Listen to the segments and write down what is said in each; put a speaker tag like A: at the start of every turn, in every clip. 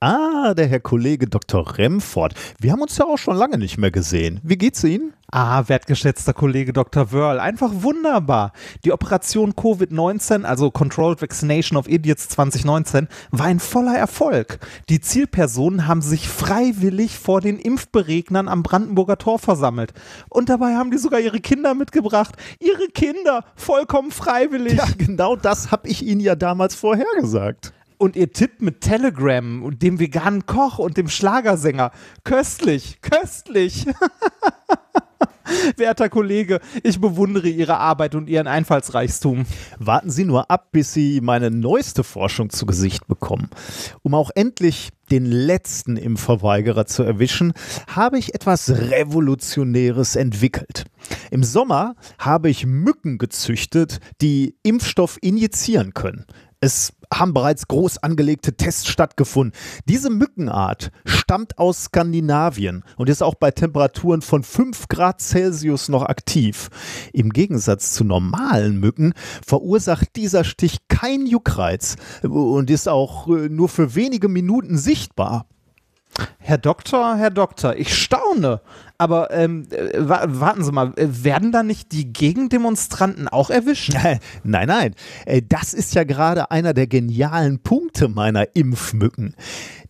A: Ah, der Herr Kollege Dr. Remford. Wir haben uns ja auch schon lange nicht mehr gesehen. Wie geht's Ihnen?
B: Ah, wertgeschätzter Kollege Dr. Wörl, einfach wunderbar. Die Operation Covid-19, also Controlled Vaccination of Idiots 2019, war ein voller Erfolg. Die Zielpersonen haben sich freiwillig vor den Impfberegnern am Brandenburger Tor versammelt. Und dabei haben die sogar ihre Kinder mitgebracht. Ihre Kinder, vollkommen freiwillig.
A: Ja, genau das habe ich Ihnen ja damals vorhergesagt
B: und ihr Tipp mit Telegram und dem veganen Koch und dem Schlagersänger. Köstlich, köstlich. Werter Kollege, ich bewundere Ihre Arbeit und Ihren Einfallsreichtum.
A: Warten Sie nur ab, bis Sie meine neueste Forschung zu Gesicht bekommen. Um auch endlich den letzten Impfverweigerer zu erwischen, habe ich etwas Revolutionäres entwickelt. Im Sommer habe ich Mücken gezüchtet, die Impfstoff injizieren können. Es haben bereits groß angelegte Tests stattgefunden. Diese Mückenart stammt aus Skandinavien und ist auch bei Temperaturen von 5 Grad Celsius noch aktiv. Im Gegensatz zu normalen Mücken verursacht dieser Stich kein Juckreiz und ist auch äh, nur für wenige Minuten sichtbar.
B: Herr Doktor, Herr Doktor, ich staune. Aber ähm, äh, warten Sie mal, äh, werden da nicht die Gegendemonstranten auch erwischt?
A: Nein, nein. Äh, das ist ja gerade einer der genialen Punkte meiner Impfmücken.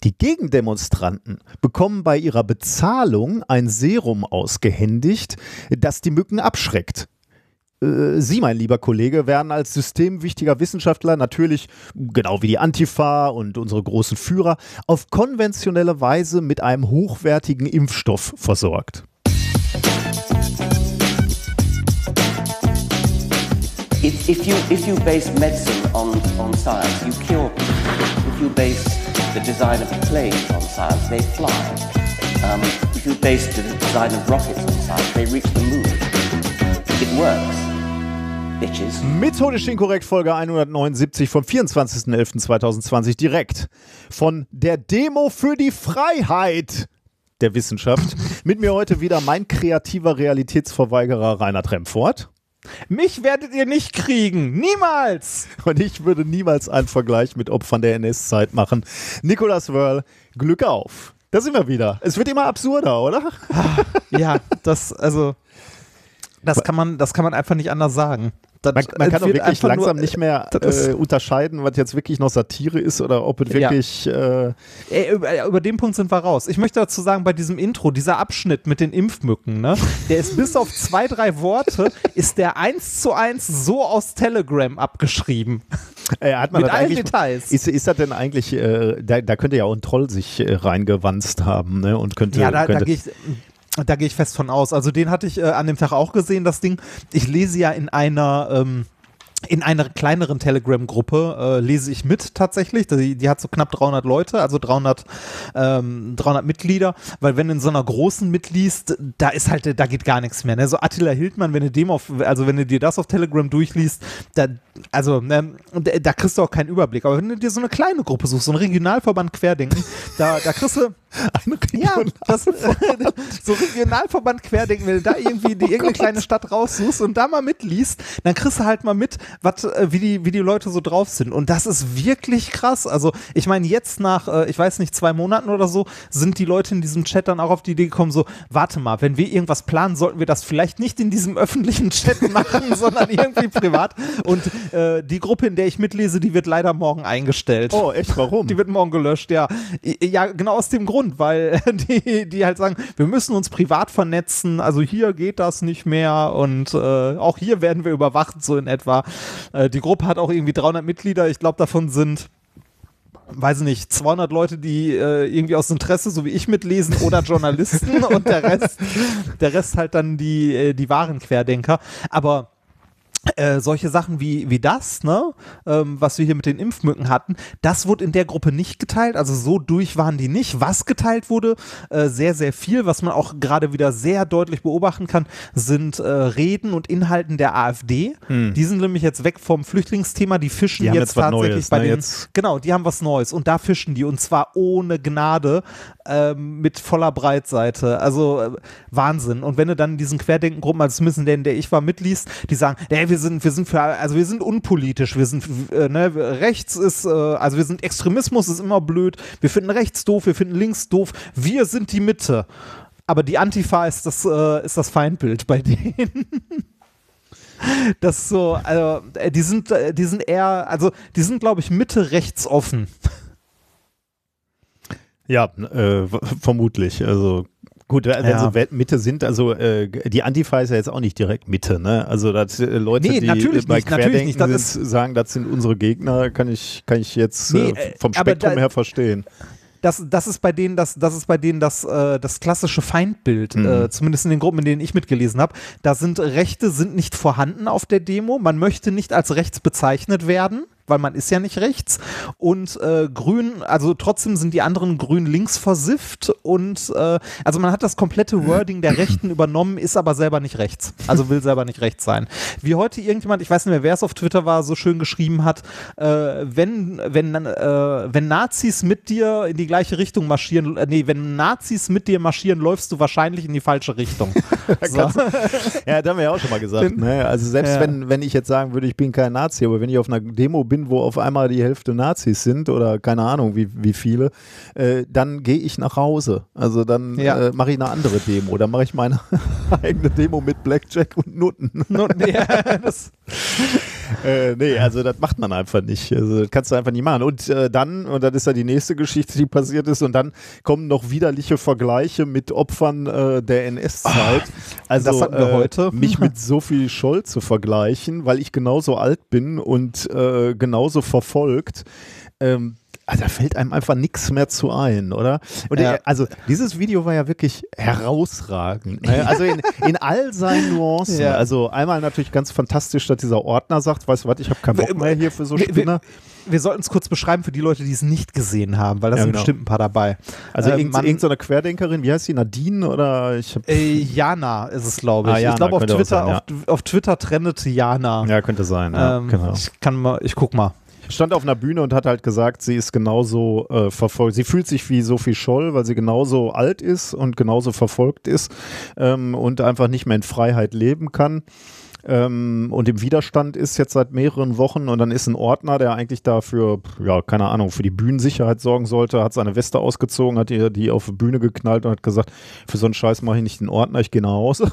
A: Die Gegendemonstranten bekommen bei ihrer Bezahlung ein Serum ausgehändigt, das die Mücken abschreckt. Äh, Sie, mein lieber Kollege, werden als systemwichtiger Wissenschaftler natürlich, genau wie die Antifa und unsere großen Führer, auf konventionelle Weise mit einem hochwertigen Impfstoff versorgt.
C: If, if, you, if you base medicine on, on science, you cure people. If you base the design of planes on science, they fly. Um, if you base the design of rockets on science, they reach the moon. It works.
A: Bitches. Methodisch inkorrekt Folge 179 vom 24.11.2020 direkt von der Demo für die Freiheit der Wissenschaft. Mit mir heute wieder mein kreativer Realitätsverweigerer Reinhard Remfort.
B: Mich werdet ihr nicht kriegen. Niemals.
A: Und ich würde niemals einen Vergleich mit Opfern der NS-Zeit machen. Nikolas Wörl, Glück auf. Da sind wir wieder. Es wird immer absurder, oder?
B: Ja, das, also, das kann man, das kann man einfach nicht anders sagen.
A: Man, man kann doch wirklich langsam nur, nicht mehr äh, unterscheiden, was jetzt wirklich noch Satire ist oder ob es wirklich. Ja.
B: Äh über, über, den Punkt sind wir raus. Ich möchte dazu sagen, bei diesem Intro, dieser Abschnitt mit den Impfmücken, ne, der ist bis auf zwei, drei Worte, ist der eins zu eins so aus Telegram abgeschrieben.
A: Äh, hat man mit allen Details. Ist, ist das denn eigentlich, äh, da, da, könnte ja auch ein Troll sich äh, reingewanzt haben, ne? Und könnte.
B: Ja, da,
A: könnte,
B: da gehe ich da gehe ich fest von aus. Also den hatte ich äh, an dem Tag auch gesehen, das Ding. Ich lese ja in einer ähm, in einer kleineren Telegram-Gruppe äh, lese ich mit tatsächlich. Die, die, hat so knapp 300 Leute, also 300, ähm, 300 Mitglieder. Weil wenn du in so einer großen mitliest, da ist halt, da geht gar nichts mehr. Ne? So Attila Hildmann, wenn du dem auf, also wenn du dir das auf Telegram durchliest, da, also ne, da kriegst du auch keinen Überblick. Aber wenn du dir so eine kleine Gruppe suchst, so ein Regionalverband Querdenken, da, da kriegst du ein ja, das, so Regionalverband Querdenken, wenn du da irgendwie die, oh irgendeine kleine Stadt raussuchst und da mal mitliest, dann kriegst du halt mal mit, wat, äh, wie, die, wie die Leute so drauf sind. Und das ist wirklich krass. Also, ich meine, jetzt nach, äh, ich weiß nicht, zwei Monaten oder so, sind die Leute in diesem Chat dann auch auf die Idee gekommen, so, warte mal, wenn wir irgendwas planen, sollten wir das vielleicht nicht in diesem öffentlichen Chat machen, sondern irgendwie privat. Und äh, die Gruppe, in der ich mitlese, die wird leider morgen eingestellt.
A: Oh, echt? Warum?
B: Die wird morgen gelöscht, ja. Ja, genau aus dem Grund, weil die, die halt sagen, wir müssen uns privat vernetzen, also hier geht das nicht mehr und äh, auch hier werden wir überwacht, so in etwa. Äh, die Gruppe hat auch irgendwie 300 Mitglieder. Ich glaube, davon sind weiß ich nicht, 200 Leute, die äh, irgendwie aus Interesse, so wie ich mitlesen, oder Journalisten und der Rest, der Rest halt dann die, äh, die wahren Querdenker. Aber äh, solche Sachen wie, wie das, ne, ähm, was wir hier mit den Impfmücken hatten, das wurde in der Gruppe nicht geteilt, also so durch waren die nicht. Was geteilt wurde, äh, sehr, sehr viel, was man auch gerade wieder sehr deutlich beobachten kann, sind äh, Reden und Inhalten der AfD. Hm. Die sind nämlich jetzt weg vom Flüchtlingsthema, die fischen die jetzt, jetzt tatsächlich Neues, bei ne, den, jetzt. genau, die haben was Neues und da fischen die und zwar ohne Gnade ähm, mit voller Breitseite, also äh, Wahnsinn. Und wenn du dann diesen Querdenkengruppen, also zumindest in der, in der ich war, mitliest, die sagen, ey, wir sind, wir sind für, also wir sind unpolitisch, wir sind, äh, ne, rechts ist, äh, also wir sind Extremismus ist immer blöd, wir finden rechts doof, wir finden links doof, wir sind die Mitte. Aber die Antifa ist das, äh, ist das Feindbild bei denen. Das so, also äh, die sind, äh, die sind eher, also die sind, glaube ich, Mitte rechts offen.
A: Ja, äh, vermutlich. Also Gut, wenn
B: Ja.
A: sie Mitte sind, also äh, die Antifa ist ja jetzt auch nicht direkt Mitte, ne? Also dass äh, Leute,
B: Nee,
A: die
B: natürlich
A: bei
B: nicht,
A: Querdenken
B: nicht. Das
A: sind, sagen, das sind unsere Gegner, kann ich, kann ich jetzt
B: Nee,
A: äh,
B: äh,
A: vom Spektrum
B: da-
A: her verstehen.
B: das, das ist bei denen das, das ist bei denen das, äh, das klassische Feindbild,
A: Mhm.
B: äh, zumindest in den Gruppen, in denen ich mitgelesen habe. Da sind Rechte sind nicht vorhanden auf der Demo. Man möchte nicht als rechts bezeichnet werden, weil man ist ja nicht rechts. Und äh, Grün, also trotzdem sind die anderen Grün links versifft und äh, also man hat das komplette Wording der Rechten übernommen, ist aber selber nicht rechts. Also will selber nicht rechts sein. Wie heute irgendjemand, ich weiß nicht mehr, wer es auf Twitter war, so schön geschrieben hat, äh, wenn, wenn, äh, wenn Nazis mit dir in die gleiche Richtung marschieren, äh, nee, wenn Nazis mit dir marschieren, läufst du wahrscheinlich in die falsche Richtung. so.
A: Ja, das haben wir ja auch schon mal gesagt. Ne? Also selbst
B: Ja.
A: wenn, wenn ich jetzt sagen würde, ich bin kein Nazi, aber wenn ich auf einer Demo bin, wo auf einmal die Hälfte Nazis sind oder keine Ahnung wie, wie viele, äh, dann gehe ich nach Hause. Also dann
B: Ja.
A: äh, mache ich eine andere Demo. Dann mache ich meine eigene Demo mit Blackjack und Nutten.
B: Nur- ja, das,
A: Äh, nee, also das macht man einfach nicht. Also das kannst du einfach nicht machen. Und äh, dann, und das ist ja die nächste Geschichte, die passiert ist, und dann kommen noch widerliche Vergleiche mit Opfern äh, der NS-Zeit. also
B: das hatten wir
A: äh,
B: heute.
A: mich mit Sophie Scholl zu vergleichen, weil ich genauso alt bin und äh, genauso verfolgt. Ähm, ah, da fällt einem einfach nichts mehr zu ein, oder? Und
B: Ja.
A: äh, also dieses Video war ja wirklich herausragend. Ne? Also in, in all seinen Nuancen.
B: Ja.
A: Also einmal natürlich ganz fantastisch, dass dieser Ordner sagt, weißt du was, ich habe keinen Bock mehr hier für so
B: wir-
A: Spinner.
B: wir sollten es kurz beschreiben für die Leute, die es nicht gesehen haben, weil da
A: Ja,
B: sind
A: genau.
B: bestimmt ein paar dabei.
A: Also
B: Äh,
A: irgend,
B: man-
A: irgend so eine Querdenkerin, wie heißt die, Nadine oder ich hab,
B: Äh, Jana ist es, glaube ich.
A: Ah, Jana
B: ich glaube, auf Twitter,
A: sein, ja.
B: auf, auf Twitter trendet Jana.
A: ja, könnte sein, ja,
B: ähm,
A: genau.
B: Ich kann mal, ich guck mal.
A: Stand auf einer Bühne und hat halt gesagt, sie ist genauso äh, verfolgt. Sie fühlt sich wie Sophie Scholl, weil sie genauso alt ist und genauso verfolgt ist ähm, und einfach nicht mehr in Freiheit leben kann. Ähm, und im Widerstand ist jetzt seit mehreren Wochen und dann ist ein Ordner, der eigentlich dafür, ja, keine Ahnung, für die Bühnensicherheit sorgen sollte, hat seine Weste ausgezogen, hat ihr die auf die Bühne geknallt und hat gesagt, für so einen Scheiß mache ich nicht den Ordner, ich gehe nach Hause.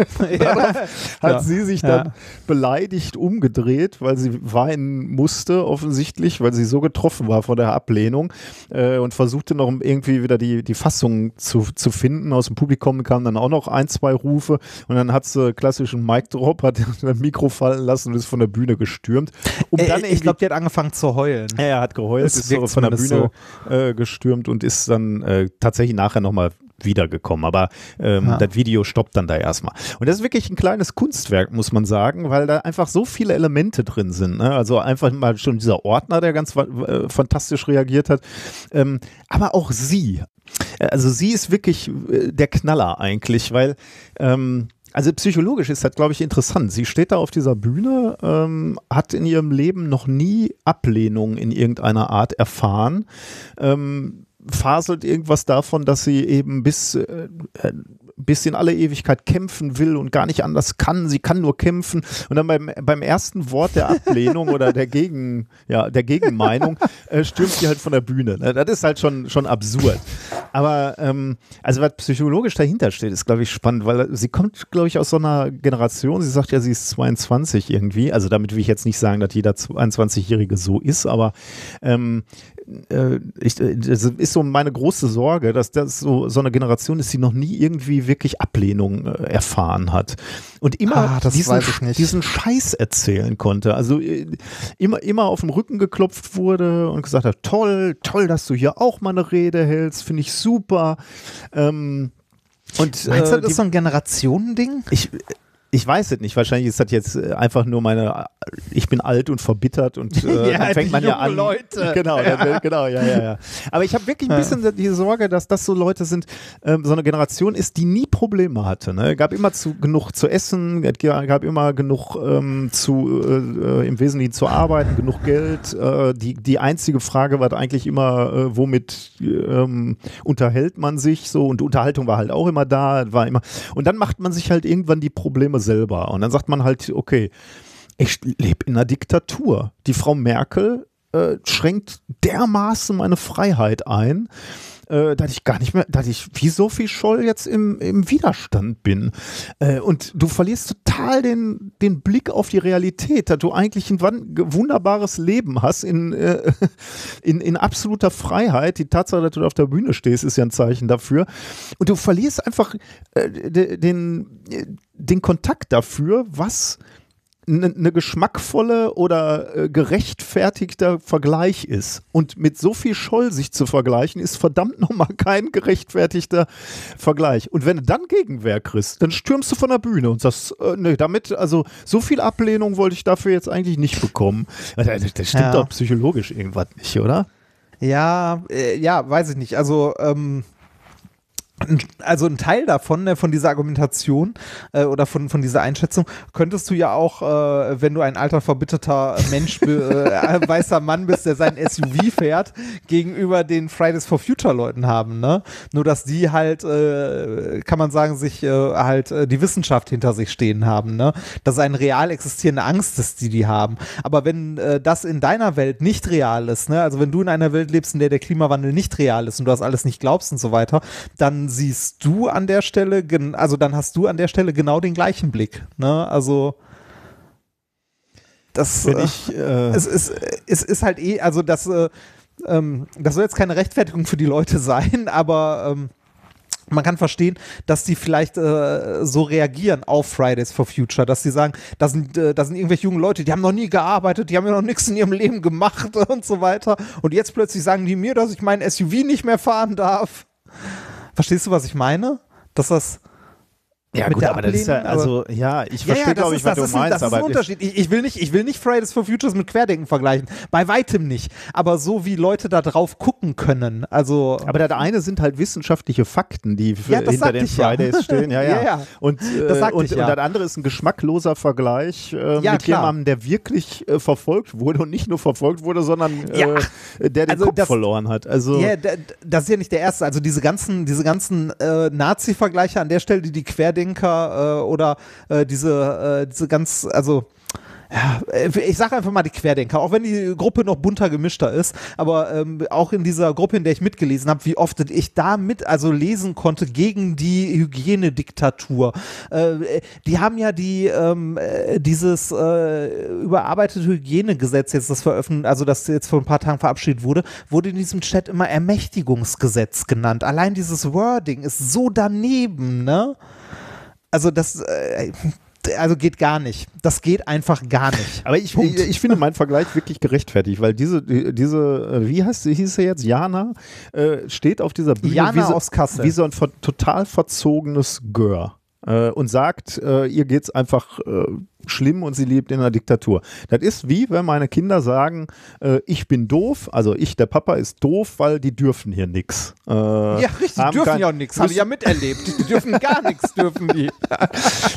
A: hat
B: Ja.
A: sie sich
B: Ja.
A: dann beleidigt umgedreht, weil sie weinen musste, offensichtlich, weil sie so getroffen war von der Ablehnung äh, und versuchte noch irgendwie wieder die, die Fassung zu, zu finden. Aus dem Publikum kamen dann auch noch ein, zwei Rufe und dann hat sie klassischen Mic-Drop, hat das Mikro fallen lassen und ist von der Bühne gestürmt. Um
B: Äh,
A: dann
B: ich glaube, die hat angefangen zu heulen.
A: ja, er hat geheult,
B: Es
A: ist so von der Bühne
B: zumindest
A: äh, gestürmt und ist dann äh, tatsächlich nachher nochmal wiedergekommen. Aber ähm,
B: Ja.
A: das Video stoppt dann da erstmal. Und das ist wirklich ein kleines Kunstwerk, muss man sagen, weil da einfach so viele Elemente drin sind. Ne? Also einfach mal schon dieser Ordner, der ganz äh, fantastisch reagiert hat. Ähm, aber auch sie. Also sie ist wirklich äh, der Knaller eigentlich, weil ähm, also psychologisch ist das, glaube ich, interessant. Sie steht da auf dieser Bühne, ähm, hat in ihrem Leben noch nie Ablehnung in irgendeiner Art erfahren. Ähm, faselt irgendwas davon, dass sie eben bis, äh, äh, bis in alle Ewigkeit kämpfen will und gar nicht anders kann. Sie kann nur kämpfen. Und dann beim, beim ersten Wort der Ablehnung oder der Gegen, ja, der Gegenmeinung äh, stürmt sie halt von der Bühne. Ne? Das ist halt schon, schon absurd. Aber ähm, also was psychologisch dahinter steht, ist, glaube ich, spannend, weil sie kommt, glaube ich, aus so einer Generation, sie sagt ja, sie ist 22 irgendwie. Also damit will ich jetzt nicht sagen, dass jeder 22-Jährige so ist, aber ähm, äh, ich, äh, das ist so meine große Sorge, dass das so, so eine Generation ist, die noch nie irgendwie wirklich Ablehnung äh, erfahren hat. Und immer
B: Ah,
A: diesen, diesen Scheiß erzählen konnte. Also äh, immer, immer auf dem Rücken geklopft wurde und gesagt hat, toll, toll, dass du hier auch mal eine Rede hältst, finde ich super. Ähm, und
B: Meinst du,
A: äh,
B: das
A: die-
B: ist so ein Generationending?
A: ich, ich weiß es nicht. Wahrscheinlich ist das jetzt äh, einfach nur meine, ich bin alt und verbittert und äh,
B: Ja,
A: dann fängt man ja an.
B: Leute.
A: Genau, dann, genau, ja, ja, ja. Aber ich habe wirklich ein bisschen die Sorge, dass das so Leute sind, ähm, so eine Generation ist, die nie Probleme hatte. Ne? Gab immer zu, genug zu essen, es gab immer genug ähm, zu, äh, im Wesentlichen zu arbeiten, genug Geld. Äh, die, die einzige Frage war eigentlich immer, äh, womit ähm, unterhält man sich so und Unterhaltung war halt auch immer da, war immer und dann macht man sich halt irgendwann die Probleme selber und dann sagt man halt, okay, ich lebe in einer Diktatur. Die Frau Merkel äh, schränkt dermaßen meine Freiheit ein, äh, dass ich gar nicht mehr, dass ich wie Sophie Scholl jetzt im, im Widerstand bin. Äh, und du verlierst total den, den Blick auf die Realität, dass du eigentlich ein wunderbares Leben hast in, äh, in, in absoluter Freiheit. Die Tatsache, dass du auf der Bühne stehst, ist ja ein Zeichen dafür. Und du verlierst einfach äh, den, den Kontakt dafür, was eine ne geschmackvolle oder äh, gerechtfertigter Vergleich ist. Und mit Sophie Scholl sich zu vergleichen, ist verdammt nochmal kein gerechtfertigter Vergleich. Und wenn du dann Gegenwehr kriegst, dann stürmst du von der Bühne und sagst, äh, nee, damit, also so viel Ablehnung wollte ich dafür jetzt eigentlich nicht bekommen. Das, das stimmt ja. doch psychologisch irgendwas nicht, oder?
B: Ja, äh, ja, weiß ich nicht. Also, ähm, also ein Teil davon, ne, von dieser Argumentation äh, oder von, von dieser Einschätzung, könntest du ja auch, äh, wenn du ein alter, verbitterter Mensch, äh, weißer Mann bist, der sein SUV fährt, gegenüber den Fridays for Future Leuten haben. Ne? Nur, dass die halt, äh, kann man sagen, sich äh, halt äh, die Wissenschaft hinter sich stehen haben. Ne? Dass es eine real existierende Angst ist, die die haben. Aber wenn das in deiner Welt nicht real ist, ne? also wenn du in einer Welt lebst, in der der Klimawandel nicht real ist und du das alles nicht glaubst und so weiter, dann siehst du an der Stelle, also dann hast du an der Stelle genau den gleichen Blick. Ne? Also das
A: Wenn ich,
B: äh, es, ist, es ist halt eh, also das, äh, ähm, das soll jetzt keine Rechtfertigung für die Leute sein, aber ähm, man kann verstehen, dass die vielleicht äh, so reagieren auf Fridays for Future, dass sie sagen, da sind, äh, sind irgendwelche jungen Leute, die haben noch nie gearbeitet, die haben ja noch nichts in ihrem Leben gemacht und so weiter. Und jetzt plötzlich sagen die mir, dass ich mein SUV nicht mehr fahren darf. Verstehst du, was ich meine? Dass das
A: ja, gut, aber das ist ja, also, ja, ich verstehe, ja, ja, glaube ich, was du meinst. Ein, das
B: aber ist ein Unterschied. Ich, ich, will nicht, ich will nicht Fridays for Futures mit Querdenken vergleichen. Bei weitem nicht. Aber so wie Leute da drauf gucken können. Also.
A: Aber das eine sind halt wissenschaftliche Fakten, die ja, hinter den Fridays ja. stehen. Ja, ja. ja, Und, äh, das und, ich, und das andere ist ein geschmackloser Vergleich äh, mit klar. jemandem, der wirklich äh, verfolgt wurde und nicht nur verfolgt wurde, sondern äh, der den also Kopf das, verloren hat. Also,
B: ja, das ist ja nicht der erste. Also diese ganzen, diese ganzen äh, Nazi-Vergleiche an der Stelle, die die Querdenken Querdenker äh, oder äh, diese, äh, diese ganz, also ja, ich sage einfach mal die Querdenker, auch wenn die Gruppe noch bunter gemischter ist, aber ähm, auch in dieser Gruppe, in der ich mitgelesen habe, wie oft ich da mit also lesen konnte gegen die Hygienediktatur. Äh, die haben ja die ähm, äh, dieses äh, überarbeitete Hygienegesetz jetzt das veröffentlicht, also das jetzt vor ein paar Tagen verabschiedet wurde, wurde in diesem Chat immer Ermächtigungsgesetz genannt. Allein dieses Wording ist so daneben, ne? Also das, äh, also geht gar nicht. Das geht einfach gar nicht.
A: Aber ich, ich, ich, finde meinen Vergleich wirklich gerechtfertigt, weil diese, diese, äh, wie heißt sie, hieß sie jetzt, Jana, äh, steht auf dieser
B: Bühne Jana wie so, aus Kassel.
A: wie so ein total verzogenes Gör äh, und sagt, äh, ihr geht's einfach äh, schlimm und sie lebt in einer Diktatur. Das ist wie, wenn meine Kinder sagen, äh, ich bin doof, also ich, der Papa, ist doof, weil die dürfen hier nichts.
B: Äh, ja, richtig, die dürfen ja auch nichts. Habe ich ja miterlebt. Die dürfen gar nichts, dürfen die.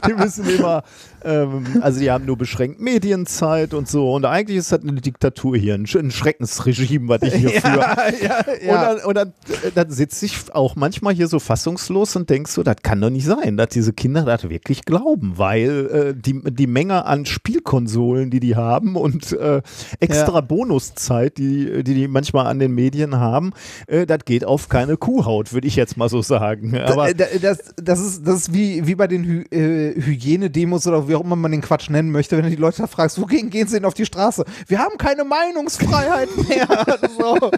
A: die müssen immer, ähm, also die haben nur beschränkt Medienzeit und so. Und eigentlich ist das eine Diktatur hier, ein, ein Schreckensregime, was ich hier ja, führe. Ja, ja. Und, dann, und dann, dann sitze ich auch manchmal hier so fassungslos und denkst so, das kann doch nicht sein, dass diese Kinder das wirklich glauben, weil äh, die, die Menge an Spielkonsolen, die die haben und äh, extra ja. Bonuszeit, die, die die manchmal an den Medien haben, äh, das geht auf keine Kuhhaut, würde ich jetzt mal so sagen. Aber
B: das, das, ist, das ist wie, wie bei den Hy äh, Hygienedemos oder wie auch immer man den Quatsch nennen möchte, wenn du die Leute da fragst, wogegen gehen sie denn auf die Straße? Wir haben keine Meinungsfreiheit mehr. so.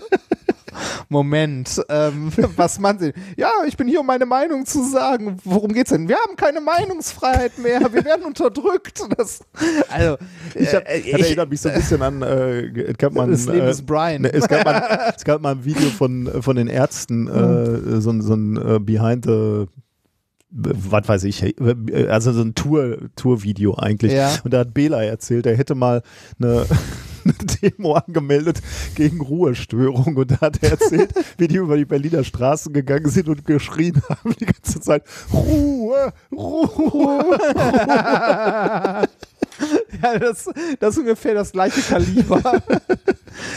B: Moment, ähm, was man Sie? Ja, ich bin hier, um meine Meinung zu sagen. Worum geht's denn? Wir haben keine Meinungsfreiheit mehr. Wir werden unterdrückt. Das, also,
A: ich, hab, äh, ich erinnere mich so ein bisschen an, äh, es gab mal das Leben äh, ist Brian. Ne, es, gab mal, es gab mal ein Video von, von den Ärzten, äh, so, so ein äh, Behind the was weiß ich, also so ein Tour, Tour-Video eigentlich. Ja. Und da hat Bela erzählt, er hätte mal eine, eine Demo angemeldet gegen Ruhestörung und da hat er erzählt, wie die über die Berliner Straßen gegangen sind und geschrien haben die ganze Zeit Ruhe, Ruhe, Ruhe.
B: ja, das, das ist ungefähr das gleiche Kaliber.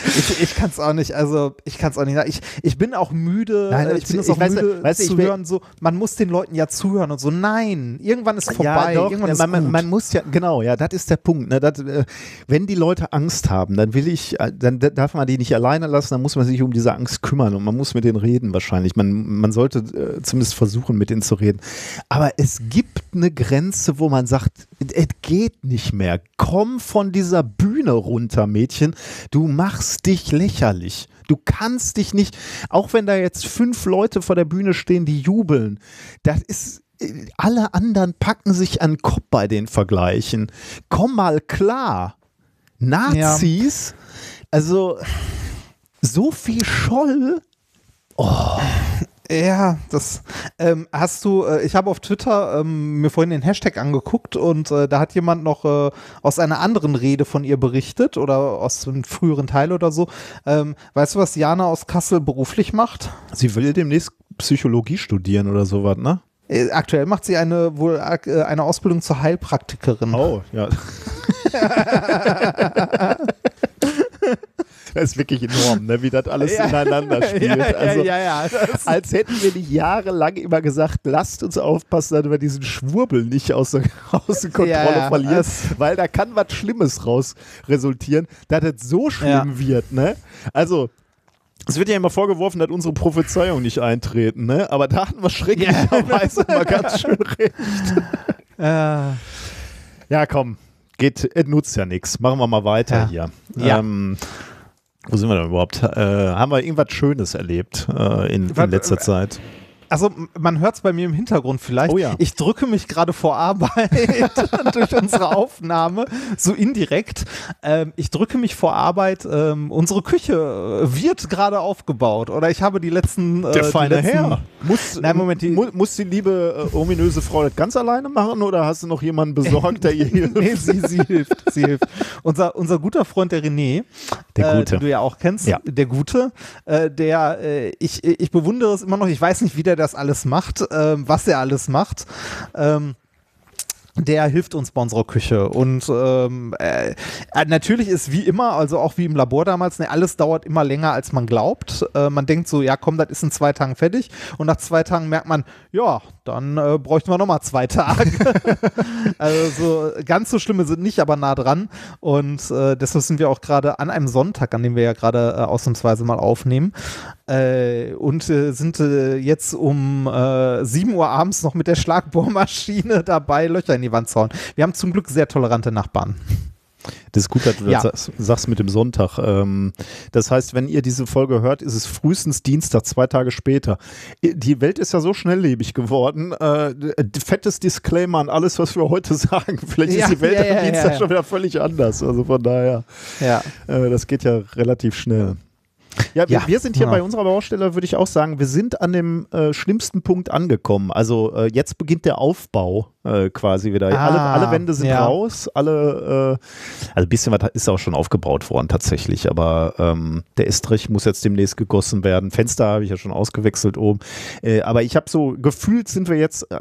B: ich ich kann es auch nicht, also ich kann es auch nicht sagen. Ich, ich bin auch müde,
A: Nein,
B: äh,
A: ich
B: ich bin es auch
A: ich weiß
B: müde
A: ich
B: zu hören, so, man muss den Leuten ja zuhören und so, nein, irgendwann ist vorbei,
A: Ja, doch,
B: irgendwann ist
A: man, man,
B: gut.
A: man muss ja, genau, ja, das ist der Punkt. Ne, das, äh, wenn die Leute Angst haben, dann will ich, äh, dann darf man die nicht alleine lassen, dann muss man sich um diese Angst kümmern und man muss mit denen reden wahrscheinlich. Man, man sollte äh, zumindest versuchen, mit denen zu reden. Aber es gibt eine Grenze, wo man sagt, es geht nicht mehr. Komm von dieser Bühne runter, Mädchen. Du machst dich lächerlich. Du kannst dich nicht, auch wenn da jetzt fünf Leute vor der Bühne stehen, die jubeln, das ist, alle anderen packen sich an den Kopf bei den Vergleichen. Komm mal klar. Nazis, also so viel Scholl.
B: Ja, das ähm, hast du, äh, ich habe auf Twitter ähm, mir vorhin den Hashtag angeguckt und äh, da hat jemand noch äh, aus einer anderen Rede von ihr berichtet oder aus einem früheren Teil oder so. Ähm, weißt du, was Jana aus Kassel beruflich macht?
A: Sie will demnächst Psychologie studieren oder sowas, ne?
B: Äh, aktuell macht sie eine wohl äh, eine Ausbildung zur Heilpraktikerin.
A: Oh, ja. das ist wirklich enorm, ne? wie das alles
B: Ja.
A: ineinander spielt. also,
B: ja, ja. Das,
A: Als hätten wir nicht jahrelang immer gesagt, lasst uns aufpassen, dass wir diesen Schwurbel nicht außer, außer Kontrolle
B: Ja, ja,
A: verlieren,
B: das-
A: weil da kann was Schlimmes raus resultieren, dass es so schlimm wird. Ne? Also, es wird ja immer vorgeworfen, dass unsere Prophezeiungen nicht eintreten, ne? aber da hatten wir schrecklicherweise mal ganz schön recht.
B: äh,
A: Ja, komm, geht, es nutzt ja nichts. Machen wir mal weiter
B: Ja.
A: hier.
B: Ja.
A: Ähm, wo sind wir denn überhaupt? Äh, haben wir irgendwas Schönes erlebt äh, in, in letzter Zeit?
B: Also man hört es bei mir im Hintergrund vielleicht.
A: Oh ja.
B: Ich drücke mich gerade vor Arbeit durch unsere Aufnahme, so indirekt. Ähm, ich drücke mich vor Arbeit. Ähm, unsere Küche äh, wird gerade aufgebaut. Oder ich habe die letzten... Äh,
A: Der feine
B: letzten,
A: Herr. Muss,
B: Nein, Moment, die-
A: mu muss die liebe äh, ominöse Frau das ganz alleine machen oder hast du noch jemanden besorgt, der ihr hilft?
B: nee, sie, sie hilft, sie hilft. Unser, unser guter Freund, der René,
A: Der
B: äh,
A: Gute.
B: den du ja auch kennst,
A: Ja.
B: der Gute, äh, der, äh, ich, ich bewundere es immer noch, ich weiß nicht, wie der das alles macht, ähm, was er alles macht. Ähm, der hilft uns bei unserer Küche. Und ähm, äh, natürlich ist wie immer, also auch wie im Labor damals, ne, alles dauert immer länger, als man glaubt. Äh, man denkt so, ja komm, das ist in zwei Tagen fertig. Und nach zwei Tagen merkt man, ja, dann äh, bräuchten wir nochmal zwei Tage. also so, ganz so schlimme sind nicht, aber nah dran. Und äh, deshalb sind wir auch gerade an einem Sonntag, an dem wir ja gerade äh, ausnahmsweise mal aufnehmen. Äh, und äh, sind äh, jetzt um äh, 7 Uhr abends noch mit der Schlagbohrmaschine dabei, Löcher in die Wand zu hauen. Wir haben zum Glück sehr tolerante Nachbarn.
A: Das ist gut, dass du
B: Ja.
A: das sagst- mit dem Sonntag. Ähm, das heißt, wenn ihr diese Folge hört, ist es frühestens Dienstag, zwei Tage später. Die Welt ist ja so schnelllebig geworden. Äh, fettes Disclaimer an alles, was wir heute sagen. Vielleicht
B: Ja,
A: ist die Welt
B: ja,
A: am Dienstag schon wieder völlig anders. Also von daher,
B: Ja.
A: äh, das geht ja relativ schnell. Ja, wir,
B: Ja,
A: wir sind hier
B: ja.
A: bei unserer Baustelle, würde ich auch sagen, wir sind an dem äh, schlimmsten Punkt angekommen. Also äh, jetzt beginnt der Aufbau äh, quasi wieder.
B: Ah,
A: alle, alle Wände sind
B: ja.
A: raus, alle, äh, also ein bisschen was ist auch schon aufgebaut worden tatsächlich, aber ähm, der Estrich muss jetzt demnächst gegossen werden. Fenster habe ich ja schon ausgewechselt oben. Äh, aber ich habe so, gefühlt sind wir jetzt äh,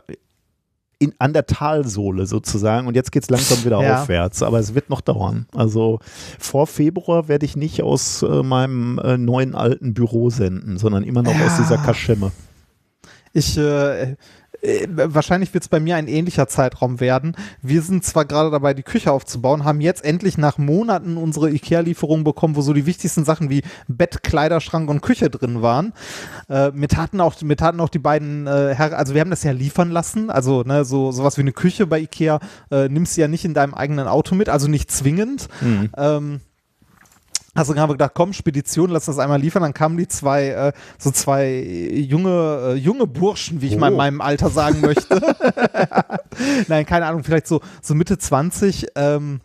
A: in, an der Talsohle sozusagen und jetzt geht es langsam wieder
B: Ja.
A: aufwärts, aber es wird noch dauern. Also vor Februar werde ich nicht aus äh, meinem äh, neuen alten Büro senden, sondern immer noch aus
B: Ja.
A: dieser Kaschemme.
B: Ich, äh, wahrscheinlich wird es bei mir ein ähnlicher Zeitraum werden. Wir sind zwar gerade dabei, die Küche aufzubauen, haben jetzt endlich nach Monaten unsere IKEA-Lieferung bekommen, wo so die wichtigsten Sachen wie Bett, Kleiderschrank und Küche drin waren. Äh, mir, taten auch, mir taten auch die beiden äh, Herren, also wir haben das ja liefern lassen, also ne, so sowas wie eine Küche bei IKEA äh, nimmst du ja nicht in deinem eigenen Auto mit, also nicht zwingend. Ähm, also dann haben wir gedacht, komm, Spedition, lass das einmal liefern. Dann kamen die zwei, äh, so zwei junge, äh, junge Burschen, wie ich mal in
A: Oh.
B: meinem Alter sagen möchte. Nein, keine Ahnung, vielleicht so, so Mitte 20. Ähm,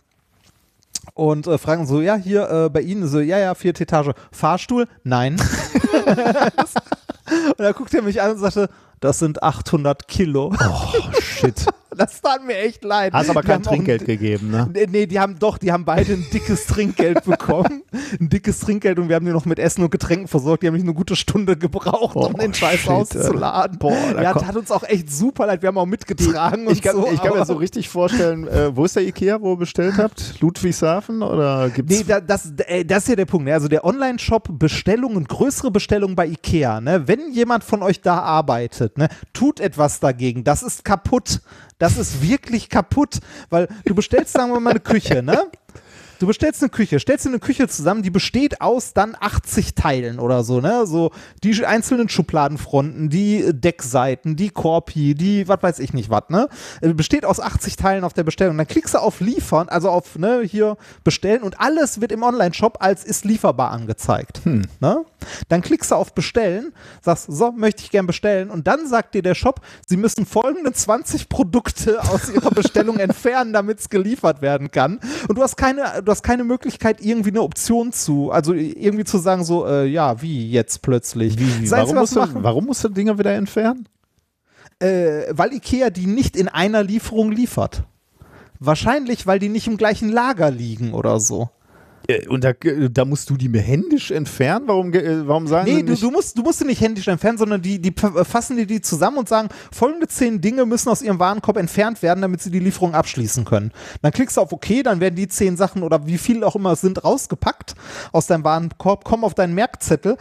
B: und äh, fragen so, ja, hier äh, bei Ihnen, so, ja, ja, vierte Etage. Fahrstuhl? Nein. und da guckte er mich an und sagte, das sind 800 Kilo.
A: Oh, shit.
B: Das tat mir echt leid.
A: Hast aber
B: Die
A: kein
B: auch ein-
A: Trinkgeld gegeben, ne?
B: Nee, die haben doch, die haben beide ein dickes Trinkgeld bekommen. Ein dickes Trinkgeld und wir haben die noch mit Essen und Getränken versorgt. Die haben mich eine gute Stunde gebraucht, um
A: Oh,
B: den Scheiß
A: shit,
B: auszuladen.
A: Boah,
B: ja, tat uns auch echt super leid. Wir haben auch mitgetragen und
A: Ich kann,
B: so.
A: ich kann mir so richtig vorstellen, äh, wo ist der Ikea, wo ihr bestellt habt? Ludwigshafen oder gibt's
B: Nee, da, das, äh, das ist ja der Punkt. Ne? Also der Online-Shop Bestellungen, größere Bestellungen bei Ikea. Ne? Wenn jemand von euch da arbeitet, ne, tut etwas dagegen. Das ist kaputt. Das ist wirklich kaputt, weil du bestellst, sagen wir mal, eine Küche, ne? Du bestellst eine Küche, stellst dir eine Küche zusammen, die besteht aus dann 80 Teilen oder so, ne? So die einzelnen Schubladenfronten, die Deckseiten, die Korpi, die was weiß ich nicht was, ne? Äh, Besteht aus 80 Teilen auf der Bestellung. Dann klickst du auf liefern, also auf ne, hier bestellen und alles wird im Online-Shop als ist lieferbar angezeigt. Ne? Dann klickst du auf bestellen, sagst, so, möchte ich gern bestellen und dann sagt dir der Shop, sie müssen folgende 20 Produkte aus ihrer Bestellung entfernen, damit es geliefert werden kann. Und du hast keine, du hast keine Möglichkeit, irgendwie eine Option zu, also irgendwie zu sagen, so, äh, ja, wie jetzt plötzlich.
A: Wie,
B: Einzige,
A: warum, musst
B: du
A: warum musst du Dinge wieder entfernen?
B: äh, weil Ikea die nicht in einer Lieferung liefert. Wahrscheinlich, weil die nicht im gleichen Lager liegen oder so.
A: Äh, Und da, da musst du die mir händisch entfernen? Warum, äh, warum sagen
B: Nee,
A: sie
B: du,
A: nicht?
B: du, musst, du musst sie nicht händisch entfernen, sondern die, die fassen dir die zusammen und sagen, folgende zehn Dinge müssen aus ihrem Warenkorb entfernt werden, damit sie die Lieferung abschließen können. Dann klickst du auf OK, dann werden die zehn Sachen oder wie viel auch immer es sind rausgepackt aus deinem Warenkorb, kommen auf deinen Merkzettel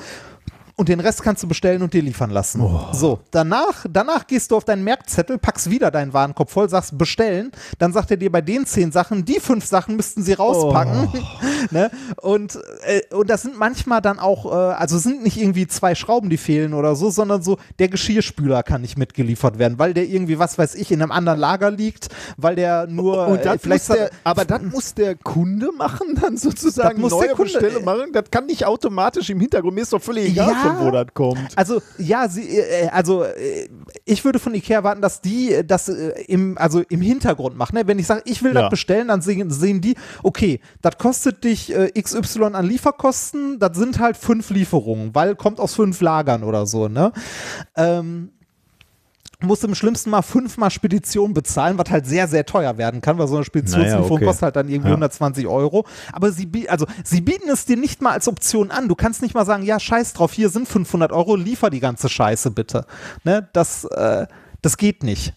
B: und den Rest kannst du bestellen und dir liefern lassen. So, danach, danach gehst du auf deinen Merkzettel, packst wieder deinen Warenkorb voll, sagst bestellen, dann sagt er dir bei den zehn Sachen, die fünf Sachen müssten sie rauspacken. ne? und, äh, und das sind manchmal dann auch, äh, also es sind nicht irgendwie zwei Schrauben, die fehlen oder so, sondern so, der Geschirrspüler kann nicht mitgeliefert werden, weil der irgendwie, was weiß ich, in einem anderen Lager liegt, weil der nur
A: Und
B: äh, vielleicht
A: der, aber das muss der Kunde machen, dann sozusagen
B: Das muss
A: neue
B: der Kunde-
A: machen. Das kann nicht automatisch im Hintergrund. Mir ist doch völlig egal,
B: Ja.
A: Von wo das kommt.
B: Also ja, sie, äh, also äh, ich würde von Ikea erwarten, dass die äh, das äh, im, also im Hintergrund machen. Ne? Wenn ich sage, ich will
A: Ja.
B: das bestellen, dann sehen, sehen die, okay, das kostet dich äh, XY an Lieferkosten, das sind halt fünf Lieferungen, weil kommt aus fünf Lagern oder so, ne? Ähm, musst im schlimmsten Mal fünfmal Spedition bezahlen, was halt sehr, sehr teuer werden kann, weil so eine Speditionslieferung
A: Naja, okay.
B: kostet halt dann irgendwie
A: Ja.
B: 120 Euro. Aber sie, also, sie bieten es dir nicht mal als Option an. Du kannst nicht mal sagen, ja, scheiß drauf, hier sind 500 Euro, liefer die ganze Scheiße bitte. Ne? Das, äh, das geht nicht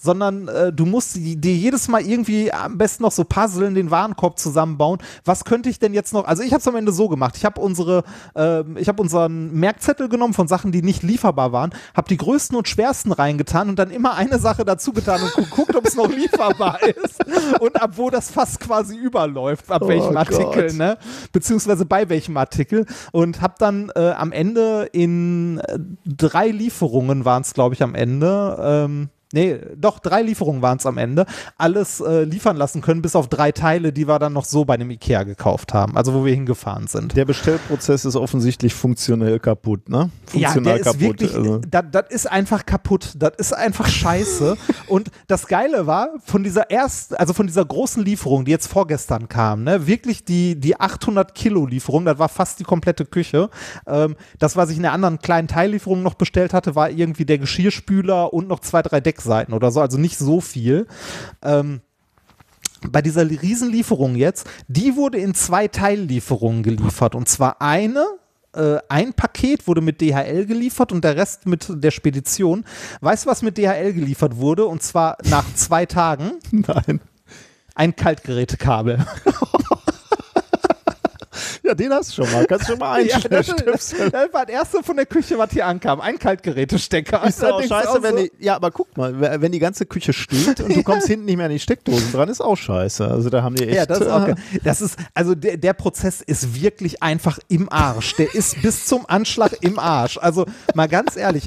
B: sondern äh, du musst dir jedes Mal irgendwie am besten noch so Puzzle den Warenkorb zusammenbauen. Was könnte ich denn jetzt noch? Also ich habe es am Ende so gemacht. Ich habe unsere, ähm, ich habe unseren Merkzettel genommen von Sachen, die nicht lieferbar waren, habe die größten und schwersten reingetan und dann immer eine Sache dazu getan und geguckt, ob es noch lieferbar ist und ab wo das fast quasi überläuft, ab
A: Oh
B: welchem
A: Gott.
B: Artikel, ne? Beziehungsweise bei welchem Artikel und habe dann äh, am Ende in äh, drei Lieferungen waren es, glaube ich, am Ende. Ähm, Nee, doch, drei Lieferungen waren es am Ende. Alles äh, liefern lassen können, bis auf drei Teile, die wir dann noch so bei dem Ikea gekauft haben. Also wo wir hingefahren sind.
A: Der Bestellprozess ist offensichtlich funktionell kaputt, ne?
B: Ja,
A: Funktional
B: der ist
A: kaputt.
B: wirklich,
A: also.
B: das, das ist einfach kaputt. Das ist einfach scheiße. Und das Geile war, von dieser ersten, also von dieser großen Lieferung, die jetzt vorgestern kam, ne, wirklich die, die 800 Kilo Lieferung, das war fast die komplette Küche. Ähm, das, was ich in der anderen kleinen Teillieferung noch bestellt hatte, war irgendwie der Geschirrspüler und noch zwei, drei Deckseiten oder so, also nicht so viel. Ähm, bei dieser Riesenlieferung jetzt, die wurde in zwei Teillieferungen geliefert. Und zwar eine, äh, ein Paket wurde mit DHL geliefert und der Rest mit der Spedition. Weißt du, was mit DHL geliefert wurde? Und zwar nach zwei Tagen
A: Nein.
B: ein Kaltgerätekabel.
A: Ja, den hast du schon mal. Kannst du schon mal
B: Ja,
A: einstellen.
B: das, das war das erste von der Küche, was hier ankam. Ein Kaltgerätestecker.
A: Ist auch scheiße,
B: auch
A: wenn
B: so,
A: die, ja, aber guck mal, wenn die ganze Küche steht und du kommst hinten nicht mehr an die Steckdosen dran, ist auch scheiße. Also da haben die echt.
B: Ja, das ist auch
A: äh.
B: Das ist, also der, der Prozess ist wirklich einfach im Arsch. Der ist bis zum Anschlag im Arsch. Also mal ganz ehrlich,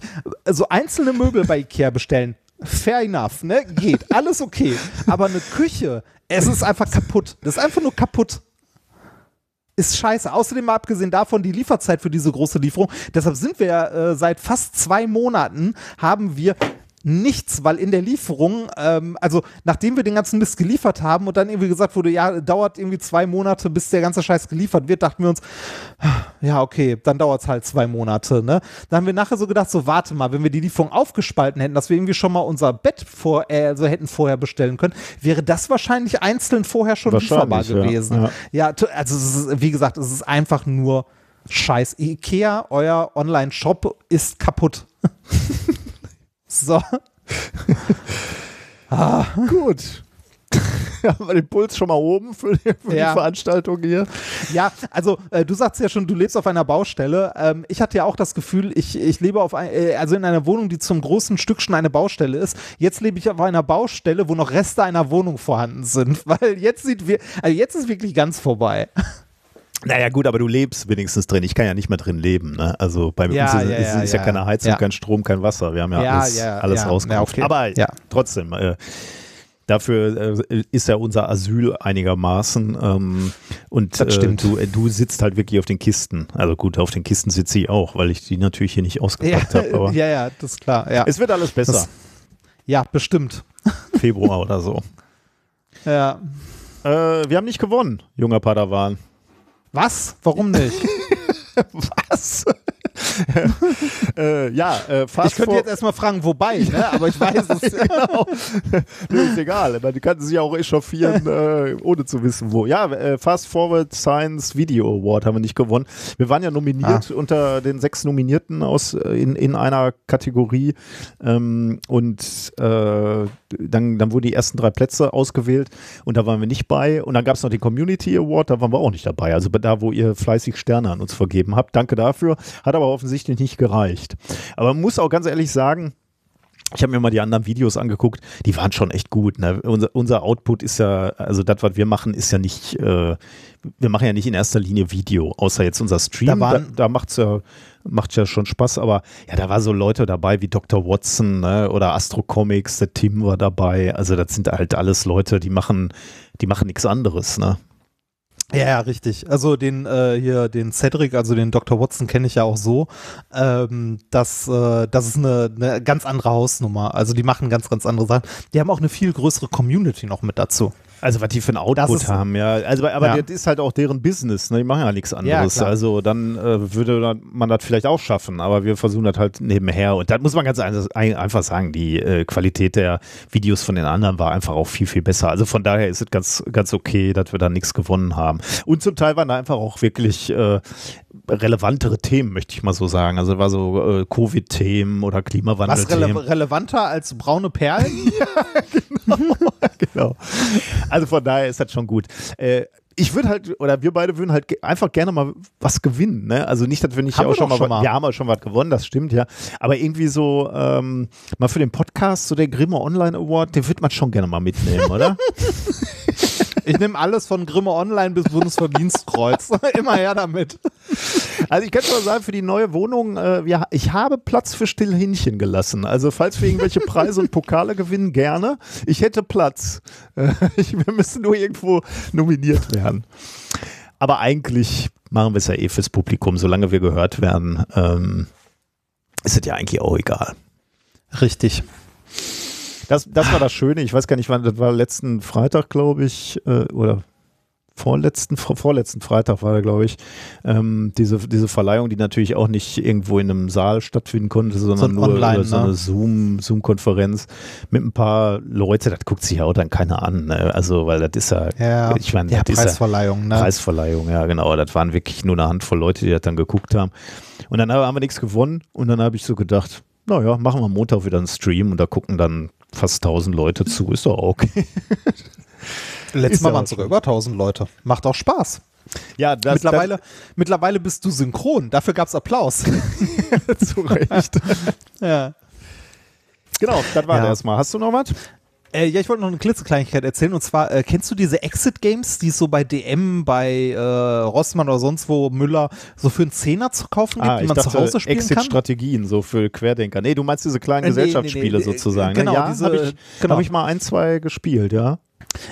B: so einzelne Möbel bei Ikea bestellen, fair enough, ne? Geht. Alles okay. Aber eine Küche, es ist einfach kaputt. Das ist einfach nur kaputt. Ist scheiße. Außerdem mal abgesehen davon die Lieferzeit für diese große Lieferung. Deshalb sind wir ja äh, seit fast zwei Monaten haben wir nichts, weil in der Lieferung, ähm, also nachdem wir den ganzen Mist geliefert haben und dann irgendwie gesagt wurde, ja, dauert irgendwie zwei Monate, bis der ganze Scheiß geliefert wird, dachten wir uns, ja, okay, dann dauert es halt zwei Monate, ne? Dann haben wir nachher so gedacht, so warte mal, wenn wir die Lieferung aufgespalten hätten, dass wir irgendwie schon mal unser Bett vor, äh, also hätten vorher bestellen können, wäre das wahrscheinlich einzeln vorher schon lieferbar
A: ja,
B: gewesen.
A: ja.
B: Ja, tu- also ist, wie gesagt, es ist einfach nur Scheiß. Ikea, euer Online-Shop ist kaputt. so.
A: Gut. Haben wir den Puls schon mal oben für die, für
B: Ja.
A: die Veranstaltung hier?
B: Ja, also äh, du sagst ja schon, du lebst auf einer Baustelle. Ähm, ich hatte ja auch das Gefühl, ich, ich lebe auf ein, äh, also in einer Wohnung, die zum großen Stück schon eine Baustelle ist. Jetzt lebe ich auf einer Baustelle, wo noch Reste einer Wohnung vorhanden sind, weil jetzt sieht wir, also jetzt ist wirklich ganz vorbei.
A: Naja, gut, aber du lebst wenigstens drin. Ich kann ja nicht mehr drin leben. Ne? Also bei
B: Ja,
A: uns ist,
B: ja,
A: ist, ist ja,
B: ja.
A: keine Heizung, kein Strom, kein Wasser. Wir haben ja, alles, alles rausgekauft.
B: Okay.
A: Aber
B: Ja.
A: trotzdem, äh, dafür äh, ist ja unser Asyl einigermaßen. Ähm, und
B: Das stimmt.
A: Äh, du, äh, du sitzt halt wirklich auf den Kisten. Also gut, auf den Kisten sitze ich auch, weil ich die natürlich hier nicht ausgepackt habe.
B: Ja, ja, das ist klar. Ja,
A: es wird alles besser.
B: Das- ja bestimmt.
A: Februar oder so.
B: Ja.
A: Äh, wir haben nicht gewonnen, junger Padawan.
B: Was? Warum nicht?
A: Was? äh, ja, äh, fast
B: Ich könnte jetzt erstmal fragen, wobei, ne? aber ich weiß es.
A: genau. nee, ist egal. Die kannten sich auch echauffieren, äh, ohne zu wissen, wo. Ja, äh, Fast Forward Science Video Award haben wir nicht gewonnen. Wir waren ja nominiert
B: Ah.
A: unter den sechs Nominierten aus, äh, in, in einer Kategorie. Ähm, und äh, dann, dann wurden die ersten drei Plätze ausgewählt und da waren wir nicht bei. Und dann gab es noch den Community Award, da waren wir auch nicht dabei. Also da, wo ihr fleißig Sterne an uns vergeben habt. Danke dafür. Hat aber offensichtlich nicht gereicht. Aber man muss auch ganz ehrlich sagen, ich habe mir mal die anderen Videos angeguckt, die waren schon echt gut. Ne? Unser, unser Output ist ja, also das, was wir machen, ist ja nicht, äh, wir machen ja nicht in erster Linie Video, außer jetzt unser Stream.
B: Da
A: Da, da, macht's ja, macht ja schon Spaß, aber ja, da war so Leute dabei wie Dr. Watson ne? oder Astro Comics, der Tim war dabei. Also das sind halt alles Leute, die machen, die machen nichts anderes. Ne?
B: Ja, ja, richtig. Also den äh, hier, den Cedric, also den Dr. Watson kenne ich ja auch so. Ähm, das, äh, das ist eine, eine ganz andere Hausnummer. Also die machen ganz, ganz andere Sachen. Die haben auch eine viel größere Community noch mit dazu.
A: Also was die für ein Output haben, ja. Also, aber
B: Ja.
A: das ist halt auch deren Business, ne? Die machen ja nichts anderes.
B: klar.
A: also dann äh, würde man das vielleicht auch schaffen, aber wir versuchen das halt nebenher. Und da muss man ganz ein- ein- einfach sagen, die äh, Qualität der Videos von den anderen war einfach auch viel, viel besser. Also von daher ist es ganz, ganz okay, dass wir da nichts gewonnen haben. Und zum Teil waren da einfach auch wirklich äh, relevantere Themen, möchte ich mal so sagen. Also war so äh, Covid-Themen oder
B: Was rele relevanter als braune Perlen?
A: genau. Also von daher ist das schon gut. Äh, ich würde halt, oder wir beide würden halt einfach gerne mal was gewinnen. Ne? Also nicht, dass wir nicht
B: Haben
A: auch
B: wir
A: schon mal,
B: schon mal.
A: wir haben auch schon was gewonnen, das stimmt ja. Aber irgendwie so ähm, mal für den Podcast, so der Grimme Online Award, den wird man schon gerne mal mitnehmen, oder?
B: Ich nehme alles von Grimme Online bis Bundesverdienstkreuz. Immer her damit.
A: Also ich kann schon mal sagen, für die neue Wohnung, äh, wir, ich habe Platz für Stillhähnchen gelassen. Also falls wir irgendwelche Preise und Pokale gewinnen, gerne. Ich hätte Platz. Äh, ich, wir müssen nur irgendwo nominiert werden. Aber eigentlich machen wir es ja eh fürs Publikum, solange wir gehört werden. Ähm, ist es ja eigentlich auch egal.
B: Richtig.
A: Das, das war das Schöne. Ich weiß gar nicht, wann, das war letzten Freitag, glaube ich, äh, oder vorletzten, vor- vorletzten Freitag war da, glaube ich, ähm, diese, diese Verleihung, die natürlich auch nicht irgendwo in einem Saal stattfinden konnte, sondern
B: Sondern
A: nur
B: online,
A: über so
B: ne?
A: eine Zoom, Zoom-Konferenz mit ein paar Leute, das guckt sich ja auch dann keiner an. Ne? Also, weil das ist ja,
B: Ja,
A: ich meine,
B: ja
A: ist ja
B: Preisverleihung, ne?
A: Preisverleihung, ja genau. Das waren wirklich nur eine Handvoll Leute, die das dann geguckt haben. Und dann haben wir nichts gewonnen und dann habe ich so gedacht, naja, machen wir Montag wieder einen Stream und da gucken dann fast 1000 Leute zu, ist doch okay.
B: Letztes Mal waren es sogar über 1000 Leute. Macht auch Spaß.
A: Ja, das,
B: mittlerweile, mittlerweile bist du synchron. Dafür gab es Applaus.
A: das, zu Recht.
B: ja.
A: genau, das war
B: Ja.
A: erstmal. Hast du noch was?
B: Äh, ja, ich wollte noch eine klitzekleinigkeit erzählen. Und zwar, äh, kennst du diese Exit-Games, die es so bei DM, bei äh, Rossmann oder sonst wo, Müller, so für einen Zehner zu kaufen gibt, die man zu Hause spielen kann?
A: Exit-Strategien, so für Querdenker. Nee, du meinst diese kleinen
B: Äh, nee,
A: Gesellschaftsspiele
B: nee, nee,
A: sozusagen.
B: genau,
A: ne? ja,
B: diese-
A: habe ich,
B: genau.
A: hab ich mal ein, zwei gespielt, ja.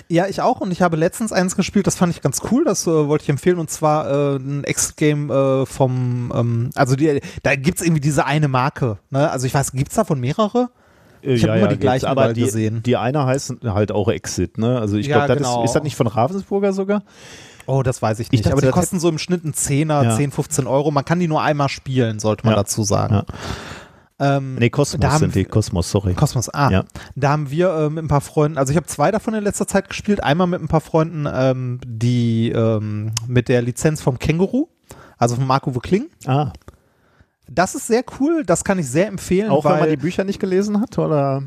B: Ja, ich auch. Und ich habe letztens eins gespielt, das fand ich ganz cool. Das äh, wollte ich empfehlen. Und zwar äh, ein Exit-Game äh, vom, ähm, also die, da gibt's irgendwie diese eine Marke. Ne? Also ich weiß, gibt's davon mehrere? Ich habe
A: ja,
B: immer die
A: gibt's.
B: gleichen
A: aber die,
B: gesehen.
A: Die eine heißt halt auch Exit, ne? Also ich
B: Ja,
A: glaube, das
B: genau.
A: ist, ist das nicht von Ravensburger sogar?
B: Oh, das weiß ich nicht.
A: dachte,
B: aber die kosten so im Schnitt einen Zehner,
A: Ja.
B: 10, 15 Euro. Man kann die nur einmal spielen, sollte man
A: Ja.
B: dazu sagen.
A: Ja.
B: Ähm,
A: Nee, Kosmos sind die. Kosmos, sorry.
B: Kosmos, ah.
A: Ja.
B: Da haben wir äh, mit ein paar Freunden, also ich habe zwei davon in letzter Zeit gespielt. Einmal mit ein paar Freunden, ähm, die ähm, mit der Lizenz vom Känguru, also von Marco Kling.
A: Ah,
B: Das ist sehr cool, das kann ich sehr empfehlen.
A: auch
B: weil,
A: wenn man die Bücher nicht gelesen hat, oder?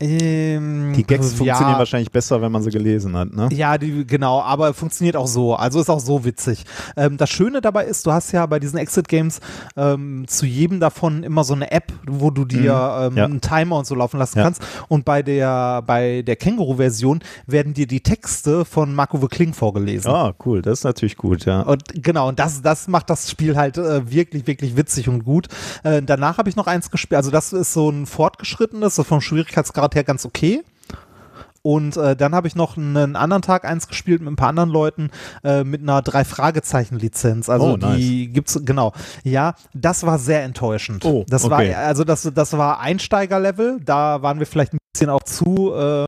B: Ähm,
A: Die Gags
B: ja,
A: funktionieren wahrscheinlich besser, wenn man sie gelesen hat, ne?
B: Ja, die, genau, aber funktioniert auch so. Also ist auch so witzig. Ähm, das Schöne dabei ist, du hast ja bei diesen Exit-Games ähm, zu jedem davon immer so eine App, wo du dir ähm,
A: Mhm. Ja.
B: einen Timer und so laufen lassen
A: Ja.
B: kannst. Und bei der, bei der Känguru-Version werden dir die Texte von Marco W. Kling vorgelesen.
A: Ah, cool, das ist natürlich gut, ja.
B: Und genau, und das, das macht das Spiel halt äh, wirklich, wirklich witzig und gut. Äh, danach habe ich noch eins gespielt. Also, das ist so ein fortgeschrittenes, so vom Schwierigkeitsgrad her ganz okay. Und äh, dann habe ich noch einen anderen Tag eins gespielt mit ein paar anderen Leuten äh, mit einer Drei-Fragezeichen-Lizenz. Also
A: Oh, nice.
B: die gibt's, genau. Ja, das war sehr enttäuschend.
A: Oh,
B: das
A: okay.
B: war, also das, das war Einsteigerlevel, da waren wir vielleicht ein bisschen auch zu, äh,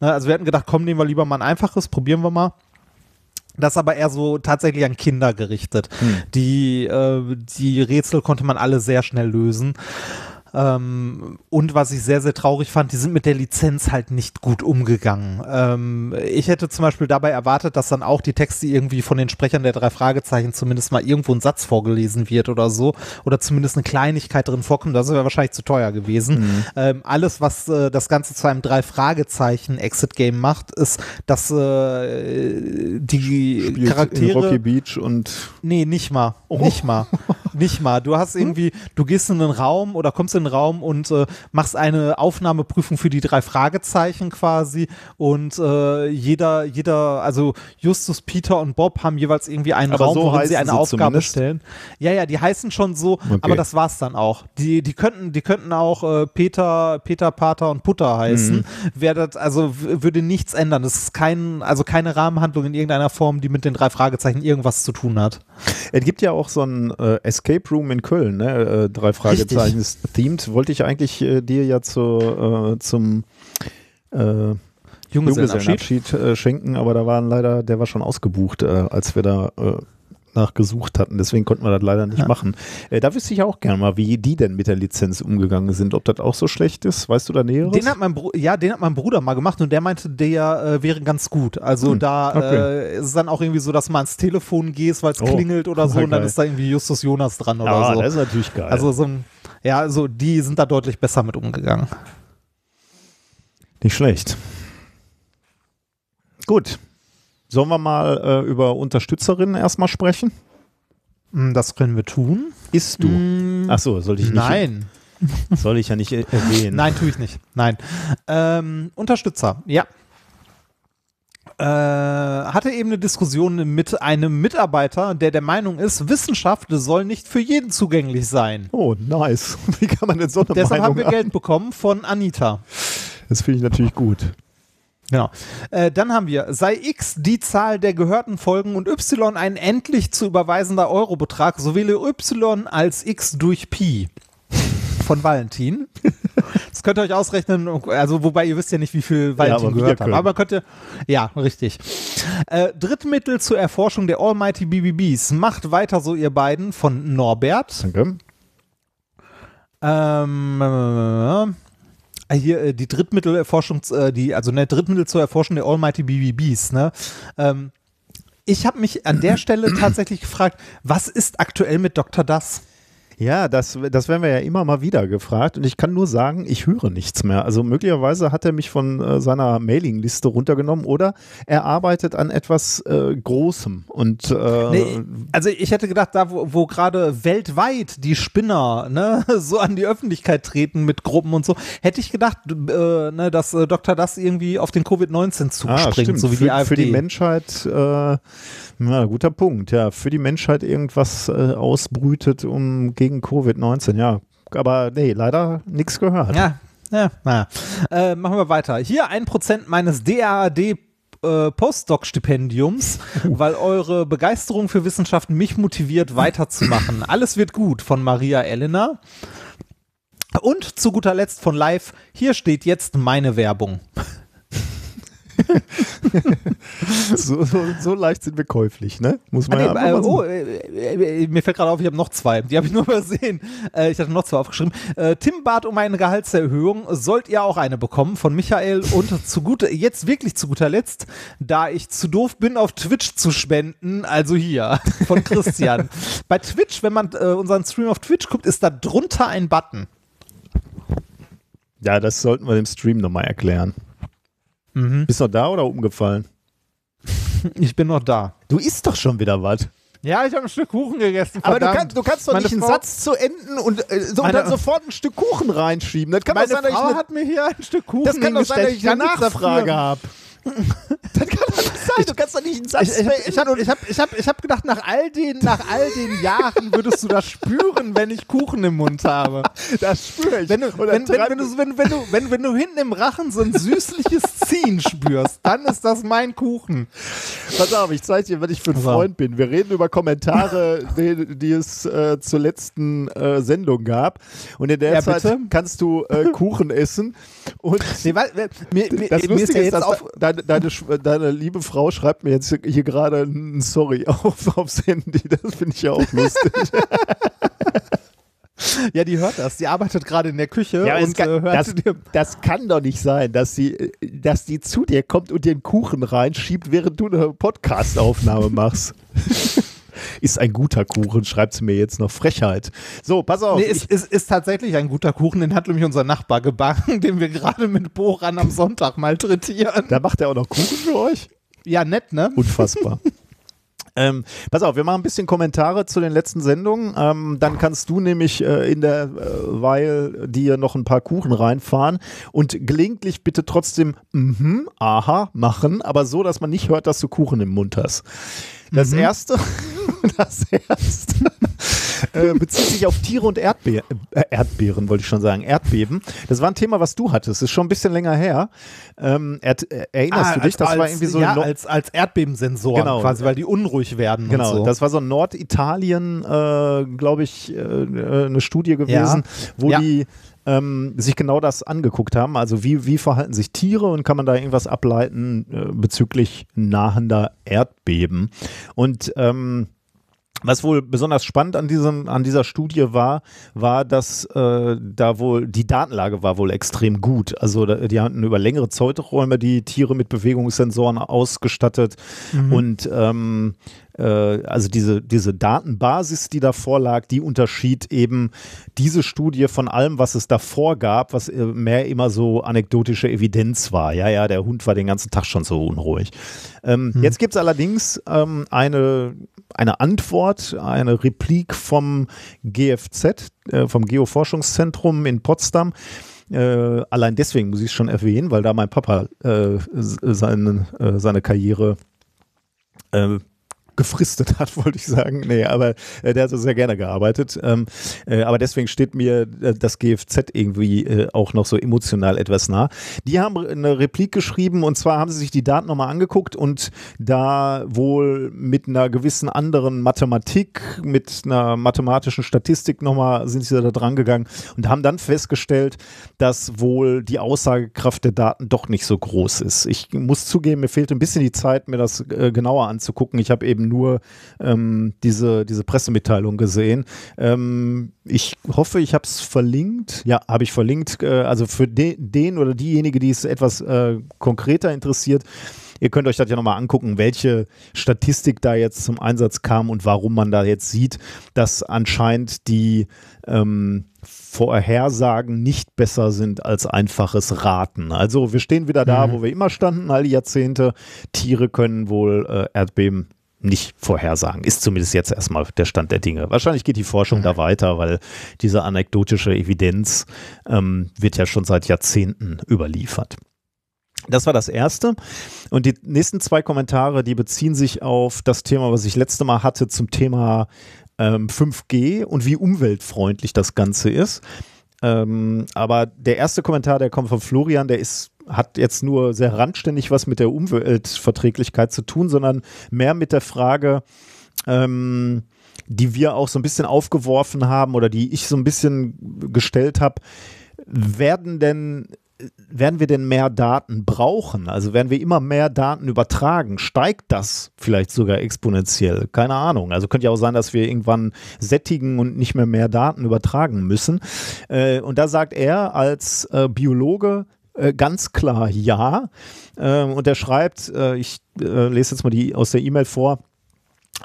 B: ne, also wir hatten gedacht, komm, nehmen wir lieber mal ein einfaches, probieren wir mal. Das aber eher so tatsächlich an Kinder gerichtet.
A: Hm.
B: Die, äh, die Rätsel konnte man alle sehr schnell lösen. Ähm, und was ich sehr, sehr traurig fand, die sind mit der Lizenz halt nicht gut umgegangen. Ähm, ich hätte zum Beispiel dabei erwartet, dass dann auch die Texte irgendwie von den Sprechern der drei Fragezeichen zumindest mal irgendwo ein Satz vorgelesen wird oder so. Oder zumindest eine Kleinigkeit drin vorkommt. Das wäre wahrscheinlich zu teuer gewesen. Ähm, alles, was äh, das Ganze zu einem drei Fragezeichen Exit-Game macht, ist, dass äh, die
A: Spielt in
B: Charaktere.
A: Rocky Beach und
B: Nee, nicht mal. Nicht mal. Nicht mal. Du hast irgendwie, du gehst in einen Raum oder kommst in einen Raum und äh, machst eine Aufnahmeprüfung für die drei Fragezeichen quasi und äh, jeder, jeder, also Justus, Peter und Bob haben jeweils irgendwie einen
A: Aber
B: Raum,
A: so
B: worin sie eine
A: sie
B: Aufgabe
A: zumindest.
B: stellen. Ja, ja, die heißen schon so,
A: Okay.
B: aber das war's dann auch. Die, die könnten, die könnten auch äh, Peter, Peter, Pater und Putter heißen.
A: Mhm.
B: Wäre das, also würde nichts ändern. Das ist kein, also keine Rahmenhandlung in irgendeiner Form, die mit den drei Fragezeichen irgendwas zu tun hat.
A: Es gibt ja auch so ein äh, Escape Room in Köln, ne? Äh, drei Fragezeichen ist themed. Wollte ich eigentlich äh, dir ja zu, äh, zum äh,
B: Junggesellenabschied.
A: Junggesellenabschied äh, schenken, aber da waren leider, der war schon ausgebucht, äh, als wir da äh, nachgesucht hatten. Deswegen konnten wir das leider nicht
B: Ja.
A: machen. Äh, da wüsste ich auch gerne mal, wie die denn mit der Lizenz umgegangen sind. Ob das auch so schlecht ist, weißt du da Näheres?
B: Den hat mein ja, den hat mein Bruder mal gemacht und der meinte, der äh, wäre ganz gut. Also
A: Hm,
B: da
A: okay.
B: äh, ist es dann auch irgendwie so, dass mal ans Telefon gehst, weil es
A: Oh,
B: klingelt oder so
A: na
B: und dann ist da irgendwie Justus Jonas dran oder
A: ah,
B: so.
A: das ist natürlich geil.
B: Also so ein, ja, also die sind da deutlich besser mit umgegangen.
A: Nicht schlecht. Gut. Sollen wir mal äh, über Unterstützerinnen erstmal sprechen?
B: Mm, Das können wir tun.
A: Isst du?
B: Mm,
A: Ach so, sollte ich nicht.
B: Nein.
A: Soll ich ja nicht äh, erwähnen.
B: Nein, tue ich nicht. Nein. Ähm, Unterstützer, ja. Äh, hatte eben eine Diskussion mit einem Mitarbeiter, der der Meinung ist, Wissenschaft soll nicht für jeden zugänglich sein.
A: Oh, nice. Wie kann man denn so eine
B: Deshalb
A: Meinung
B: haben wir Geld bekommen von Anita.
A: Das finde ich natürlich gut.
B: Genau. Äh, dann haben wir, sei X die Zahl der gehörten Folgen und Y ein endlich zu überweisender Eurobetrag, so wähle Y als X durch Pi. Von Valentin. Das könnt ihr euch ausrechnen, also wobei ihr wisst ja nicht, wie viel Valentin
A: wir
B: gehört hat. Aber könnt ihr, ja, richtig. Äh, Drittmittel zur Erforschung der Almighty BBBs. Macht weiter so, ihr beiden, von Norbert.
A: Danke.
B: Ähm, äh, hier äh, die Drittmittelerforschung, äh, die, also ne, Drittmittel zur Erforschung der Almighty BBBs, ne? Ähm, ich habe mich an der Stelle tatsächlich gefragt, was ist aktuell mit Dr. Das?
A: Ja, das, das werden wir ja immer mal wieder gefragt und ich kann nur sagen, ich höre nichts mehr. Also möglicherweise hat er mich von äh, seiner Mailingliste runtergenommen oder er arbeitet an etwas äh, Großem und äh,
B: Nee, also ich hätte gedacht, da wo, wo gerade weltweit die Spinner ne, so an die Öffentlichkeit treten mit Gruppen und so, hätte ich gedacht, äh, ne, dass äh, Dr. Das irgendwie auf den Covid-19-Zug
A: Ah,
B: springt,
A: stimmt.
B: so wie
A: für,
B: die AfD.
A: für die Menschheit, äh, na, guter Punkt, ja, für die Menschheit irgendwas ausbrütet um gegen Covid-19, ja. Aber nee, leider nichts gehört.
B: Ja, ja, naja. Äh, machen wir weiter. Hier ein Prozent meines DAAD äh, Postdoc-Stipendiums, weil eure Begeisterung für Wissenschaften mich motiviert, weiterzumachen. Alles wird gut von Maria Elena. Und zu guter Letzt von Live, hier steht jetzt meine Werbung.
A: so, so, so, leicht sind wir käuflich, ne? Muss man ah, nee,
B: ja äh, oh, äh, äh, mir fällt gerade auf, ich habe noch zwei. Die habe ich nur übersehen. Äh, ich hatte noch zwei aufgeschrieben. Äh, Tim bat um eine Gehaltserhöhung. Sollt ihr auch eine bekommen von Michael? Und zu guter, jetzt wirklich zu guter Letzt, da ich zu doof bin, auf Twitch zu spenden, also hier von Christian. Bei Twitch, wenn man äh, unseren Stream auf Twitch guckt, ist da drunter ein Button.
A: Ja, das sollten wir dem Stream nochmal erklären. Mhm. Bist du noch da oder umgefallen?
B: Ich bin noch da.
A: Du isst doch schon wieder was.
B: Ja, ich habe ein Stück Kuchen gegessen.
A: Aber du, kann, du, kannst doch meine nicht Frau, einen Satz zu enden und, äh, so, meine, und dann sofort ein Stück Kuchen reinschieben. Das kann
B: meine
A: doch sein,
B: Frau hat mir hier ein Stück Kuchen
A: Das kann doch sein, dass ich eine Nachfrage habe.
B: das kann doch nicht sein. Du kannst doch nicht einen Satz Ich, ich, ich habe ich hab, ich hab, ich hab gedacht, nach all, den, nach all den Jahren würdest du das spüren, wenn ich Kuchen im Mund habe.
A: Das spüre ich.
B: Wenn du, wenn, wenn, wenn, du, wenn, wenn, du, wenn, wenn du hinten im Rachen so ein süßliches Ziehen spürst, dann ist das mein Kuchen.
A: Pass auf, ich zeige dir, wenn ich für ein Freund bin. Wir reden über Kommentare, die, die es äh, zur letzten äh, Sendung gab. Und in der ja, Zeit bitte? kannst du äh, Kuchen essen. Und
B: nee, weil, mir, mir,
A: das Lustige ist, ja dass deine, deine, deine, liebe Frau schreibt mir jetzt hier gerade ein Sorry auf, aufs Handy. Das finde ich ja auch lustig.
B: Ja, die hört das. Die arbeitet gerade in der Küche
A: ja, und kann, äh, hört das, das kann doch nicht sein, dass sie, dass die zu dir kommt und dir einen Kuchen reinschiebt, während du eine Podcastaufnahme machst. ist ein guter Kuchen, schreibt sie mir jetzt noch Frechheit. So, pass auf.
B: Nee, es ist, ist, ist, tatsächlich ein guter Kuchen, den hat nämlich unser Nachbar gebacken, den wir gerade mit Boran am Sonntag malträtieren.
A: Da macht er auch noch Kuchen für euch?
B: Ja, nett, ne?
A: Unfassbar. Ähm, pass auf, wir machen ein bisschen Kommentare zu den letzten Sendungen. Ähm, dann kannst du nämlich äh, in der äh, Weil dir noch ein paar Kuchen reinfahren und gelegentlich bitte trotzdem mhm, aha machen, aber so, dass man nicht hört, dass du Kuchen im Mund hast. Das mhm. erste, das erste äh, bezieht sich auf Tiere und Erdbe äh, Erdbeeren, wollte ich schon sagen, Erdbeben. Das war ein Thema, was du hattest. Das ist schon ein bisschen länger her. Ähm, er, äh, erinnerst ah, du dich?
B: Das als, war irgendwie so ja, als, als Erdbebensensor
A: genau.
B: quasi, weil die unruhig werden.
A: Genau,
B: so.
A: das war so Norditalien, äh, glaube ich, äh, eine Studie gewesen, ja. wo ja. die ähm, sich genau das angeguckt haben. Also wie, wie verhalten sich Tiere und kann man da irgendwas ableiten äh, bezüglich nahender Erdbeben. Und ähm, was wohl besonders spannend an, diesem, an dieser Studie war, war, dass äh, da wohl die Datenlage war wohl extrem gut. Also da, die hatten über längere Zeiträume die Tiere mit Bewegungssensoren ausgestattet mhm. und ähm, äh, also diese, diese Datenbasis, die davor lag, die unterschied eben diese Studie von allem, was es davor gab, was äh, mehr immer so anekdotische Evidenz war. Ja, ja, der Hund war den ganzen Tag schon so unruhig. Ähm, hm. Jetzt gibt es allerdings ähm, eine, eine Antwort, eine Replik vom GFZ, äh, vom Geoforschungszentrum in Potsdam. Äh, allein deswegen muss ich es schon erwähnen, weil da mein Papa äh, seine, äh, seine Karriere äh, gefristet hat, wollte ich sagen. Nee, aber äh, der hat so sehr gerne gearbeitet. Ähm, äh, aber deswegen steht mir äh, das GFZ irgendwie äh, auch noch so emotional etwas nah. Die haben eine Replik geschrieben und zwar haben sie sich die Daten nochmal angeguckt und da wohl mit einer gewissen anderen Mathematik, mit einer mathematischen Statistik nochmal sind sie da dran gegangen und haben dann festgestellt, dass wohl die Aussagekraft der Daten doch nicht so groß ist. Ich muss zugeben, mir fehlt ein bisschen die Zeit, mir das äh, genauer anzugucken. Ich habe eben nur ähm, diese, diese Pressemitteilung gesehen. Ähm, ich hoffe, ich habe es verlinkt. Ja, habe ich verlinkt. Äh, also für de den oder diejenige, die es etwas äh, konkreter interessiert, Ihr könnt euch das ja nochmal angucken, welche Statistik da jetzt zum Einsatz kam und warum man da jetzt sieht, dass anscheinend die ähm, Vorhersagen nicht besser sind als einfaches Raten. Also wir stehen wieder da, mhm. wo wir immer standen, all die Jahrzehnte. Tiere können wohl äh, Erdbeben nicht vorhersagen. Ist zumindest jetzt erstmal der Stand der Dinge. Wahrscheinlich geht die Forschung da weiter, weil diese anekdotische Evidenz ähm, wird ja schon seit Jahrzehnten überliefert. Das war das erste. Und die nächsten zwei Kommentare, die beziehen sich auf das Thema, was ich letzte Mal hatte zum Thema ähm, 5G und wie umweltfreundlich das Ganze ist. Ähm, aber der erste Kommentar, der kommt von Florian, der ist hat jetzt nur sehr randständig was mit der Umweltverträglichkeit zu tun, sondern mehr mit der Frage, ähm, die wir auch so ein bisschen aufgeworfen haben oder die ich so ein bisschen gestellt habe. werden denn werden wir denn mehr Daten brauchen? Also werden wir immer mehr Daten übertragen? Steigt das vielleicht sogar exponentiell? Keine Ahnung. Also könnte ja auch sein, dass wir irgendwann sättigen und nicht mehr mehr Daten übertragen müssen. Äh, und da sagt er als äh, Biologe äh, ganz klar ja. Ähm, und er schreibt, äh, ich äh, lese jetzt mal die aus der E-Mail vor,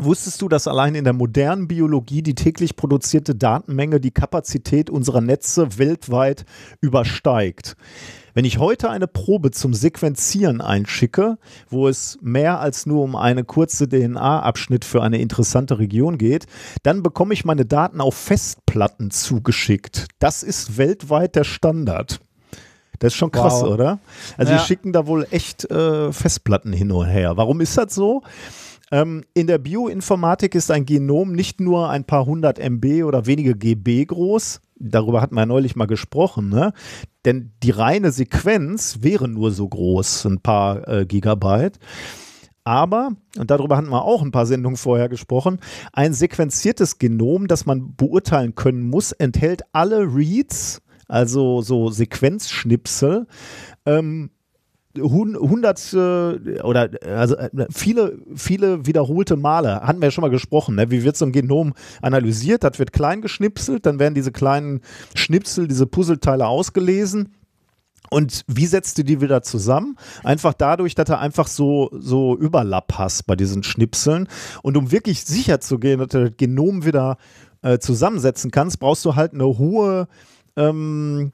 A: Wusstest du, dass allein in der modernen Biologie die täglich produzierte Datenmenge die Kapazität unserer Netze weltweit übersteigt? Wenn ich heute eine Probe zum Sequenzieren einschicke, wo es mehr als nur um eine kurze DNA-Abschnitt für eine interessante Region geht, dann bekomme ich meine Daten auf Festplatten zugeschickt. Das ist weltweit der Standard. Das ist schon krass, wow. oder? Also ja. die schicken da wohl echt äh, Festplatten hin und her. Warum ist das so? Ähm, in der Bioinformatik ist ein Genom nicht nur ein paar hundert MB oder wenige GB groß. Darüber hatten wir neulich mal gesprochen, ne? Denn die reine Sequenz wäre nur so groß, ein paar äh, Gigabyte. Aber, und darüber hatten wir auch ein paar Sendungen vorher gesprochen, ein sequenziertes Genom, das man beurteilen können muss, enthält alle Reads, also so Sequenzschnipsel, ähm, hundert äh, oder also äh, viele, viele wiederholte Male, hatten wir ja schon mal gesprochen, ne? wie wird so ein Genom analysiert, das wird klein geschnipselt, dann werden diese kleinen Schnipsel, diese Puzzleteile ausgelesen. Und wie setzt du die wieder zusammen? Einfach dadurch, dass du einfach so, so Überlapp hast bei diesen Schnipseln. Und um wirklich sicher zu gehen, dass du das Genom wieder äh, zusammensetzen kannst, brauchst du halt eine hohe ähm,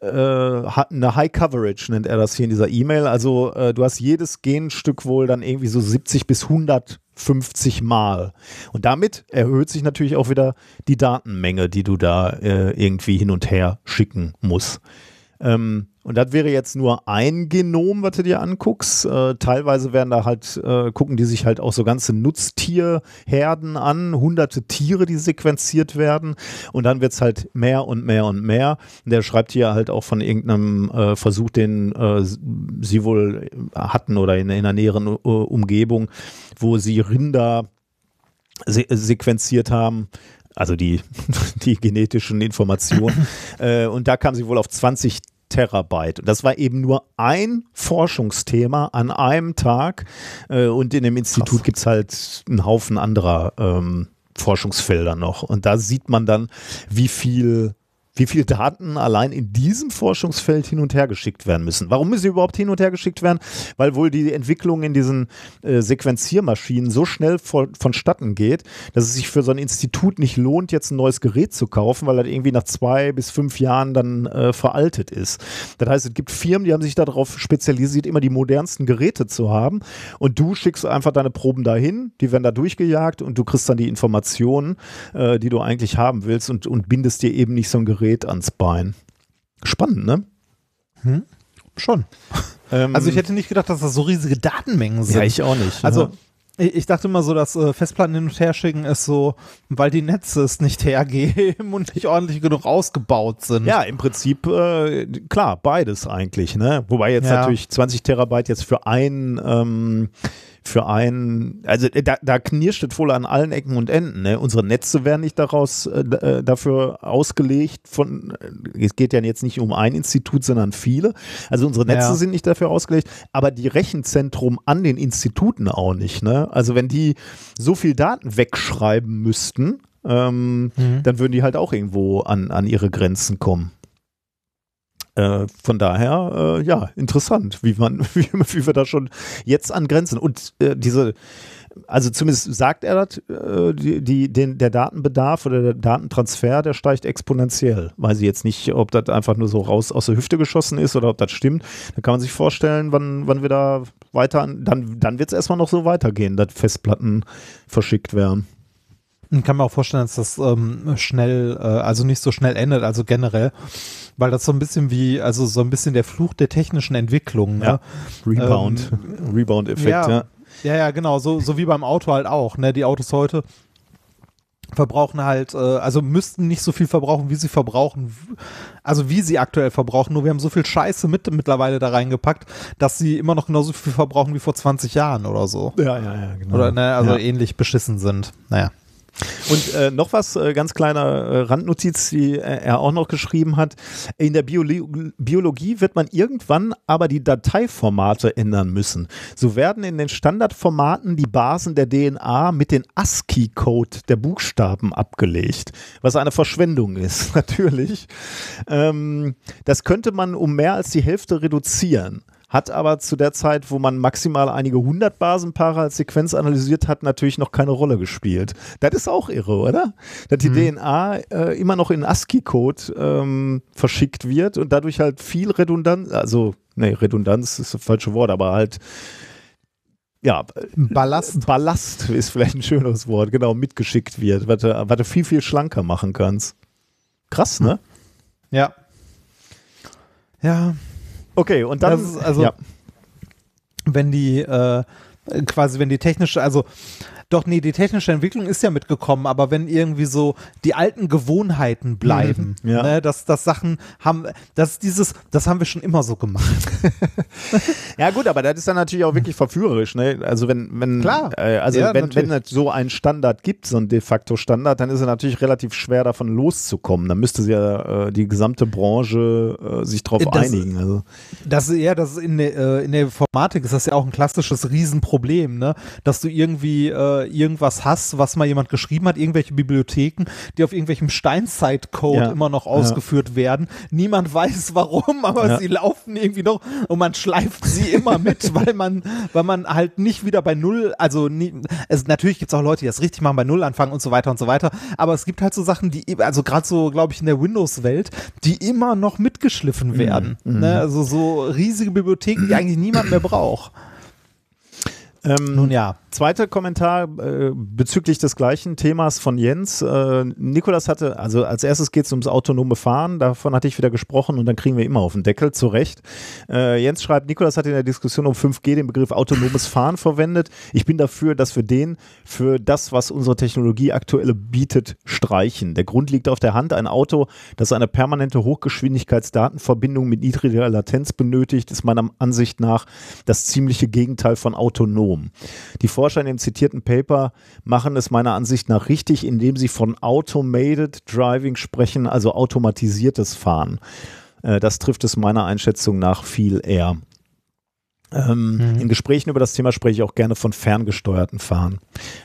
A: äh, eine High Coverage, nennt er das hier in dieser E-Mail. Also äh, du hast jedes Genstück wohl dann irgendwie so 70 bis 150 Mal. Und damit erhöht sich natürlich auch wieder die Datenmenge, die du da äh, irgendwie hin und her schicken musst. Ähm, und das wäre jetzt nur ein Genom, was du dir anguckst. Äh, teilweise werden da halt, äh, gucken die sich halt auch so ganze Nutztierherden an, hunderte Tiere, die sequenziert werden. Und dann wird es halt mehr und mehr und mehr. Und der schreibt hier halt auch von irgendeinem äh, Versuch, den äh, sie wohl hatten oder in, in einer näheren uh, Umgebung, wo sie Rinder se sequenziert haben also die, die genetischen Informationen. äh, und da kam sie wohl auf 20 Terabyte. Und das war eben nur ein Forschungsthema an einem Tag. Äh, und in dem Institut gibt es halt einen Haufen anderer ähm, Forschungsfelder noch. Und da sieht man dann, wie viel wie viele Daten allein in diesem Forschungsfeld hin und her geschickt werden müssen. Warum müssen sie überhaupt hin und her geschickt werden? Weil wohl die Entwicklung in diesen äh, Sequenziermaschinen so schnell vor, vonstatten geht, dass es sich für so ein Institut nicht lohnt, jetzt ein neues Gerät zu kaufen, weil das irgendwie nach zwei bis fünf Jahren dann äh, veraltet ist. Das heißt, es gibt Firmen, die haben sich darauf spezialisiert, immer die modernsten Geräte zu haben und du schickst einfach deine Proben dahin, die werden da durchgejagt und du kriegst dann die Informationen, äh, die du eigentlich haben willst und, und bindest dir eben nicht so ein Gerät Gerät ans Bein. Spannend, ne?
B: Hm? Schon. Ähm, also ich hätte nicht gedacht, dass das so riesige Datenmengen sind.
A: Ja, ich auch nicht.
B: Also ja. Ich dachte immer so, dass äh, Festplatten hin und her schicken ist so, weil die Netze es nicht hergeben und nicht ordentlich genug ausgebaut sind.
A: Ja, im Prinzip, äh, klar, beides eigentlich. Ne? Wobei jetzt ja. natürlich 20 Terabyte jetzt für ein ähm, für einen, also äh, da, da knirscht es wohl an allen Ecken und Enden. Ne? Unsere Netze werden nicht daraus äh, äh dafür ausgelegt von, äh, es geht ja jetzt nicht um ein Institut, sondern viele. Also unsere Netze ja. sind nicht dafür ausgelegt, aber die Rechenzentrum an den Instituten auch nicht. Ne? Also wenn die so viel Daten wegschreiben müssten, ähm, mhm. dann würden die halt auch irgendwo an, an ihre Grenzen kommen. Äh, von daher, äh, ja, interessant, wie man, wie, wie, wir da schon jetzt angrenzen. Und äh, diese, also zumindest sagt er das, äh, die, die, den, der Datenbedarf oder der Datentransfer, der steigt exponentiell. Weiß ich jetzt nicht, ob das einfach nur so raus aus der Hüfte geschossen ist oder ob das stimmt. Da kann man sich vorstellen, wann, wann wir da weiter, dann, dann wird es erstmal noch so weitergehen, dass Festplatten verschickt werden.
B: Ich kann mir auch vorstellen, dass das ähm, schnell, äh, also nicht so schnell endet, also generell, weil das so ein bisschen wie, also so ein bisschen der Fluch der technischen Entwicklung. Ne? Ja.
A: Rebound, ähm, Rebound-Effekt,
B: ja,
A: ja.
B: Ja, ja, genau, so, so wie beim Auto halt auch. Ne? Die Autos heute verbrauchen halt, äh, also müssten nicht so viel verbrauchen, wie sie verbrauchen, also wie sie aktuell verbrauchen, nur wir haben so viel Scheiße mit mittlerweile da reingepackt, dass sie immer noch genauso viel verbrauchen wie vor 20 Jahren oder so.
A: Ja, ja, ja, genau.
B: Oder, ne, also
A: ja.
B: ähnlich beschissen sind. Naja.
A: Und äh, noch was, äh, ganz kleiner äh, Randnotiz, die äh, er auch noch geschrieben hat. In der Biolo Biologie wird man irgendwann aber die Dateiformate ändern müssen. So werden in den Standardformaten die Basen der DNA mit den ASCII-Code der Buchstaben abgelegt, was eine Verschwendung ist, natürlich. Ähm, das könnte man um mehr als die Hälfte reduzieren hat aber zu der Zeit, wo man maximal einige hundert Basenpaare als Sequenz analysiert hat, natürlich noch keine Rolle gespielt. Das ist auch irre, oder? Dass die mhm. DNA äh, immer noch in ASCII-Code ähm, verschickt wird und dadurch halt viel Redundanz, also, nee, Redundanz ist das falsche Wort, aber halt ja,
B: Ballast.
A: Ballast ist vielleicht ein schönes Wort, genau, mitgeschickt wird, was du, was du viel, viel schlanker machen kannst. Krass, ne?
B: Ja. Ja,
A: Okay, und dann.
B: Ist, also, ja. wenn die äh, quasi, wenn die technische, also doch, nee, die technische Entwicklung ist ja mitgekommen, aber wenn irgendwie so die alten Gewohnheiten bleiben, mhm, ja. ne, dass, dass Sachen haben, das dieses, das haben wir schon immer so gemacht.
A: ja, gut, aber das ist dann natürlich auch wirklich verführerisch, ne? Also wenn, wenn,
B: Klar.
A: Äh, also ja, wenn, wenn es so einen Standard gibt, so ein de facto Standard, dann ist es natürlich relativ schwer, davon loszukommen. Dann müsste sie ja äh, die gesamte Branche äh, sich darauf einigen. Also.
B: Das, ja, das ist in der, äh, in der Informatik ist das ja auch ein klassisches Riesenproblem, ne? Dass du irgendwie äh, irgendwas hast, was mal jemand geschrieben hat, irgendwelche Bibliotheken, die auf irgendwelchem Steinzeit-Code ja. immer noch ausgeführt ja. werden. Niemand weiß warum, aber ja. sie laufen irgendwie noch und man schleift sie immer mit, weil man, weil man halt nicht wieder bei Null, also nie, es, natürlich gibt es auch Leute, die das richtig machen, bei Null anfangen und so weiter und so weiter, aber es gibt halt so Sachen, die, also gerade so, glaube ich, in der Windows-Welt, die immer noch mitgeschliffen mhm. werden. Mhm. Ne? Also so riesige Bibliotheken, die eigentlich niemand mehr braucht.
A: Ähm, Nun ja. Zweiter Kommentar äh, bezüglich des gleichen Themas von Jens. Äh, Nikolas hatte, also als erstes geht es ums autonome Fahren, davon hatte ich wieder gesprochen und dann kriegen wir immer auf den Deckel, zu Recht. Äh, Jens schreibt, Nikolas hat in der Diskussion um 5G den Begriff autonomes Fahren verwendet. Ich bin dafür, dass wir den für das, was unsere Technologie aktuell bietet, streichen. Der Grund liegt auf der Hand. Ein Auto, das eine permanente Hochgeschwindigkeitsdatenverbindung mit niedriger Latenz benötigt, ist meiner Ansicht nach das ziemliche Gegenteil von autonom. Die Forscher in dem zitierten Paper machen es meiner Ansicht nach richtig, indem sie von Automated Driving sprechen, also automatisiertes Fahren. Äh, das trifft es meiner Einschätzung nach viel eher. Ähm, mhm. In Gesprächen über das Thema spreche ich auch gerne von ferngesteuerten Fahren.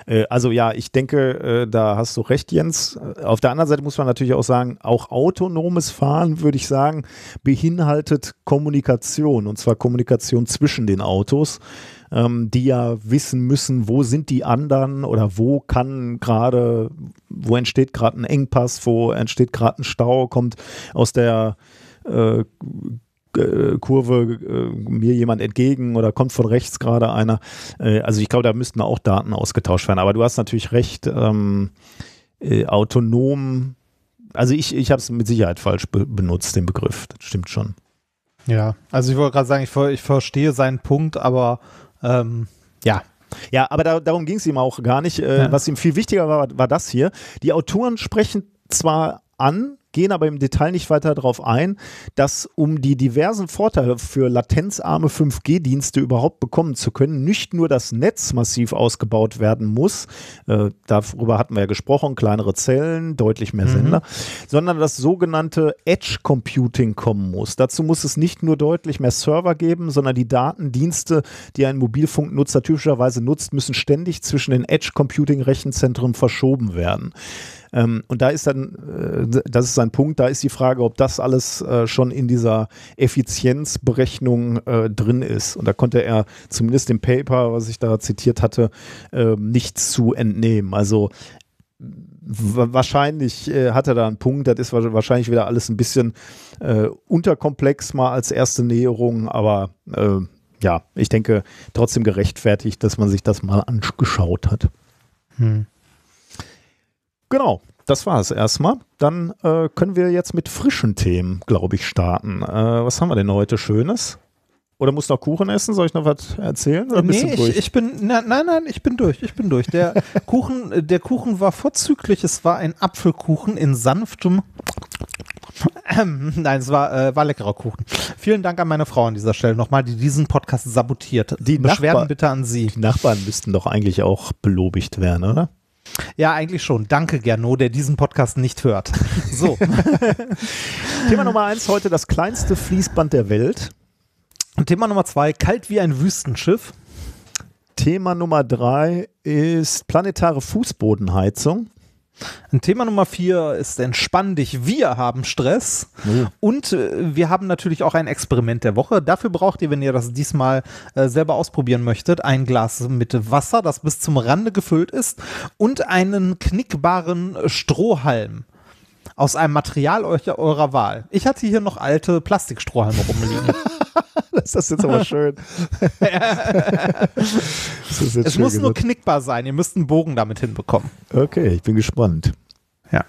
A: Äh, also ja, ich denke, äh, da hast du recht, Jens. Auf der anderen Seite muss man natürlich auch sagen, auch autonomes Fahren, würde ich sagen, beinhaltet Kommunikation und zwar Kommunikation zwischen den Autos ähm, die ja wissen müssen, wo sind die anderen oder wo kann gerade, wo entsteht gerade ein Engpass, wo entsteht gerade ein Stau, kommt aus der äh, Kurve äh, mir jemand entgegen oder kommt von rechts gerade einer. Äh, also ich glaube, da müssten auch Daten ausgetauscht werden. Aber du hast natürlich recht, ähm, äh, autonom, also ich, ich habe es mit Sicherheit falsch be benutzt, den Begriff. Das stimmt schon.
B: Ja, also ich wollte gerade sagen, ich, ich verstehe seinen Punkt, aber ähm, ja.
A: Ja, aber da, darum ging es ihm auch gar nicht. Äh, ja. Was ihm viel wichtiger war, war das hier. Die Autoren sprechen zwar an, gehen aber im Detail nicht weiter darauf ein, dass um die diversen Vorteile für latenzarme 5G-Dienste überhaupt bekommen zu können, nicht nur das Netz massiv ausgebaut werden muss, äh, darüber hatten wir ja gesprochen, kleinere Zellen, deutlich mehr mhm. Sender, sondern das sogenannte Edge Computing kommen muss. Dazu muss es nicht nur deutlich mehr Server geben, sondern die Datendienste, die ein Mobilfunknutzer typischerweise nutzt, müssen ständig zwischen den Edge Computing Rechenzentren verschoben werden. Ähm, und da ist dann, äh, das ist sein Punkt, da ist die Frage, ob das alles äh, schon in dieser Effizienzberechnung äh, drin ist. Und da konnte er zumindest im Paper, was ich da zitiert hatte, äh, nichts zu entnehmen. Also wahrscheinlich äh, hat er da einen Punkt, das ist wahrscheinlich wieder alles ein bisschen äh, unterkomplex mal als erste Näherung, aber äh, ja, ich denke trotzdem gerechtfertigt, dass man sich das mal angeschaut hat. Hm. Genau, das war es erstmal. Dann äh, können wir jetzt mit frischen Themen, glaube ich, starten. Äh, was haben wir denn heute Schönes? Oder musst du noch Kuchen essen? Soll ich noch was erzählen? Oder
B: nee, ich, ich, bin, na, nein, nein, ich bin durch. Ich bin durch. Der Kuchen, der Kuchen war vorzüglich. Es war ein Apfelkuchen in sanftem. Ähm, nein, es war, äh, war leckerer Kuchen. Vielen Dank an meine Frau an dieser Stelle nochmal, die diesen Podcast sabotiert.
A: Die Beschwerden Nachbar bitte an Sie. Die Nachbarn müssten doch eigentlich auch belobigt werden, oder?
B: Ja, eigentlich schon. Danke, Gernot, der diesen Podcast nicht hört. So.
A: Thema Nummer eins heute, das kleinste Fließband der Welt.
B: Und Thema Nummer zwei, kalt wie ein Wüstenschiff.
A: Thema Nummer drei ist planetare Fußbodenheizung.
B: Thema Nummer vier ist entspann dich, wir haben Stress.
A: Oh.
B: Und äh, wir haben natürlich auch ein Experiment der Woche. Dafür braucht ihr, wenn ihr das diesmal äh, selber ausprobieren möchtet, ein Glas mit Wasser, das bis zum Rande gefüllt ist und einen knickbaren Strohhalm aus einem Material eurer, eurer Wahl. Ich hatte hier noch alte Plastikstrohhalme rumliegen.
A: Das ist jetzt aber schön. Jetzt
B: es
A: schön
B: muss nur
A: gesagt.
B: knickbar sein. Ihr müsst einen Bogen damit hinbekommen.
A: Okay, ich bin gespannt.
B: Ja.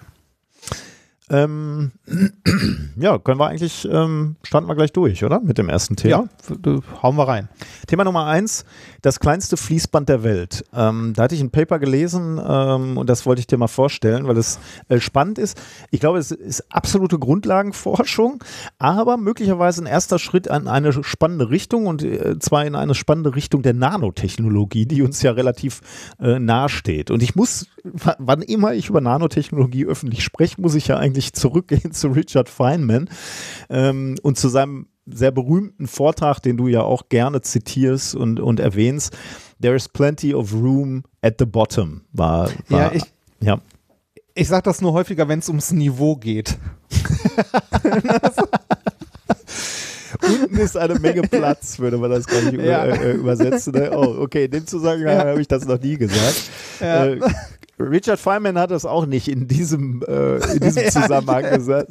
A: Ähm, ja, können wir eigentlich, ähm, starten wir gleich durch, oder? Mit dem ersten Thema.
B: Ja, f- hauen wir rein.
A: Thema Nummer eins, das kleinste Fließband der Welt. Ähm, da hatte ich ein Paper gelesen ähm, und das wollte ich dir mal vorstellen, weil es äh, spannend ist. Ich glaube, es ist absolute Grundlagenforschung, aber möglicherweise ein erster Schritt an eine spannende Richtung und äh, zwar in eine spannende Richtung der Nanotechnologie, die uns ja relativ äh, nahe steht. Und ich muss, wann immer ich über Nanotechnologie öffentlich spreche, muss ich ja eigentlich zurückgehen zu Richard Feynman ähm, und zu seinem sehr berühmten Vortrag, den du ja auch gerne zitierst und, und erwähnst. There is plenty of room at the bottom. War, war
B: Ja, ich,
A: ja.
B: ich sage das nur häufiger, wenn es ums Niveau geht.
A: Unten ist eine Menge Platz, würde man das gar nicht über,
B: Ja.
A: äh, übersetzen. Ne? Oh, okay, in dem Zusammenhang
B: Ja.
A: habe ich das noch nie gesagt.
B: Ja.
A: Äh, Richard Feynman hat das auch nicht in diesem, äh, in diesem Zusammenhang gesagt.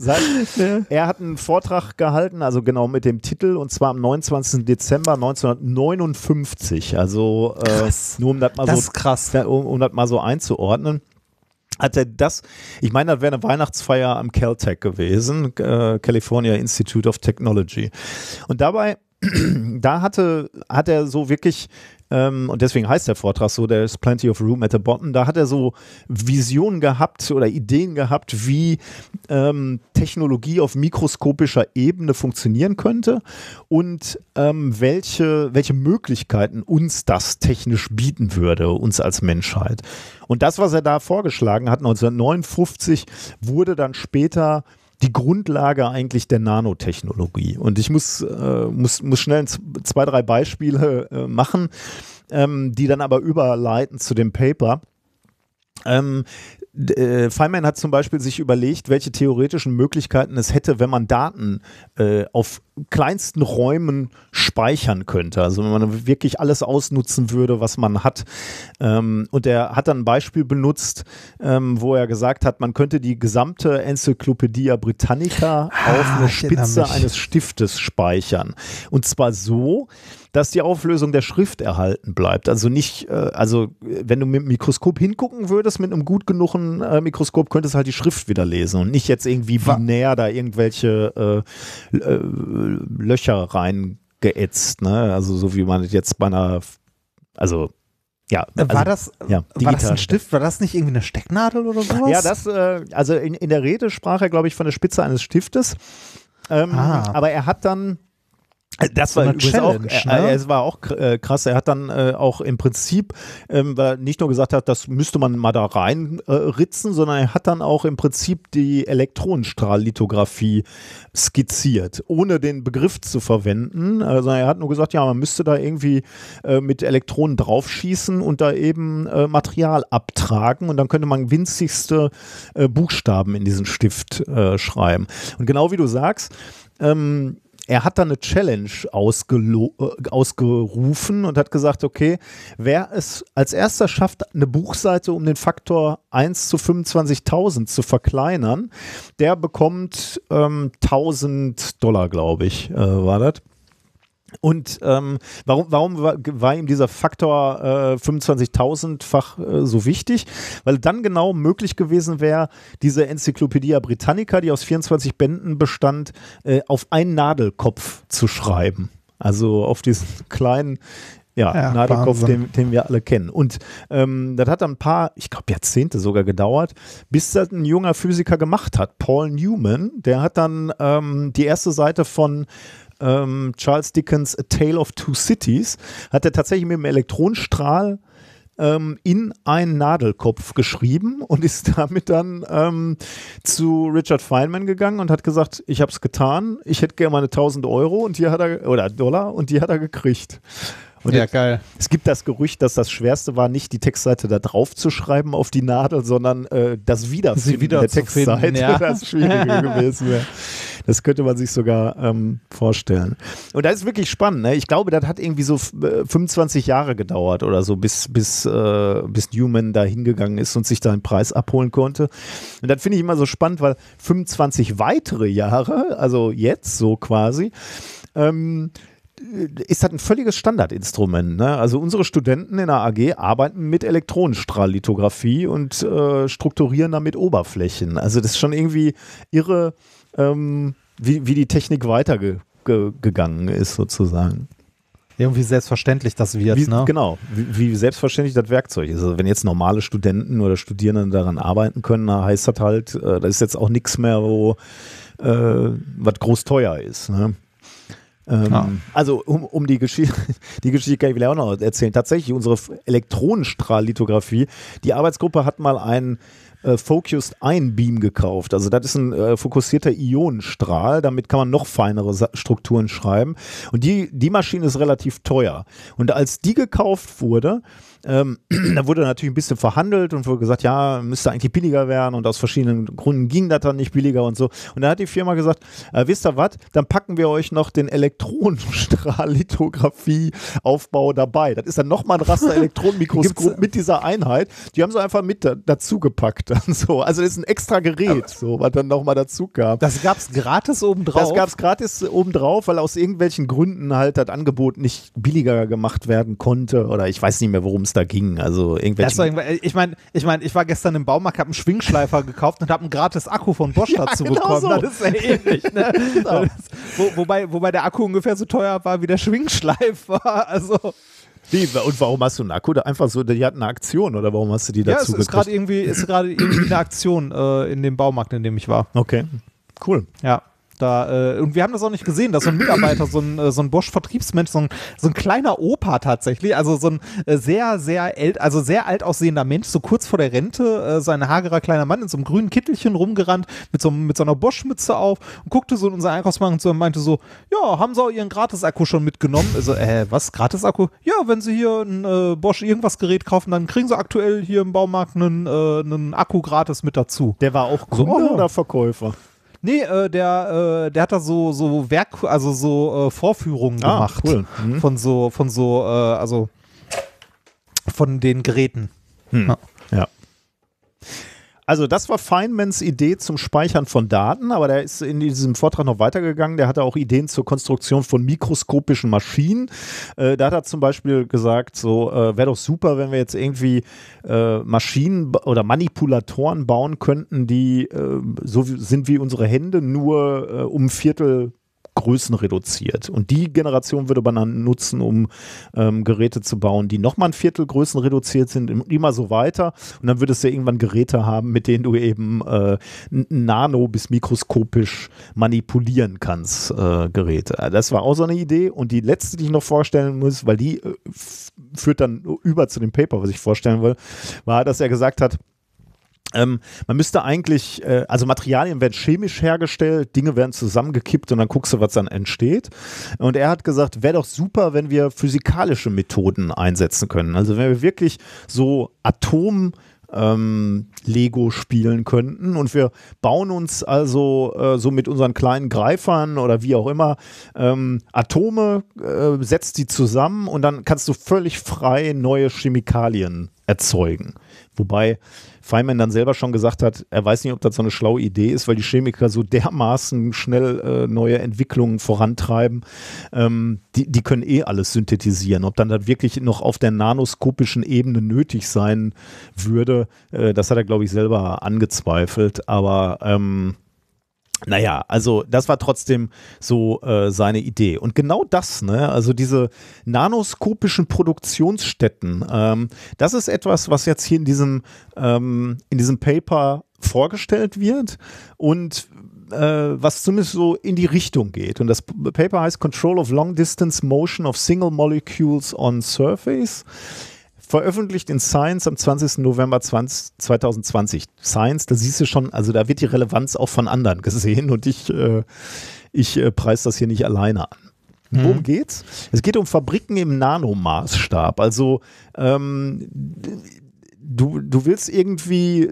A: Er hat einen Vortrag gehalten, also genau mit dem Titel, und zwar am 29. Dezember 1959. Also äh, nur um das mal
B: Das
A: so
B: krass.
A: um, um das mal so einzuordnen. Hat er das, ich meine, das wäre eine Weihnachtsfeier am Caltech gewesen, äh, California Institute of Technology. Und dabei, da hatte, hat er so wirklich, ähm, und deswegen heißt der Vortrag so, There's plenty of room at the bottom, da hat er so Visionen gehabt oder Ideen gehabt, wie ähm, Technologie auf mikroskopischer Ebene funktionieren könnte und ähm, welche, welche Möglichkeiten uns das technisch bieten würde, uns als Menschheit. Und das, was er da vorgeschlagen hat, 1959, wurde dann später die Grundlage eigentlich der Nanotechnologie. Und ich muss, äh, muss, muss schnell zwei, drei Beispiele äh, machen, ähm, die dann aber überleiten zu dem Paper. Ähm, äh, Feynman hat zum Beispiel sich überlegt, welche theoretischen Möglichkeiten es hätte, wenn man Daten äh, auf kleinsten Räumen speichern könnte. Also wenn man wirklich alles ausnutzen würde, was man hat. Ähm, und er hat dann ein Beispiel benutzt, ähm, wo er gesagt hat, man könnte die gesamte Enzyklopädie Britannica auf
B: Ah, ich erinnere
A: Spitze eines Stiftes speichern. Und zwar so, dass die Auflösung der Schrift erhalten bleibt. Also nicht, äh, also wenn du mit dem Mikroskop hingucken würdest, mit einem gut genugen äh, Mikroskop, könntest du halt die Schrift wieder lesen und nicht jetzt irgendwie binär da irgendwelche äh, äh, Löcher reingeätzt, ne? Also so wie man jetzt bei einer, also ja,
B: Äh,
A: also,
B: war das,
A: ja,
B: war das ein Stift? War das nicht irgendwie eine Stecknadel oder sowas?
A: Ja, das, äh, also in, in der Rede sprach er, glaube ich, von der Spitze eines Stiftes. Ähm,
B: Ah.
A: Aber er hat dann. Äh, Das war übrigens auch, äh,
B: ne?
A: es war auch äh, krass. Er hat dann äh, auch im Prinzip, ähm, weil er nicht nur gesagt hat, das müsste man mal da rein äh, ritzen, sondern er hat dann auch im Prinzip die Elektronenstrahllithografie skizziert, ohne den Begriff zu verwenden. Also er hat nur gesagt, ja, man müsste da irgendwie äh, mit Elektronen draufschießen und da eben äh, Material abtragen und dann könnte man winzigste äh, Buchstaben in diesen Stift äh, schreiben. Und genau wie du sagst, ähm, er hat dann eine Challenge äh, ausgerufen und hat gesagt, okay, wer es als erster schafft, eine Buchseite um den Faktor 1 zu 25.000 zu verkleinern, der bekommt ähm, 1000 Dollar, glaube ich, äh, war das. Und ähm, warum, warum war, war ihm dieser Faktor äh, 25.000-fach äh, so wichtig? Weil dann genau möglich gewesen wäre, diese Enzyklopädie Britannica, die aus 24 Bänden bestand, äh, auf einen Nadelkopf zu schreiben. Also auf diesen kleinen ja,
B: Ja,
A: Nadelkopf, den, den wir alle kennen. Und ähm, das hat dann ein paar, ich glaube Jahrzehnte sogar gedauert, bis das ein junger Physiker gemacht hat. Paul Newman, der hat dann ähm, die erste Seite von ähm, Charles Dickens A Tale of Two Cities, hat er tatsächlich mit dem Elektronenstrahl ähm, in einen Nadelkopf geschrieben und ist damit dann ähm, zu Richard Feynman gegangen und hat gesagt, ich habe es getan, ich hätte gerne meine 1000 Euro und die hat er, oder Dollar und die hat er gekriegt. Und
B: ja, geil.
A: Es gibt das Gerücht, dass das Schwerste war, nicht die Textseite da drauf zu schreiben auf die Nadel, sondern äh, das Wiederfinden
B: wieder
A: der Textseite,
B: finden, ja.
A: das Schwierige gewesen wäre. Das könnte man sich sogar ähm, vorstellen. Und das ist wirklich spannend. Ne? Ich glaube, das hat irgendwie so äh, 25 Jahre gedauert oder so, bis, bis, äh, bis Newman da hingegangen ist und sich da einen Preis abholen konnte. Und das finde ich immer so spannend, weil 25 weitere Jahre, also jetzt so quasi, ähm, ist das ein völliges Standardinstrument. Ne? Also unsere Studenten in der AG arbeiten mit Elektronenstrahllithografie und äh, strukturieren damit Oberflächen. Also das ist schon irgendwie irre, ähm, wie, wie die Technik weitergegangen ist sozusagen.
B: Irgendwie selbstverständlich das wird,
A: Wie,
B: ne?
A: Genau, wie, wie selbstverständlich das Werkzeug ist. Also wenn jetzt normale Studenten oder Studierende daran arbeiten können, dann heißt das halt, äh, das ist jetzt auch nichts mehr, wo äh, was groß teuer ist. Ne? Ähm,
B: Ja.
A: Also um, um die Geschichte, die Geschichte kann ich vielleicht auch noch erzählen. Tatsächlich, unsere Elektronenstrahllithografie, die Arbeitsgruppe hat mal einen äh, Focused Ion Beam gekauft. Also das ist ein äh, fokussierter Ionenstrahl, damit kann man noch feinere Sa Strukturen schreiben. Und die, die Maschine ist relativ teuer. Und als die gekauft wurde, ähm, da wurde natürlich ein bisschen verhandelt und wurde gesagt, ja, müsste eigentlich billiger werden und aus verschiedenen Gründen ging das dann nicht billiger und so. Und da hat die Firma gesagt, äh, wisst ihr was, dann packen wir euch noch den Elektronenstrahllithografie-Aufbau dabei. Das ist dann nochmal ein Raster-Elektronenmikroskop mit dieser Einheit. Die haben sie einfach mit da, dazu gepackt. Dann so. Also das ist ein extra Gerät, so, was dann nochmal dazu kam.
B: Das gab's gratis obendrauf.
A: Das gab es gratis obendrauf, weil aus irgendwelchen Gründen halt das Angebot nicht billiger gemacht werden konnte. Oder ich weiß nicht mehr, worum es da ging. Also irgendwelche.
B: war irgendwann- ich meine, ich, mein, ich war gestern im Baumarkt, habe einen Schwingschleifer gekauft und habe einen gratis Akku von Bosch dazu
A: genau
B: bekommen.
A: so.
B: Das ist ja ähnlich. Ne? Das, wo, wobei, wobei der Akku ungefähr so teuer war wie der Schwingschleifer. Also
A: Wie, und warum hast du einen Akku? Da einfach so, die hatten eine Aktion oder warum hast du die
B: ja, es
A: dazu
B: ist gerade
A: gekriegt?
B: irgendwie, ist gerade irgendwie eine Aktion äh, in dem Baumarkt, in dem ich war.
A: Okay, cool.
B: Ja. Da, äh, und wir haben das auch nicht gesehen, dass so ein Mitarbeiter, so ein, äh, so ein Bosch-Vertriebsmensch, so ein, so ein kleiner Opa tatsächlich, also so ein äh, sehr, sehr alt, also sehr alt aussehender Mensch, so kurz vor der Rente, äh, so ein hagerer kleiner Mann in so einem grünen Kittelchen rumgerannt, mit so, mit so einer Bosch-Mütze auf und guckte so in unseren Einkaufswagen zu und meinte so, ja, haben Sie auch Ihren Gratis-Akku schon mitgenommen? Also, äh, was, Gratis-Akku? Ja, wenn Sie hier ein äh, Bosch-Irgendwas-Gerät kaufen, dann kriegen Sie aktuell hier im Baumarkt einen, äh, einen Akku gratis mit dazu.
A: Der war auch Kunde
B: Oh.
A: oder Verkäufer?
B: Nee, äh, der, äh, der hat da so, so Werk, also so äh, Vorführungen
A: Ah,
B: gemacht.
A: cool. Mhm.
B: Von so, von so, äh, also von den Geräten.
A: Hm. Ja. Also das war Feynmans Idee zum Speichern von Daten, aber der ist in diesem Vortrag noch weitergegangen. Der hatte auch Ideen zur Konstruktion von mikroskopischen Maschinen. Äh, da hat er zum Beispiel gesagt, so äh, wäre doch super, wenn wir jetzt irgendwie äh, Maschinen oder Manipulatoren bauen könnten, die äh, so sind wie unsere Hände, nur äh, um Viertel Größen reduziert. Und die Generation würde man dann nutzen, um ähm, Geräte zu bauen, die nochmal ein Viertel Größen reduziert sind, im- immer so weiter. Und dann würdest du irgendwann Geräte haben, mit denen du eben äh, nano- bis mikroskopisch manipulieren kannst, äh, Geräte. Äh, Das war auch so eine Idee. Und die letzte, die ich noch vorstellen muss, weil die äh, führt dann über zu dem Paper, was ich vorstellen will, war, dass er gesagt hat, ähm, man müsste eigentlich, äh, also Materialien werden chemisch hergestellt, Dinge werden zusammengekippt und dann guckst du, was dann entsteht. Und er hat gesagt, wäre doch super, wenn wir physikalische Methoden einsetzen können. Also wenn wir wirklich so Atom ähm, Lego spielen könnten und wir bauen uns also äh, so mit unseren kleinen Greifern oder wie auch immer ähm, Atome, äh, setzt die zusammen und dann kannst du völlig frei neue Chemikalien erzeugen. Wobei Feynman dann selber schon gesagt hat, er weiß nicht, ob das so eine schlaue Idee ist, weil die Chemiker so dermaßen schnell äh, neue Entwicklungen vorantreiben. Ähm, die, die können eh alles synthetisieren. Ob dann das wirklich noch auf der nanoskopischen Ebene nötig sein würde, äh, das hat er, glaube ich, selber angezweifelt. Aber ähm, naja, also das war trotzdem so äh, seine Idee. Und genau das, ne, also diese nanoskopischen Produktionsstätten, ähm, das ist etwas, was jetzt hier in diesem, ähm, in diesem Paper vorgestellt wird und äh, was zumindest so in die Richtung geht. Und das Paper heißt Control of Long Distance Motion of Single Molecules on Surface veröffentlicht in Science am 20. November 20, 2020. Science, da siehst du schon, also da wird die Relevanz auch von anderen gesehen und ich, äh, ich äh, preise das hier nicht alleine an. Worum geht's? Es geht um Fabriken im Nanomaßstab. Also ähm, du, du willst irgendwie,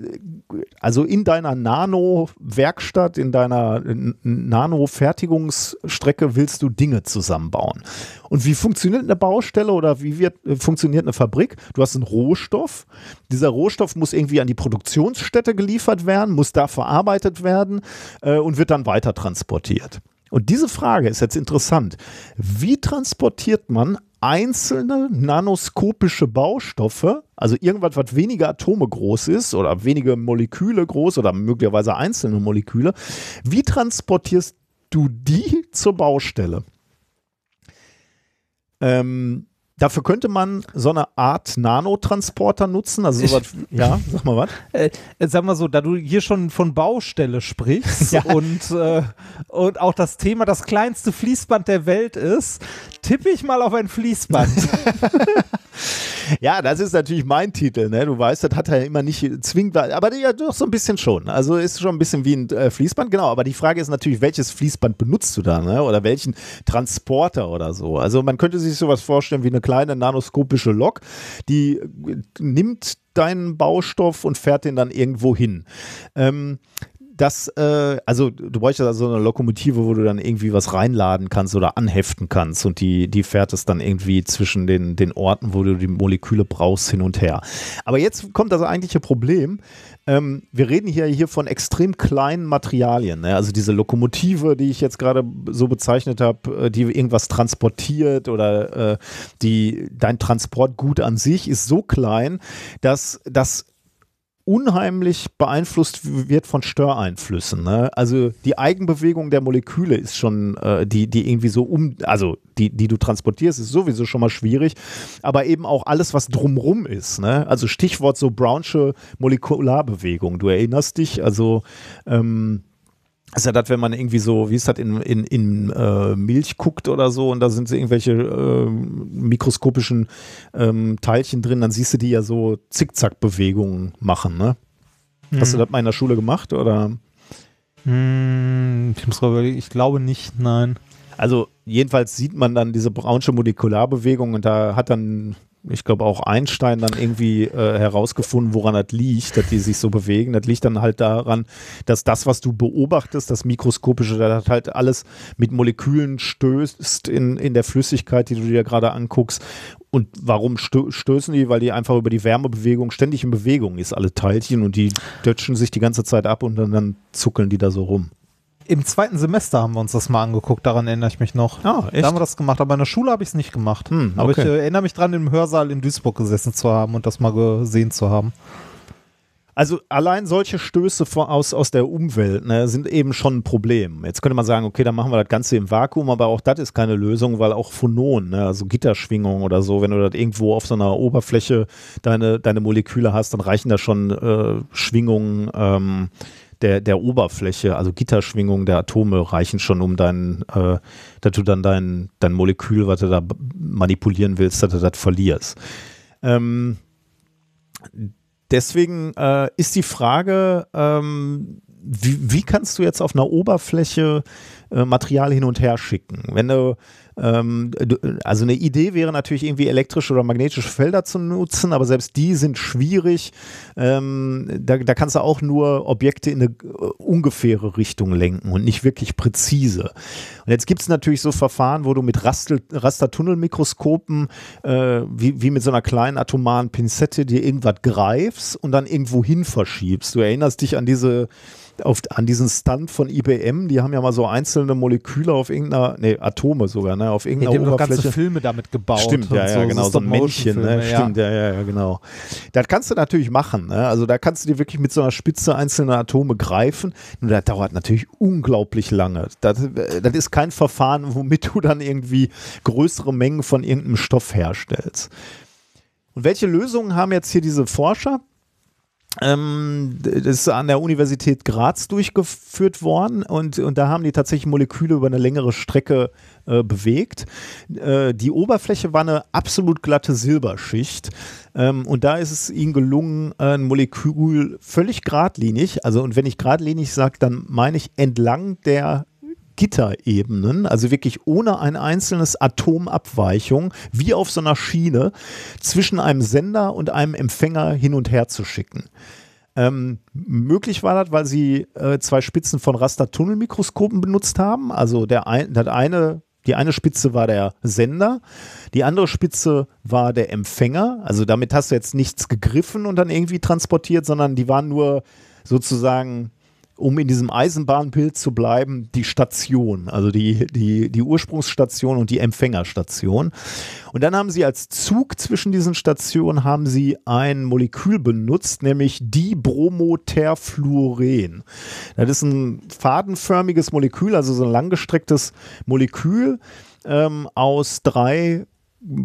A: also in deiner Nano-Werkstatt, in deiner Nano-Fertigungsstrecke willst du Dinge zusammenbauen. Und wie funktioniert eine Baustelle oder wie wird, funktioniert eine Fabrik? Du hast einen Rohstoff. Dieser Rohstoff muss irgendwie an die Produktionsstätte geliefert werden, muss da verarbeitet werden äh, und wird dann weiter transportiert. Und diese Frage ist jetzt interessant. Wie transportiert man einzelne nanoskopische Baustoffe, also irgendwas, was weniger Atome groß ist oder wenige Moleküle groß oder möglicherweise einzelne Moleküle, wie transportierst du die zur Baustelle? Ähm, Dafür könnte man so eine Art Nanotransporter nutzen. Also sowas, ja, sag mal was.
B: Äh, sag mal so, da du hier schon von Baustelle sprichst ja. und, äh, und auch das Thema das kleinste Fließband der Welt ist, tippe ich mal auf ein Fließband.
A: ja, das ist natürlich mein Titel. Ne? Du weißt, das hat er immer nicht zwingend, aber ja, doch so ein bisschen schon. Also ist schon ein bisschen wie ein äh, Fließband, genau. Aber die Frage ist natürlich, welches Fließband benutzt du da, ne? Oder welchen Transporter oder so. Also man könnte sich sowas vorstellen wie eine kleine nanoskopische Lok, die nimmt deinen Baustoff und fährt den dann irgendwo hin. Ähm, das, äh, also du bräuchtest also eine Lokomotive, wo du dann irgendwie was reinladen kannst oder anheften kannst und die, die fährt es dann irgendwie zwischen den, den Orten, wo du die Moleküle brauchst, hin und her. Aber jetzt kommt das eigentliche Problem. Ähm, wir reden hier, hier von extrem kleinen Materialien. Ne? Also diese Lokomotive, die ich jetzt gerade so bezeichnet habe, äh, die irgendwas transportiert oder äh, die, dein Transportgut an sich ist so klein, dass das unheimlich beeinflusst wird von Störeinflüssen. Ne? Also die Eigenbewegung der Moleküle ist schon, äh, die, die irgendwie so um, also die, die du transportierst, ist sowieso schon mal schwierig, aber eben auch alles, was drumrum ist. Ne? Also Stichwort so Brownsche Molekularbewegung. Du erinnerst dich, also ähm, ist ja das, wenn man irgendwie so, wie ist das, in, in, in äh, Milch guckt oder so und da sind so irgendwelche äh, mikroskopischen ähm, Teilchen drin, dann siehst du die ja so Zickzack-Bewegungen machen, ne? Hm. Hast du das mal in der Schule gemacht oder?
B: Hm, ich muss überlegen, ich glaube nicht, nein.
A: Also jedenfalls sieht man dann diese braunsche Molekularbewegung und da hat dann ich glaube auch Einstein dann irgendwie äh, herausgefunden, woran das liegt, dass die sich so bewegen. Das liegt dann halt daran, dass das, was du beobachtest, das Mikroskopische, das halt alles mit Molekülen stößt in, in der Flüssigkeit, die du dir gerade anguckst. Und warum stö stößen die? Weil die einfach über die Wärmebewegung ständig in Bewegung ist, alle Teilchen, und die dötschen sich die ganze Zeit ab und dann, dann zuckeln die da so rum.
B: Im zweiten Semester haben wir uns das mal angeguckt, daran erinnere ich mich noch.
A: Ah, echt?
B: Da haben wir das gemacht, aber in der Schule habe ich es nicht gemacht. Hm, okay. Aber ich äh, erinnere mich dran, im Hörsaal in Duisburg gesessen zu haben und das mal gesehen zu haben.
A: Also allein solche Stöße aus, aus der Umwelt ne, sind eben schon ein Problem. Jetzt könnte man sagen, okay, dann machen wir das Ganze im Vakuum, aber auch das ist keine Lösung, weil auch Phonon, ne, also Gitterschwingungen oder so, wenn du das irgendwo auf so einer Oberfläche deine, deine Moleküle hast, dann reichen da schon äh, Schwingungen ähm, der, der Oberfläche, also Gitterschwingungen der Atome reichen schon, um dein, äh, dass du dann dein, dein Molekül, was du da manipulieren willst, dass du das verlierst. Ähm, deswegen äh, ist die Frage, ähm, wie, wie, kannst du jetzt auf einer Oberfläche äh, Material hin und her schicken? Wenn du also eine Idee wäre natürlich irgendwie elektrische oder magnetische Felder zu nutzen, aber selbst die sind schwierig. Ähm, da, da, kannst du auch nur Objekte in eine äh, ungefähre Richtung lenken und nicht wirklich präzise. Und jetzt gibt es natürlich so Verfahren, wo du mit Rastertunnelmikroskopen äh, wie, wie mit so einer kleinen atomaren Pinzette dir irgendwas greifst und dann irgendwo hin verschiebst. Du erinnerst dich an diese auf, an diesen Stand von IBM, die haben ja mal so einzelne Moleküle auf irgendeiner, nee, Atome sogar, ne, auf irgendeiner
B: ja, die
A: Oberfläche.
B: Haben ganze Filme damit gebaut.
A: Stimmt, ja, ja, so, genau, so ein Männchen, ne, ja. stimmt, ja, ja, ja, genau. Das kannst du natürlich machen, ne, also da kannst du dir wirklich mit so einer Spitze einzelne Atome greifen, nur das dauert natürlich unglaublich lange. Das, das ist kein Verfahren, womit du dann irgendwie größere Mengen von irgendeinem Stoff herstellst. Und welche Lösungen haben jetzt hier diese Forscher? Ähm, das ist an der Universität Graz durchgeführt worden und, und da haben die tatsächlich Moleküle über eine längere Strecke äh, bewegt. Äh, die Oberfläche war eine absolut glatte Silberschicht ähm, und da ist es ihnen gelungen, ein Molekül völlig geradlinig, also und wenn ich geradlinig sage, dann meine ich entlang der Gitterebenen, also wirklich ohne ein einzelnes Atomabweichung, wie auf so einer Schiene, zwischen einem Sender und einem Empfänger hin und her zu schicken. Ähm, möglich war das, weil sie äh, zwei Spitzen von Rastertunnelmikroskopen benutzt haben. Also der ein, das eine, die eine Spitze war der Sender, die andere Spitze war der Empfänger. Also damit hast du jetzt nichts gegriffen und dann irgendwie transportiert, sondern die waren nur sozusagen um in diesem Eisenbahnbild zu bleiben, die Station, also die, die, die Ursprungsstation und die Empfängerstation. Und dann haben sie als Zug zwischen diesen Stationen haben sie ein Molekül benutzt, nämlich Dibromoterfluoren. Das ist ein fadenförmiges Molekül, also so ein langgestrecktes Molekül ähm, aus drei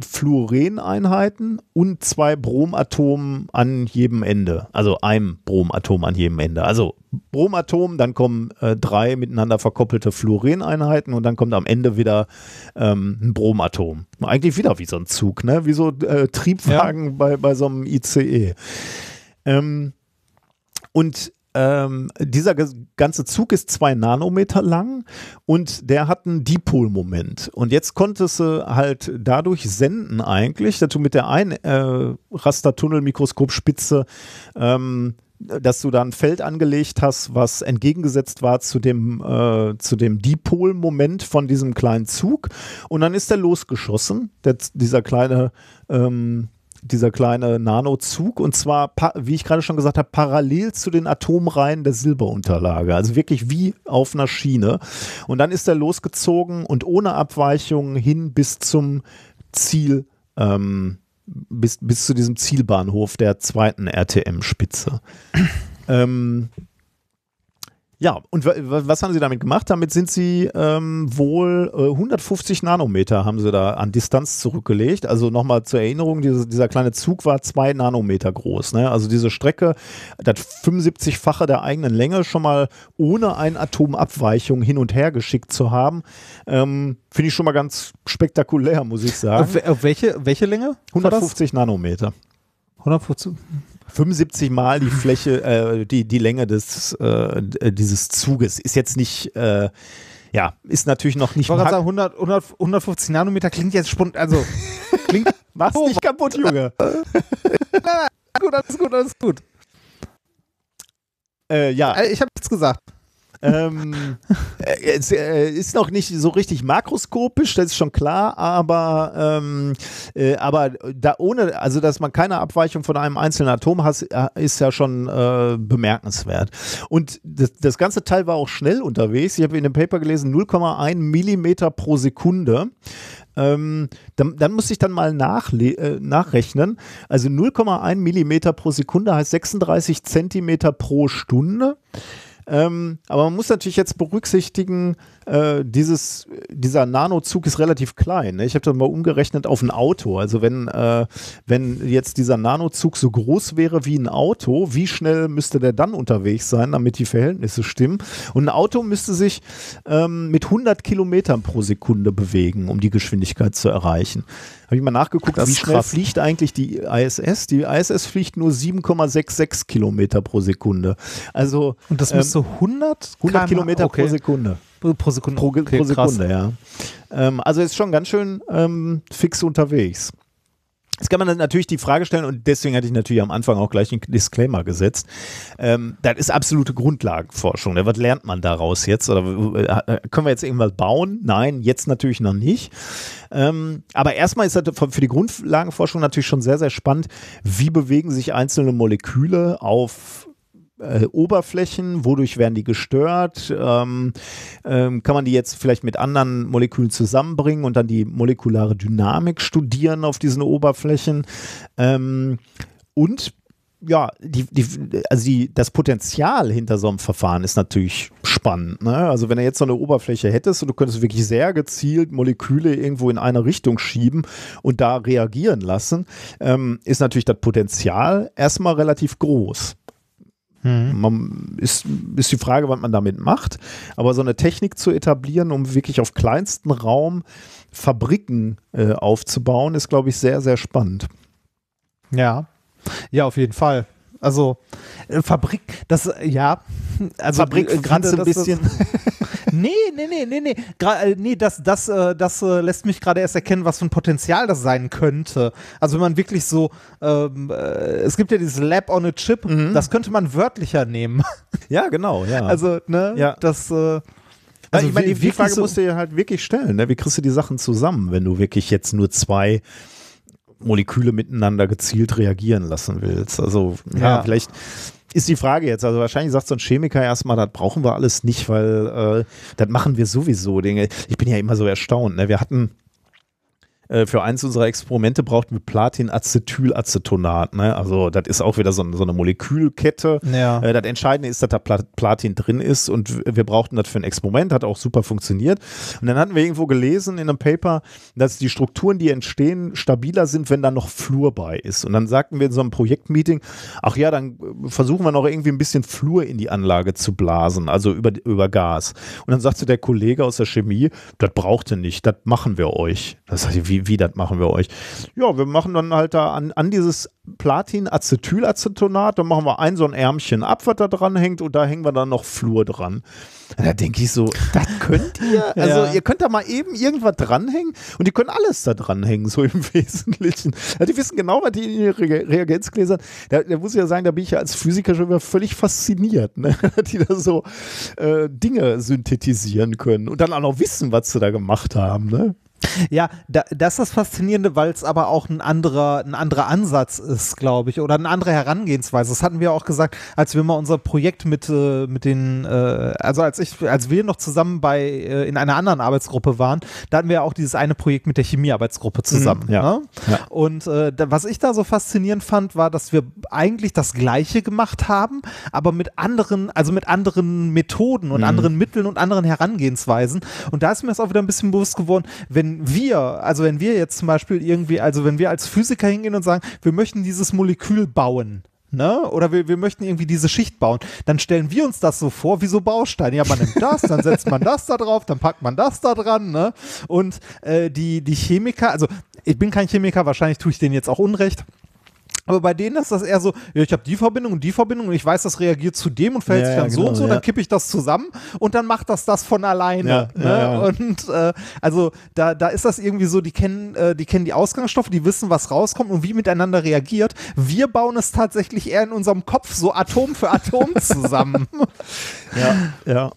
A: Fluoreneinheiten und zwei Bromatomen an jedem Ende. Also einem Bromatom an jedem Ende. Also Bromatom, dann kommen äh, drei miteinander verkoppelte Fluoreneinheiten und dann kommt am Ende wieder ähm, ein Bromatom. Eigentlich wieder wie so ein Zug, ne? Wie so äh, Triebwagen ja. bei, bei so einem ICE. Ähm, und ähm, dieser ganze Zug ist zwei Nanometer lang und der hat einen Dipolmoment. Und jetzt konntest du halt dadurch senden eigentlich, dass du mit der einen äh, Rastertunnelmikroskopspitze ähm, dass du da ein Feld angelegt hast, was entgegengesetzt war zu dem, äh, zu dem Dipolmoment von diesem kleinen Zug. Und dann ist der losgeschossen, der, dieser kleine ähm, dieser kleine Nanozug und zwar, wie ich gerade schon gesagt habe, parallel zu den Atomreihen der Silberunterlage. Also wirklich wie auf einer Schiene. Und dann ist er losgezogen und ohne Abweichung hin bis zum Ziel, ähm, bis, bis zu diesem Zielbahnhof der zweiten RTM-Spitze. ähm, ja, und was haben sie damit gemacht? Damit sind sie ähm, wohl äh, 150 Nanometer haben sie da an Distanz zurückgelegt. Also nochmal zur Erinnerung, diese, dieser kleine Zug war zwei Nanometer groß. Ne? Also diese Strecke, das 75-fache der eigenen Länge schon mal ohne eine Atomabweichung hin und her geschickt zu haben, ähm, finde ich schon mal ganz spektakulär, muss ich sagen.
B: Auf, auf welche, welche Länge?
A: 150 Nanometer.
B: 150.
A: 75 Mal die Fläche, äh, die, die Länge des, äh, dieses Zuges. Ist jetzt nicht, äh, ja, ist natürlich noch nicht. Ich
B: wollte sagen, 100, 100, 150 Nanometer klingt jetzt spontan, also klingt.
A: Mach's oh, nicht kaputt, Junge.
B: gut, alles gut, alles gut.
A: Äh, ja.
B: Äh, ich habe nichts gesagt
A: ähm, äh, es äh, ist noch nicht so richtig makroskopisch, das ist schon klar, aber, ähm, äh, aber da ohne, also dass man keine Abweichung von einem einzelnen Atom hat, äh, ist ja schon äh, bemerkenswert. Und das, das, ganze Teil war auch schnell unterwegs. Ich habe in dem Paper gelesen, 0,1 Millimeter pro Sekunde. Ähm, dann, dann muss ich dann mal äh, nachrechnen. Also 0,1 Millimeter pro Sekunde heißt 36 Zentimeter pro Stunde. Ähm, aber man muss natürlich jetzt berücksichtigen, äh, dieses, dieser Nanozug ist relativ klein. Ne? Ich habe das mal umgerechnet auf ein Auto. Also wenn, äh, wenn jetzt dieser Nanozug so groß wäre wie ein Auto, wie schnell müsste der dann unterwegs sein, damit die Verhältnisse stimmen? Und ein Auto müsste sich ähm, mit 100 Kilometern pro Sekunde bewegen, um die Geschwindigkeit zu erreichen. Habe ich mal nachgeguckt, wie schnell krass. fliegt eigentlich die ISS? Die ISS fliegt nur 7,66 Kilometer pro Sekunde. Also
B: und das ähm, müsste 100,
A: 100 Kilometer okay. pro Sekunde.
B: Pro Sekunde.
A: Pro, okay, pro Sekunde, ja. Ähm, also ist schon ganz schön ähm, fix unterwegs. Jetzt kann man dann natürlich die Frage stellen, und deswegen hatte ich natürlich am Anfang auch gleich einen Disclaimer gesetzt. Ähm, das ist absolute Grundlagenforschung. Ne? Was lernt man daraus jetzt? Oder äh, können wir jetzt irgendwas bauen? Nein, jetzt natürlich noch nicht. Ähm, aber erstmal ist das für die Grundlagenforschung natürlich schon sehr, sehr spannend. Wie bewegen sich einzelne Moleküle auf äh, Oberflächen, wodurch werden die gestört? Ähm, ähm, kann man die jetzt vielleicht mit anderen Molekülen zusammenbringen und dann die molekulare Dynamik studieren auf diesen Oberflächen? Ähm, und ja, die, die, also die, das Potenzial hinter so einem Verfahren ist natürlich spannend. Ne? Also wenn du jetzt so eine Oberfläche hättest und du könntest wirklich sehr gezielt Moleküle irgendwo in eine Richtung schieben und da reagieren lassen, ähm, ist natürlich das Potenzial erstmal relativ groß. Mhm. Man, ist, ist die Frage, was man damit macht. Aber so eine Technik zu etablieren, um wirklich auf kleinsten Raum Fabriken äh, aufzubauen, ist, glaube ich, sehr, sehr spannend.
B: Ja, ja, auf jeden Fall. Also äh, Fabrik, das ja, also
A: Fabrik gerade ein bisschen.
B: nee, nee, nee, nee, nee. Gra äh, nee, das, das, äh, das äh, lässt mich gerade erst erkennen, was für ein Potenzial das sein könnte. Also wenn man wirklich so, ähm, äh, es gibt ja dieses Lab on a Chip,
A: Mhm.
B: das könnte man wörtlicher nehmen.
A: Ja, genau, ja.
B: Also, ne,
A: Ja.
B: das, äh,
A: Also ich meine, die Frage
B: so-
A: musst du dir halt wirklich stellen. Ne? Wie kriegst du die Sachen zusammen, wenn du wirklich jetzt nur zwei Moleküle miteinander gezielt reagieren lassen willst? Also ja,
B: Ja.
A: vielleicht ist die Frage jetzt, also wahrscheinlich sagt so ein Chemiker erstmal, das brauchen wir alles nicht, weil äh, das machen wir sowieso. Dinge. Ich bin ja immer so erstaunt. Ne? Wir hatten äh, für eins unserer Experimente brauchten wir Platin-Acetylacetonat. Ne? Also das ist auch wieder so, so eine Molekülkette.
B: Ja.
A: Äh, das Entscheidende ist, dass da Pla- Platin drin ist und wir brauchten das für ein Experiment, hat auch super funktioniert. Und dann hatten wir irgendwo gelesen in einem Paper, dass die Strukturen, die entstehen, stabiler sind, wenn da noch Fluor bei ist. Und dann sagten wir in so einem Projektmeeting, ach ja, dann äh, versuchen wir noch irgendwie ein bisschen Fluor in die Anlage zu blasen, also über, über Gas. Und dann sagte der Kollege aus der Chemie, das braucht ihr nicht, das machen wir euch. Das ich, wie, wie das machen wir euch? Ja, wir machen dann halt da an, an dieses Platin-Acetylacetonat, da machen wir ein so ein Ärmchen ab, was da dran hängt und da hängen wir dann noch Fluor dran. Da denke ich so, das könnt ihr? Also
B: Ja.
A: ihr könnt da mal eben irgendwas dranhängen und die können alles da dranhängen, so im Wesentlichen. Also die wissen genau, was die in ihren Re Reagenzgläsern, da, da muss ich ja sagen, da bin ich ja als Physiker schon wieder völlig fasziniert, ne? die da so äh, Dinge synthetisieren können und dann auch noch wissen, was sie da gemacht haben. Ne?
B: Ja, da, das ist das Faszinierende, weil es aber auch ein anderer, ein anderer Ansatz ist, glaube ich, oder eine andere Herangehensweise. Das hatten wir auch gesagt, als wir mal unser Projekt mit, äh, mit den, äh, also als ich, als wir noch zusammen bei äh, in einer anderen Arbeitsgruppe waren, da hatten wir auch dieses eine Projekt mit der Chemiearbeitsgruppe zusammen.
A: Mhm, ja.
B: Ne?
A: Ja.
B: Und äh, da, was ich da so faszinierend fand, war, dass wir eigentlich das Gleiche gemacht haben, aber mit anderen, also mit anderen Methoden und anderen Mitteln und anderen Herangehensweisen. Und da ist mir das auch wieder ein bisschen bewusst geworden, wenn wir, also wenn wir jetzt zum Beispiel irgendwie, also wenn wir als Physiker hingehen und sagen, wir möchten dieses Molekül bauen. Ne? Oder wir, wir möchten irgendwie diese Schicht bauen. Dann stellen wir uns das so vor, wie so Bausteine. Ja, man nimmt das, dann setzt man das da drauf, dann packt man das da dran. Ne? Und äh, die, die Chemiker, also ich bin kein Chemiker, wahrscheinlich tue ich denen jetzt auch Unrecht. Aber bei denen ist das eher so, ja, ich habe die Verbindung und die Verbindung und ich weiß, das reagiert zu dem und verhält
A: Ja,
B: sich
A: ja,
B: dann so
A: genau,
B: und so,
A: ja.
B: dann kippe ich das zusammen und dann macht das das von alleine.
A: Ja,
B: ne?
A: ja, ja.
B: Und äh, also da, da ist das irgendwie so, die kennen, äh, die kennen die Ausgangsstoffe, die wissen, was rauskommt und wie miteinander reagiert. Wir bauen es tatsächlich eher in unserem Kopf so Atom für Atom zusammen.
A: Ja, ja.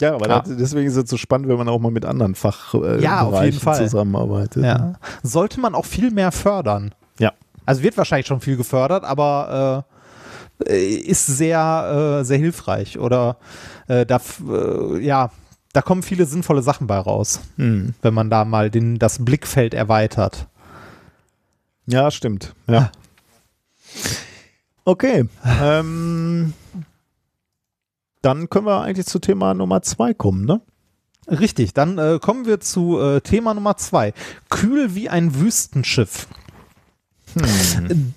A: Ja, aber
B: Ja.
A: das- deswegen ist es so spannend, wenn man auch mal mit anderen Fachbereichen äh,
B: Ja,
A: zusammenarbeitet.
B: ja. Sollte man auch viel mehr fördern.
A: Ja.
B: Also wird wahrscheinlich schon viel gefördert, aber äh, ist sehr, äh, sehr hilfreich. Oder äh, da, äh, ja, da kommen viele sinnvolle Sachen bei raus,
A: Hm.
B: wenn man da mal den, das Blickfeld erweitert.
A: Ja, stimmt. Ja. Okay. ähm, dann können wir eigentlich zu Thema Nummer zwei kommen, ne?
B: Richtig, dann äh, kommen wir zu äh, Thema Nummer zwei. Kühl wie ein Wüstenschiff.
A: Hm.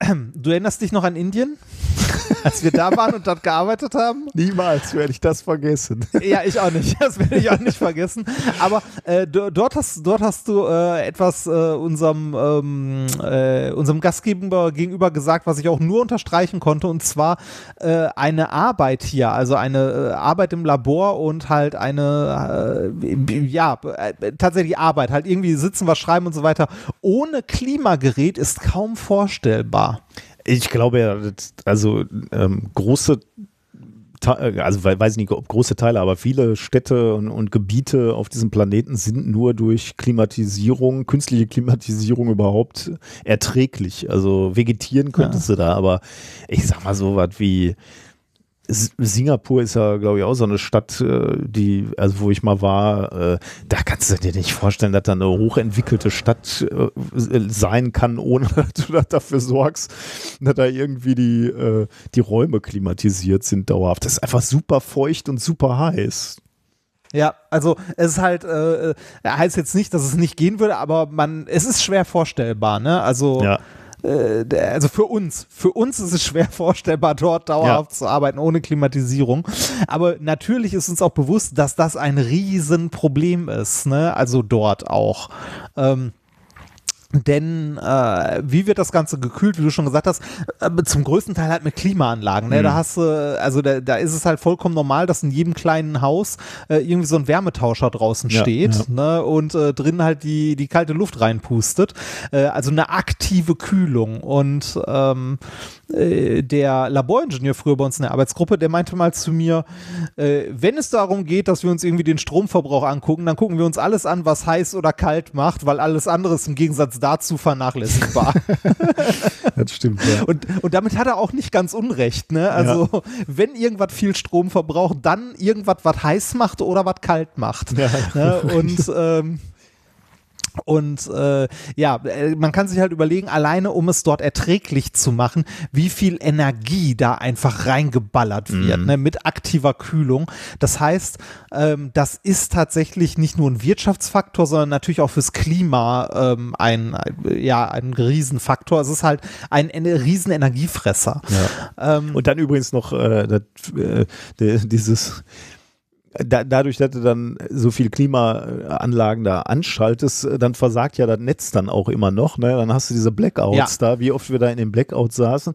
B: Du erinnerst dich noch an Indien, als wir da waren und dort gearbeitet haben?
A: Niemals werde ich das vergessen.
B: Ja, ich auch nicht. Das werde ich auch nicht vergessen. Aber äh, do- dort, hast, dort hast du äh, etwas äh, unserem, ähm, äh, unserem Gastgeber gegenüber gesagt, was ich auch nur unterstreichen konnte. Und zwar äh, eine Arbeit hier, also eine äh, Arbeit im Labor und halt eine, ja, tatsächlich Arbeit. Halt irgendwie sitzen, was schreiben und so weiter. Ohne Klimagerät ist kaum vorstellbar.
A: Ich glaube ja, also ähm, große also we- weiß nicht, ob große Teile, aber viele Städte und, und Gebiete auf diesem Planeten sind nur durch Klimatisierung, künstliche Klimatisierung überhaupt erträglich. Also vegetieren könntest du da, aber ich sag mal so was wie Singapur ist ja, glaube ich, auch so eine Stadt, äh, die, also wo ich mal war, äh, da kannst du dir nicht vorstellen, dass da eine hochentwickelte Stadt äh, sein kann, ohne dass du da dafür sorgst, dass da irgendwie die, die Räume klimatisiert sind dauerhaft. Das ist einfach super feucht und super heiß.
B: Ja, also es ist halt, äh, heißt jetzt nicht, dass es nicht gehen würde, aber man, es ist schwer vorstellbar, ne? Also
A: Ja.
B: Äh, also für uns, für uns ist es schwer vorstellbar, dort dauerhaft ja. zu arbeiten ohne Klimatisierung. Aber natürlich ist uns auch bewusst, dass das ein Riesenproblem ist, ne? Also dort auch. Ähm, denn äh, wie wird das Ganze gekühlt, wie du schon gesagt hast, äh, zum größten Teil halt mit Klimaanlagen. Ne? Mhm. Da hast du, also da, da ist es halt vollkommen normal, dass in jedem kleinen Haus äh, irgendwie so ein Wärmetauscher draußen ja, steht ja. Ne? und äh, drin halt die, die kalte Luft reinpustet. Äh, also eine aktive Kühlung. Und ähm, äh, der Laboringenieur früher bei uns in der Arbeitsgruppe, der meinte mal zu mir, äh, wenn es darum geht, dass wir uns irgendwie den Stromverbrauch angucken, dann gucken wir uns alles an, was heiß oder kalt macht, weil alles andere ist im Gegensatz dazu vernachlässigbar.
A: das stimmt, ja.
B: Und, und damit hat er auch nicht ganz unrecht, ne? Also, ja. wenn irgendwas viel Strom verbraucht, dann irgendwas, was heiß macht oder was kalt macht. Ja, ne? Und ähm, und äh, ja, äh, man kann sich halt überlegen, alleine um es dort erträglich zu machen, wie viel Energie da einfach reingeballert wird, mhm. ne, mit aktiver Kühlung. Das heißt, ähm, das ist tatsächlich nicht nur ein Wirtschaftsfaktor, sondern natürlich auch fürs Klima ähm, ein, ja, ein Riesenfaktor. Es ist halt ein, ein Riesenenergiefresser.
A: Ja. Ähm, Und dann übrigens noch äh, das, äh, dieses da, dadurch, dass du dann so viel Klimaanlagen da anschaltest, äh, dann versagt ja das Netz dann auch immer noch. Ne? Dann hast du diese Blackouts ja. da, wie oft wir da in den Blackouts saßen.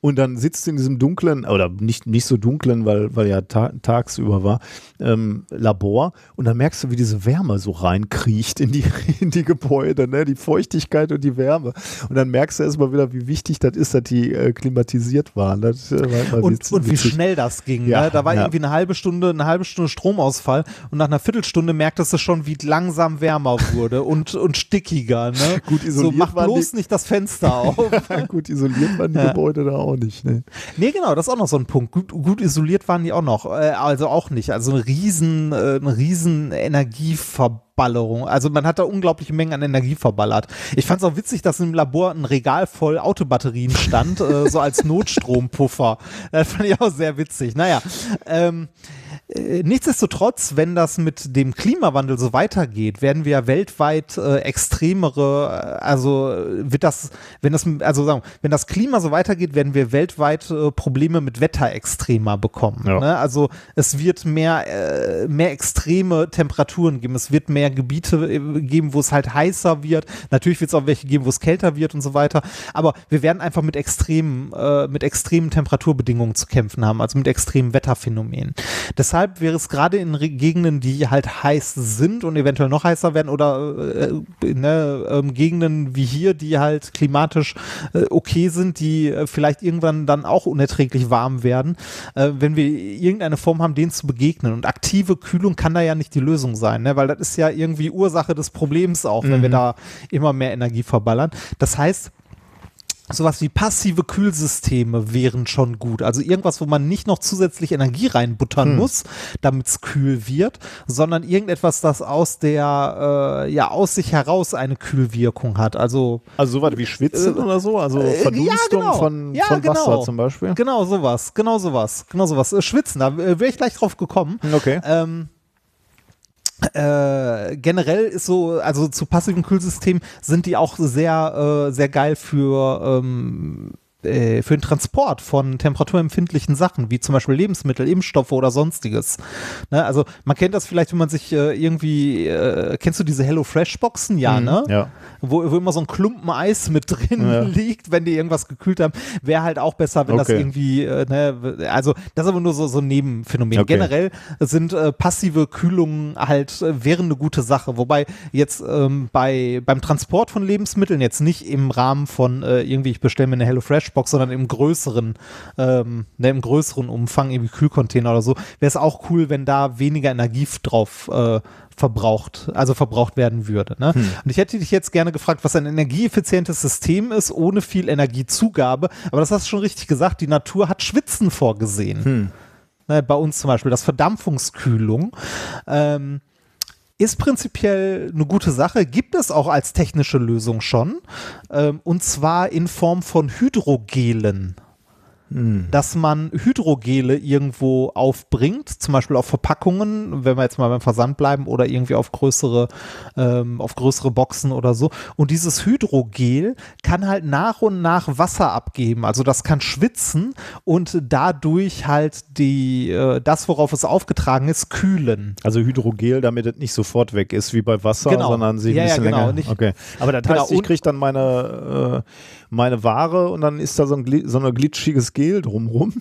A: Und dann sitzt du in diesem dunklen, oder nicht, nicht so dunklen, weil, weil ja ta tagsüber war, ähm, Labor. Und dann merkst du, wie diese Wärme so reinkriecht in die, in die Gebäude, ne? die Feuchtigkeit und die Wärme. Und dann merkst du erstmal wieder, wie wichtig das ist, dass die äh, klimatisiert waren. Das,
B: äh, war und, und wie schnell das ging. Ja, ne? Da war ja. irgendwie eine halbe Stunde, eine halbe Stunde Strom Stromausfall und nach einer Viertelstunde merktest du schon, wie langsam wärmer wurde und, und stickiger. Ne?
A: Gut isoliert.
B: So, mach bloß die, nicht das Fenster auf.
A: gut isoliert waren die ja. Gebäude da auch nicht. Ne?
B: nee, genau, das ist auch noch so ein Punkt. Gut, gut isoliert waren die auch noch. Äh, also auch nicht. Also eine riesen, äh, eine riesen Energieverballerung. Also man hat da unglaubliche Mengen an Energie verballert. Ich fand es auch witzig, dass im Labor ein Regal voll Autobatterien stand, äh, so als Notstrompuffer. Das fand ich auch sehr witzig. Naja, ähm, äh, nichtsdestotrotz, wenn das mit dem Klimawandel so weitergeht, werden wir weltweit äh, extremere, äh, also wird das, wenn das, also sagen, wenn das Klima so weitergeht, werden wir weltweit äh, Probleme mit Wetterextremer bekommen. Ja. Ne? Also es wird mehr, äh, mehr extreme Temperaturen geben, es wird mehr Gebiete äh, geben, wo es halt heißer wird. Natürlich wird es auch welche geben, wo es kälter wird und so weiter. Aber wir werden einfach mit extremen, mit extremen Temperaturbedingungen zu kämpfen haben, also mit extremen Wetterphänomenen. Deshalb deshalb wäre es gerade in Gegenden, die halt heiß sind und eventuell noch heißer werden oder äh, ne, ähm, Gegenden wie hier, die halt klimatisch äh, okay sind, die äh, vielleicht irgendwann dann auch unerträglich warm werden, äh, wenn wir irgendeine Form haben, denen zu begegnen. Und aktive Kühlung kann da ja nicht die Lösung sein, ne? weil das ist ja irgendwie Ursache des Problems auch, wenn mhm. wir da immer mehr Energie verballern. Das heißt, sowas wie passive Kühlsysteme wären schon gut. Also irgendwas, wo man nicht noch zusätzlich Energie reinbuttern hm. muss, damit es kühl wird, sondern irgendetwas, das aus der, äh, ja, aus sich heraus eine Kühlwirkung hat. Also,
A: also sowas wie Schwitzen äh, oder so? Also äh, Verdunstung ja, genau. von, ja, von Wasser genau. zum Beispiel?
B: Genau sowas, genau sowas, genau sowas. Äh, Schwitzen, da äh, wäre ich gleich drauf gekommen.
A: Okay.
B: Ähm, äh, generell ist so, also zu passiven Kühlsystemen sind die auch sehr, äh, sehr geil für ähm, äh, für den Transport von temperaturempfindlichen Sachen, wie zum Beispiel Lebensmittel, Impfstoffe oder sonstiges. Ne? Also man kennt das vielleicht, wenn man sich äh, irgendwie, äh, kennst du diese Hello Fresh Boxen? Ja, mhm, ne?
A: Ja.
B: Wo, wo immer so ein Klumpen Eis mit drin ja. liegt, wenn die irgendwas gekühlt haben. Wäre halt auch besser, wenn okay. das irgendwie, äh, ne? also das ist aber nur so, so ein Nebenphänomen. Okay. Generell sind äh, passive Kühlungen halt, wären eine gute Sache. Wobei jetzt ähm, bei, beim Transport von Lebensmitteln jetzt nicht im Rahmen von irgendwie, ich bestelle mir eine Hello Fresh Matchbox, sondern im größeren, ähm, ne, im größeren Umfang, irgendwie Kühlcontainer oder so, wäre es auch cool, wenn da weniger Energie drauf äh, verbraucht, also verbraucht werden würde. Ne? Hm. Und ich hätte dich jetzt gerne gefragt, was ein energieeffizientes System ist, ohne viel Energiezugabe. Aber das hast du schon richtig gesagt, die Natur hat Schwitzen vorgesehen. Hm. Ne, bei uns zum Beispiel, das Verdampfungskühlung. Ähm, ist prinzipiell eine gute Sache, gibt es auch als technische Lösung schon. Ähm, und zwar in Form von Hydrogelen. Dass man Hydrogele irgendwo aufbringt, zum Beispiel auf Verpackungen, wenn wir jetzt mal beim Versand bleiben oder irgendwie auf größere, ähm, auf größere Boxen oder so. Und dieses Hydrogel kann halt nach und nach Wasser abgeben. Also das kann schwitzen und dadurch halt die, äh, das, worauf es aufgetragen ist, kühlen.
A: Also Hydrogel, damit es nicht sofort weg ist wie bei Wasser,
B: Genau.
A: sondern sich
B: Ja,
A: ein
B: ja,
A: bisschen
B: genau,
A: länger.
B: nicht-
A: okay. Aber das
B: Genau,
A: heißt, ich kriege dann meine, äh, meine Ware und dann ist da so ein, gli- so ein glitschiges Gel drumrum.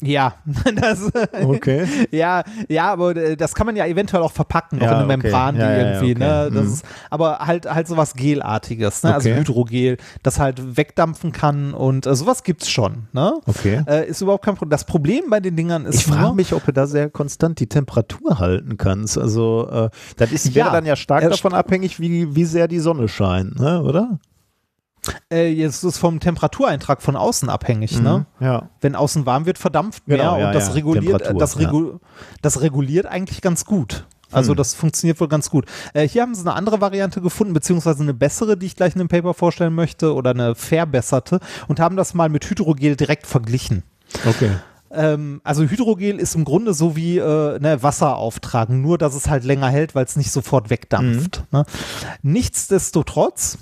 B: Ja, das,
A: Okay.
B: ja, ja, aber äh, das kann man ja eventuell auch verpacken, auch
A: Ja,
B: in eine
A: okay.
B: Membran, die
A: Ja,
B: irgendwie,
A: okay.
B: ne, das
A: Mhm.
B: ist, aber halt, halt sowas Gelartiges, ne, also
A: Okay.
B: Hydrogel, das halt wegdampfen kann und äh, sowas gibt's schon, ne.
A: Okay.
B: Äh, ist überhaupt kein Problem. Das Problem bei den Dingern ist
A: Ich frage mich, ob du da sehr konstant die Temperatur halten kannst. Also äh, das ist, wäre
B: Ja.
A: dann ja stark davon abhängig, wie, wie sehr die Sonne scheint, ne? oder?
B: Äh, jetzt ist vom Temperatureintrag von außen abhängig, ne.
A: Mhm. Ja.
B: Wenn außen warm wird, verdampft
A: Genau,
B: mehr
A: ja,
B: und das
A: ja.
B: reguliert, äh, das, regu das reguliert eigentlich ganz gut. Also
A: Hm.
B: das funktioniert wohl ganz gut. Äh, hier haben sie eine andere Variante gefunden, beziehungsweise eine bessere, die ich gleich in dem Paper vorstellen möchte, oder eine verbesserte und haben das mal mit Hydrogel direkt verglichen.
A: Okay.
B: Ähm, also Hydrogel ist im Grunde so wie äh, ne, Wasser auftragen, nur dass es halt länger hält, weil es nicht sofort wegdampft.
A: Mhm.
B: Ne? Nichtsdestotrotz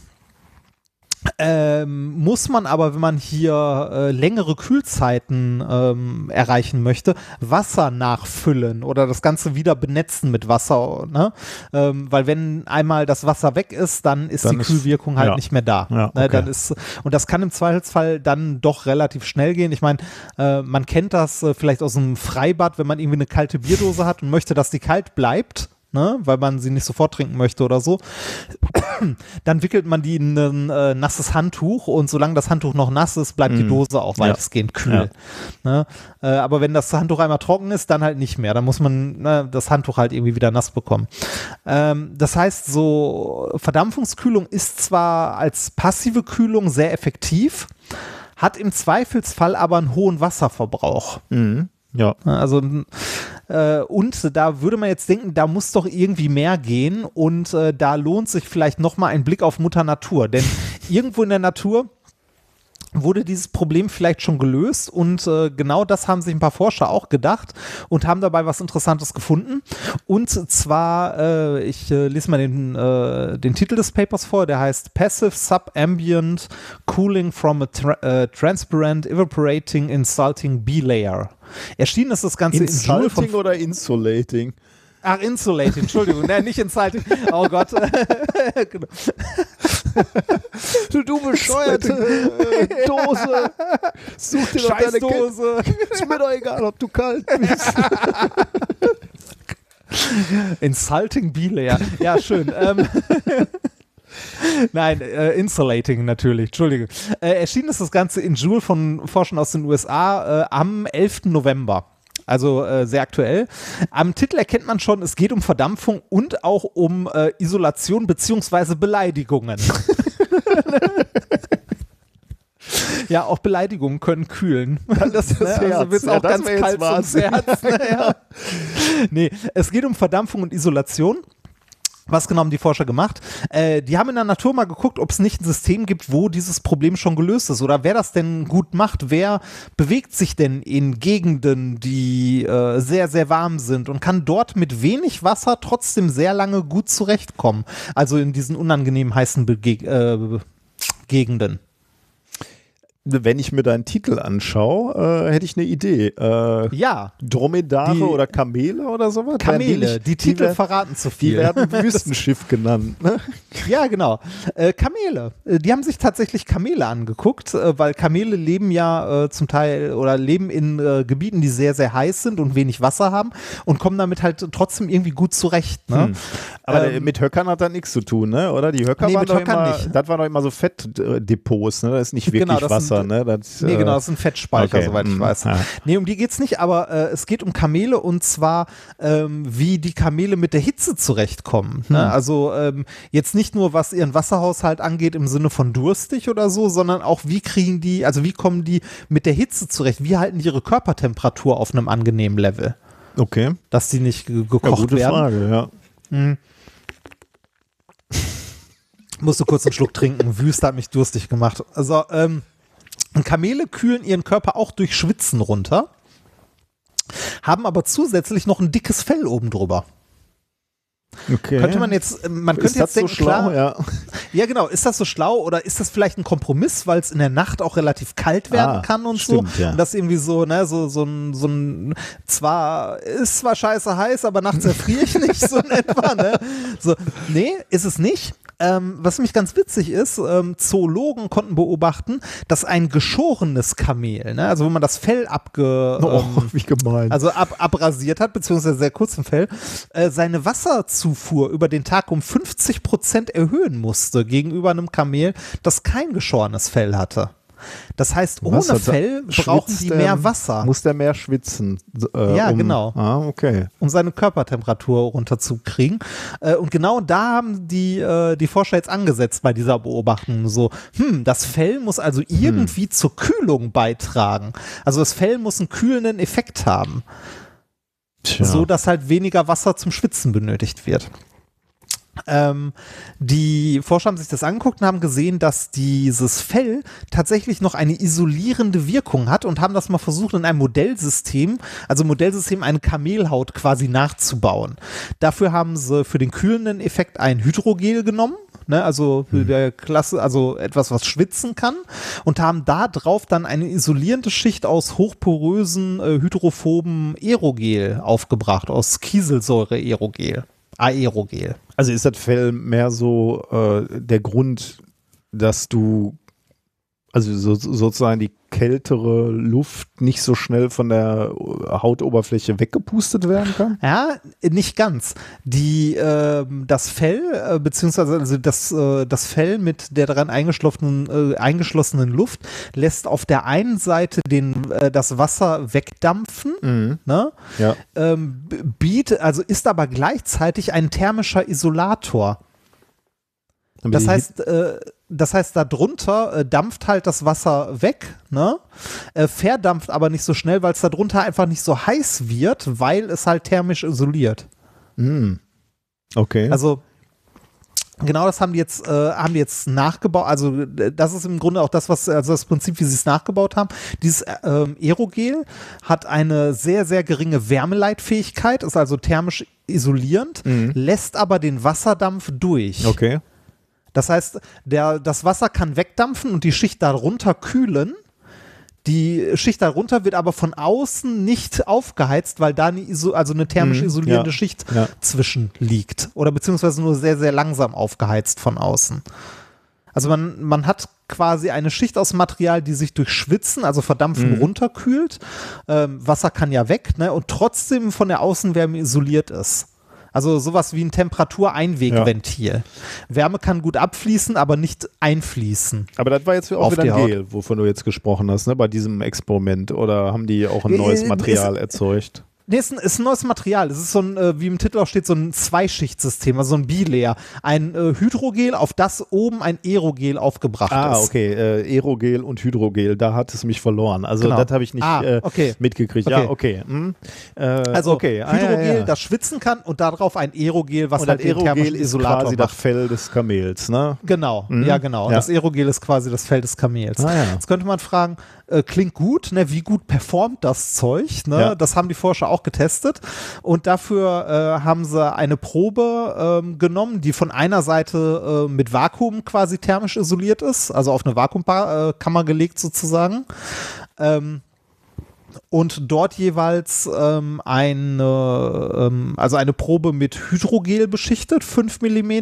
B: ähm, muss man aber, wenn man hier äh, längere Kühlzeiten ähm, erreichen möchte, Wasser nachfüllen oder das Ganze wieder benetzen mit Wasser. Ne? Ähm, weil wenn einmal das Wasser weg ist, dann ist
A: Dann
B: die
A: ist-
B: Kühlwirkung halt
A: ja.
B: nicht mehr da.
A: Ja,
B: ne?
A: okay.
B: dann ist, und das kann im Zweifelsfall dann doch relativ schnell gehen. Ich meine, äh, man kennt das äh, vielleicht aus einem Freibad, wenn man irgendwie eine kalte Bierdose hat und möchte, dass die kalt bleibt. Ne, weil man sie nicht sofort trinken möchte oder so, dann wickelt man die in ein äh, nasses Handtuch und solange das Handtuch noch nass ist, bleibt die
A: Mhm.
B: Dose auch
A: Ja.
B: weitestgehend kühl. Ne? Äh, aber wenn das Handtuch einmal trocken ist, dann halt nicht mehr. Dann muss man ne, das Handtuch halt irgendwie wieder nass bekommen. Ähm, das heißt, so Verdampfungskühlung ist zwar als passive Kühlung sehr effektiv, hat im Zweifelsfall aber einen hohen Wasserverbrauch.
A: Mhm. Ja.
B: Also äh, und da würde man jetzt denken, da muss doch irgendwie mehr gehen und äh, da lohnt sich vielleicht noch mal ein Blick auf Mutter Natur, denn irgendwo in der Natur wurde dieses Problem vielleicht schon gelöst und äh, genau das haben sich ein paar Forscher auch gedacht und haben dabei was Interessantes gefunden. Und zwar, äh, ich äh, lese mal den, äh, den Titel des Papers vor, der heißt Passive Subambient Cooling from a tra äh, Transparent Evaporating Insulting B-Layer. Erschienen ist das Ganze in Joule von
A: Insulting oder insulating?
B: Ach, Insulating, Entschuldigung, nein, nicht Insulting. Oh Gott. Genau.
A: Du, du bescheuerte äh, Dose. Such dir doch deine.
B: Scheißdose.
A: Ist mir doch egal, ob du kalt bist.
B: Insulting B-Layer. Ja, schön. ähm, Nein, äh, Insulating natürlich, Entschuldige. Äh, erschienen ist das Ganze in Joule von Forschern aus den USA äh, am 11. November. Also äh, sehr aktuell. Am Titel erkennt man schon, es geht um Verdampfung und auch um äh, Isolation beziehungsweise Beleidigungen. ja, auch Beleidigungen können kühlen. Das,
A: das
B: ne, also
A: Herz.
B: wird's
A: Ja,
B: auch ganz kalt ums. Herz. Ne? Ja. Nee, es geht um Verdampfung und Isolation. Was genau haben die Forscher gemacht? Äh, die haben in der Natur mal geguckt, ob es nicht ein System gibt, wo dieses Problem schon gelöst ist oder wer das denn gut macht. Wer bewegt sich denn in Gegenden, die äh, sehr, sehr warm sind und kann dort mit wenig Wasser trotzdem sehr lange gut zurechtkommen. Also in diesen unangenehm heißen Bege äh, Gegenden.
A: Wenn ich mir deinen Titel anschaue, äh, hätte ich eine Idee. Äh,
B: Ja,
A: Dromedare
B: Die-
A: oder Kamele oder sowas?
B: Kamele.
A: nicht-
B: Die Titel
A: wer-
B: verraten zu
A: die
B: viel.
A: werden Wüstenschiff genannt. Ne?
B: Ja, genau. Äh, Kamele. Äh, die haben sich tatsächlich Kamele angeguckt, äh, weil Kamele leben ja äh, zum Teil oder leben in Gebieten, die sehr, sehr heiß sind und wenig Wasser haben und kommen damit halt trotzdem irgendwie gut zurecht. Ne?
A: Hm. Aber
B: Ähm,
A: mit Höckern hat das nichts zu tun, ne? oder? Die Höcker
B: Nee,
A: waren
B: mit
A: doch
B: Höckern
A: immer,
B: nicht.
A: das waren doch immer so Fettdepots, ne? Das ist nicht wirklich
B: Genau, das
A: Wasser, ne? Das,
B: Nee,
A: äh,
B: genau, das sind Fettspeicher,
A: okay,
B: soweit ich
A: mm,
B: weiß.
A: ja.
B: Nee, um die geht's nicht, aber äh, es geht um Kamele und zwar, ähm, wie die Kamele mit der Hitze zurechtkommen. Ne?
A: Hm.
B: Also ähm, jetzt nicht nur, was ihren Wasserhaushalt angeht im Sinne von durstig oder so, sondern auch, wie kriegen die, also wie kommen die mit der Hitze zurecht? Wie halten die ihre Körpertemperatur auf einem angenehmen Level?
A: Okay.
B: Dass die nicht ge
A: Ja,
B: gekocht
A: gute
B: werden.
A: Frage, ja.
B: Musste kurz einen Schluck trinken. Wüste hat mich durstig gemacht. Also, ähm, Kamele kühlen ihren Körper auch durch Schwitzen runter, haben aber zusätzlich noch ein dickes Fell oben drüber.
A: Okay.
B: Könnte man jetzt, man könnte
A: ist das
B: jetzt denken,
A: so schlau?
B: klar,
A: Ja.
B: ja, genau. Ist das so schlau oder ist das vielleicht ein Kompromiss, weil es in der Nacht auch relativ kalt werden
A: Ah,
B: kann und
A: stimmt,
B: so?
A: ja.
B: Und das irgendwie so, ne, so, so ein, so ein, zwar, ist zwar scheiße heiß, aber nachts erfriere ich nicht, so in etwa, ne? So, nee, ist es nicht. Ähm, was nämlich ganz witzig ist, ähm, Zoologen konnten beobachten, dass ein geschorenes Kamel, ne, also wo man das Fell abge,
A: Oh,
B: ähm,
A: gemein.
B: also ab, abrasiert hat, beziehungsweise sehr kurz im Fell, äh, seine Wasserzufuhr über den Tag um 50 Prozent erhöhen musste gegenüber einem Kamel, das kein geschorenes Fell hatte. Das heißt, ohne
A: Was hat er-
B: Fell brauchen
A: der-
B: mehr Wasser,
A: Muss der mehr schwitzen? Äh,
B: Ja,
A: um,
B: genau.
A: Ah, okay.
B: um seine Körpertemperatur runterzukriegen. Äh, und genau da haben die, äh, die Forscher jetzt angesetzt bei dieser Beobachtung. So, hm, das Fell muss also irgendwie zur Kühlung beitragen. Also das Fell muss einen kühlenden Effekt haben.
A: Tja.
B: so dass halt weniger Wasser zum Schwitzen benötigt wird. Ähm, die Forscher haben sich das angeguckt und haben gesehen, dass dieses Fell tatsächlich noch eine isolierende Wirkung hat und haben das mal versucht in einem Modellsystem, also Modellsystem eine Kamelhaut quasi nachzubauen. Dafür haben sie für den kühlenden Effekt ein Hydrogel genommen. Ne, also für der Klasse, also etwas, was schwitzen kann, und haben da drauf dann eine isolierende Schicht aus hochporösen, äh, hydrophoben Aerogel aufgebracht, aus Kieselsäure-Aerogel. Aerogel.
A: Also ist das Fell mehr so äh, der Grund, dass du also so, sozusagen die kältere Luft nicht so schnell von der Hautoberfläche weggepustet werden kann?
B: Ja, nicht ganz. Die, ähm, das Fell, äh, beziehungsweise also das, äh, das Fell mit der daran eingeschlossenen, äh, eingeschlossenen Luft lässt auf der einen Seite den, äh, das Wasser wegdampfen, ne?
A: Ja.
B: ähm, bietet, also ist aber gleichzeitig ein thermischer Isolator. Das heißt, äh, das heißt, darunter äh, dampft halt das Wasser weg, ne? Äh, verdampft aber nicht so schnell, weil es darunter einfach nicht so heiß wird, weil es halt thermisch isoliert.
A: Hm. Okay.
B: Also genau das haben die jetzt äh, haben die jetzt nachgebaut. Also das ist im Grunde auch das, was also das Prinzip, wie sie es nachgebaut haben. Dieses äh, ähm, Aerogel hat eine sehr sehr geringe Wärmeleitfähigkeit, ist also thermisch isolierend, lässt aber den Wasserdampf durch.
A: okay.
B: Das heißt, der, das Wasser kann wegdampfen und die Schicht darunter kühlen. Die Schicht darunter wird aber von außen nicht aufgeheizt, weil da eine, iso, also eine thermisch
A: Mhm,
B: isolierende
A: ja,
B: Schicht
A: ja.
B: zwischen liegt. Oder beziehungsweise nur sehr, sehr langsam aufgeheizt von außen. Also man, man hat quasi eine Schicht aus Material, die sich durch Schwitzen, also Verdampfen,
A: Mhm.
B: runterkühlt. Ähm, Wasser kann ja weg, ne? Und trotzdem von der Außenwärme isoliert ist. Also sowas wie ein Temperatureinwegventil. Wärme kann gut abfließen, aber nicht einfließen.
A: Aber das war jetzt auch wieder ein
B: Haut.
A: Gel, wovon du jetzt gesprochen hast, ne, bei diesem Experiment. Oder haben die auch ein neues Material erzeugt?
B: Nee, ist ein, ist ein neues Material. Es ist so ein, äh, wie im Titel auch steht, so ein Zweischichtsystem, also so ein Bilayer. Ein äh, Hydrogel, auf das oben ein Aerogel aufgebracht
A: Ah,
B: ist.
A: okay. Äh, Aerogel und Hydrogel, da hat es mich verloren. Also
B: Genau.
A: das habe ich nicht
B: Ah,
A: äh,
B: okay.
A: mitgekriegt.
B: Okay.
A: Ja, okay. Hm. Äh,
B: Also
A: okay. Ah,
B: Hydrogel,
A: ja, ja.
B: das schwitzen kann und darauf ein Aerogel, was
A: und
B: halt
A: das
B: den
A: Aerogel
B: thermischen
A: ist
B: Isolator
A: quasi
B: macht.
A: das Fell des Kamels, ne?
B: Genau,
A: Mhm.
B: ja genau.
A: Ja.
B: Das Aerogel ist quasi das Fell des Kamels.
A: Ah.
B: Jetzt könnte man fragen, äh, klingt gut, ne? wie gut performt das Zeug? Ne?
A: Ja.
B: Das haben die Forscher auch getestet und dafür äh, haben sie eine Probe ähm, genommen, die von einer Seite äh, mit Vakuum quasi thermisch isoliert ist, also auf eine Vakuumkammer gelegt sozusagen. Ähm, und dort jeweils ähm, eine, ähm, also eine Probe mit Hydrogel beschichtet, 5 mm,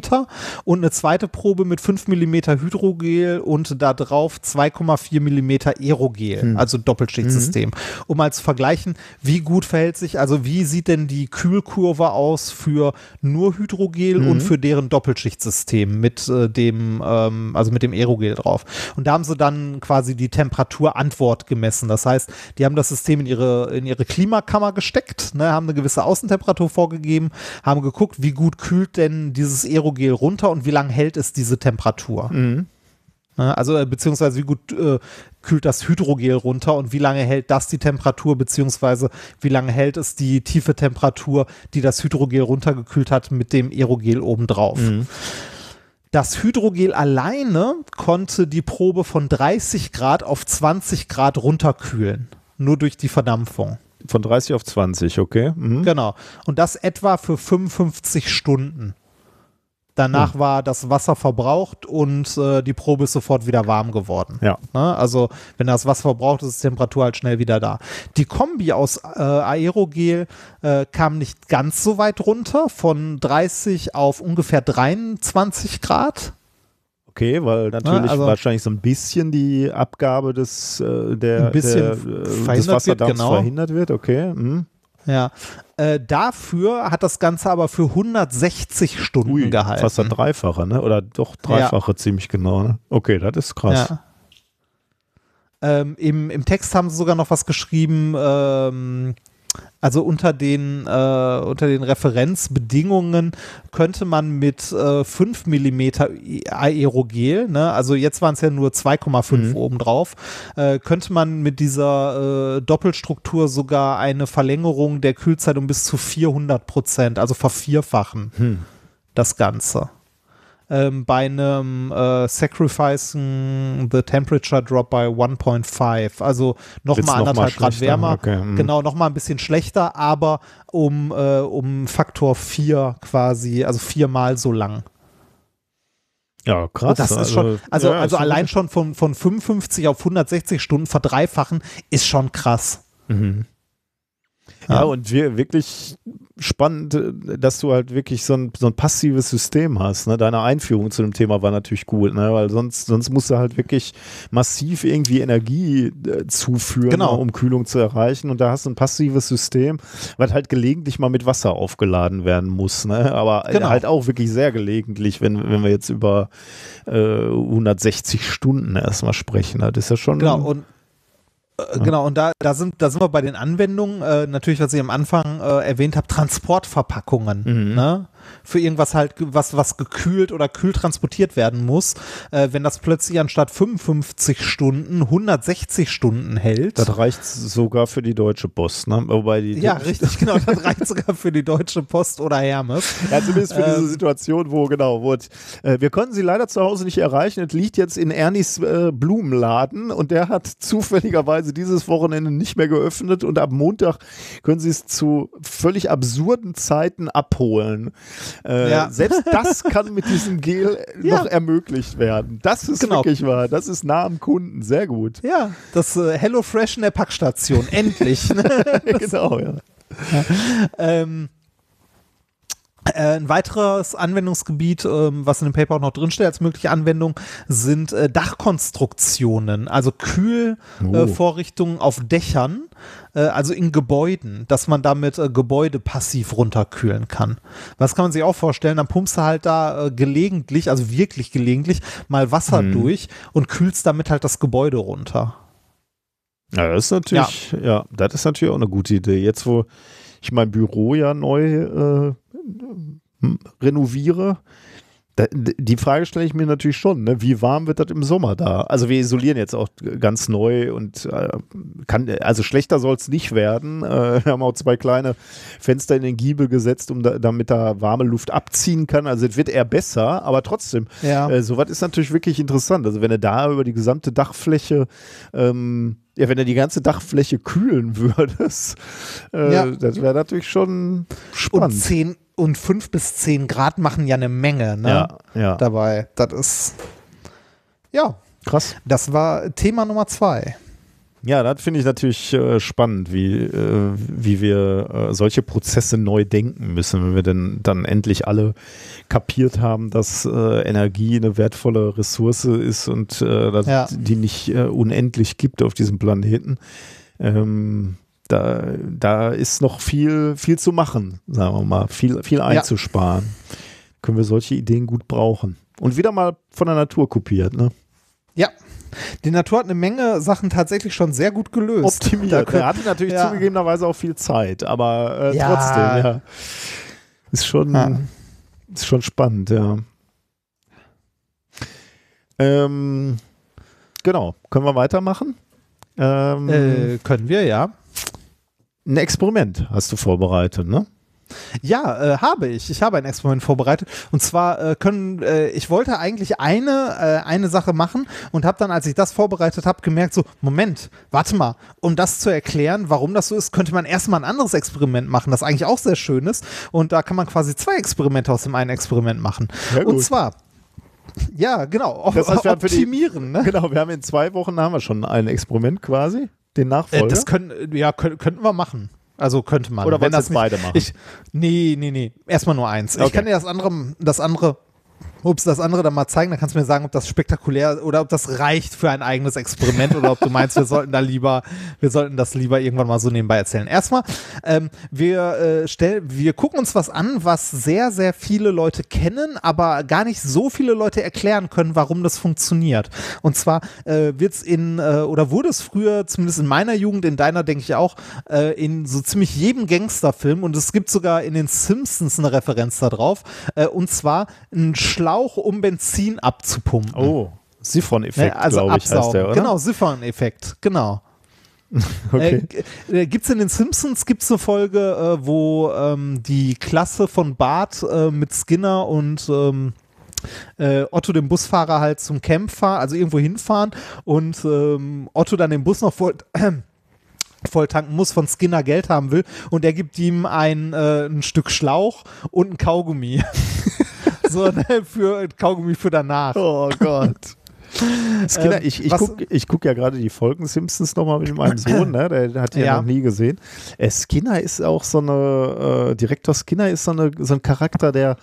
B: und eine zweite Probe mit 5 mm Hydrogel und da drauf 2,4 mm Aerogel, also Doppelschichtsystem, um mal zu vergleichen, wie gut verhält sich, also wie sieht denn die Kühlkurve aus für nur Hydrogel und für deren Doppelschichtsystem mit äh, dem, ähm, also mit dem Aerogel drauf. Und da haben sie dann quasi die Temperaturantwort gemessen. Das heißt, die haben das System in ihre, in ihre Klimakammer gesteckt, ne, haben eine gewisse Außentemperatur vorgegeben, haben geguckt, wie gut kühlt denn dieses Aerogel runter und wie lange hält es diese Temperatur. Ne, also äh, beziehungsweise wie gut äh, kühlt das Hydrogel runter und wie lange hält das die Temperatur, beziehungsweise wie lange hält es die tiefe Temperatur, die das Hydrogel runtergekühlt hat mit dem Aerogel obendrauf. Das Hydrogel alleine konnte die Probe von 30 Grad auf 20 Grad runterkühlen. Nur durch die Verdampfung.
A: Von 30 auf 20, okay. Mhm.
B: Genau. Und das etwa für 55 Stunden. Danach war das Wasser verbraucht und äh, die Probe ist sofort wieder warm geworden.
A: Ja.
B: Ne? Also, wenn das Wasser verbraucht ist, ist die Temperatur halt schnell wieder da. Die Kombi aus äh, Aerogel äh, kam nicht ganz so weit runter, von 30 auf ungefähr 23 Grad.
A: Okay, weil natürlich
B: also-
A: wahrscheinlich so ein bisschen die Abgabe des, äh, der,
B: Ein bisschen
A: der, äh,
B: verhindert
A: des
B: wird,
A: Wasserdampfs
B: genau.
A: verhindert wird. Okay. Mhm.
B: Ja. Äh, dafür hat das Ganze aber für 160 Stunden
A: Ui,
B: gehalten.
A: fast ein Dreifache, ne? Oder doch Dreifache ziemlich genau, ne? Okay, das ist krass.
B: Ja. Ähm, im, Im Text haben sie sogar noch was geschrieben, ähm, also unter den, äh, unter den Referenzbedingungen könnte man mit äh, 5 mm Aerogel, ne, also jetzt waren es ja nur 2,5
A: Mhm.
B: obendrauf, äh, könnte man mit dieser äh, Doppelstruktur sogar eine Verlängerung der Kühlzeit um bis zu 400 Prozent, also vervierfachen
A: Hm.
B: das Ganze. Ähm, bei einem äh, Sacrificing the Temperature Drop by 1.5, also nochmal
A: noch mal
B: anderthalb Grad
A: schlechter?
B: wärmer,
A: Okay, mhm.
B: genau, nochmal ein bisschen schlechter, aber um, äh, um Faktor 4 quasi, also viermal so lang.
A: Ja, krass.
B: das ist schon, also,
A: ja,
B: also allein schon von, von 55 auf 160 Stunden verdreifachen ist schon krass.
A: Mhm. Ja,
B: Ja.
A: und wir, wirklich spannend, äh, dass du halt wirklich so ein, so ein passives System hast. Ne? Deine Einführung zu dem Thema war natürlich gut, ne? weil sonst, sonst musst du halt wirklich massiv irgendwie Energie äh, zuführen,
B: Genau.
A: um Kühlung zu erreichen. Und da hast du ein passives System, was halt gelegentlich mal mit Wasser aufgeladen werden muss. Ne? Aber
B: Genau.
A: halt auch wirklich sehr gelegentlich, wenn, wenn wir jetzt über äh, 160 Stunden erstmal sprechen. Das ist ja schon.
B: Genau, und äh, Genau, und da, da, sind, da sind wir bei den Anwendungen, äh, natürlich, was ich am Anfang äh, erwähnt habe, Transportverpackungen.
A: Mhm.
B: Ne? Für irgendwas halt, was, was gekühlt oder kühl transportiert werden muss. Äh, wenn das plötzlich anstatt 55 Stunden 160 Stunden hält.
A: Das reicht sogar für die Deutsche Post, ne? Wobei die
B: ja, richtig, genau. Das reicht sogar für die Deutsche Post oder Hermes.
A: Ja, zumindest für diese
B: Ähm,
A: Situation, wo genau, wo äh, wir konnten sie leider zu Hause nicht erreichen. Es liegt jetzt in Ernies äh, Blumenladen und der hat zufälligerweise dieses Wochenende nicht mehr geöffnet und ab Montag können sie es zu völlig absurden Zeiten abholen. Äh,
B: Ja.
A: Selbst das kann mit diesem Gel
B: Ja.
A: noch ermöglicht werden. Das ist
B: Genau.
A: wirklich wahr. Das ist nah am Kunden. Sehr gut.
B: Ja, das äh, Hello Fresh in der Packstation. Endlich. Ne?
A: genau, ja.
B: Ähm, äh, ein weiteres Anwendungsgebiet, ähm, was in dem Paper auch noch drinsteht als mögliche Anwendung, sind äh, Dachkonstruktionen, also Kühlvorrichtungen
A: Oh.
B: äh, auf Dächern, äh, also in Gebäuden, dass man damit äh, Gebäude passiv runterkühlen kann. Was kann man sich auch vorstellen? Dann pumpst du halt da äh, gelegentlich, also wirklich gelegentlich, mal Wasser
A: Mhm.
B: durch und kühlst damit halt das Gebäude runter.
A: Ja, das ist natürlich, ja. das ist natürlich auch eine gute Idee. Jetzt, wo ich mein Büro ja neu äh, renoviere, da, die Frage stelle ich mir natürlich schon, ne? wie warm wird das im Sommer da? Also wir isolieren jetzt auch ganz neu und äh, kann, also schlechter soll es nicht werden. Äh, wir haben auch zwei kleine Fenster in den Giebel gesetzt, um da, damit da warme Luft abziehen kann. Also es wird eher besser, aber trotzdem,
B: Ja.
A: äh, sowas ist natürlich wirklich interessant. Also wenn du da über die gesamte Dachfläche, ähm, ja, wenn du die ganze Dachfläche kühlen würdest, äh,
B: Ja.
A: das wäre natürlich schon
B: Und
A: spannend.
B: 10 und 5 bis 10 Grad machen ja eine Menge, ne?
A: ja, ja.
B: dabei. Das ist. Ja,
A: Krass.
B: das war Thema Nummer zwei.
A: Ja, das finde ich natürlich äh, spannend, wie, äh, wie wir äh, solche Prozesse neu denken müssen, wenn wir denn dann endlich alle kapiert haben, dass äh, Energie eine wertvolle Ressource ist und äh, dass
B: Ja.
A: die nicht äh, unendlich gibt auf diesem Planeten. Ähm, da, da ist noch viel, viel zu machen, sagen wir mal, viel, viel einzusparen. Können wir solche Ideen gut brauchen. Und wieder mal von der Natur kopiert, ne?
B: Ja. Die Natur hat eine Menge Sachen tatsächlich schon sehr gut gelöst.
A: Optimiert.
B: können-
A: Er hatte natürlich
B: ja.
A: zugegebenerweise auch viel Zeit, aber äh,
B: Ja.
A: trotzdem, ja. Ist schon,
B: Ja.
A: ist schon spannend, ja. Ähm, genau, können wir weitermachen? Ähm,
B: Äh, können wir, ja.
A: Ein Experiment hast du vorbereitet, ne?
B: Ja, äh, habe ich. Ich habe ein Experiment vorbereitet. Und zwar äh, können, äh, ich wollte eigentlich eine, äh, eine Sache machen und habe dann, als ich das vorbereitet habe, gemerkt, so, Moment, warte mal, um das zu erklären, warum das so ist, könnte man erstmal ein anderes Experiment machen, das eigentlich auch sehr schön ist. Und da kann man quasi zwei Experimente aus dem einen Experiment machen. Und zwar, ja, genau,
A: Das heißt, für die-
B: optimieren, ne?
A: Genau, wir haben in zwei Wochen haben wir schon ein Experiment quasi, den
B: Äh,
A: Nachfolger.
B: das können, ja, können, könnten wir machen. Also könnte man.
A: Oder
B: wenn das
A: beide machen?
B: Ich, nee, nee, nee. Erstmal nur eins. Ich
A: Okay.
B: kann dir das andere, das andere, ups, das andere dann mal zeigen. Dann kannst du mir sagen, ob das spektakulär oder ob das reicht für ein eigenes Experiment oder ob du meinst, wir sollten da lieber, wir sollten das lieber irgendwann mal so nebenbei erzählen. Erstmal, ähm, wir äh, stellen, wir gucken uns was an, was sehr, sehr viele Leute kennen, aber gar nicht so viele Leute erklären können, warum das funktioniert. Und zwar äh, es in, äh, oder wurde es früher, zumindest in meiner Jugend, in deiner denke ich auch, äh, in so ziemlich jedem Gangsterfilm und es gibt sogar in den Simpsons eine Referenz darauf, äh, und zwar ein Schlauch, um Benzin abzupumpen.
A: oh, Siphon-Effekt,
B: Ne, also
A: glaube ich, heißt der, oder?
B: Genau, Siphon-Effekt, genau.
A: Okay.
B: Äh, äh, gibt's in den Simpsons gibt's eine Folge, äh, wo ähm, die Klasse von Bart äh, mit Skinner und ähm, äh, Otto dem Busfahrer halt zum Camp fahren, also irgendwo hinfahren und ähm, Otto dann den Bus noch voll, voll tanken muss, von Skinner Geld haben will und er gibt ihm ein, äh, ein Stück Schlauch und ein Kaugummi. so, ne, für Kaugummi für danach.
A: Oh Gott. Skinner,
B: Ähm,
A: ich ich gucke guck ja gerade die Folgen Simpsons nochmal mit meinem Sohn, ne? der hat die ja.
B: Ja.
A: noch nie gesehen. Äh, Skinner ist auch so eine, äh, Direktor Skinner ist so, eine, so ein Charakter, der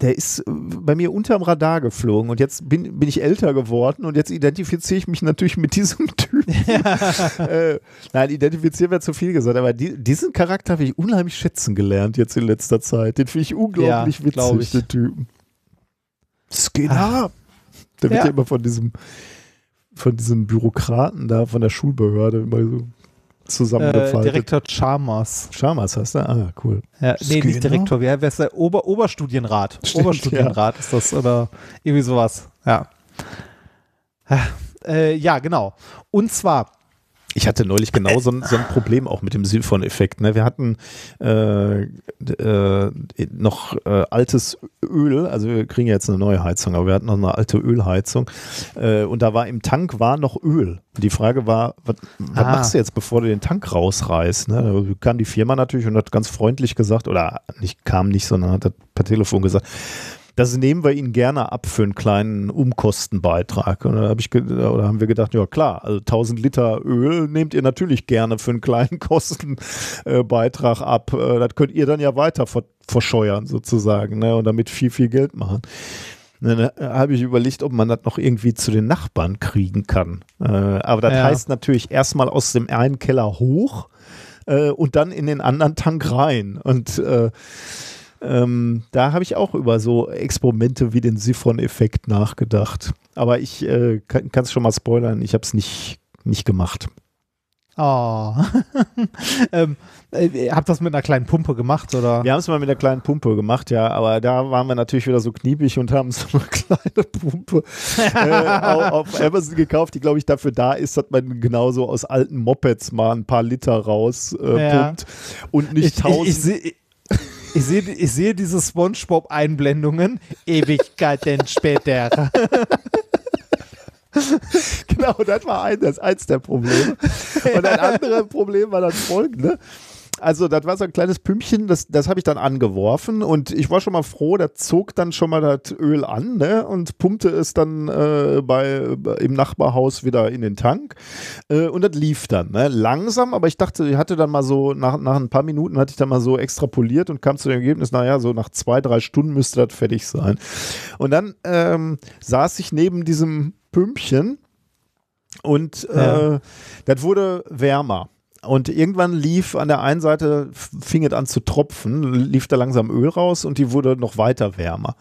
A: der ist äh, bei mir unterm Radar geflogen und jetzt bin, bin ich älter geworden und jetzt identifiziere ich mich natürlich mit diesem Typen. äh, nein, identifizieren wäre zu viel gesagt, aber die, diesen Charakter habe ich unheimlich schätzen gelernt jetzt in letzter Zeit. Den finde ich unglaublich
B: Ja,
A: witzig,
B: ich.
A: den Typen. Skinner! Der wird
B: Ja.
A: ja immer von diesem, von diesem Bürokraten da, von der Schulbehörde immer so
B: Äh,
A: zusammengefaltet.
B: Direktor Chalmers.
A: Schamas heißt der? Ah, cool.
B: Ja, nee, nicht Direktor, wer, wer ist der? Ober, Oberstudienrat.
A: Stimmt,
B: Oberstudienrat ist das oder irgendwie sowas. Ja. Äh, ja, genau. Und zwar,
A: Ich hatte neulich genau so ein, so ein Problem auch mit dem Siphon-Effekt. Ne? Wir hatten äh, äh, noch äh, altes Öl, also wir kriegen jetzt eine neue Heizung, aber wir hatten noch eine alte Ölheizung äh, und da war im Tank war noch Öl. Die Frage war, was, was
B: Ah.
A: machst du jetzt, bevor du den Tank rausreißt? Ne? Da kam die Firma natürlich und hat ganz freundlich gesagt, oder nicht kam nicht, sondern hat per Telefon gesagt, das nehmen wir Ihnen gerne ab für einen kleinen Umkostenbeitrag. Und dann hab ich oder haben wir gedacht, ja klar, also 1000 Liter Öl nehmt ihr natürlich gerne für einen kleinen Kostenbeitrag ab. Äh, Das könnt ihr dann ja weiter ver verscheuern sozusagen ne? und damit viel, viel Geld machen. Dann habe ich überlegt, ob man das noch irgendwie zu den Nachbarn kriegen kann. Äh, aber das
B: Ja.
A: heißt natürlich erstmal aus dem einen Keller hoch äh, und dann in den anderen Tank rein. Und äh, ähm, da habe ich auch über so Experimente wie den Siphon-Effekt nachgedacht. Aber ich äh, kann es schon mal spoilern, ich habe es nicht, nicht gemacht.
B: oh. ähm, äh, ihr habt das mit einer kleinen Pumpe gemacht, oder?
A: Wir haben es mal mit einer kleinen Pumpe gemacht, ja, aber da waren wir natürlich wieder so kniepig und haben so eine kleine Pumpe äh, au- auf Amazon gekauft, die, glaube ich, dafür da ist, dass man genauso aus alten Mopeds mal ein paar Liter raus äh,
B: Ja.
A: und nicht
B: ich, ich,
A: tausend.
B: ich sehe ich sehe ich sehe diese Spongebob-Einblendungen Ewigkeiten später.
A: Genau, das war ein, das eins der Probleme. Und ein anderes Problem war dann folgende. Also, das war so ein kleines Pümpchen, das, das habe ich dann angeworfen und ich war schon mal froh, der zog dann schon mal das Öl an ne, und pumpte es dann äh, bei, im Nachbarhaus wieder in den Tank äh, und das lief dann. Ne, langsam, aber ich dachte, ich hatte dann mal so, nach, nach ein paar Minuten hatte ich dann mal so extrapoliert und kam zu dem Ergebnis, naja, so nach zwei, drei Stunden müsste das fertig sein. Und dann ähm, saß ich neben diesem Pümpchen und
B: Ja.
A: äh, das wurde wärmer. Und irgendwann lief an der einen Seite, fing es an zu tropfen, lief da langsam Öl raus und die wurde noch weiter wärmer.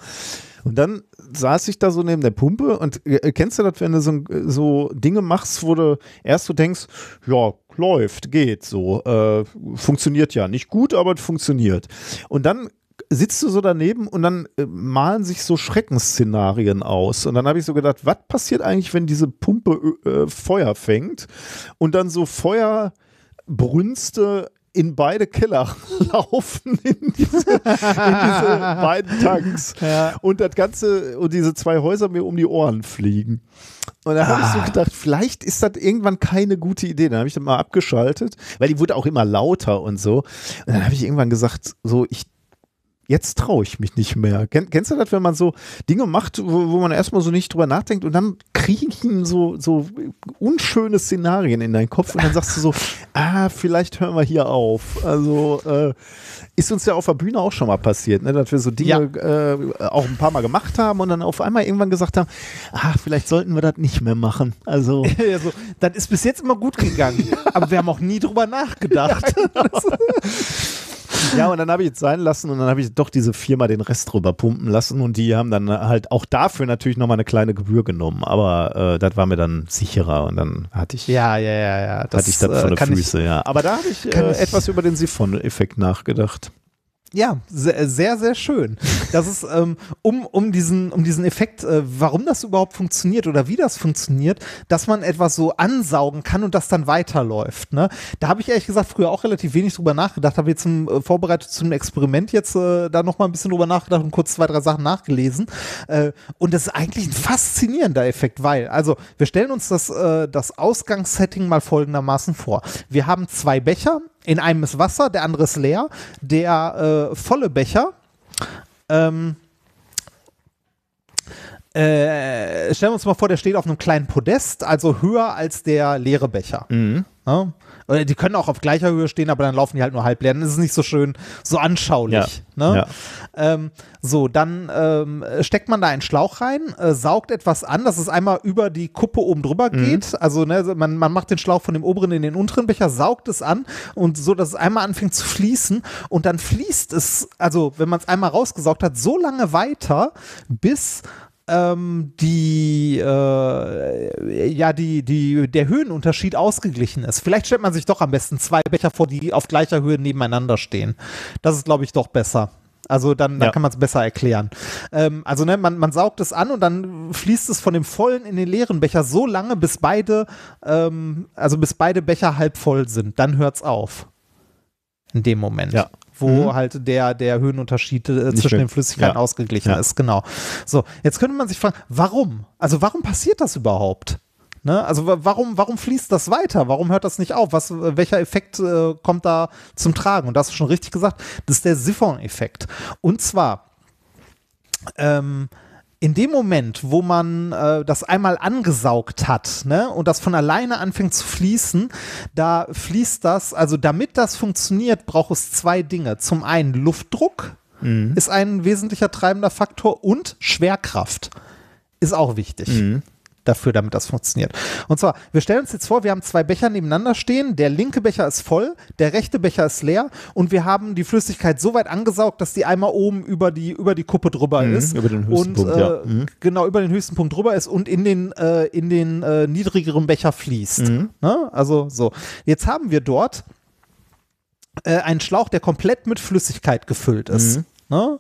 A: Und dann saß ich da so neben der Pumpe und äh, kennst du das, wenn du so, so Dinge machst, wo du erst so denkst, ja, läuft, geht so, äh, funktioniert ja. Nicht gut, aber funktioniert. Und dann sitzt du so daneben und dann äh, malen sich so Schreckensszenarien aus. Und dann habe ich so gedacht, was passiert eigentlich, wenn diese Pumpe äh, Feuer fängt und dann so Feuerbrünste in beide Keller laufen, in diese, in diese beiden Tanks.
B: Ja.
A: Und das Ganze, und diese zwei Häuser mir um die Ohren fliegen. Und da habe ich so
B: Ah.
A: gedacht, vielleicht ist das irgendwann keine gute Idee. Dann habe ich das mal abgeschaltet, weil die wurde auch immer lauter und so. Und dann habe ich irgendwann gesagt, so, ich jetzt traue ich mich nicht mehr. Kenn, kennst du das, wenn man so Dinge macht, wo, wo man erstmal so nicht drüber nachdenkt und dann kriechen so, so unschöne Szenarien in deinen Kopf und dann sagst du so, ah, vielleicht hören wir hier auf. Also äh, ist uns ja auf der Bühne auch schon mal passiert, ne, dass wir so Dinge äh, auch ein paar Mal gemacht haben und dann auf einmal irgendwann gesagt haben, ah, vielleicht sollten wir das nicht mehr machen. Also
B: Ja, so, das ist bis jetzt immer gut gegangen, aber wir haben auch nie drüber nachgedacht.
A: Ja, und dann habe ich es sein lassen und dann habe ich doch diese Firma den Rest drüber pumpen lassen und die haben dann halt auch dafür natürlich nochmal eine kleine Gebühr genommen. Aber äh, das war mir dann sicherer und dann hatte ich,
B: Ja, ja, ja, ja.
A: hatte ich das
B: äh,
A: von den
B: kann ich-
A: Füße, ja. Aber da habe ich, äh,
B: ich-
A: etwas über den Siphon-Effekt nachgedacht.
B: Ja, sehr, sehr, sehr schön. Das ist, ähm, um, um, diesen, um diesen Effekt, äh, warum das überhaupt funktioniert oder wie das funktioniert, dass man etwas so ansaugen kann und das dann weiterläuft. Ne? Da habe ich ehrlich gesagt früher auch relativ wenig drüber nachgedacht, habe jetzt zum, äh, vorbereitet zum Experiment jetzt äh, da nochmal ein bisschen drüber nachgedacht und kurz zwei, drei Sachen nachgelesen. Äh, und das ist eigentlich ein faszinierender Effekt, weil, also wir stellen uns das, äh, das Ausgangssetting mal folgendermaßen vor. Wir haben zwei Becher, in einem ist Wasser, der andere ist leer. Der äh, volle Becher ähm, äh, stellen wir uns mal vor, der steht auf einem kleinen Podest, also höher als der leere Becher. Ja? Oder die können auch auf gleicher Höhe stehen, aber dann laufen die halt nur halb leer. Dann ist es nicht so schön, so anschaulich.
A: Ja,
B: Ne?
A: ja.
B: Ähm, so, dann ähm, steckt man da einen Schlauch rein, äh, saugt etwas an, dass es einmal über die Kuppe oben drüber
A: Mhm.
B: geht. Also ne, man, man macht den Schlauch von dem oberen in den unteren Becher, saugt es an und so, dass es einmal anfängt zu fließen und dann fließt es, also wenn man es einmal rausgesaugt hat, so lange weiter, bis ähm, die, äh, ja, die, die, der Höhenunterschied ausgeglichen ist. Vielleicht stellt man sich doch am besten zwei Becher vor, die auf gleicher Höhe nebeneinander stehen. Das ist, glaube ich, doch besser. Also dann, dann
A: Ja.
B: kann man es besser erklären. Ähm, also ne, man, man saugt es an und dann fließt es von dem vollen in den leeren Becher so lange, bis beide, ähm, also bis beide Becher halb voll sind. Dann hört es auf. In dem Moment.
A: Ja.
B: Wo
A: Mhm.
B: halt der, der Höhenunterschied äh, zwischen den Flüssigkeiten
A: ja.
B: ausgeglichen
A: Ja.
B: ist. Genau. So, jetzt könnte man sich fragen, warum? Also warum passiert das überhaupt? Ne? Also wa- warum, warum fließt das weiter? Warum hört das nicht auf? Was, welcher Effekt äh, kommt da zum Tragen? Und das ist schon richtig gesagt, das ist der Siphon-Effekt. Und zwar ähm, in dem Moment, wo man äh, das einmal angesaugt hat ne, und das von alleine anfängt zu fließen, da fließt das, also damit das funktioniert, braucht es zwei Dinge. Zum einen Luftdruck ist ein wesentlicher treibender Faktor und Schwerkraft ist auch wichtig. Dafür, damit das funktioniert. Und zwar, wir stellen uns jetzt vor, wir haben zwei Becher nebeneinander stehen. Der linke Becher ist voll, der rechte Becher ist leer und wir haben die Flüssigkeit so weit angesaugt, dass die einmal oben über die, über die Kuppe drüber
A: Mhm,
B: ist.
A: über den höchsten
B: und,
A: Punkt,
B: äh,
A: ja. Mhm.
B: Genau, über den höchsten Punkt drüber ist und in den, äh, in den äh, niedrigeren Becher fließt.
A: Mhm.
B: Ne? Also so. Jetzt haben wir dort äh, einen Schlauch, der komplett mit Flüssigkeit gefüllt ist. Ne?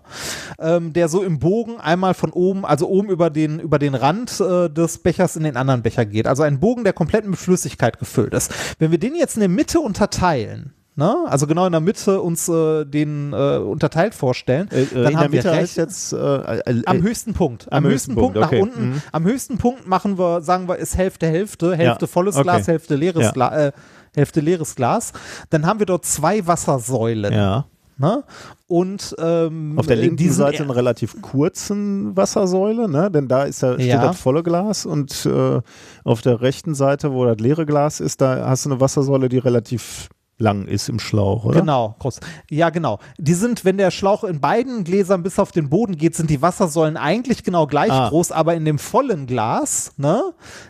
B: Ähm, der so im Bogen einmal von oben, also oben über den, über den Rand äh, des Bechers in den anderen Becher geht. Also ein Bogen, der komplett mit Flüssigkeit gefüllt ist. Wenn wir den jetzt in der Mitte unterteilen, ne? also genau in der Mitte uns äh, den äh, unterteilt vorstellen,
A: Äh, äh,
B: dann
A: in der
B: haben wir
A: Mitte
B: rechts,
A: heißt jetzt äh, äh,
B: am höchsten Punkt. Am,
A: am
B: höchsten,
A: höchsten
B: Punkt, nach
A: okay.
B: unten.
A: Mhm.
B: Am höchsten Punkt machen wir, sagen wir, ist Hälfte, Hälfte. Hälfte
A: Ja.
B: volles
A: Okay.
B: Glas, Hälfte leeres
A: Ja.
B: Glas. Hälfte leeres Glas. Dann haben wir dort zwei Wassersäulen.
A: ja.
B: Ne? Und ähm,
A: Auf der linken Seite eine relativ kurzen Wassersäule, ne? denn da ist da, steht
B: Ja.
A: das volle Glas und äh, auf der rechten Seite, wo das leere Glas ist, da hast du eine Wassersäule, die relativ lang ist im Schlauch, oder?
B: Genau, groß. Ja, genau. Die sind, wenn der Schlauch in beiden Gläsern bis auf den Boden geht, sind die Wassersäulen eigentlich genau gleich
A: Ah.
B: groß, aber in dem vollen Glas ne,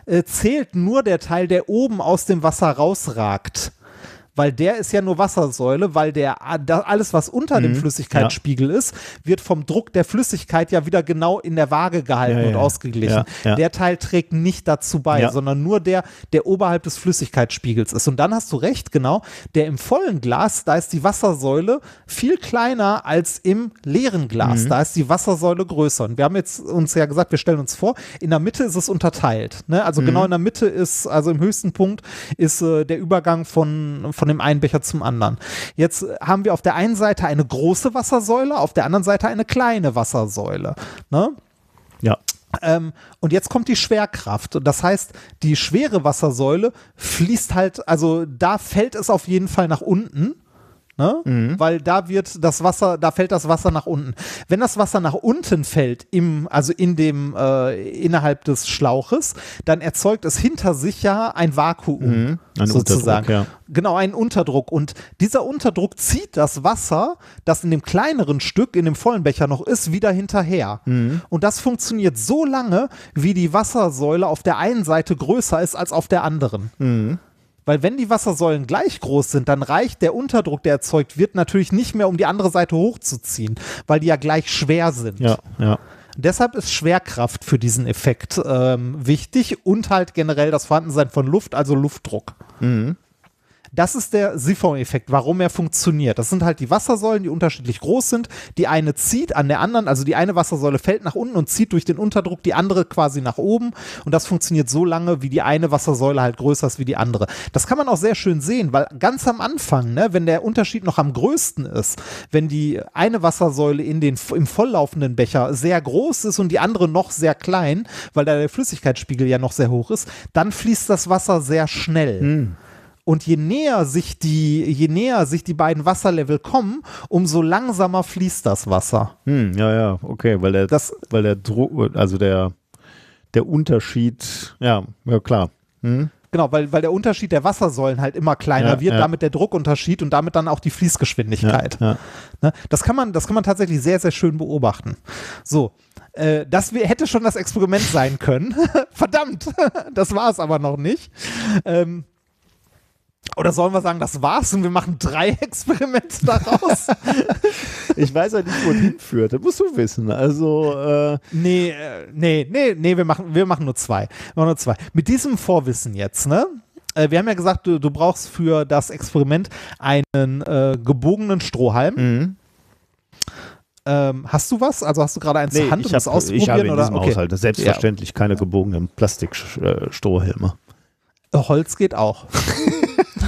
B: äh, zählt nur der Teil, der oben aus dem Wasser rausragt. Weil der ist ja nur Wassersäule, weil der alles, was unter
A: Mhm.
B: dem Flüssigkeitsspiegel ist, wird vom Druck der Flüssigkeit ja wieder genau in der Waage gehalten
A: Ja,
B: und
A: ja.
B: ausgeglichen.
A: Ja, ja.
B: Der Teil trägt nicht dazu bei,
A: Ja.
B: sondern nur der, der oberhalb des Flüssigkeitsspiegels ist. Und dann hast du recht, genau, der im vollen Glas, da ist die Wassersäule viel kleiner als im leeren Glas.
A: Mhm.
B: Da ist die Wassersäule größer. Und wir haben jetzt uns ja gesagt, wir stellen uns vor, in der Mitte ist es unterteilt. Ne? Also
A: Mhm.
B: genau in der Mitte ist, also im höchsten Punkt ist äh, der Übergang von, von von dem einen Becher zum anderen. Jetzt äh, haben wir auf der einen Seite eine große Wassersäule, auf der anderen Seite eine kleine Wassersäule. Ne?
A: Ja.
B: Ähm, und jetzt kommt die Schwerkraft. Und das heißt, die schwere Wassersäule fließt halt, also da fällt es auf jeden Fall nach unten. Ne?
A: Mhm.
B: Weil da wird das Wasser, da fällt das Wasser nach unten. Wenn das Wasser nach unten fällt, im, also in dem, äh, innerhalb des Schlauches, dann erzeugt es hinter sich ja ein Vakuum.
A: Mhm. Ein
B: sozusagen.
A: Ja.
B: Genau, einen Unterdruck. Und dieser Unterdruck zieht das Wasser, das in dem kleineren Stück, in dem vollen Becher noch ist, wieder hinterher.
A: Mhm.
B: Und das funktioniert so lange, wie die Wassersäule auf der einen Seite größer ist als auf der anderen.
A: Mhm.
B: Weil wenn die Wassersäulen gleich groß sind, dann reicht der Unterdruck, der erzeugt wird, natürlich nicht mehr, um die andere Seite hochzuziehen, weil die ja gleich schwer sind.
A: Ja, ja.
B: Deshalb ist Schwerkraft für diesen Effekt ähm, wichtig und halt generell das Vorhandensein von Luft, also Luftdruck.
A: Mhm.
B: Das ist der Siphon-Effekt, warum er funktioniert. Das sind halt die Wassersäulen, die unterschiedlich groß sind. Die eine zieht an der anderen, also die eine Wassersäule fällt nach unten und zieht durch den Unterdruck die andere quasi nach oben. Und das funktioniert so lange, wie die eine Wassersäule halt größer ist wie die andere. Das kann man auch sehr schön sehen, weil ganz am Anfang, ne, wenn der Unterschied noch am größten ist, wenn die eine Wassersäule in den, im volllaufenden Becher sehr groß ist und die andere noch sehr klein, weil da der Flüssigkeitsspiegel ja noch sehr hoch ist, dann fließt das Wasser sehr schnell. Und je näher sich die, je näher sich die beiden Wasserlevel kommen, umso langsamer fließt das Wasser.
A: Hm, ja, ja, okay, weil der,
B: Das-
A: weil der Druck, also der, der Unterschied, ja, ja klar. Hm?
B: Genau, weil, weil der Unterschied der Wassersäulen halt immer kleiner
A: Ja,
B: wird,
A: ja.
B: damit der Druckunterschied und damit dann auch die Fließgeschwindigkeit.
A: ja.
B: Ne? Das, kann man, das kann man tatsächlich sehr, sehr schön beobachten. So, äh, das wär- hätte schon das Experiment sein können. Verdammt, das war es aber noch nicht. Ähm, oder sollen wir sagen, das war's und wir machen drei Experimente daraus?
A: Ich weiß ja nicht, wo es hinführt. Das musst du wissen. Also, äh,
B: Nee, äh, nee, nee, nee, wir machen, wir machen nur zwei. Wir machen nur zwei. Mit diesem Vorwissen jetzt, ne? Äh, wir haben ja gesagt, du, du brauchst für das Experiment einen äh, gebogenen Strohhalm.
A: mhm.
B: Ähm, hast du was? Also hast du gerade eins
A: nee,
B: zur Hand, um das auszuprobieren?
A: ich habe in
B: oder?
A: diesem
B: Okay.
A: Haushalt selbstverständlich keine gebogenen Plastikstrohhelme.
B: Äh, Holz geht auch.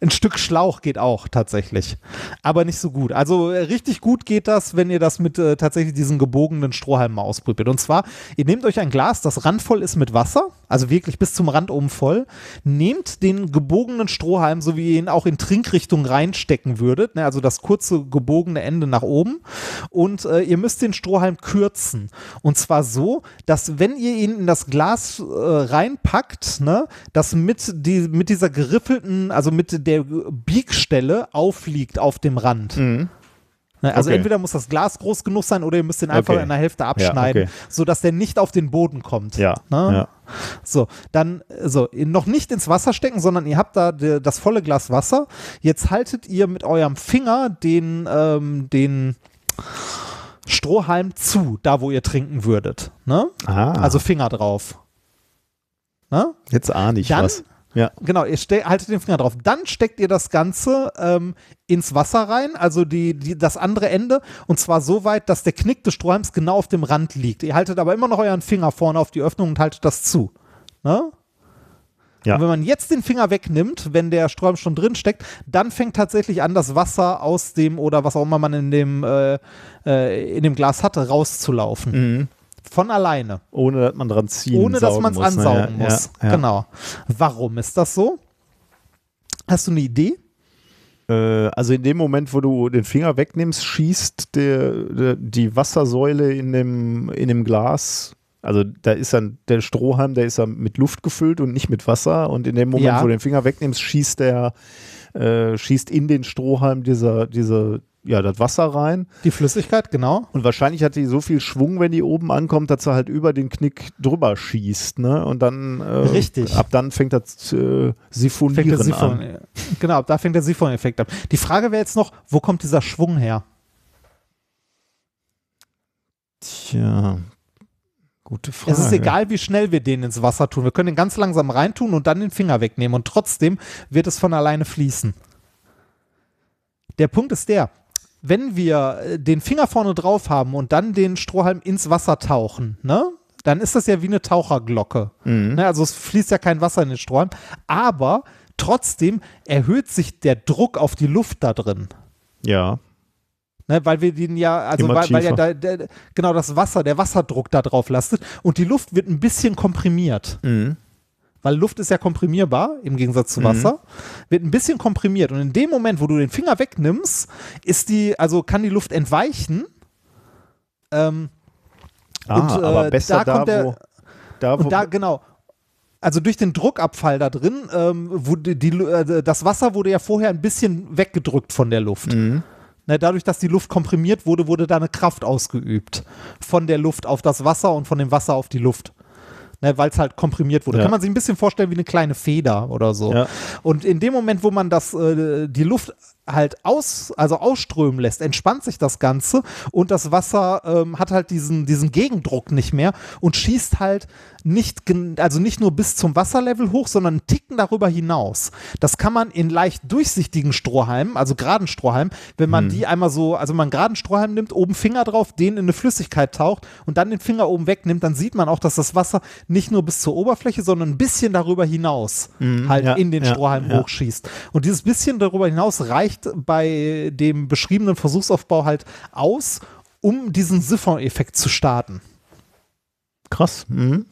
B: Ein Stück Schlauch geht auch tatsächlich, aber nicht so gut. Also äh, richtig gut geht das, wenn ihr das mit äh, tatsächlich diesen gebogenen Strohhalmen ausprobiert. Und zwar, ihr nehmt euch ein Glas, das randvoll ist mit Wasser, also wirklich bis zum Rand oben voll, nehmt den gebogenen Strohhalm, so wie ihr ihn auch in Trinkrichtung reinstecken würdet, ne, also das kurze gebogene Ende nach oben und äh, ihr müsst den Strohhalm kürzen. Und zwar so, dass wenn ihr ihn in das Glas äh, reinpackt, ne, das mit, die, mit dieser geriffelten, also mit der Biegstelle aufliegt auf dem Rand. Ne, Also
A: Okay.
B: entweder muss das Glas groß genug sein oder ihr müsst den einfach
A: Okay.
B: in der Hälfte abschneiden,
A: okay.
B: sodass der nicht auf den Boden kommt.
A: Ja,
B: Ne?
A: ja.
B: So, dann so, noch nicht ins Wasser stecken, sondern ihr habt da de, das volle Glas Wasser. Jetzt haltet ihr mit eurem Finger den, ähm, den Strohhalm zu, da wo ihr trinken würdet. Ne?
A: Ah,
B: Also Finger drauf. Ne?
A: jetzt ahne ich
B: Dann-
A: was. Ja,
B: Genau, ihr haltet den Finger drauf. Dann steckt ihr das Ganze ähm, ins Wasser rein, also die, die, das andere Ende, und zwar so weit, dass der Knick des Strohhalms genau auf dem Rand liegt. Ihr haltet aber immer noch euren Finger vorne auf die Öffnung und haltet das zu. Ne?
A: Ja.
B: Und wenn man jetzt den Finger wegnimmt, wenn der Strohhalm schon drin steckt, dann fängt tatsächlich an, das Wasser aus dem oder was auch immer man in dem, äh, äh, in dem Glas hatte, rauszulaufen.
A: mhm.
B: Von alleine.
A: ohne dass man dran ziehen
B: Ohne dass man es
A: ne?
B: ansaugen
A: Ja,
B: muss.
A: Ja, ja.
B: Genau. Warum ist das so? Hast du eine Idee?
A: Äh, also in dem Moment, wo du den Finger wegnimmst, schießt der, der, die Wassersäule in dem, in dem Glas. Also da ist dann der Strohhalm, der ist dann mit Luft gefüllt und nicht mit Wasser. Und in dem Moment,
B: Ja.
A: wo du den Finger wegnimmst, schießt der, äh, schießt in den Strohhalm dieser, diese, ja, das Wasser rein.
B: Die Flüssigkeit, genau.
A: Und wahrscheinlich hat die so viel Schwung, wenn die oben ankommt, dass sie halt über den Knick drüber schießt, ne? Und dann äh,
B: Richtig.
A: ab dann fängt das äh,
B: Fängt
A: Siphonieren
B: Siphon,
A: an.
B: genau, da fängt der Siphon-Effekt ab. Die Frage wäre jetzt noch, wo kommt dieser Schwung her?
A: Tja, gute Frage.
B: Es ist egal, wie schnell wir den ins Wasser tun. Wir können den ganz langsam reintun und dann den Finger wegnehmen und trotzdem wird es von alleine fließen. Der Punkt ist der, wenn wir äh, den Finger vorne drauf haben und dann den Strohhalm ins Wasser tauchen, ne? Dann ist das ja wie eine Taucherglocke.
A: Mhm.
B: Ne, also es fließt ja kein Wasser in den Strohhalm, aber Trotzdem erhöht sich der Druck auf die Luft da drin.
A: Ja.
B: Ne, weil wir den ja, also weil, weil ja da, der, genau das Wasser, der Wasserdruck da drauf lastet und die Luft wird ein bisschen komprimiert.
A: Mhm.
B: Weil Luft ist ja komprimierbar im Gegensatz zu Wasser, wird ein bisschen komprimiert und in dem Moment, wo du den Finger wegnimmst, ist die, also kann die Luft entweichen. Ähm,
A: Ah,
B: Und, äh,
A: aber besser
B: da
A: da,
B: kommt der-
A: wo, da, wo
B: da, genau. Also durch den Druckabfall da drin, ähm, wurde die, äh, das Wasser wurde ja vorher ein bisschen weggedrückt von der Luft.
A: Mhm.
B: Ne, dadurch, dass die Luft komprimiert wurde, wurde da eine Kraft ausgeübt. Von der Luft auf das Wasser und von dem Wasser auf die Luft. Ne, Weil es halt komprimiert wurde.
A: Ja.
B: Kann man sich ein bisschen vorstellen wie eine kleine Feder oder so.
A: Ja.
B: Und in dem Moment, wo man das, äh, die Luft halt aus, also ausströmen lässt, entspannt sich das Ganze und das Wasser ähm, hat halt diesen, diesen Gegendruck nicht mehr und schießt halt nicht, also nicht nur bis zum Wasserlevel hoch, sondern einen Ticken darüber hinaus. Das kann man in leicht durchsichtigen Strohhalmen, also geraden Strohhalmen, wenn man die einmal so, also wenn man einen geraden Strohhalm nimmt, oben Finger drauf, den in eine Flüssigkeit taucht und dann den Finger oben wegnimmt, dann sieht man auch, dass das Wasser nicht nur bis zur Oberfläche, sondern ein bisschen darüber hinaus halt
A: ja,
B: in den
A: ja,
B: Strohhalm
A: ja.
B: hochschießt. Und dieses bisschen darüber hinaus reicht bei dem beschriebenen Versuchsaufbau halt aus, um diesen Siphon-Effekt zu starten.
A: krass. Mhm.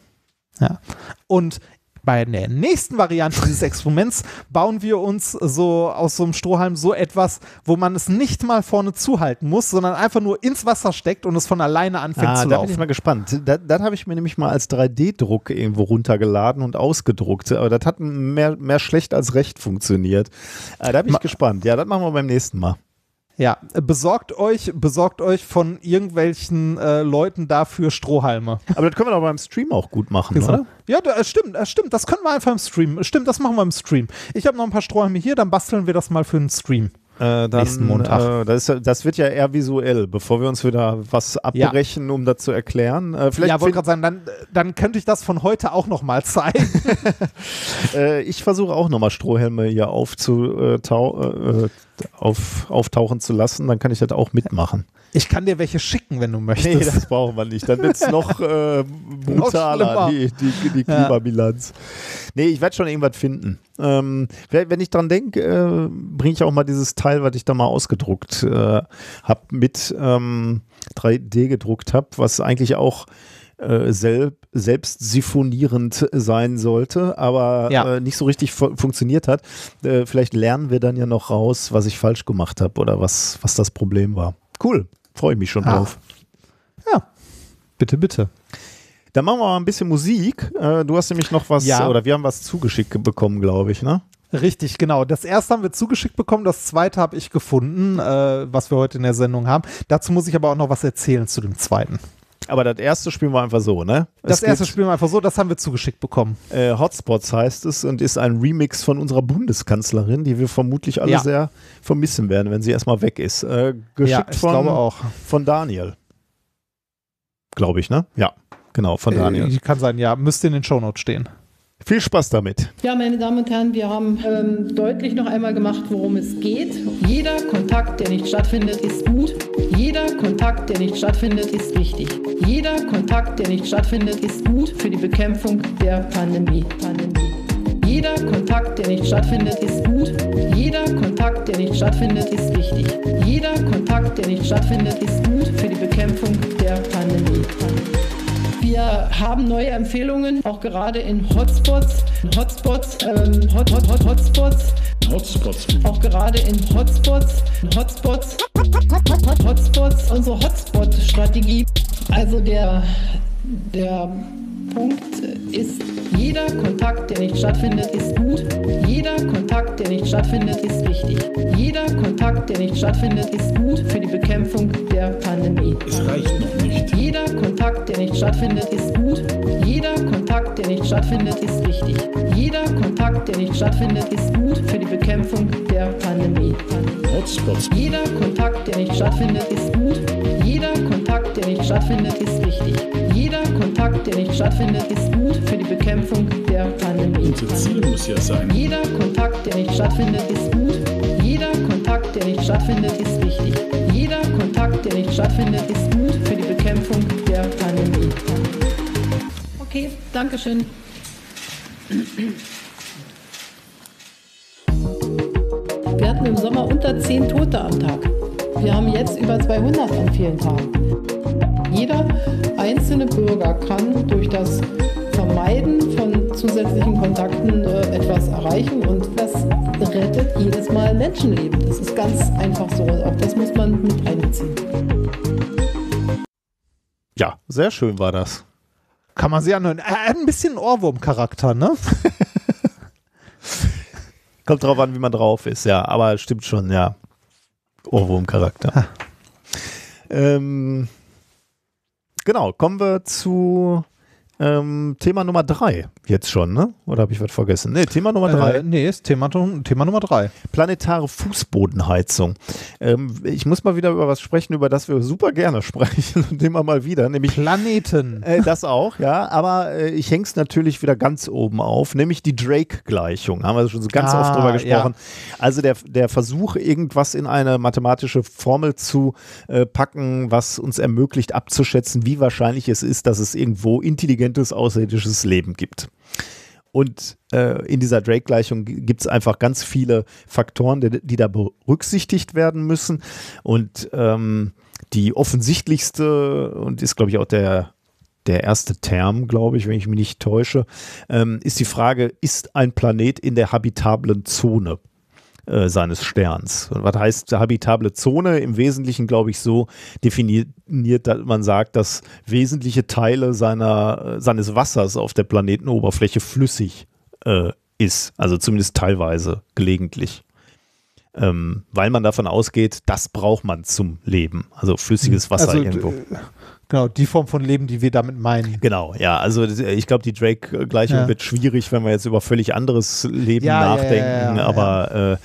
B: Ja. Und bei der nächsten Variante dieses Experiments bauen wir uns so aus so einem Strohhalm so etwas, wo man es nicht mal vorne zuhalten muss, sondern einfach nur ins Wasser steckt und es von alleine anfängt
A: Ah,
B: zu
A: da bin ich
B: laufen.
A: mal gespannt. Das, das habe ich mir nämlich mal als 3D-Druck irgendwo runtergeladen und ausgedruckt. Aber das hat mehr, mehr schlecht als recht funktioniert. Äh, da bin ich
B: Ma-
A: gespannt. Ja, das machen wir beim nächsten Mal.
B: Ja, besorgt euch, besorgt euch von irgendwelchen äh, Leuten dafür Strohhalme.
A: Aber das können wir doch beim Stream auch gut machen, oder?
B: Ja, da, äh, stimmt, äh, stimmt. Das können wir einfach im Stream. Stimmt, das machen wir im Stream. Ich habe noch ein paar Strohhalme hier, dann basteln wir das mal für den Stream.
A: Äh, dann,
B: Nächsten Montag.
A: Äh, das, ist, ja- das wird ja eher visuell, bevor wir uns wieder was abbrechen, um das zu erklären. Äh, vielleicht
B: ja, wollte gerade sagen, dann, dann könnte ich das von heute auch noch mal zeigen.
A: äh, ich versuche auch nochmal Strohhelme hier aufzutau äh, auf, auftauchen zu lassen, dann kann ich das auch mitmachen.
B: Ich kann dir welche schicken, wenn du
A: Nee,
B: möchtest.
A: das brauchen wir nicht. Dann wird es noch äh, brutaler,
B: schlimmer.
A: die, die, die Klimabilanz. Nee, ich werde schon irgendwas finden. Ähm, wenn wenn ich dran denke, äh, bringe ich auch mal dieses Teil, was ich da mal ausgedruckt äh, habe, mit ähm, 3D gedruckt habe, was eigentlich auch äh, selb, selbst siphonierend sein sollte, aber
B: Ja.
A: äh, nicht so richtig fu funktioniert hat. Äh, vielleicht lernen wir dann ja noch raus, was ich falsch gemacht habe oder was, was das Problem war. Cool, freue ich mich schon
B: Ah.
A: drauf.
B: Ja. Bitte, bitte.
A: Dann machen wir mal ein bisschen Musik. Äh, du hast nämlich noch was,
B: Ja.
A: oder wir haben was zugeschickt bekommen, glaube ich, ne?
B: Richtig, genau. Das erste haben wir zugeschickt bekommen, das zweite habe ich gefunden, äh, was wir heute in der Sendung haben. Dazu muss ich aber auch noch was erzählen zu dem zweiten.
A: Aber das erste spielen wir einfach so, ne?
B: Das
A: Es
B: erste spielen wir einfach so, das haben wir zugeschickt bekommen.
A: äh, Hotspots heißt es und ist ein Remix von unserer Bundeskanzlerin, die wir vermutlich alle
B: Ja.
A: sehr vermissen werden, wenn sie erstmal weg ist. Äh, geschickt
B: ja, ich
A: von,
B: glaube auch.
A: von Daniel. Glaube ich, ne? Ja, genau, von Daniel.
B: Äh, kann sein, ja. Müsste in den Shownotes stehen.
A: Viel Spaß damit.
D: Ja, meine Damen und Herren, wir haben ähm, deutlich noch einmal gemacht, worum es geht. Jeder Kontakt, der nicht stattfindet, ist gut. Jeder Kontakt, der nicht stattfindet, ist wichtig. Jeder Kontakt, der nicht stattfindet, ist gut für die Bekämpfung der Pandemie. Pandemie. Jeder Kontakt, der nicht stattfindet, ist gut. Jeder Kontakt, der nicht stattfindet, ist wichtig. Jeder Kontakt, der nicht stattfindet, ist gut für die Bekämpfung der Pandemie. Pandemie. Wir haben neue Empfehlungen, auch gerade in Hotspots, Hotspots, ähm, Hot, Hot, Hot, Hotspots,
E: Hotspots.
D: auch gerade in Hotspots, Hotspots, Hotspots, unsere Hotspot-Strategie. Also der, der Punkt ist, jeder Kontakt, der nicht stattfindet, ist gut. Jeder Kontakt, der nicht stattfindet, ist wichtig. Jeder Kontakt, der nicht stattfindet, ist gut für die Bekämpfung der Pandemie.
E: Es reicht noch nicht.
D: Jeder Kontakt, der nicht stattfindet, ist gut. Jeder Kontakt, der nicht stattfindet, ist wichtig. Jeder Kontakt, der nicht stattfindet, ist gut für die Bekämpfung der Pandemie.
E: Hotspots.
D: Jeder Kontakt, der nicht stattfindet, ist gut. Jeder Kontakt, der nicht stattfindet, ist wichtig. Jeder Kontakt, der nicht stattfindet, ist gut für die Bekämpfung der Pandemie.
E: Unser Ziel muss ja sein,
D: Jeder Kontakt, der nicht stattfindet, ist gut. Jeder Kontakt, der nicht stattfindet, ist wichtig. Jeder Kontakt, der nicht stattfindet, ist gut für die Bekämpfung der Pandemie. Okay, Dankeschön. hatten im Sommer unter 10 Tote am Tag. Wir haben jetzt über 200 an vielen Tagen. Jeder einzelne Bürger kann durch das Vermeiden von zusätzlichen Kontakten äh, etwas erreichen und das rettet jedes Mal Menschenleben. Das ist ganz einfach so. Auch das muss man mit einbeziehen.
A: Ja, sehr schön war das.
B: Kann man sich anhören. Er hat ein bisschen Ohrwurm-Charakter, ne?
A: Kommt drauf an, wie man drauf ist, ja, aber stimmt schon, ja. Ohrwurm-Charakter. ähm, genau, kommen wir zu ähm, Thema Nummer drei. Jetzt schon, ne? Oder habe ich was vergessen? Ne, Thema Nummer drei.
B: Äh, nee, ist Thema, Thema Nummer drei.
A: Planetare Fußbodenheizung. Ähm, ich muss mal wieder über was sprechen, über das wir super gerne sprechen. Und immer mal wieder, nämlich
B: Planeten.
A: Äh, das auch, ja. Aber äh, ich hänge es natürlich wieder ganz oben auf, nämlich die Drake-Gleichung. Haben wir schon so ganz
B: Ah,
A: oft drüber gesprochen.
B: ja.
A: Also der, der Versuch, irgendwas in eine mathematische Formel zu äh, packen, was uns ermöglicht abzuschätzen, wie wahrscheinlich es ist, dass es irgendwo intelligentes außerirdisches Leben gibt. Und äh, in dieser Drake-Gleichung gibt es einfach ganz viele Faktoren, die, die da berücksichtigt werden müssen. Und ähm, die offensichtlichste und ist, glaube ich, auch der, der erste Term, glaube ich, wenn ich mich nicht täusche, ähm, ist die Frage, ist ein Planet in der habitablen Zone? Äh, seines Sterns. Und was heißt habitable Zone? Im Wesentlichen, glaube ich, so definiert, dass man sagt, dass wesentliche Teile seiner, äh, seines Wassers auf der Planetenoberfläche flüssig äh, ist. Also zumindest teilweise, gelegentlich. Ähm, weil man davon ausgeht, das braucht man zum Leben. Also flüssiges Wasser
B: Also,
A: irgendwo.
B: Äh, Genau, die Form von Leben, die wir damit meinen.
A: Genau, ja, also ich glaube, die Drake-Gleichung
B: Ja.
A: wird schwierig, wenn wir jetzt über völlig anderes Leben
B: Ja,
A: nachdenken,
B: ja.
A: aber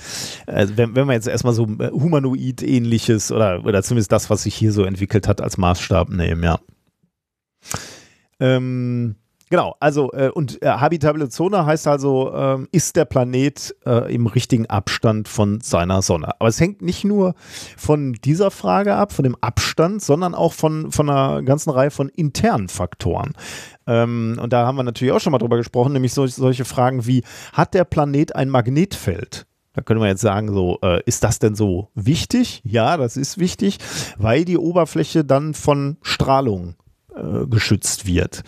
A: Äh, also wenn, wenn wir jetzt erstmal so äh, Humanoid-ähnliches oder, oder zumindest das, was sich hier so entwickelt hat, als Maßstab nehmen, ja. Ähm, genau, also äh, und äh, habitable Zone heißt also, ähm, ist der Planet äh, im richtigen Abstand von seiner Sonne. Aber es hängt nicht nur von dieser Frage ab, von dem Abstand, sondern auch von, von einer ganzen Reihe von internen Faktoren. Ähm, und da haben wir natürlich auch schon mal drüber gesprochen, nämlich sol solche Fragen wie, hat der Planet ein Magnetfeld? Da können wir jetzt sagen, so, äh, ist das denn so wichtig? Ja, das ist wichtig, weil die Oberfläche dann von Strahlung äh, geschützt wird.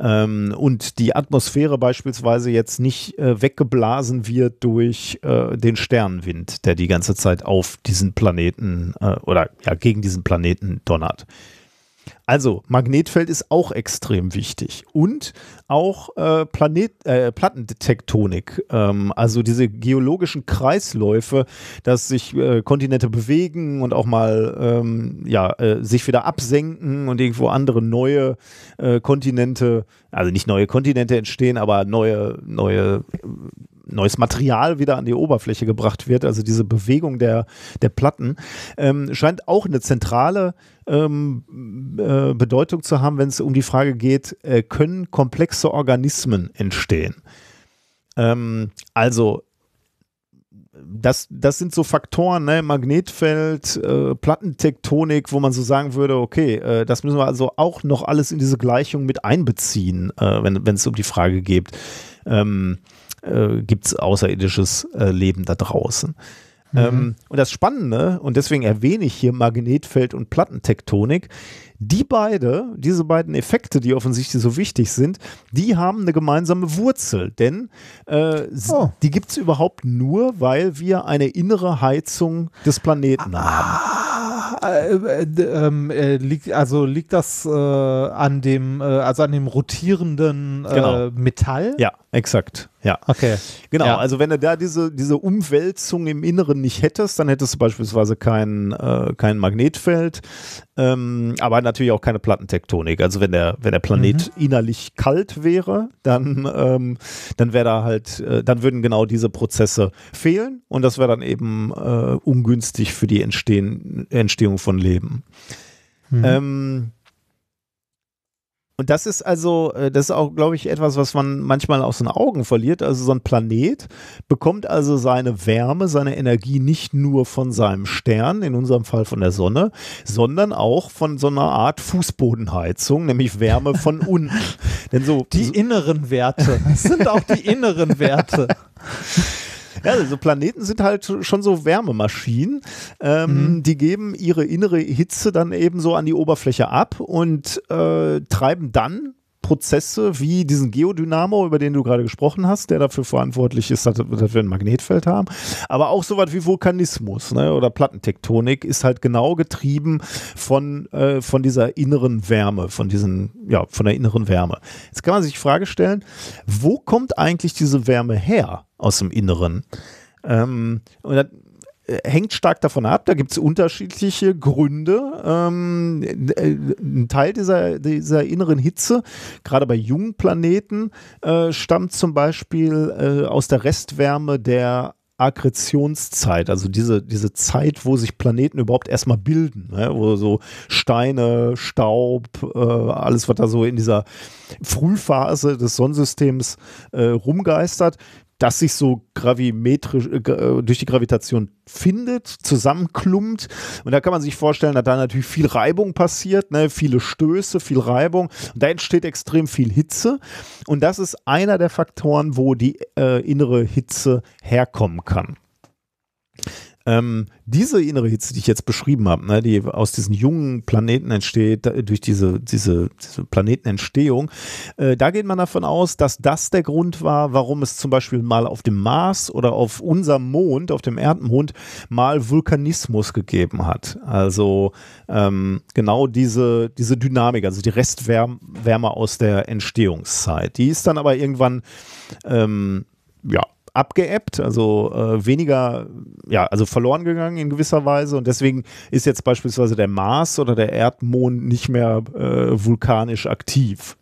A: Ähm, und die Atmosphäre beispielsweise jetzt nicht äh, weggeblasen wird durch äh, den Sternenwind, der die ganze Zeit auf diesen Planeten äh, oder ja gegen diesen Planeten donnert. Also, Magnetfeld ist auch extrem wichtig. Und auch äh, Planet, äh, Plattentektonik, ähm, also diese geologischen Kreisläufe, dass sich äh, Kontinente bewegen und auch mal ähm, ja, äh, sich wieder absenken und irgendwo andere neue äh, Kontinente, also nicht neue Kontinente entstehen, aber neue, neue neues Material wieder an die Oberfläche gebracht wird, also diese Bewegung der, der Platten, ähm, scheint auch eine zentrale ähm, äh, Bedeutung zu haben, wenn es um die Frage geht, äh, können komplexe Organismen entstehen? Ähm, also das, das sind so Faktoren, ne? Magnetfeld, äh, Plattentektonik, wo man so sagen würde, okay, äh, das müssen wir also auch noch alles in diese Gleichung mit einbeziehen, äh, wenn es um die Frage geht, ähm, äh, gibt es außerirdisches äh, Leben da draußen. Ähm, und das Spannende, und deswegen erwähne ich hier Magnetfeld und Plattentektonik, die beide, diese beiden Effekte, die offensichtlich so wichtig sind, die haben eine gemeinsame Wurzel. Denn äh,
B: Oh.
A: die gibt es überhaupt nur, weil wir eine innere Heizung des Planeten haben.
B: Äh, äh, ähm, äh, liegt, also liegt das äh, an dem, äh, also an dem rotierenden
A: Genau.
B: Metall?
A: Ja, exakt. Ja.
B: Okay.
A: Genau,
B: Ja.
A: also wenn du da diese, diese Umwälzung im Inneren nicht hättest, dann hättest du beispielsweise kein, äh, kein Magnetfeld, ähm, aber natürlich auch keine Plattentektonik. Also wenn der, wenn der Planet innerlich kalt wäre, dann, ähm, dann wäre da halt, äh, dann würden genau diese Prozesse fehlen und das wäre dann eben äh, ungünstig für die Entstehen, Entstehung von Leben. Ähm, und das ist also, äh, das ist auch, glaube ich, etwas, was man manchmal aus den Augen verliert. Also so ein Planet bekommt also seine Wärme, seine Energie nicht nur von seinem Stern, in unserem Fall von der Sonne, sondern auch von so einer Art Fußbodenheizung, nämlich Wärme von unten. Denn so
B: Die inneren Werte. Das sind auch die inneren Werte.
A: Ja, also Planeten sind halt schon so Wärmemaschinen. Ähm,
B: Mhm.
A: Die geben ihre innere Hitze dann eben so an die Oberfläche ab und äh, treiben dann Prozesse wie diesen Geodynamo, über den du gerade gesprochen hast, der dafür verantwortlich ist, dass, wir ein Magnetfeld haben. Aber auch sowas wie Vulkanismus ne, oder Plattentektonik ist halt genau getrieben von, äh, von dieser inneren Wärme, von diesen, ja, von der inneren Wärme. Jetzt kann man sich die Frage stellen, wo kommt eigentlich diese Wärme her aus dem Inneren? Ähm, und äh, hängt stark davon ab, da gibt es unterschiedliche Gründe. Ähm, äh, ein Teil dieser, dieser inneren Hitze, gerade bei jungen Planeten, äh, stammt zum Beispiel äh, aus der Restwärme der Akkretionszeit, also diese, diese Zeit, wo sich Planeten überhaupt erstmal bilden, ne? wo so Steine, Staub, äh, alles, was da so in dieser Frühphase des Sonnensystems äh, rumgeistert, das sich so gravimetrisch äh, äh, durch die Gravitation findet, zusammenklumpt. Und da kann man sich vorstellen, dass da natürlich viel Reibung passiert, ne? viele Stöße, viel Reibung. Und da entsteht extrem viel Hitze. Und das ist einer der Faktoren, wo die äh, innere Hitze herkommen kann. Ähm, diese innere Hitze, die ich jetzt beschrieben habe, ne, die aus diesen jungen Planeten entsteht, durch diese, diese, diese Planetenentstehung, äh, da geht man davon aus, dass das der Grund war, warum es zum Beispiel mal auf dem Mars oder auf unserem Mond, auf dem Erdmond, mal Vulkanismus gegeben hat. Also ähm, genau diese, diese Dynamik, also die Restwärme Wärme aus der Entstehungszeit. Die ist dann aber irgendwann ähm, ja, abgeebbt, also äh, weniger, ja, also verloren gegangen in gewisser Weise und deswegen ist jetzt beispielsweise der Mars oder der Erdmond nicht mehr äh, vulkanisch aktiv.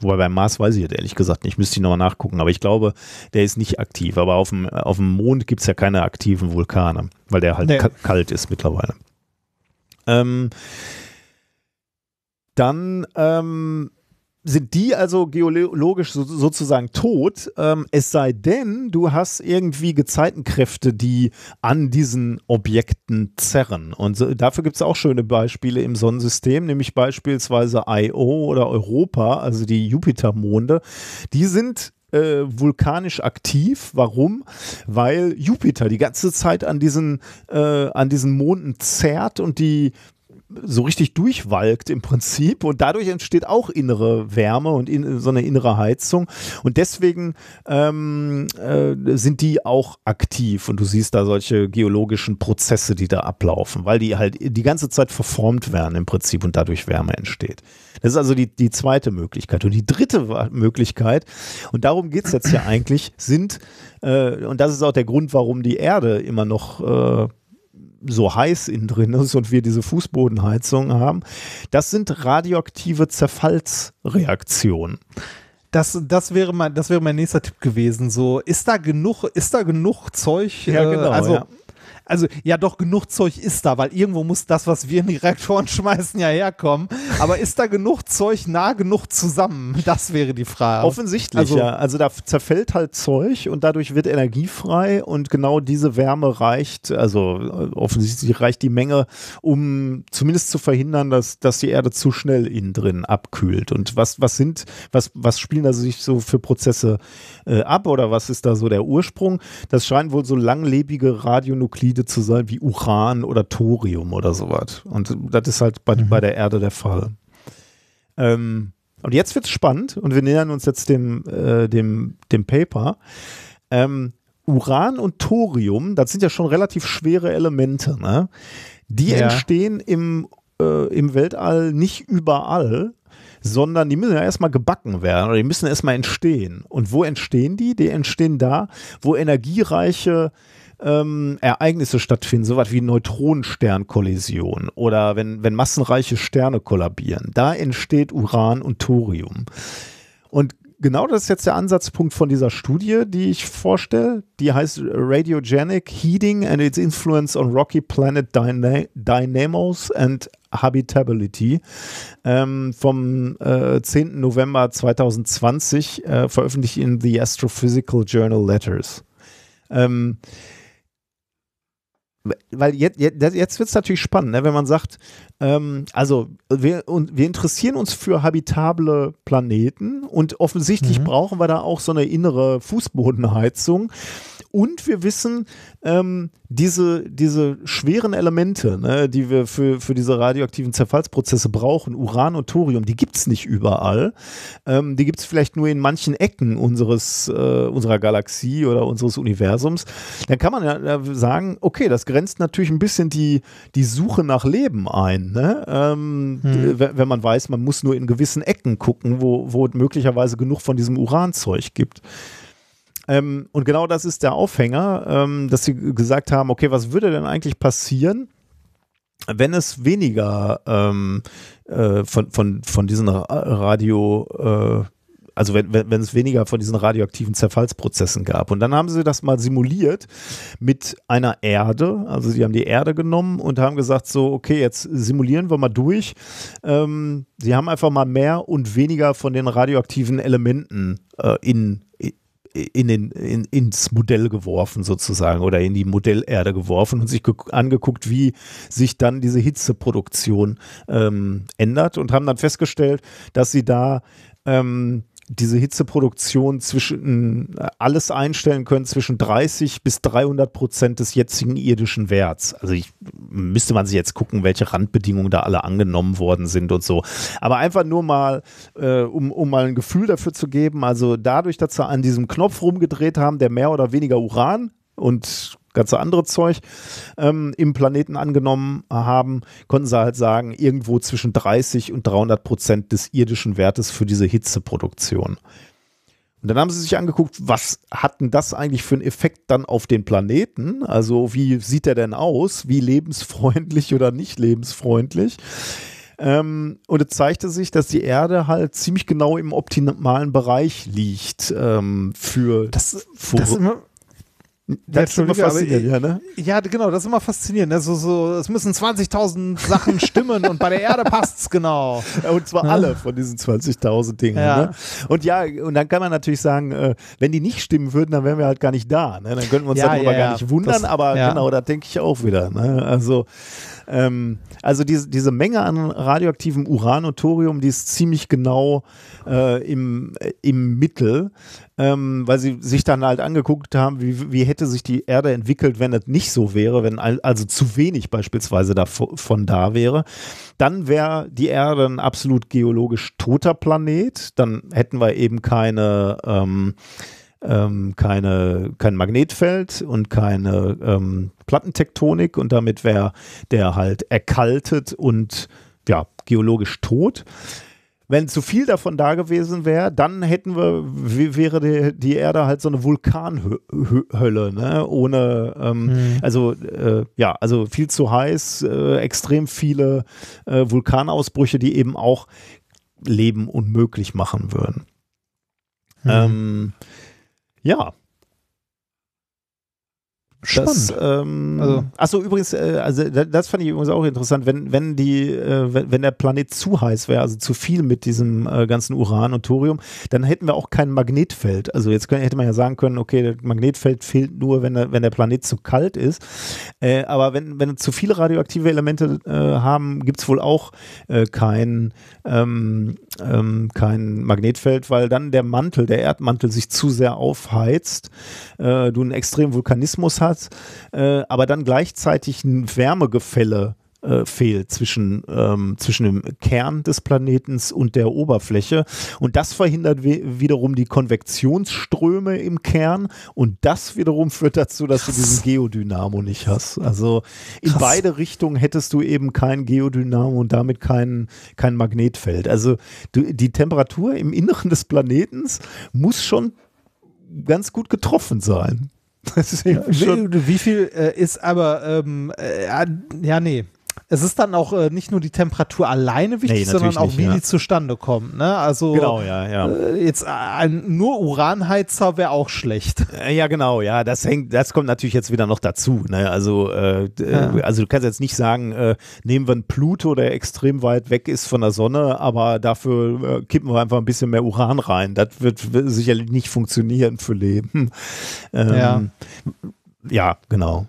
A: Wobei beim Mars weiß ich jetzt ehrlich gesagt nicht, müsste ich nochmal nachgucken, aber ich glaube, der ist nicht aktiv. Aber auf dem, auf dem Mond gibt es ja keine aktiven Vulkane, weil der halt
B: Nee.
A: ka kalt ist mittlerweile. Ähm, dann ähm, sind die also geologisch so, sozusagen tot, ähm, es sei denn, du hast irgendwie Gezeitenkräfte, die an diesen Objekten zerren. Und so, dafür gibt es auch schöne Beispiele im Sonnensystem, nämlich beispielsweise Io oder Europa, also die Jupitermonde. Die sind äh, vulkanisch aktiv. Warum? Weil Jupiter die ganze Zeit an diesen, äh, an diesen Monden zerrt und die so richtig durchwalkt im Prinzip und dadurch entsteht auch innere Wärme und in, so eine innere Heizung und deswegen ähm, äh, sind die auch aktiv und du siehst da solche geologischen Prozesse, die da ablaufen, weil die halt die ganze Zeit verformt werden im Prinzip und dadurch Wärme entsteht. Das ist also die, die zweite Möglichkeit. Und die dritte Möglichkeit, und darum geht es jetzt ja eigentlich, sind, äh, und das ist auch der Grund, warum die Erde immer noch äh, so heiß innen drin ist und wir diese Fußbodenheizung haben, das sind radioaktive Zerfallsreaktionen.
B: Das, das, wäre mein, das wäre mein nächster Tipp gewesen. So, ist da genug, ist da genug Zeug?
A: Ja,
B: äh,
A: genau,
B: Also,
A: ja.
B: Also, ja, doch, genug Zeug ist da, weil irgendwo muss das, was wir in die Reaktoren schmeißen, ja herkommen. Aber ist da genug Zeug nah genug zusammen? Das wäre die Frage.
A: Offensichtlich,
B: Also-
A: ja. Also da zerfällt halt Zeug und dadurch wird Energie frei und genau diese Wärme reicht, also äh, offensichtlich reicht die Menge, um zumindest zu verhindern, dass, dass die Erde zu schnell innen drin abkühlt. Und was, was sind, was, was spielen da sich so für Prozesse äh, ab oder was ist da so der Ursprung? Das scheinen wohl so langlebige Radionuklide zu sein wie Uran oder Thorium oder sowas. Und das ist halt bei, bei der Erde der Fall. Ähm, und jetzt wird's spannend und wir nähern uns jetzt dem, äh, dem, dem Paper. Ähm, Uran und Thorium, das sind ja schon relativ schwere Elemente, ne? Die
B: Ja.
A: entstehen im, äh, im Weltall nicht überall, sondern die müssen ja erstmal gebacken werden oder die müssen erstmal entstehen. Und wo entstehen die? Die entstehen da, wo energiereiche ähm, Ereignisse stattfinden, sowas wie Neutronensternkollision oder wenn, wenn massenreiche Sterne kollabieren. Da entsteht Uran und Thorium. Und genau das ist jetzt der Ansatzpunkt von dieser Studie, die ich vorstelle. Die heißt Radiogenic Heating and its Influence on Rocky Planet Dyna Dynamos and Habitability ähm, vom äh, 10. November 2020, äh, veröffentlicht in The Astrophysical Journal Letters. Ähm, weil jetzt, jetzt, jetzt wird es natürlich spannend, ne, wenn man sagt, ähm, also wir, und wir interessieren uns für habitable Planeten und offensichtlich
B: Mhm.
A: brauchen wir da auch so eine innere Fußbodenheizung. Und wir wissen, ähm, diese, diese schweren Elemente, ne, die wir für, für diese radioaktiven Zerfallsprozesse brauchen, Uran und Thorium, die gibt es nicht überall. Ähm, die gibt es vielleicht nur in manchen Ecken unseres, äh, unserer Galaxie oder unseres Universums. Dann kann man ja sagen, okay, das grenzt natürlich ein bisschen die, die Suche nach Leben ein. Ne? Ähm,
B: Hm.
A: Wenn man weiß, man muss nur in gewissen Ecken gucken, wo, wo es möglicherweise genug von diesem Uranzeug gibt. Ähm, und genau das ist der Aufhänger, ähm, dass sie gesagt haben, okay, was würde denn eigentlich passieren, wenn es weniger ähm, äh, von, von, von diesen Ra- Radio, äh, also wenn, wenn, wenn es weniger von diesen radioaktiven Zerfallsprozessen gab. Und dann haben sie das mal simuliert mit einer Erde. Also sie haben die Erde genommen und haben gesagt, so, okay, jetzt simulieren wir mal durch. Ähm, sie haben einfach mal mehr und weniger von den radioaktiven Elementen äh, in, in den, in, ins Modell geworfen sozusagen oder in die Modellerde geworfen und sich ge- angeguckt, wie sich dann diese Hitzeproduktion ähm, ändert und haben dann festgestellt, dass sie da ähm, diese Hitzeproduktion zwischen äh, alles einstellen können zwischen 30 bis 300 Prozent des jetzigen irdischen Werts. Also ich, müsste man sich jetzt gucken, welche Randbedingungen da alle angenommen worden sind und so. Aber einfach nur mal, äh, um, um mal ein Gefühl dafür zu geben, also dadurch, dass sie an diesem Knopf rumgedreht haben, der mehr oder weniger Uran und ganze andere Zeug ähm, im Planeten angenommen haben, konnten sie halt sagen, irgendwo zwischen 30 und 300 Prozent des irdischen Wertes für diese Hitzeproduktion. Und dann haben sie sich angeguckt, was hat denn das eigentlich für einen Effekt dann auf den Planeten? Also wie sieht der denn aus? Wie lebensfreundlich oder nicht lebensfreundlich? Ähm, und es zeigte sich, dass die Erde halt ziemlich genau im optimalen Bereich liegt ähm, für
B: Das, das immer,
A: das ist immer
B: aber
A: faszinierend, ja, ne?
B: Ja, genau, das ist immer faszinierend. Ne? So, so, es müssen 20.000 Sachen stimmen und bei der Erde passt's genau.
A: Ja, Und zwar alle von diesen 20.000 Dingen.
B: Ja.
A: Ne? Und ja, und dann kann man natürlich sagen, äh, wenn die nicht stimmen würden, dann wären wir halt gar nicht da. Ne? Dann könnten wir uns
B: Ja,
A: darüber
B: ja,
A: gar nicht wundern,
B: Das-
A: aber genau, da denke ich auch wieder. Ne? Also, ähm, also diese, diese Menge an radioaktivem Uran und Thorium, die ist ziemlich genau äh, im, äh, im Mittel, ähm, weil sie sich dann halt angeguckt haben, wie, wie hätte sich die Erde entwickelt, wenn es nicht so wäre, wenn al- also zu wenig beispielsweise davon da wäre. Dann wäre die Erde ein absolut geologisch toter Planet. Dann hätten wir eben keine, ähm, ähm, keine, kein Magnetfeld und keine ähm, Plattentektonik und damit wäre der halt erkaltet und ja, geologisch tot. Wenn zu viel davon da gewesen wäre, dann hätten wir, wäre die, die Erde halt so eine Vulkanhölle, ne? Ohne, ähm, also äh, ja, also viel zu heiß, äh, extrem viele äh, Vulkanausbrüche, die eben auch Leben unmöglich machen würden. Ähm, ja. Das, ähm,
B: Also-
A: achso, übrigens, äh, also da- das fand ich übrigens auch interessant, wenn, wenn die, äh, wenn, wenn der Planet zu heiß wäre, also zu viel mit diesem äh, ganzen Uran und Thorium, dann hätten wir auch kein Magnetfeld. Also jetzt können, hätte man ja sagen können, okay, das Magnetfeld fehlt nur, wenn der, wenn der Planet zu kalt ist. Äh, aber wenn, wenn zu viele radioaktive Elemente äh, haben, gibt es wohl auch äh, kein, ähm, ähm, kein Magnetfeld, weil dann der Mantel, der Erdmantel sich zu sehr aufheizt, du einen extremen Vulkanismus hast, äh, aber dann gleichzeitig ein Wärmegefälle äh, fehlt zwischen, ähm, zwischen dem Kern des Planetens und der Oberfläche. Und das verhindert wiederum die Konvektionsströme im Kern. Und das wiederum führt dazu, dass du diesen Geodynamo nicht hast. Also in
B: Krass.
A: beide Richtungen hättest du eben kein Geodynamo und damit kein, kein Magnetfeld. Also du, die Temperatur im Inneren des Planetens muss schon ganz gut getroffen sein.
B: Wie, wie viel äh, ist aber, ähm, äh, ja, nee. Es ist dann auch äh, nicht nur die Temperatur alleine wichtig,
A: Nee,
B: sondern auch,
A: nicht,
B: wie
A: ja.
B: die zustande kommt. Ne? Also
A: genau, ja, ja.
B: äh, jetzt ein nur Uranheizer wäre auch schlecht.
A: Äh, Ja, genau, ja, das hängt, das kommt natürlich jetzt wieder noch dazu. Ne? Also, äh, d-
B: Ja.
A: äh, also du kannst jetzt nicht sagen, äh, nehmen wir einen Pluto, der extrem weit weg ist von der Sonne, aber dafür äh, kippen wir einfach ein bisschen mehr Uran rein. Das wird, wird sicherlich nicht funktionieren für Leben. Ähm,
B: Ja.
A: ja, genau.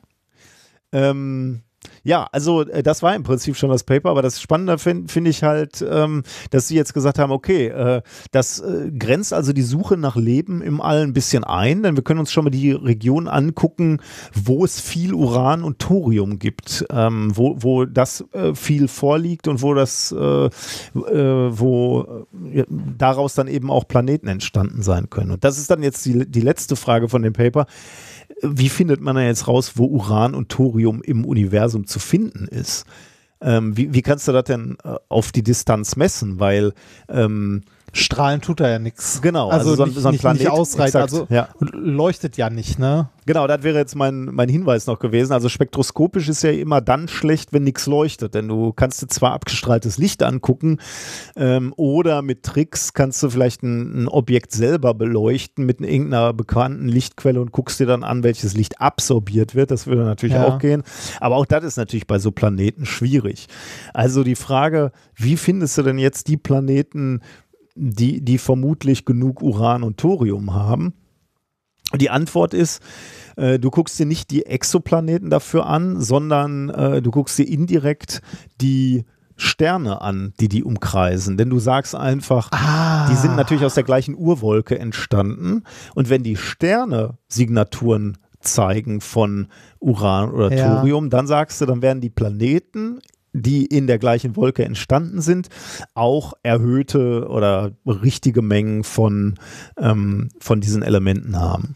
A: Ähm, Ja, also äh, das war im Prinzip schon das Paper, aber das Spannende finde find ich halt, ähm, dass sie jetzt gesagt haben, okay, äh, das äh, grenzt also die Suche nach Leben im All ein bisschen ein, denn wir können uns schon mal die Region angucken, wo es viel Uran und Thorium gibt, ähm, wo, wo das äh, viel vorliegt und wo das, äh, wo daraus dann eben auch Planeten entstanden sein können. Und das ist dann jetzt die, die letzte Frage von dem Paper wie findet man da jetzt raus, wo Uran und Thorium im Universum zu finden ist? Ähm, wie, wie, kannst du das denn äh, auf die Distanz messen? Weil ähm,
B: Strahlen tut er ja nichts.
A: Genau,
B: also,
A: also
B: so, nicht, so ein Planet, nicht ausreicht, exakt, also
A: ja.
B: leuchtet ja nicht, ne?
A: Genau, das wäre jetzt mein, mein Hinweis noch gewesen. Also spektroskopisch ist ja immer dann schlecht, wenn nichts leuchtet, denn du kannst dir zwar abgestrahltes Licht angucken ähm, oder mit Tricks kannst du vielleicht ein, ein Objekt selber beleuchten mit irgendeiner bekannten Lichtquelle und guckst dir dann an, welches Licht absorbiert wird. Das würde natürlich ja. auch gehen. Aber auch das ist natürlich bei so Planeten schwierig. Also die Frage, wie findest du denn jetzt die Planeten, die, die vermutlich genug Uran und Thorium haben? Die Antwort ist, äh, du guckst dir nicht die Exoplaneten dafür an, sondern äh, du guckst dir indirekt die Sterne an, die die umkreisen. Denn du sagst einfach,
B: ah.
A: die sind natürlich aus der gleichen Urwolke entstanden. Und wenn die Sterne Signaturen zeigen von Uran oder
B: Ja.
A: Thorium, dann sagst du, dann werden die Planeten die in der gleichen Wolke entstanden sind, auch erhöhte oder richtige Mengen von, ähm, von diesen Elementen haben.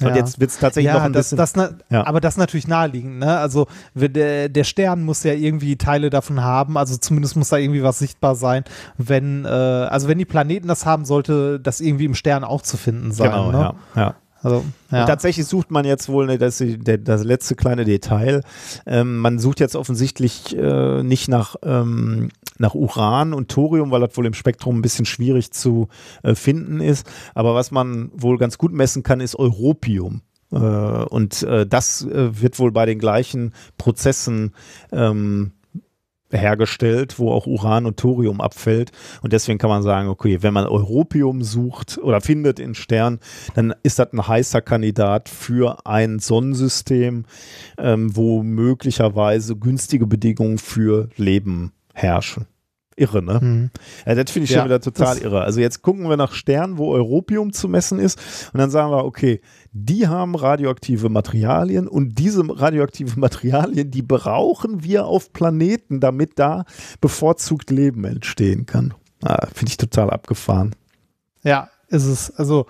A: Und
B: Ja.
A: jetzt wird es tatsächlich noch
B: Ja,
A: ein
B: das,
A: bisschen.
B: das, na,
A: Ja.
B: aber das natürlich naheliegend, ne? Also der, der Stern muss ja irgendwie Teile davon haben, also zumindest muss da irgendwie was sichtbar sein, wenn, äh, also wenn die Planeten das haben, sollte das irgendwie im Stern auch zu finden sein.
A: genau,
B: ne?
A: ja, ja.
B: Also, ja.
A: Tatsächlich sucht man jetzt wohl, ne, das, das letzte kleine Detail, ähm, man sucht jetzt offensichtlich äh, nicht nach, ähm, nach Uran und Thorium, weil das wohl im Spektrum ein bisschen schwierig zu äh, finden ist. Aber was man wohl ganz gut messen kann, ist Europium. Äh, und äh, das äh, wird wohl bei den gleichen Prozessen ähm, hergestellt, wo auch Uran und Thorium abfällt. Und deswegen kann man sagen, okay, wenn man Europium sucht oder findet in Sternen, dann ist das ein heißer Kandidat für ein Sonnensystem, ähm, wo möglicherweise günstige Bedingungen für Leben herrschen. Irre, ne?
B: Hm.
A: Ja, das finde ich
B: Ja,
A: schon wieder total irre. Also jetzt gucken wir nach Sternen, wo Europium zu messen ist und dann sagen wir, okay, die haben radioaktive Materialien und diese radioaktive Materialien, die brauchen wir auf Planeten, damit da bevorzugt Leben entstehen kann. Ah, finde ich total abgefahren.
B: Ja, ist es. Also,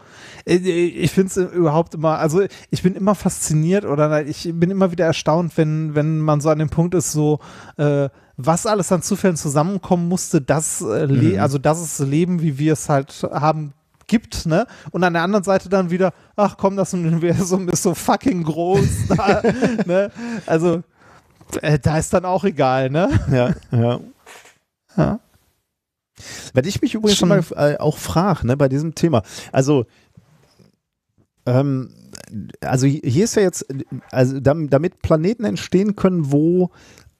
B: äh, ich finde es überhaupt immer, also ich bin immer fasziniert oder ich bin immer wieder erstaunt, wenn, wenn man so an dem Punkt ist, so, äh, was alles an Zufällen zusammenkommen musste, dass, äh,
A: Mhm.
B: also dass es Leben, wie wir es halt haben, gibt, ne? Und an der anderen Seite dann wieder, ach komm, das Universum ist so fucking groß, da, ne? Also, äh, da ist dann auch egal, ne?
A: Ja, ja.
B: Ja.
A: Was ich mich übrigens
B: Schon-
A: mal äh, auch frage, ne, bei diesem Thema. Also, ähm, also hier ist ja jetzt, also dam- damit Planeten entstehen können, wo,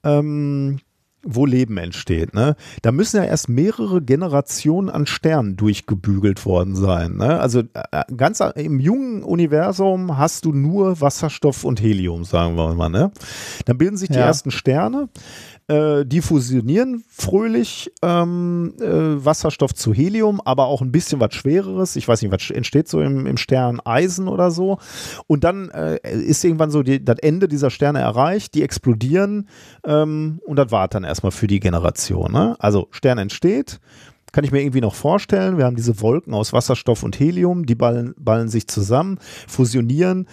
A: ähm, wo Leben entsteht, ne? Da müssen ja erst mehrere Generationen an Sternen durchgebügelt worden sein. Ne? Also äh, ganz a- im jungen Universum hast du nur Wasserstoff und Helium, sagen wir mal. Ne? Dann bilden sich die
B: Ja.
A: ersten Sterne. Äh, die fusionieren fröhlich ähm, äh, Wasserstoff zu Helium, aber auch ein bisschen was Schwereres. Ich weiß nicht, was entsteht so im, im Stern Eisen oder so. Und dann äh, ist irgendwann so die, das Ende dieser Sterne erreicht, die explodieren ähm, und das war dann erstmal für die Generation. Ne? Also Stern entsteht, kann ich mir irgendwie noch vorstellen. Wir haben diese Wolken aus Wasserstoff und Helium, die ballen, ballen sich zusammen, fusionieren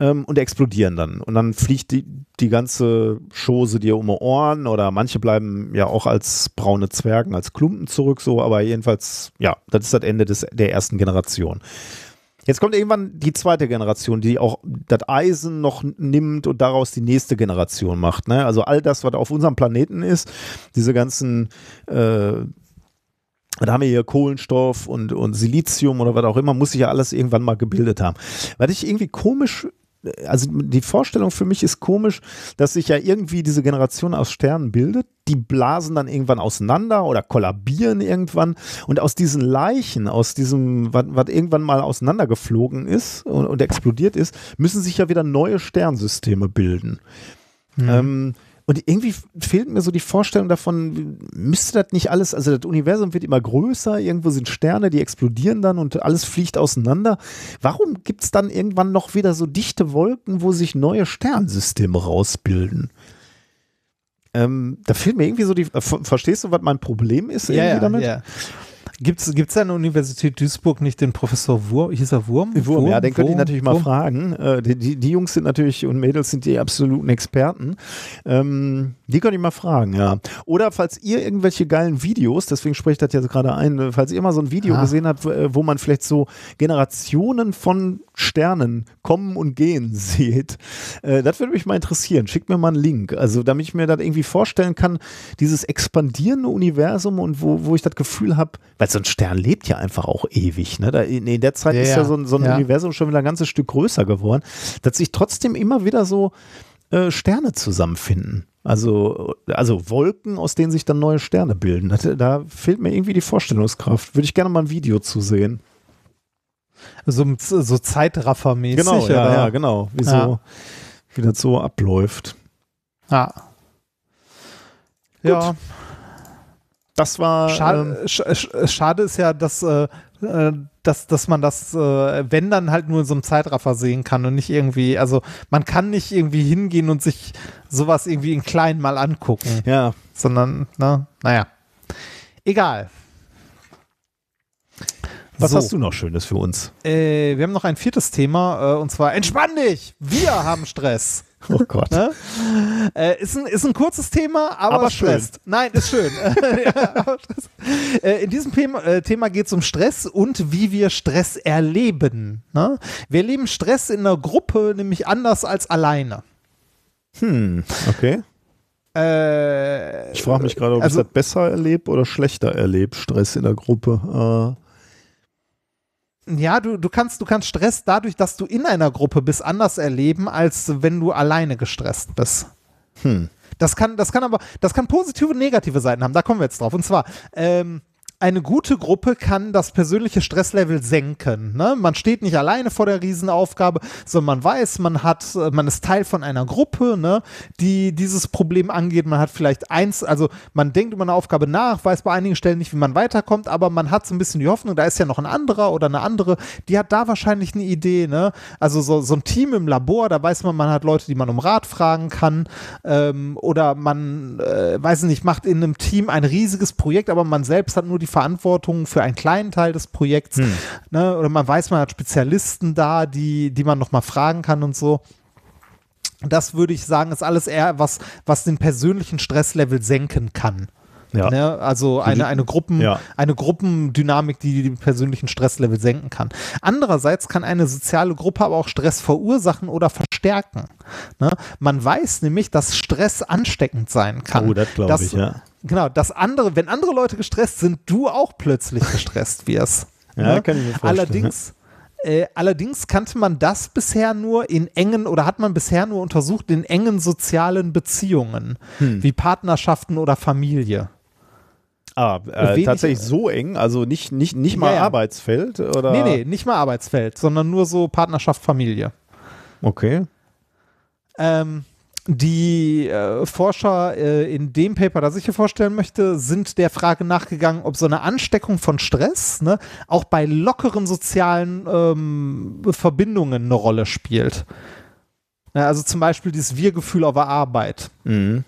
A: ähm, und explodieren dann. Und dann fliegt die, die ganze Chose dir um die Ohren oder manche bleiben ja auch als braune Zwergen, als Klumpen zurück, so, aber jedenfalls, ja, das ist das Ende des, der ersten Generation. Jetzt kommt irgendwann die zweite Generation, die auch das Eisen noch nimmt und daraus die nächste Generation macht. Ne? Also all das, was auf unserem Planeten ist, diese ganzen äh, da haben wir hier Kohlenstoff und, und Silizium oder was auch immer, muss sich ja alles irgendwann mal gebildet haben. Was ich irgendwie komisch, also die Vorstellung für mich ist komisch, dass sich ja irgendwie diese Generation aus Sternen bildet, die blasen dann irgendwann auseinander oder kollabieren irgendwann und aus diesen Leichen, aus diesem, was, irgendwann mal auseinandergeflogen ist und, und explodiert ist, müssen sich ja wieder neue Sternsysteme bilden.
B: Mhm.
A: Ähm, Und irgendwie fehlt mir so die Vorstellung davon, müsste das nicht alles, also das Universum wird immer größer, irgendwo sind Sterne, die explodieren dann und alles fliegt auseinander. Warum gibt es dann irgendwann noch wieder so dichte Wolken, wo sich neue Sternsysteme rausbilden? Ähm, da fehlt mir irgendwie so die, äh, ver- verstehst du, was mein Problem ist irgendwie damit?
B: ja. Gibt's, gibt's an der Universität Duisburg nicht den Professor Wurm? Hieß er Wurm?
A: Wurm, ja, den könnte ich
B: Wurm?
A: natürlich mal
B: Wurm?
A: fragen. Äh, die, die, die Jungs sind natürlich und Mädels sind die absoluten Experten. Ähm, die könnte ich mal fragen, ja. Oder falls ihr irgendwelche geilen Videos, deswegen spreche ich das jetzt gerade ein, äh, falls ihr mal so ein Video
B: Ah.
A: gesehen habt, wo, äh, wo man vielleicht so Generationen von Sternen kommen und gehen sieht, äh, das würde mich mal interessieren. Schickt mir mal einen Link. Also, damit ich mir das irgendwie vorstellen kann, dieses expandierende Universum und wo, wo ich das Gefühl habe, weil so ein Stern lebt ja einfach auch ewig. Ne? Da, in, in der Zeit
B: Ja,
A: ist ja so ein, so ein
B: Ja.
A: Universum schon wieder ein ganzes Stück größer geworden, dass sich trotzdem immer wieder so äh, Sterne zusammenfinden. Also, also Wolken, aus denen sich dann neue Sterne bilden. Das, da fehlt mir irgendwie die Vorstellungskraft. Würde ich gerne mal ein Video zu sehen.
B: So, so Zeitraffermäßig.
A: Genau, ja, ja, genau. Wie, so, wie das so abläuft.
B: Ja. Ja,
A: Das war. ähm,
B: schade, sch sch schade ist ja, dass, äh, äh, dass, dass man das, äh, wenn dann halt nur in so einem Zeitraffer sehen kann und nicht irgendwie, also man kann nicht irgendwie hingehen und sich sowas irgendwie in klein mal angucken,
A: ähm, ja,
B: sondern, ne, naja. Egal.
A: was
B: So.
A: hast du noch Schönes für uns?
B: Äh, wir haben noch ein viertes Thema äh, und zwar entspann dich! Wir haben Stress.
A: Oh Gott.
B: Ne? Äh, ist, ein, ist ein kurzes Thema, aber,
A: Aber schön.
B: stresst. Nein, ist schön. Ja, Stress. äh, in diesem Thema, äh, Thema geht es um Stress und wie wir Stress erleben. Ne? Wir erleben Stress in einer Gruppe nämlich anders als alleine.
A: Hm, okay.
B: Äh,
A: Ich frage mich gerade, ob
B: also-
A: ich das besser erlebe oder schlechter erlebe, Stress in der Gruppe.
B: Ja, du, du, kannst, du kannst Stress dadurch, dass du in einer Gruppe bist, anders erleben, als wenn du alleine gestresst bist.
A: Hm.
B: Das kann, das kann aber, das kann positive und negative Seiten haben. Da kommen wir jetzt drauf. Und zwar, ähm, eine gute Gruppe kann das persönliche Stresslevel senken. Ne? Man steht nicht alleine vor der Riesenaufgabe, sondern man weiß, man hat, man ist Teil von einer Gruppe, ne, die dieses Problem angeht. Man hat vielleicht eins, also man denkt über eine Aufgabe nach, weiß bei einigen Stellen nicht, wie man weiterkommt, aber man hat so ein bisschen die Hoffnung, da ist ja noch ein anderer oder eine andere, die hat da wahrscheinlich eine Idee. Ne? Also so, so ein Team im Labor, da weiß man, man hat Leute, die man um Rat fragen kann ähm, oder man, äh, weiß nicht, macht in einem Team ein riesiges Projekt, aber man selbst hat nur die Verantwortung für einen kleinen Teil des Projekts. Ne? Oder man weiß, man hat Spezialisten da, die, die man nochmal fragen kann und so. Das würde ich sagen, ist alles eher was, was den persönlichen Stresslevel senken kann.
A: Ja.
B: Ne? Also eine, eine, Gruppen,
A: Ja.
B: eine Gruppendynamik, die den persönlichen Stresslevel senken kann. Andererseits kann eine soziale Gruppe aber auch Stress verursachen oder verstärken. Ne? Man weiß nämlich, dass Stress ansteckend sein kann.
A: Oh, das glaube ich, ja.
B: Genau, dass andere, wenn andere Leute gestresst sind, du auch plötzlich gestresst wirst.
A: Ja, kann ich mir vorstellen,
B: Allerdings, äh, allerdings kannte man das bisher nur in engen oder hat man bisher nur untersucht in engen sozialen Beziehungen,
A: Hm.
B: wie Partnerschaften oder Familie.
A: Ah, äh,
B: Wenig-
A: tatsächlich so eng, also nicht, nicht, nicht mal
B: Ja, ja.
A: Arbeitsfeld oder?
B: Nee, nee, nicht mal Arbeitsfeld, sondern nur so Partnerschaft, Familie.
A: Okay.
B: Ähm, die äh, Forscher äh, in dem Paper, das ich hier vorstellen möchte, sind der Frage nachgegangen, ob so eine Ansteckung von Stress ne, auch bei lockeren sozialen ähm, Verbindungen eine Rolle spielt. Also zum Beispiel dieses Wir-Gefühl auf der Arbeit.
A: Mhm.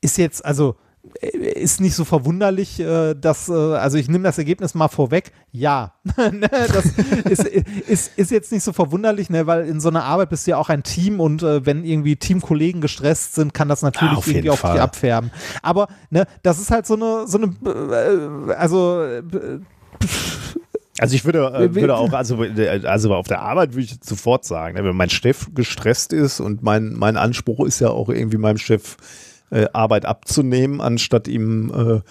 B: Ist jetzt, also äh, ist nicht so verwunderlich, äh, dass, äh, also ich nehme das Ergebnis mal vorweg, ja. Ne, das ist, ist, ist jetzt nicht so verwunderlich, ne, weil in so einer Arbeit bist du ja auch ein Team und äh, wenn irgendwie Teamkollegen gestresst sind, kann das natürlich
A: Ah, auf
B: irgendwie auf
A: Fall.
B: die abfärben. Aber ne, das ist halt so eine, so eine, also
A: Also ich würde, äh, würde auch, also, also auf der Arbeit würde ich sofort sagen, ne, wenn mein Chef gestresst ist und mein, mein Anspruch ist ja auch irgendwie meinem Chef äh, Arbeit abzunehmen, anstatt ihm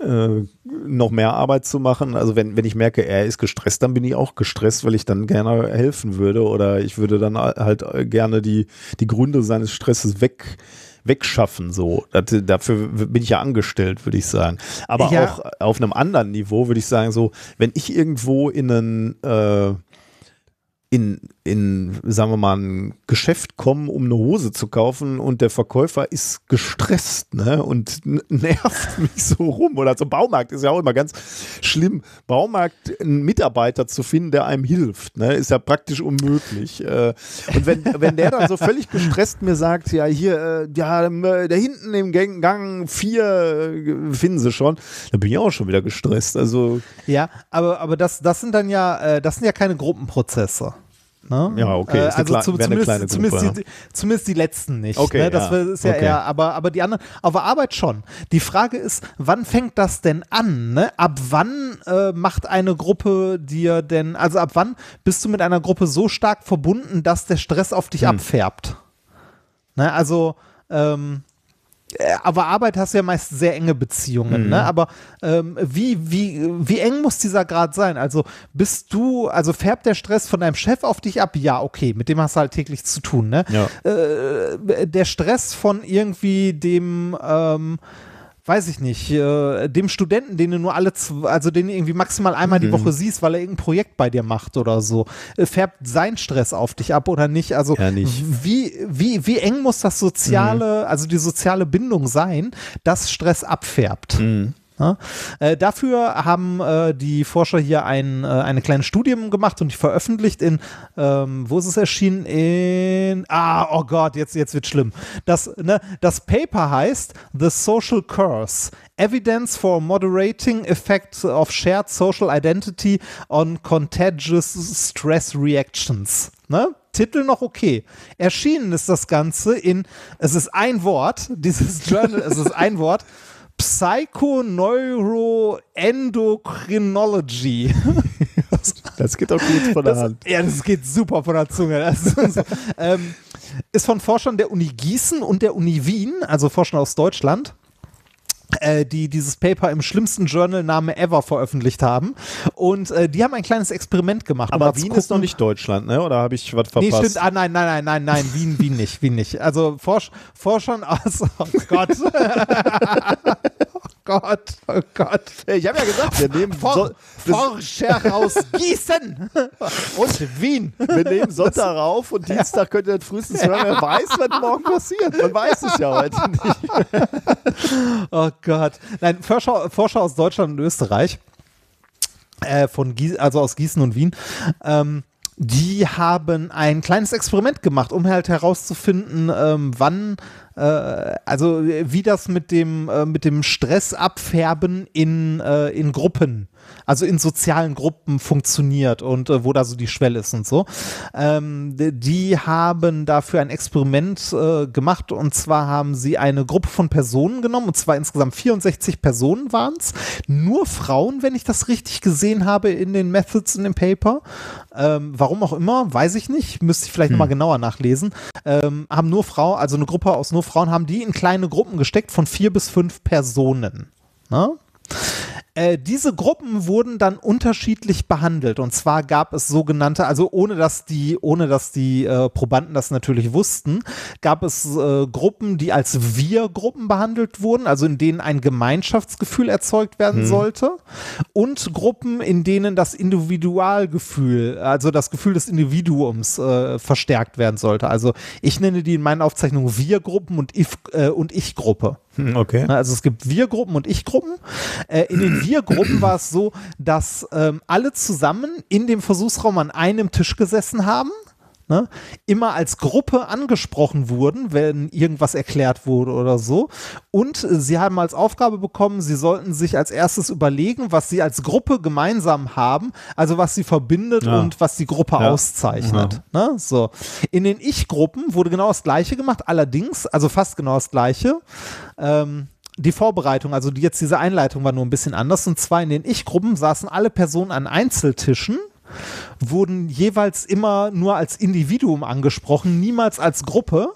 A: äh, äh, noch mehr Arbeit zu machen. Also wenn, wenn ich merke, er ist gestresst, dann bin ich auch gestresst, weil ich dann gerne helfen würde oder ich würde dann halt gerne die, die Gründe seines Stresses weg wegschaffen so. Das, dafür bin ich ja angestellt, würde ich sagen. Aber
B: Ja.
A: auch auf einem anderen Niveau würde ich sagen, so, wenn ich irgendwo in einen, äh, in, in, sagen wir mal, ein Geschäft kommen, um eine Hose zu kaufen und der Verkäufer ist gestresst ne? und nervt mich so rum. Oder so Baumarkt ist ja auch immer ganz schlimm. Baumarkt, einen Mitarbeiter zu finden, der einem hilft, ne? ist ja praktisch unmöglich. Äh, Und wenn, wenn der dann so völlig gestresst mir sagt, ja, hier, äh, ja, äh, da hinten im Gang, vier äh, finden sie schon, dann bin ich auch schon wieder gestresst. Also,
B: Ja, aber, aber das, das sind dann ja, äh, das sind ja keine Gruppenprozesse. Ne?
A: Ja, okay,
B: Äh, also zu, zumindest, zumindest,
A: Gruppe,
B: die, zumindest die letzten nicht.
A: Okay,
B: ne? Das
A: ja,
B: ist ja
A: okay.
B: eher, aber, aber die anderen, auf der Arbeit schon. Die Frage ist, wann fängt das denn an? Ne? Ab wann äh, macht eine Gruppe dir denn, also ab wann bist du mit einer Gruppe so stark verbunden, dass der Stress auf
A: Hm.
B: dich abfärbt? Ne? Also, ähm, äh, aber Arbeit hast du ja meist sehr enge Beziehungen,
A: Mhm.
B: ne? Aber ähm, wie, wie, wie eng muss dieser Grad sein? Also bist du, also färbt der Stress von deinem Chef auf dich ab? Ja, okay, mit dem hast du halt täglich zu tun, ne?
A: Ja.
B: Äh, der Stress von irgendwie dem, ähm, weiß ich nicht, äh, dem Studenten, den du nur alle, also den du irgendwie maximal einmal
A: Mhm.
B: die Woche siehst, weil er irgendein Projekt bei dir macht oder so, äh, färbt sein Stress auf dich ab oder nicht? Also
A: Ja, nicht.
B: wie, wie, wie eng muss das soziale, also die soziale Bindung sein, dass Stress abfärbt? Ja? Äh, dafür haben äh, die Forscher hier ein, äh, eine kleine Studie gemacht und die veröffentlicht in, ähm, wo ist es erschienen? In, ah, oh Gott, jetzt, jetzt wird schlimm. Das, ne, das Paper heißt The Social Curse. Evidence for moderating effect of shared social identity on contagious stress reactions. Ne? Titel noch okay. Erschienen ist das Ganze in, es ist ein Wort, dieses Journal, es ist ein Wort, Psychoneuroendocrinology.
A: das geht doch gut von der
B: Das,
A: Hand.
B: ja, das geht super von der Zunge. Ist, so, ähm, ist von Forschern der Uni Gießen und der Uni Wien, also Forschern aus Deutschland. Äh, die dieses Paper im schlimmsten Journal-Name ever veröffentlicht haben. Und äh, die haben ein kleines Experiment gemacht.
A: Aber Wien ist noch
B: gucken-
A: nicht Deutschland, ne? Oder habe ich was
B: Nee,
A: verpasst?
B: stimmt. Ah, nein, nein, nein, nein, nein, Wien, Wien nicht, Wien nicht. Also Forsch, Forschern aus, oh Gott. oh Gott, oh Gott.
A: ich habe ja gesagt, wir nehmen,
B: For,
A: so,
B: Forscher aus Gießen und Wien.
A: wir nehmen Sonntag auf und Dienstag könnt ihr das frühestens hören. Wer weiß, was morgen passiert. Man weiß es ja heute nicht.
B: Oh Gott. Nein, Forscher, Forscher aus Deutschland und Österreich, äh, von Gie also aus Gießen und Wien, ähm, die haben ein kleines Experiment gemacht, um halt herauszufinden, ähm, wann, also wie das mit dem, äh, mit dem Stressabfärben in, äh, in Gruppen, also in sozialen Gruppen funktioniert und äh, wo da so die Schwelle ist und so. Ähm, die haben dafür ein Experiment äh, gemacht und zwar haben sie eine Gruppe von Personen genommen und zwar insgesamt 64 Personen waren es. Nur Frauen, wenn ich das richtig gesehen habe in den Methods in dem Paper. Ähm, warum auch immer, weiß ich nicht. Müsste ich vielleicht nochmal genauer nachlesen. Ähm, haben nur Frauen, also eine Gruppe aus nur Frauen, haben die in kleine Gruppen gesteckt von vier bis fünf Personen. Ne? Äh, diese Gruppen wurden dann unterschiedlich behandelt und zwar gab es sogenannte, also ohne dass die, ohne dass die äh, Probanden das natürlich wussten, gab es äh, Gruppen, die als Wir-Gruppen behandelt wurden, also in denen ein Gemeinschaftsgefühl erzeugt werden sollte und Gruppen, in denen das Individualgefühl, also das Gefühl des Individuums äh, verstärkt werden sollte. Also ich nenne die in meinen Aufzeichnungen Wir-Gruppen und, if, äh, und Ich-Gruppe.
A: Okay.
B: Ne, Also es gibt Wir-Gruppen und Ich-Gruppen. In den Wir-Gruppen war es so, dass ähm, alle zusammen in dem Versuchsraum an einem Tisch gesessen haben. Ne, immer als Gruppe angesprochen wurden, wenn irgendwas erklärt wurde oder so. Und äh, sie haben als Aufgabe bekommen, sie sollten sich als erstes überlegen, was sie als Gruppe gemeinsam haben, also was sie verbindet
A: Ja.
B: und was die Gruppe
A: Ja.
B: auszeichnet. Ne? So. In den Ich-Gruppen wurde genau das Gleiche gemacht, allerdings, also fast genau das Gleiche. Ähm, die Vorbereitung, also die, jetzt diese Einleitung war nur ein bisschen anders. Und zwar in den Ich-Gruppen saßen alle Personen an Einzeltischen, wurden jeweils immer nur als Individuum angesprochen, niemals als Gruppe.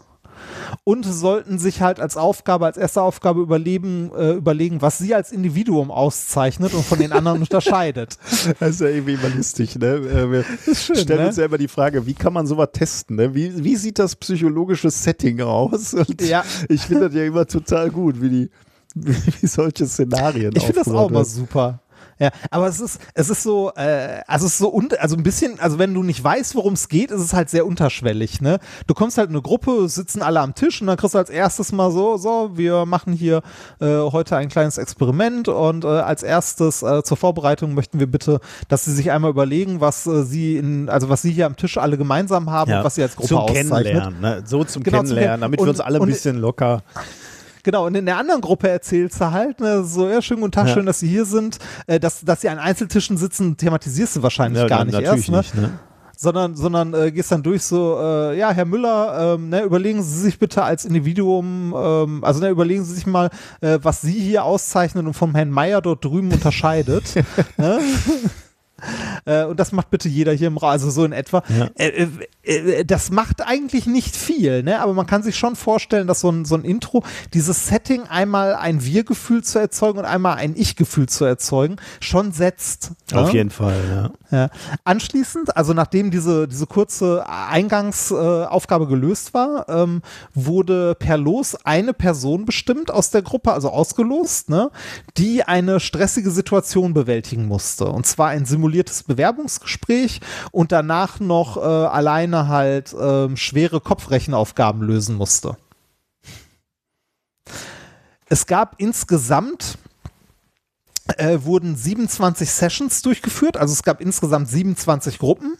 B: Und sollten sich halt als Aufgabe, als erste Aufgabe überleben, äh, überlegen, was sie als Individuum auszeichnet und von den anderen unterscheidet.
A: Das ist ja irgendwie immer lustig, ne? Äh, Wir
B: schön,
A: stellen
B: ne?
A: uns ja immer die Frage, wie kann man sowas testen, ne? Wie, wie sieht das psychologische Setting aus? Und
B: Ja.
A: ich finde das ja immer total gut, wie die, wie solche Szenarien
B: Ich finde das auch
A: werden.
B: super. Ja, aber es ist, es ist so, äh, also es ist so, un also ein bisschen, also wenn du nicht weißt, worum es geht, ist es halt sehr unterschwellig, ne? Du kommst halt in eine Gruppe, sitzen alle am Tisch und dann kriegst du als erstes mal so, so, wir machen hier äh, heute ein kleines Experiment und äh, als erstes äh, zur Vorbereitung möchten wir bitte, dass sie sich einmal überlegen, was äh, sie in, also was sie hier am Tisch alle gemeinsam haben und was sie als Gruppe
A: zum
B: auszeichnet.
A: Kennenlernen, ne? so zum
B: Genau, zum
A: Kennenlernen,
B: Kenn-
A: damit
B: und-
A: wir uns alle ein bisschen locker.
B: Genau, und in der anderen Gruppe erzählst du halt, ne, so, ja, schönen guten Tag,
A: Ja.
B: schön, dass Sie hier sind. Äh, dass, dass Sie an Einzeltischen sitzen, thematisierst du wahrscheinlich
A: Ja,
B: gar nicht erst, ne?
A: nicht, ne?
B: Sondern, sondern äh, gehst dann durch so, äh, ja, Herr Müller, ähm, ne, überlegen Sie sich bitte als Individuum, ähm, also ne, überlegen Sie sich mal, äh, was Sie hier auszeichnen und vom Herrn Meier dort drüben unterscheidet. ne? Äh, und das macht bitte jeder hier im Raum, also so in etwa.
A: Ja.
B: Äh, äh, das macht eigentlich nicht viel, ne? aber man kann sich schon vorstellen, dass so ein, so ein Intro, dieses Setting einmal ein Wir-Gefühl zu erzeugen und einmal ein Ich-Gefühl zu erzeugen, schon setzt.
A: Auf
B: ne?
A: jeden Fall, ja.
B: Ja. Anschließend, also nachdem diese, diese kurze Eingangsaufgabe Aufgabe gelöst war, ähm, wurde per Los eine Person bestimmt aus der Gruppe, also ausgelost, ne, die eine stressige Situation bewältigen musste. Und zwar ein simuliertes Bewerbungsgespräch und danach noch äh, alleine halt ähm, schwere Kopfrechenaufgaben lösen musste. Es gab insgesamt äh, wurden 27 Sessions durchgeführt, also es gab insgesamt 27 Gruppen.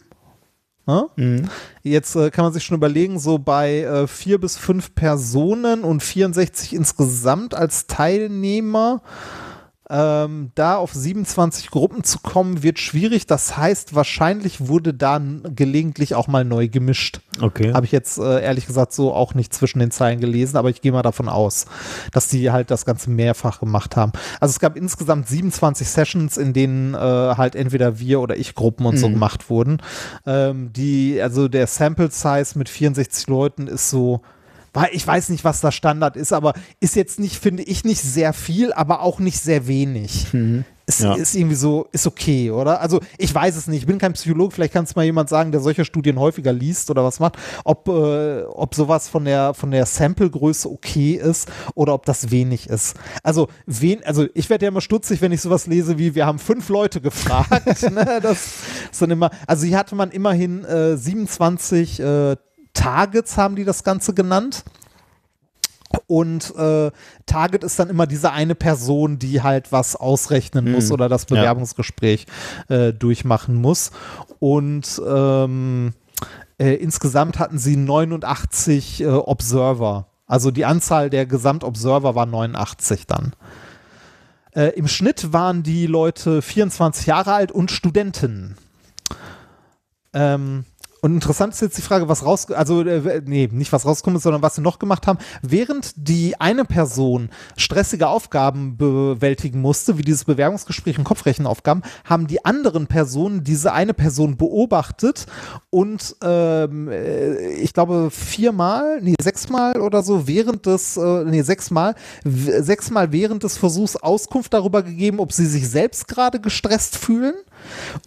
B: Ja? Jetzt äh, kann man sich schon überlegen, so bei äh, vier bis fünf Personen und 64 insgesamt als Teilnehmer. Ähm, da auf 27 Gruppen zu kommen, wird schwierig. Das heißt, wahrscheinlich wurde da gelegentlich auch mal neu gemischt.
A: Okay.
B: Habe ich jetzt äh, ehrlich gesagt so auch nicht zwischen den Zeilen gelesen, aber ich gehe mal davon aus, dass die halt das Ganze mehrfach gemacht haben. Also es gab insgesamt 27 Sessions, in denen äh, halt entweder wir oder ich Gruppen und so gemacht wurden. Ähm, die, also der Sample Size mit 64 Leuten ist so, ich weiß nicht, was da Standard ist, aber ist jetzt nicht, finde ich, nicht sehr viel, aber auch nicht sehr wenig. Ist,
A: Ja.
B: ist irgendwie so, ist okay, oder? Also ich weiß es nicht, ich bin kein Psychologe, vielleicht kann es mal jemand sagen, der solche Studien häufiger liest oder was macht, ob, äh, ob sowas von der, von der Sample-Größe okay ist oder ob das wenig ist. Also, wen, also ich werde ja immer stutzig, wenn ich sowas lese wie, wir haben fünf Leute gefragt. ne? Das ist dann immer, also hier hatte man immerhin äh, 27 äh, Targets, haben die das Ganze genannt. Und äh, Target ist dann immer diese eine Person, die halt was ausrechnen muss oder das
A: Ja.
B: Bewerbungsgespräch äh, durchmachen muss. Und ähm, äh, insgesamt hatten sie 89 äh, Observer. Also die Anzahl der Gesamtobserver war 89 dann. Äh, Im Schnitt waren die Leute 24 Jahre alt und Studenten. Ähm, und interessant ist jetzt die Frage, was raus, also äh, nee, nicht was rausgekommen ist, sondern was sie noch gemacht haben. Während die eine Person stressige Aufgaben bewältigen musste, wie dieses Bewerbungsgespräch und Kopfrechenaufgaben, haben die anderen Personen diese eine Person beobachtet und ähm, äh, ich glaube viermal, nee, sechsmal oder so während des, äh, nee, sechsmal, sechsmal während des Versuchs Auskunft darüber gegeben, ob sie sich selbst gerade gestresst fühlen.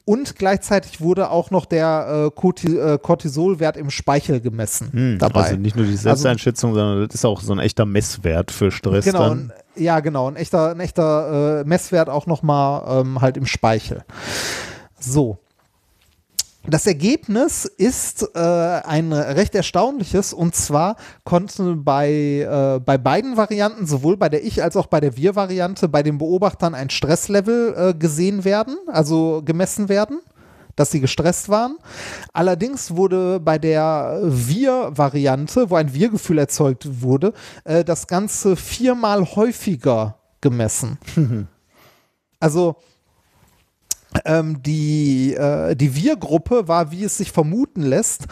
B: Und gleichzeitig wurde auch noch der äh, äh, Cortisolwert im Speichel gemessen
A: Hm,
B: dabei.
A: Also nicht nur die Selbsteinschätzung, sondern das ist auch so ein echter Messwert für Stress
B: Genau,
A: dann.
B: ja, genau, ein echter, ein echter äh, Messwert auch nochmal ähm, halt im Speichel. So. Das Ergebnis ist äh, ein recht erstaunliches und zwar konnte bei, äh, bei beiden Varianten, sowohl bei der Ich- als auch bei der Wir-Variante, bei den Beobachtern ein Stresslevel äh, gesehen werden, also gemessen werden dass sie gestresst waren. Allerdings wurde bei der Wir-Variante, wo ein Wir-Gefühl erzeugt wurde, äh, das Ganze viermal häufiger gemessen. also die, äh, die Wir-Gruppe war, wie es sich vermuten lässt,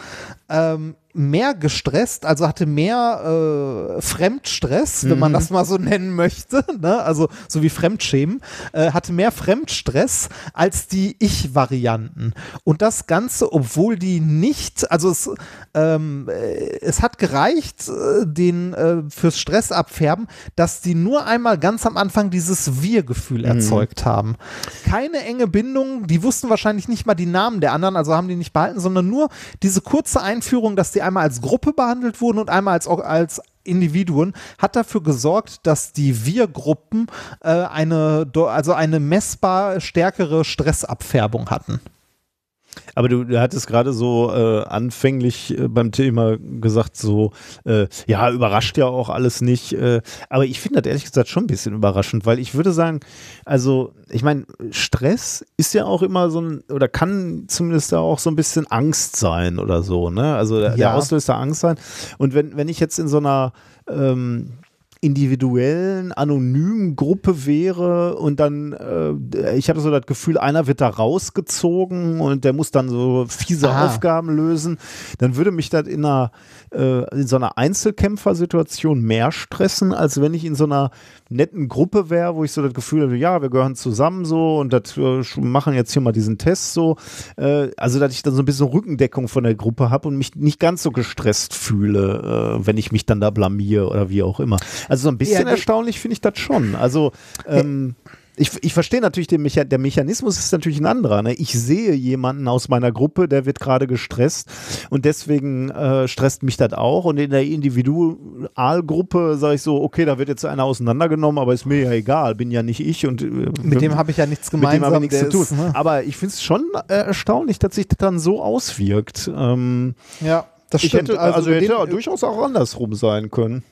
B: ähm, mehr gestresst, also hatte mehr äh, Fremdstress, wenn man das mal so nennen möchte, ne? also so wie Fremdschämen, äh, hatte mehr Fremdstress als die Ich-Varianten. Und das Ganze, obwohl die nicht, also es, ähm, äh, es hat gereicht, äh, den äh, fürs Stressabfärben, dass die nur einmal ganz am Anfang dieses Wir-Gefühl erzeugt haben. Keine enge Bindung, die wussten wahrscheinlich nicht mal die Namen der anderen, also haben die nicht behalten, sondern nur diese kurze Einführung, dass die einmal als Gruppe behandelt wurden und einmal als, als Individuen hat dafür gesorgt, dass die Wir-Gruppen äh, eine, also eine messbar stärkere Stressabfärbung hatten.
A: Aber du, du hattest gerade so äh, anfänglich äh, beim Thema gesagt, so, äh, ja, überrascht ja auch alles nicht. Äh, aber ich finde das ehrlich gesagt schon ein bisschen überraschend, weil ich würde sagen, also, ich meine, Stress ist ja auch immer so ein, oder kann zumindest ja auch so ein bisschen Angst sein oder so, ne? Also der, der
B: Ja.
A: Auslöser Angst sein. Und wenn, wenn ich jetzt in so einer ähm, individuellen, anonymen Gruppe wäre und dann, äh, ich habe so das Gefühl, einer wird da rausgezogen und der muss dann so fiese
B: Ah.
A: Aufgaben lösen, dann würde mich das in einer äh, in so einer Einzelkämpfersituation mehr stressen, als wenn ich in so einer netten Gruppe wäre, wo ich so das Gefühl habe, ja, wir gehören zusammen so und das äh, machen jetzt hier mal diesen Test so. Äh, also, dass ich dann so ein bisschen Rückendeckung von der Gruppe habe und mich nicht ganz so gestresst fühle, äh, wenn ich mich dann da blamier oder wie auch immer. Also so ein bisschen
B: Ja,
A: erstaunlich finde ich das schon. Also ähm, ich, ich verstehe natürlich, den Mecha der Mechanismus ist natürlich ein anderer. Ne? Ich sehe jemanden aus meiner Gruppe, der wird gerade gestresst und deswegen äh, stresst mich das auch. Und in der Individualgruppe sage ich so, okay, da wird jetzt einer auseinandergenommen, aber ist mir ja egal, bin ja nicht ich und äh,
B: Mit dem habe ich ja nichts
A: mit
B: gemeinsam.
A: dem habe ich nichts zu tun.
B: ne?
A: Aber ich finde es schon äh, erstaunlich, dass sich das dann so auswirkt. Ähm,
B: Ja, das stimmt.
A: hätte, also,
B: über
A: hätte
B: den-
A: durchaus auch andersrum sein können.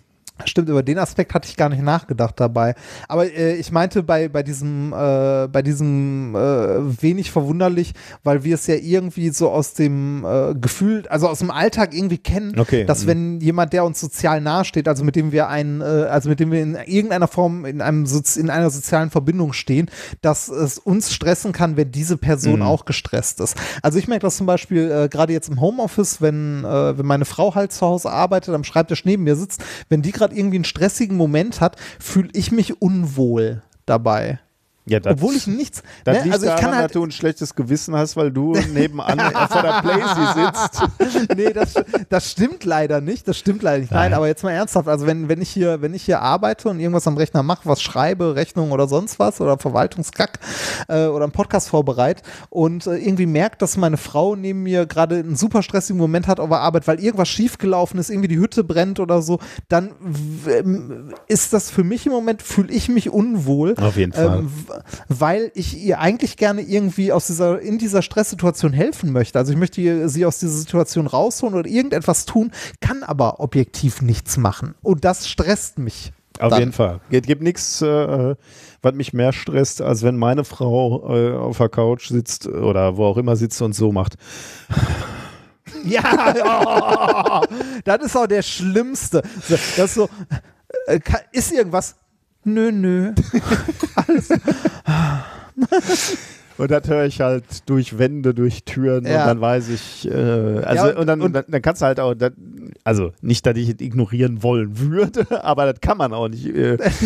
B: Stimmt, über den Aspekt hatte ich gar nicht nachgedacht dabei. Aber äh, ich meinte bei, bei diesem, äh, bei diesem äh, wenig verwunderlich, weil wir es ja irgendwie so aus dem äh, Gefühl, also aus dem Alltag irgendwie kennen,
A: Okay,
B: dass
A: mhm.
B: wenn jemand, der uns sozial nahesteht, also mit dem wir ein, äh, also mit dem wir in irgendeiner Form in einem in einer sozialen Verbindung stehen, dass es uns stressen kann, wenn diese Person
A: Mhm.
B: auch gestresst ist. Also ich merke das zum Beispiel äh, gerade jetzt im Homeoffice, wenn, wenn meine Frau halt zu Hause arbeitet, am Schreibtisch neben mir sitzt, wenn die gerade irgendwie einen stressigen Moment hat, fühle ich mich unwohl dabei.
A: Ja, das,
B: Obwohl ich nichts,
A: das
B: ne?
A: liegt
B: also ich
A: daran,
B: kann halt,
A: dass du ein schlechtes Gewissen hast, weil du nebenan vor der Playsee sitzt.
B: nee, das, das stimmt leider nicht. Das stimmt leider nicht. Nein,
A: Nein.
B: aber jetzt mal ernsthaft. Also wenn, wenn ich hier, wenn ich hier arbeite und irgendwas am Rechner mache, was schreibe, Rechnung oder sonst was oder Verwaltungskack äh, oder einen Podcast vorbereite und äh, irgendwie merkt, dass meine Frau neben mir gerade einen super stressigen Moment hat auf der Arbeit, weil irgendwas schiefgelaufen ist, irgendwie die Hütte brennt oder so, dann ähm, ist das für mich im Moment, fühle ich mich unwohl.
A: Auf jeden Fall.
B: Ähm, weil ich ihr eigentlich gerne irgendwie aus dieser, in dieser Stresssituation helfen möchte. Also ich möchte sie aus dieser Situation rausholen oder irgendetwas tun, kann aber objektiv nichts machen. Und das stresst mich.
A: Auf
B: dann.
A: jeden Fall. Es gibt nichts, äh, was mich mehr stresst, als wenn meine Frau äh, auf der Couch sitzt oder wo auch immer sitzt und so macht.
B: Ja, oh, das ist auch der Schlimmste. Das ist so, äh, ist irgendwas? Nö, nö.
A: Und das höre ich halt durch Wände, durch Türen
B: Ja.
A: und dann weiß ich, äh, also
B: Ja, und-
A: und, dann,
B: und-
A: dann, dann kannst du halt auch, das, also nicht, dass ich es ignorieren wollen würde, aber das kann man auch nicht äh, äh,
B: das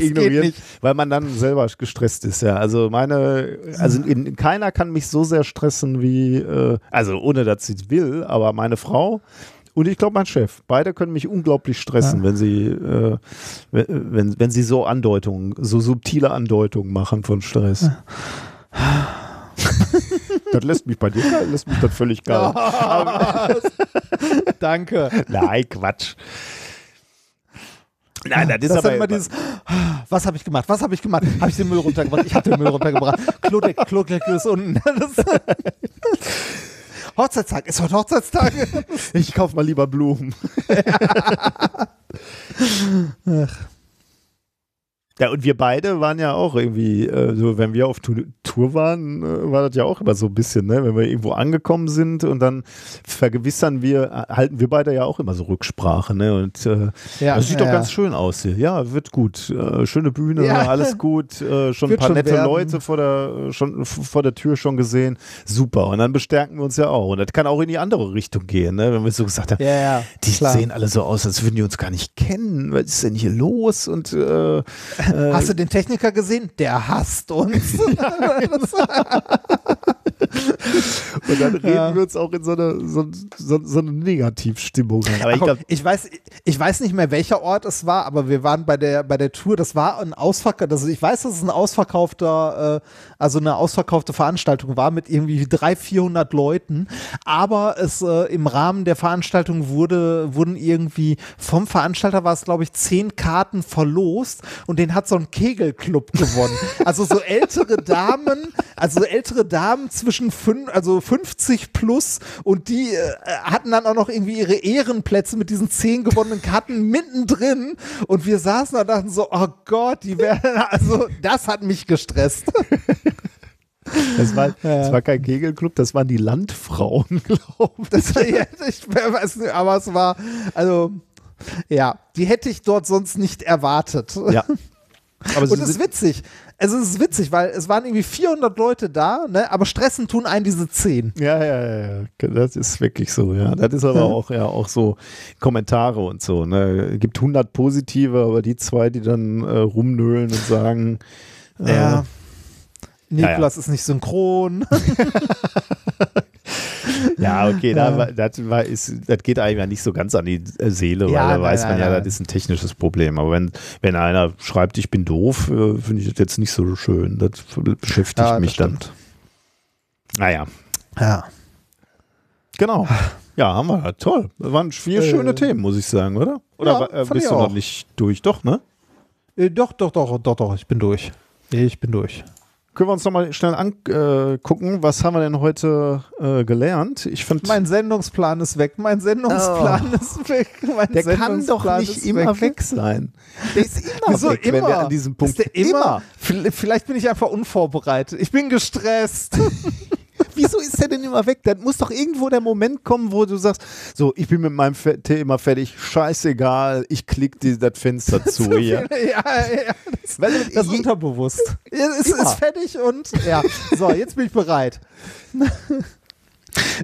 B: geht
A: ignorieren,
B: nicht.
A: weil man dann selber gestresst ist, ja. Also meine, also in, keiner kann mich so sehr stressen wie, äh, also ohne dass sie es will, aber meine Frau und ich glaube mein Chef. Beide können mich unglaublich stressen, wenn sie, äh, wenn, wenn, sie so Andeutungen, so subtile Andeutungen machen von Stress. Das lässt mich bei dir lässt mich das völlig kalt.
B: Danke.
A: Nein, Quatsch. Nein, das ist
B: Das
A: aber
B: ist immer dieses, was habe ich gemacht? Was habe ich gemacht? Habe ich den Müll runtergebracht? Ich habe den Müll runtergebracht. Klodeck, Klodeckel ist unten. Hochzeitstag. Ist heute Hochzeitstag?
A: ich kauf mal lieber Blumen. Ja, und wir beide waren ja auch irgendwie, äh, so wenn wir auf Tour waren, äh, war das ja auch immer so ein bisschen, ne? Wenn wir irgendwo angekommen sind und dann vergewissern wir, äh, halten wir beide ja auch immer so Rücksprache, ne? Und äh,
B: Ja,
A: das sieht
B: ja,
A: doch ganz schön aus hier. Ja, wird gut. Äh, schöne Bühne,
B: Ja.
A: alles gut. Äh, schon ein paar
B: schon
A: nette
B: werden.
A: Leute vor der, schon vor der Tür schon gesehen. Super. Und dann bestärken wir uns ja auch. Und das kann auch in die andere Richtung gehen, ne? Wenn wir so gesagt haben, die
B: klar.
A: sehen alle so aus, als würden die uns gar nicht kennen. Was ist denn hier los? Und
B: Hast du den Techniker gesehen? Der hasst uns.
A: Und dann reden
B: Ja.
A: wir uns auch in so eine, so, so, so eine Negativstimmung rein. Aber ich
B: Ach,
A: glaube,
B: ich weiß, ich weiß nicht mehr, welcher Ort es war, aber wir waren bei der, bei der Tour, das war ein Ausverkauf, also ich weiß, dass es ein ausverkaufter, äh, also eine ausverkaufte Veranstaltung war mit irgendwie 300, 400 Leuten, aber es äh, im Rahmen der Veranstaltung wurde, wurden irgendwie vom Veranstalter war es, glaube ich, zehn Karten verlost und den hat so ein Kegelclub gewonnen. Also so ältere Damen, also so ältere Damen zwischen fün also 50 plus und die äh, hatten dann auch noch irgendwie ihre Ehrenplätze mit diesen zehn gewonnenen Karten mittendrin und wir saßen da und dachten so, oh Gott, die werden, also das hat mich gestresst.
A: das war, das war kein Kegelclub, das waren die Landfrauen, glaube ich.
B: Das, ja, ich weiß nicht, aber es war, also, ja, die hätte ich dort sonst nicht erwartet.
A: Ja. Aber
B: Und es ist witzig. Also es ist witzig, weil es waren irgendwie 400 Leute da, ne? aber stressen tun einen diese 10.
A: ja, ja, ja, ja, das ist wirklich so, ja. Das ist aber auch, ja, auch so Kommentare und so, ne. Gibt 100 positive, aber die zwei, die dann äh, rumnöhlen und sagen, äh,
B: Ja. Niklas ist nicht synchron.
A: Ja, okay, da, das, ist, das geht einem ja nicht so ganz an die äh, Seele, weil
B: Ja,
A: da weiß man ja, das ist ein technisches Problem. Aber wenn, wenn einer schreibt, ich bin doof, äh, finde ich das jetzt nicht so schön. Das beschäftigt
B: Ja, das
A: mich dann.
B: stimmt.
A: Naja,
B: Ja.
A: genau. Ja, haben wir. Toll. Das waren vier
B: Äh,
A: schöne Themen, muss ich sagen, oder? Oder
B: ja,
A: äh, bist du noch nicht durch? Doch, ne?
B: Äh, doch, doch, doch, doch, doch, ich bin durch. Ich bin durch.
A: Können wir uns noch mal schnell angucken, was haben wir denn heute äh, gelernt? Ich fand,
B: Mein Sendungsplan ist weg. Mein Sendungsplan ist weg. Mein
A: Oh. der kann doch nicht immer weg. sein. Der ist immer
B: Wieso
A: weg,
B: immer?
A: wenn wir an diesem Punkt
B: ist der immer? Vil- Vielleicht bin ich einfach unvorbereitet. Ich bin gestresst.
A: Wieso ist der denn immer weg? Dann muss doch irgendwo der Moment kommen, wo du sagst, so, ich bin mit meinem Thema fertig, scheißegal, ich klicke die- das Fenster zu hier.
B: ja, ja, das,
A: Weil
B: das ist
A: je-
B: unterbewusst. Ja, Es
A: Immer.
B: ist fertig und ja. So, jetzt bin ich bereit.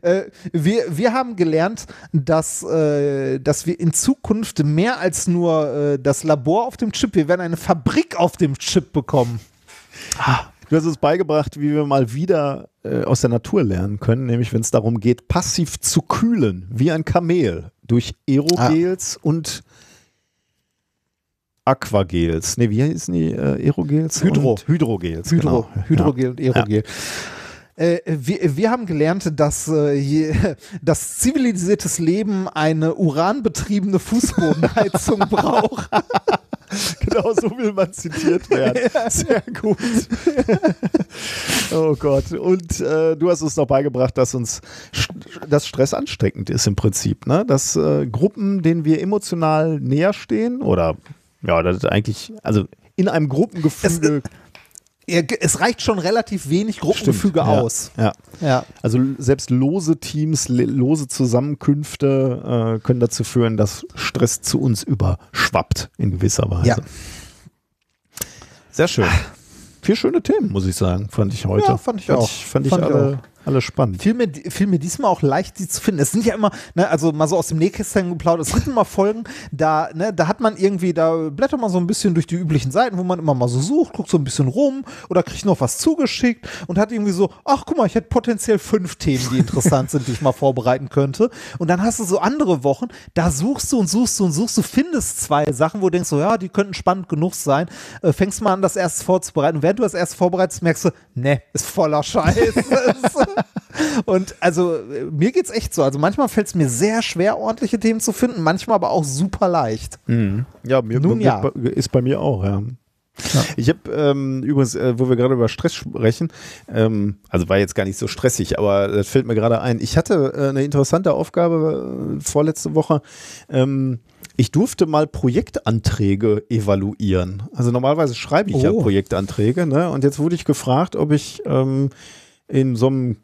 B: Äh, wir, wir haben gelernt, dass, äh, dass wir in Zukunft mehr als nur äh, das Labor auf dem Chip, wir werden eine Fabrik auf dem Chip bekommen.
A: Du hast uns beigebracht, wie wir mal wieder äh, aus der Natur lernen können, nämlich wenn es darum geht, passiv zu kühlen, wie ein Kamel, durch Aerogels und Aquagels. Ne, wie heißen die äh, Aerogels?
B: Hydro.
A: Und Hydrogels.
B: Hydro,
A: genau.
B: Hydrogel und Aerogel. Äh, wir, wir haben gelernt, dass äh, je, das zivilisiertes Leben eine uranbetriebene Fußbodenheizung braucht.
A: Ja, genau so will man zitiert werden. Sehr gut. oh Gott. Und äh, du hast uns noch beigebracht, dass uns St dass Stress ansteckend ist im Prinzip. Ne? Dass äh, Gruppen, denen wir emotional näher stehen oder ja, das ist eigentlich, also in einem Gruppengefüge.
B: Es reicht schon relativ wenig Gruppengefüge
A: ja,
B: aus.
A: Ja.
B: Ja.
A: Also selbst lose Teams, lose Zusammenkünfte äh, können dazu führen, dass Stress zu uns überschwappt in gewisser Weise.
B: Ja.
A: Sehr schön. Vier schöne Themen, muss ich sagen, fand ich heute.
B: Ja, fand ich auch.
A: Fand ich
B: Fand ich
A: alle, alle spannend.
B: Fiel mir, fiel mir diesmal auch leicht, sie zu finden. Es sind ja immer, ne, also mal so aus dem Nähkästchen geplaudert, es sind immer Folgen, da, ne, da hat man irgendwie, da blättert man so ein bisschen durch die üblichen Seiten, wo man immer mal so sucht, guckt so ein bisschen rum oder kriegt noch was zugeschickt und hat irgendwie so, ach guck mal, ich hätte potenziell fünf Themen, die interessant sind, die ich mal vorbereiten könnte. Und dann hast du so andere Wochen, da suchst du und suchst du und suchst du, findest zwei Sachen, wo du denkst, so, ja, die könnten spannend genug sein, äh, fängst mal an, das erst vorzubereiten. Und während du das erst vorbereitest, merkst du, ne, ist voller Scheiß. Und also äh, mir geht's echt so. Also manchmal fällt es mir sehr schwer, ordentliche Themen zu finden, manchmal aber auch super leicht.
A: Ja, mir,
B: Nun ja.
A: ist bei mir auch, ja. Ich habe ähm, übrigens, äh, wo wir gerade über Stress sprechen, ähm, also war jetzt gar nicht so stressig, aber das fällt mir gerade ein. Ich hatte äh, eine interessante Aufgabe äh, vorletzte Woche. Ähm, ich durfte mal Projektanträge evaluieren. Also normalerweise schreibe ich ja
B: Oh.
A: Projektanträge, ne? Und jetzt wurde ich gefragt, ob ich ähm, in so einem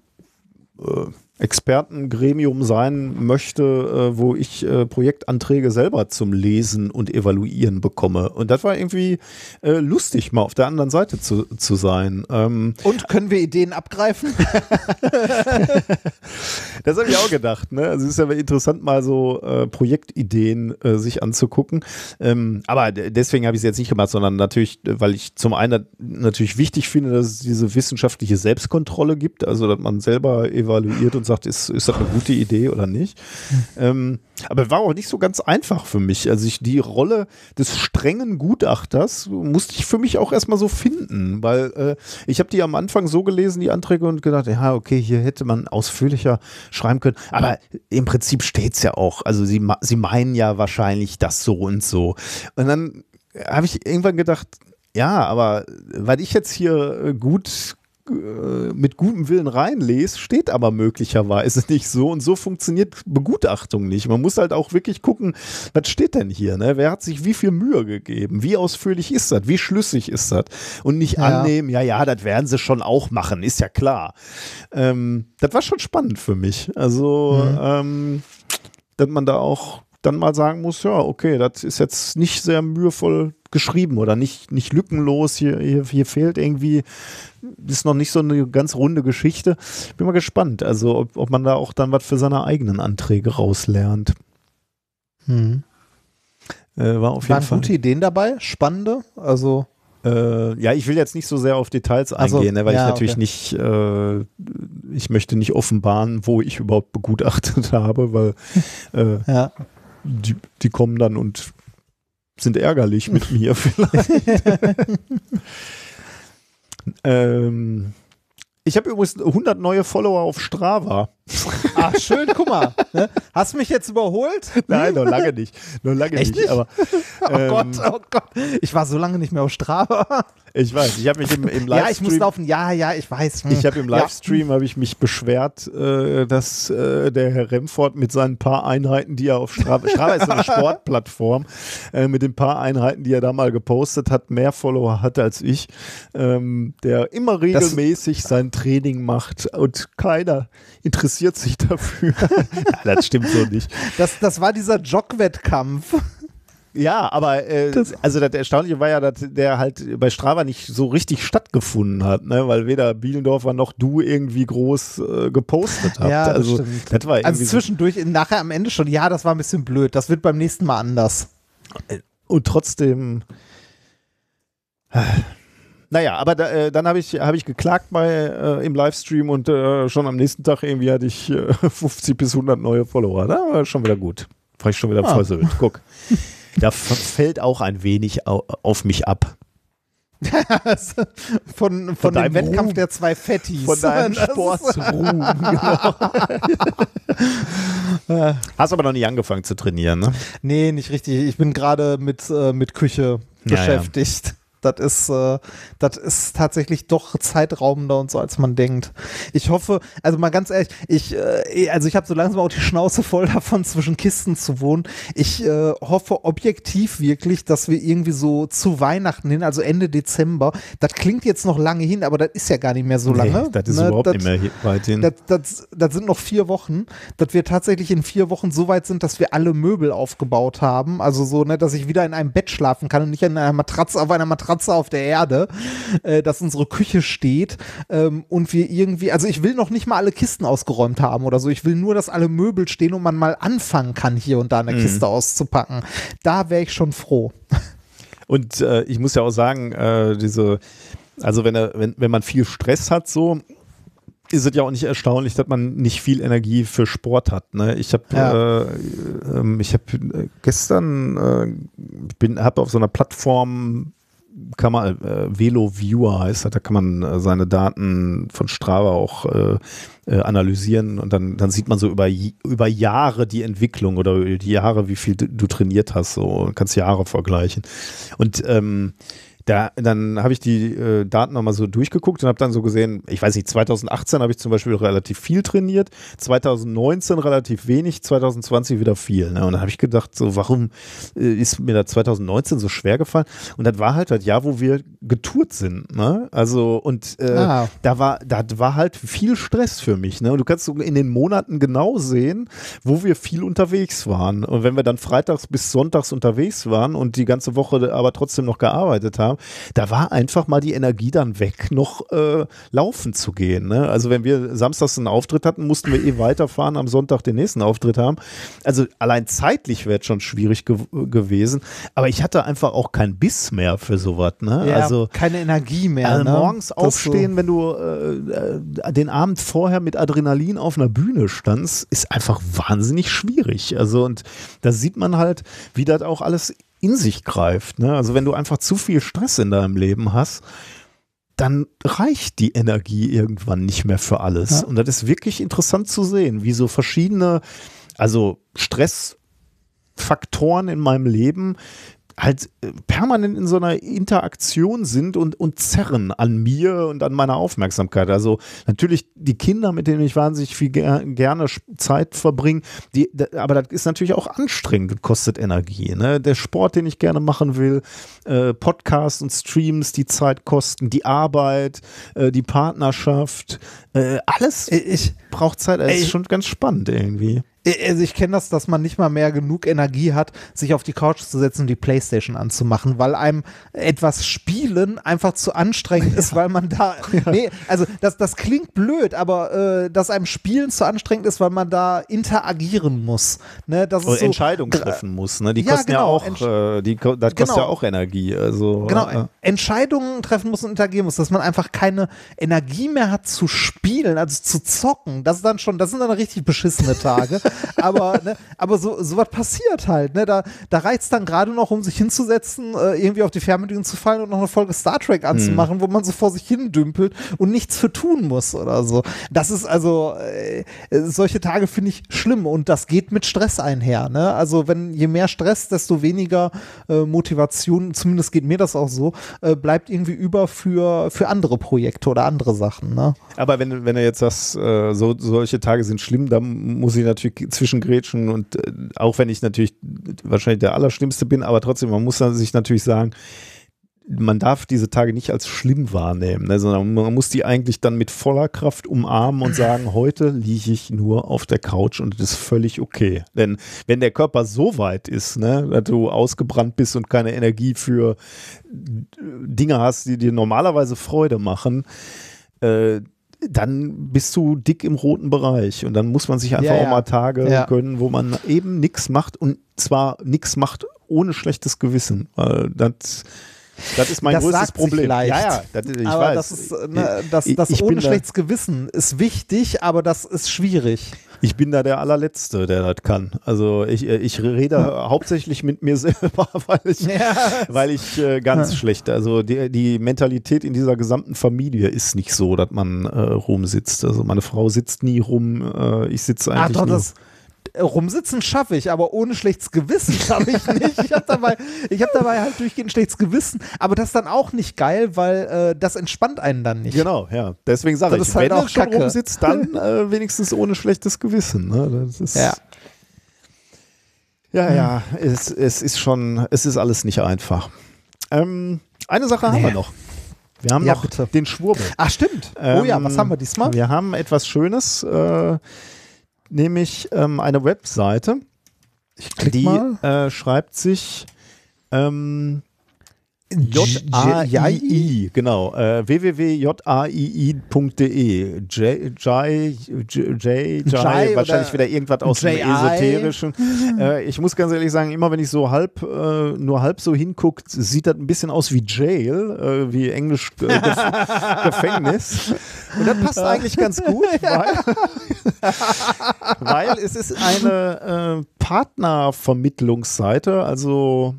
A: äh, Expertengremium sein möchte, äh, wo ich äh, Projektanträge selber zum Lesen und Evaluieren bekomme. Und das war irgendwie äh, lustig, mal auf der anderen Seite zu, zu sein. Ähm,
B: Und können wir Ideen abgreifen?
A: das habe ich auch gedacht. Ne? Also es ist ja interessant, mal so äh, Projektideen äh, sich anzugucken. Ähm, aber deswegen habe ich es jetzt nicht gemacht, sondern natürlich, weil ich zum einen natürlich wichtig finde, dass es diese wissenschaftliche Selbstkontrolle gibt, also dass man selber evaluiert und sagt, ist, ist das eine gute Idee oder nicht. Ähm, aber war auch nicht so ganz einfach für mich. Also ich, die Rolle des strengen Gutachters musste ich für mich auch erstmal so finden, weil äh, ich habe die am Anfang so gelesen, die Anträge, und gedacht, ja, okay, hier hätte man ausführlicher schreiben können. Aber im Prinzip steht's ja auch. Also sie, sie meinen ja wahrscheinlich das so und so. Und dann habe ich irgendwann gedacht, ja, aber weil ich jetzt hier gut mit gutem Willen reinlese, steht aber möglicherweise nicht so und so funktioniert Begutachtung nicht. Man muss halt auch wirklich gucken, was steht denn hier, ne? Wer hat sich wie viel Mühe gegeben? Wie ausführlich ist das? Wie schlüssig ist das? Und nicht
B: Ja.
A: annehmen, ja, ja, das werden sie schon auch machen, ist ja klar. Ähm, das war schon spannend für mich. Also, ähm, dass man da auch dann mal sagen muss, ja, okay, das ist jetzt nicht sehr mühevoll geschrieben oder nicht, nicht lückenlos. Hier, hier, hier fehlt irgendwie, ist noch nicht so eine ganz runde Geschichte. Bin mal gespannt, also ob, ob man da auch dann was für seine eigenen Anträge rauslernt.
B: Hm.
A: Äh, war auf jeden
B: Waren
A: Fall.
B: gute Ideen dabei? Spannende? Also,
A: Äh, ja, ich will jetzt nicht so sehr auf Details eingehen, ne, weil
B: ja,
A: ich natürlich
B: okay.
A: nicht, äh, ich möchte nicht offenbaren, wo ich überhaupt begutachtet habe, weil äh,
B: ja.
A: Die, die kommen dann und sind ärgerlich mit mir vielleicht. ähm, ich habe übrigens 100 neue Follower auf Strava.
B: Ach, schön, guck mal. Ne? Hast du mich jetzt überholt?
A: Nein, noch lange nicht. Noch lange nicht.
B: nicht?
A: Aber
B: Oh
A: ähm,
B: Gott, oh Gott. Ich war so lange nicht mehr auf Strava.
A: ich weiß, ich habe mich im, im
B: Ja, ich
A: Livestream
B: muss laufen. Ja, ja, ich weiß. Hm.
A: Ich habe im
B: Ja.
A: Livestream habe ich mich beschwert, äh, dass äh, der Herr Remford mit seinen paar Einheiten, die er auf Strava, Strava ist eine Sportplattform, äh, mit den paar Einheiten, die er da mal gepostet hat, mehr Follower hatte als ich, ähm, der immer regelmäßig sein Training macht und keiner interessiert sich dafür. ja, das stimmt so nicht.
B: Das, das war dieser Jog-Wettkampf.
A: Ja, aber äh, also das Erstaunliche war ja, dass der halt bei Strava nicht so richtig stattgefunden hat, ne? weil weder Bielendorfer noch du irgendwie groß äh, gepostet habt.
B: Ja, das
A: also
B: stimmt.
A: das war
B: Also zwischendurch, nachher am Ende schon, ja, das war ein bisschen blöd. Das wird beim nächsten Mal anders.
A: so, und trotzdem naja, aber da, äh, dann habe ich, hab ich geklagt bei, äh, im Livestream und äh, schon am nächsten Tag irgendwie hatte ich äh, 50 bis 100 neue Follower. Da war schon wieder gut. War ich schon wieder
B: Ah.
A: versöhnt. Guck. Da fällt auch ein wenig au auf mich ab.
B: von von,
A: deinem
B: dem Wettkampf
A: Ruhm.
B: der zwei Fettis.
A: Von deinem Sportruhm. genau. Hast aber noch nicht angefangen zu trainieren, ne?
B: Nee, nicht richtig. Ich bin gerade mit, äh, mit Küche
A: Ja,
B: beschäftigt. Das ist, äh, das ist tatsächlich doch zeitraubender und so, als man denkt. Ich hoffe, also mal ganz ehrlich, ich, äh, also ich habe so langsam auch die Schnauze voll davon, zwischen Kisten zu wohnen. Ich äh, hoffe objektiv wirklich, dass wir irgendwie so zu Weihnachten hin, also Ende Dezember, das klingt jetzt noch lange hin, aber das ist ja gar nicht mehr so lange.
A: Nee, das ist
B: ne?
A: überhaupt
B: Das-
A: nicht mehr weit hin.
B: das, das, das sind noch vier Wochen, dass wir tatsächlich in vier Wochen so weit sind, dass wir alle Möbel aufgebaut haben. Also so, ne, dass ich wieder in einem Bett schlafen kann und nicht in einer Matratze, auf einer Matratze auf der Erde, äh, dass unsere Küche steht ähm, und wir irgendwie, also ich will noch nicht mal alle Kisten ausgeräumt haben oder so. Ich will nur, dass alle Möbel stehen und man mal anfangen kann, hier und da eine Kiste auszupacken. Da wäre ich schon froh.
A: Und äh, ich muss ja auch sagen, äh, diese, also wenn, er, wenn, wenn man viel Stress hat, so, ist es ja auch nicht erstaunlich, dass man nicht viel Energie für Sport hat. Ne? Ich habe
B: Ja.
A: äh, ähm, ich habe äh, gestern äh, bin habe auf so einer Plattform kann man äh, Velo Viewer heißt das, da kann man äh, seine Daten von Strava auch äh, äh, analysieren und dann, dann sieht man so über, über Jahre die Entwicklung oder die Jahre, wie viel du, du trainiert hast, so kannst Jahre vergleichen. Und ähm, da, dann habe ich die äh, Daten nochmal so durchgeguckt und habe dann so gesehen, ich weiß nicht, 2018 habe ich zum Beispiel relativ viel trainiert, 2019 relativ wenig, 2020 wieder viel. Ne? Und dann habe ich gedacht, so warum äh, ist mir da 2019 so schwer gefallen? Und das war halt das Jahr, wo wir getourt sind. Ne? Also und äh,
B: Ah.
A: da war, da war halt viel Stress für mich. Ne? Und du kannst so in den Monaten genau sehen, wo wir viel unterwegs waren. Und wenn wir dann freitags bis sonntags unterwegs waren und die ganze Woche aber trotzdem noch gearbeitet haben, da war einfach mal die Energie dann weg, noch äh, laufen zu gehen. Ne? Also wenn wir samstags einen Auftritt hatten, mussten wir eh weiterfahren, am Sonntag den nächsten Auftritt haben. Also allein zeitlich wäre es schon schwierig gew gewesen. Aber ich hatte einfach auch keinen Biss mehr für sowas. Ne?
B: Ja,
A: also
B: keine Energie mehr.
A: also
B: ne?
A: morgens
B: Das
A: aufstehen, wenn du äh, äh, den Abend vorher mit Adrenalin auf einer Bühne standst, ist einfach wahnsinnig schwierig. Also und da sieht man halt, wie das auch alles in sich greift. Ne? Also wenn du einfach zu viel Stress in deinem Leben hast, dann reicht die Energie irgendwann nicht mehr für alles.
B: Ja.
A: Und das ist wirklich interessant zu sehen, wie so verschiedene, also Stressfaktoren in meinem Leben halt äh, permanent in so einer Interaktion sind und, und zerren an mir und an meiner Aufmerksamkeit. Also natürlich die Kinder, mit denen ich wahnsinnig viel ger gerne Zeit verbringe, die, aber das ist natürlich auch anstrengend und kostet Energie. Ne? Der Sport, den ich gerne machen will, äh, Podcasts und Streams, die Zeit kosten, die Arbeit, äh, die Partnerschaft, äh, alles
B: Ich,
A: braucht Zeit. Das
B: Ey.
A: ist schon ganz spannend irgendwie.
B: Also ich kenne das, dass man nicht mal mehr genug Energie hat, sich auf die Couch zu setzen und die Playstation anzumachen, weil einem etwas Spielen einfach zu anstrengend ist, weil man da, nee, also das, das klingt blöd, aber äh, dass einem Spielen zu anstrengend ist, weil man da interagieren muss. Ne, das ist so,
A: Entscheidungen treffen muss. Ne? Die
B: Ja,
A: kosten ja
B: genau,
A: auch,
B: Entsch-
A: äh, die, das kostet
B: Genau.
A: ja auch Energie. Also,
B: Genau,
A: äh,
B: Entscheidungen treffen muss und interagieren muss, dass man einfach keine Energie mehr hat zu spielen, also zu zocken. Das ist dann schon, das sind dann richtig beschissene Tage. aber ne, aber so, so was passiert halt. Ne? Da, da reizt dann gerade noch, um sich hinzusetzen, äh, irgendwie auf die Fernbedienung zu fallen und noch eine Folge Star Trek anzumachen, wo man so vor sich hin dümpelt und nichts für tun muss oder so. Das ist also, äh, solche Tage finde ich schlimm und das geht mit Stress einher. Ne? Also wenn je mehr Stress, desto weniger äh, Motivation, zumindest geht mir das auch so, äh, bleibt irgendwie über für, für andere Projekte oder andere Sachen. Ne?
A: Aber wenn, wenn du jetzt sagst, äh, so, solche Tage sind schlimm, dann muss ich natürlich zwischengrätschen und äh, auch wenn ich natürlich wahrscheinlich der Allerschlimmste bin, aber trotzdem, man muss sich natürlich sagen, man darf diese Tage nicht als schlimm wahrnehmen, ne, sondern man muss die eigentlich dann mit voller Kraft umarmen und sagen, heute liege ich nur auf der Couch und das ist völlig okay. Denn wenn der Körper so weit ist, ne, dass du ausgebrannt bist und keine Energie für Dinge hast, die dir normalerweise Freude machen, äh, dann bist du dick im roten Bereich und dann muss man sich einfach
B: Ja,
A: auch
B: ja.
A: mal Tage
B: Ja.
A: gönnen, wo man eben nichts macht und zwar nichts macht ohne schlechtes Gewissen. Weil das, das ist mein
B: Das
A: größtes Problem.
B: leicht.
A: Ja, ja, das, ich
B: aber
A: weiß.
B: das ist, ne, das, das
A: ich
B: ohne
A: da-
B: schlechtes Gewissen ist wichtig, aber das ist schwierig.
A: Ich bin da der allerletzte, der das kann. Also ich, äh, ich rede hauptsächlich mit mir selber, weil ich, weil ich äh, ganz schlecht, also die, die Mentalität in dieser gesamten Familie ist nicht so, dass man äh, rumsitzt. Also meine Frau sitzt nie rum, äh, ich sitze eigentlich
B: doch,
A: nur.
B: das rumsitzen schaffe ich, aber ohne schlechtes Gewissen schaffe ich nicht. Ich habe dabei, ich hab dabei halt durchgehend schlechtes Gewissen, aber das ist dann auch nicht geil, weil äh, das entspannt einen dann nicht.
A: Genau, ja. Deswegen sage ich,
B: halt
A: wenn
B: auch
A: schon
B: Kacke.
A: rumsitzt, dann äh, wenigstens ohne schlechtes Gewissen. Ne? Das ist,
B: Ja.
A: Ja, ja, es, es ist schon, es ist alles nicht einfach. Ähm, eine Sache haben
B: Nee.
A: wir noch. Wir haben
B: Ja,
A: noch
B: bitte.
A: den Schwurbel.
B: Ach, stimmt. oh ja,
A: Ähm,
B: was haben wir diesmal?
A: Wir haben etwas Schönes, äh, nämlich ähm, eine Webseite, die äh, schreibt sich ähm, J-A-I-I, genau, äh, www.jaii.de. J, J, J, J,
B: Jai
A: wahrscheinlich wieder irgendwas aus dem. Esoterischen. Äh, ich muss ganz ehrlich sagen, immer wenn ich so halb, äh, nur halb so hinguckt, sieht das ein bisschen aus wie Jail, äh, wie Englisch äh, Gef Gefängnis. Und das passt eigentlich ganz gut, weil, weil es ist eine äh, Partnervermittlungsseite, also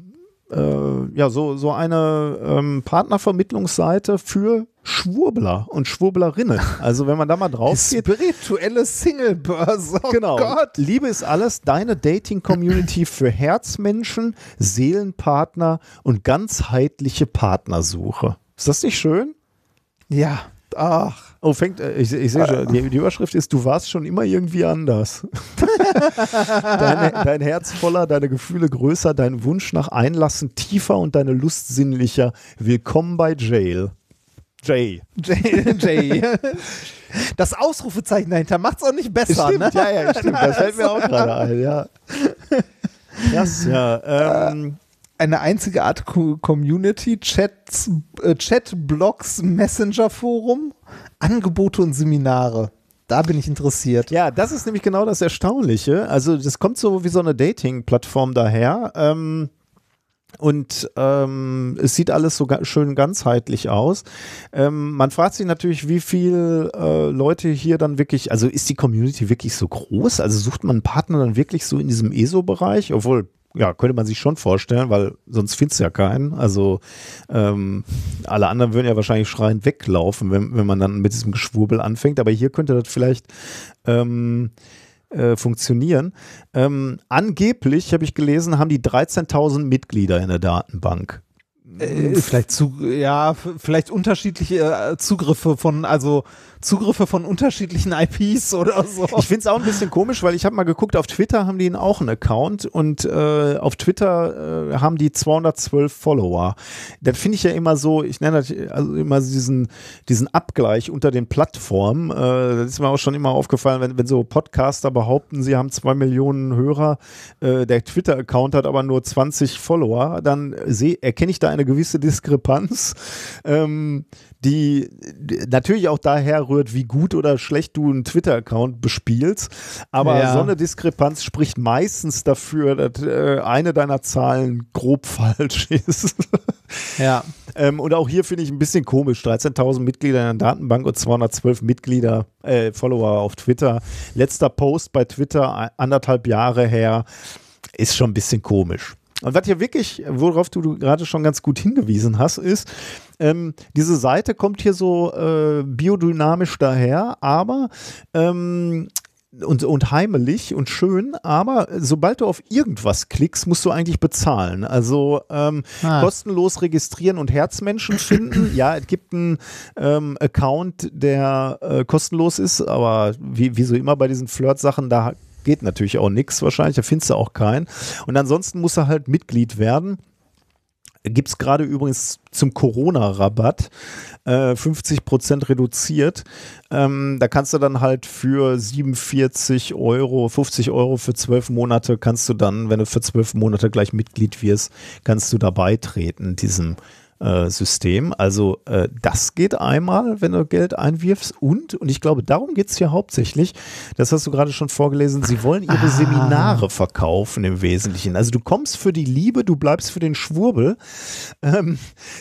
A: äh, ja, so, so eine ähm, Partnervermittlungsseite für Schwurbler und Schwurblerinnen. Also wenn man da mal drauf geht.
B: Spirituelle Singlebörse. Oh
A: genau.
B: Gott.
A: Liebe ist alles, deine Dating-Community für Herzmenschen, Seelenpartner und ganzheitliche Partnersuche. Ist das nicht schön?
B: Ja. Ach.
A: Oh, fängt, äh, ich, ich sehe schon, die, die Überschrift ist, du warst schon immer irgendwie anders. deine, dein Herz voller, deine Gefühle größer, dein Wunsch nach Einlassen tiefer und deine Lust sinnlicher. Willkommen bei Jail. Jay.
B: Jay. Jay. Das Ausrufezeichen dahinter macht es auch nicht besser,
A: Stimmt,
B: ne?
A: ja, ja, stimmt. Das fällt mir auch gerade ein, ja. Krass, ja. Ähm,
B: Eine einzige Art Co Community, Chats, äh, Chat-Blogs, Messenger-Forum, Angebote und Seminare. Da bin ich interessiert.
A: Ja, das ist nämlich genau das Erstaunliche. Also das kommt so wie so eine Dating-Plattform daher. Ähm, und ähm, es sieht alles so schön ganzheitlich aus. Ähm, man fragt sich natürlich, wie viel äh, Leute hier dann wirklich, also ist die Community wirklich so groß? Also sucht man einen Partner dann wirklich so in diesem ESO-Bereich? Obwohl, ja, könnte man sich schon vorstellen, weil sonst findest du ja keinen. Also ähm, alle anderen würden ja wahrscheinlich schreiend weglaufen, wenn, wenn man dann mit diesem Geschwurbel anfängt. Aber hier könnte das vielleicht ähm, äh, funktionieren. Ähm, angeblich, habe ich gelesen, haben die 13.000 Mitglieder in der Datenbank.
B: Äh, vielleicht zu, ja, vielleicht unterschiedliche äh, Zugriffe von, also Zugriffe von unterschiedlichen IPs oder so.
A: Ich finde es auch ein bisschen komisch, weil ich habe mal geguckt, auf Twitter haben die auch einen Account und äh, auf Twitter äh, haben die 212 Follower. Das finde ich ja immer so, ich nenne das also immer diesen, diesen Abgleich unter den Plattformen. Äh, das ist mir auch schon immer aufgefallen, wenn, wenn so Podcaster behaupten, sie haben zwei Millionen Hörer, äh, der Twitter-Account hat aber nur 20 Follower, dann erkenne ich da eine gewisse Diskrepanz. Ähm, die natürlich auch daher rührt, wie gut oder schlecht du einen Twitter-Account bespielst. Aber
B: Ja.
A: so eine Diskrepanz spricht meistens dafür, dass äh, eine deiner Zahlen grob falsch ist.
B: Ja.
A: ähm, und auch hier finde ich ein bisschen komisch. 13.000 Mitglieder in der Datenbank und 212 Mitglieder, äh, Follower auf Twitter. Letzter Post bei Twitter, anderthalb Jahre her, ist schon ein bisschen komisch. Und was hier wirklich, worauf du, du gerade schon ganz gut hingewiesen hast, ist, ähm, diese Seite kommt hier so äh, biodynamisch daher, aber ähm, und, und heimelig und schön, aber sobald du auf irgendwas klickst, musst du eigentlich bezahlen. Also ähm,
B: Ah.
A: kostenlos registrieren und Herzmenschen finden. ja, es gibt einen ähm, Account, der äh, kostenlos ist, aber wie, wie so immer bei diesen Flirt-Sachen, da geht natürlich auch nichts wahrscheinlich, da findest du auch keinen. Und ansonsten musst du halt Mitglied werden. Gibt es gerade übrigens zum Corona-Rabatt äh, 50% reduziert. Ähm, da kannst du dann halt für 47 Euro, 50 Euro für 12 Monate kannst du dann, wenn du für 12 Monate gleich Mitglied wirst, kannst du da beitreten, diesem äh, System. Also äh, das geht einmal, wenn du Geld einwirfst und, und ich glaube, darum geht es hier hauptsächlich, das hast du gerade schon vorgelesen, sie wollen ihre Seminare verkaufen im Wesentlichen. Also du kommst für die Liebe, du bleibst für den Schwurbel. Ähm,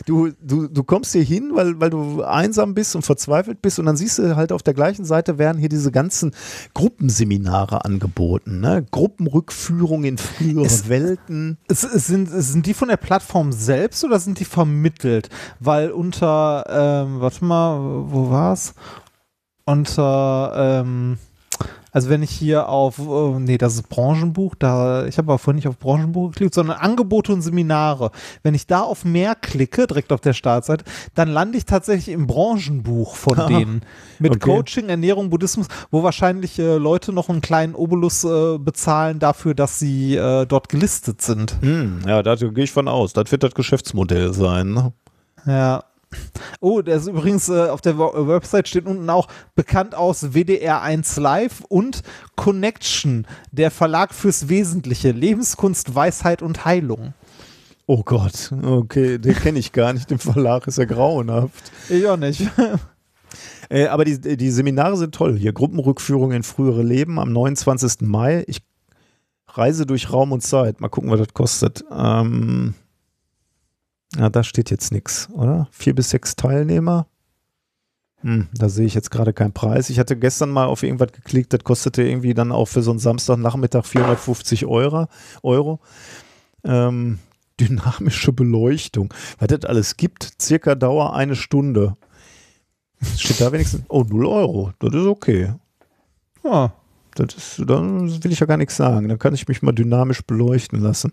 A: du, du, du kommst hier hin, weil, weil du einsam bist und verzweifelt bist und dann siehst du halt auf der gleichen Seite werden hier diese ganzen Gruppenseminare angeboten, ne? Gruppenrückführung in frühere
B: Es-
A: Welten.
B: Es, es sind, es sind die von der Plattform selbst oder sind die vermittelt? Weil unter, ähm, warte mal, wo war's? Unter, ähm, also wenn ich hier auf, äh, nee, das ist Branchenbuch, da, ich habe aber vorhin nicht auf Branchenbuch geklickt, sondern Angebote und Seminare. Wenn ich da auf mehr klicke, direkt auf der Startseite, dann lande ich tatsächlich im Branchenbuch von
A: Ah,
B: denen. Mit
A: okay.
B: Coaching, Ernährung, Buddhismus, wo wahrscheinlich äh, Leute noch einen kleinen Obolus äh, bezahlen dafür, dass sie äh, dort gelistet sind.
A: Hm, ja, da gehe ich von aus. Das wird das Geschäftsmodell sein. Ne?
B: Ja. Oh, der ist übrigens äh, auf der Wo- Website steht unten auch bekannt aus WDR1 Live und Connection, der Verlag fürs Wesentliche, Lebenskunst, Weisheit und Heilung.
A: Oh Gott, okay, den kenne ich gar nicht. Der Verlag ist ja grauenhaft.
B: Ich auch nicht.
A: Äh, aber die, die Seminare sind toll. Hier Gruppenrückführung in frühere Leben am 29. Mai. Ich reise durch Raum und Zeit. Mal gucken, was das kostet. Ähm, ja, da steht jetzt nichts, oder? Vier bis sechs Teilnehmer. Hm, da sehe ich jetzt gerade keinen Preis. Ich hatte gestern mal auf irgendwas geklickt, das kostete irgendwie dann auch für so einen Samstagnachmittag 450 Euro. Euro. Ähm, Dynamische Beleuchtung. Was das alles gibt, circa Dauer eine Stunde. Steht da wenigstens, oh, 0 Euro. Das ist okay.
B: Ja.
A: Das ist, dann will ich ja gar nichts sagen. Dann kann ich mich mal dynamisch beleuchten lassen.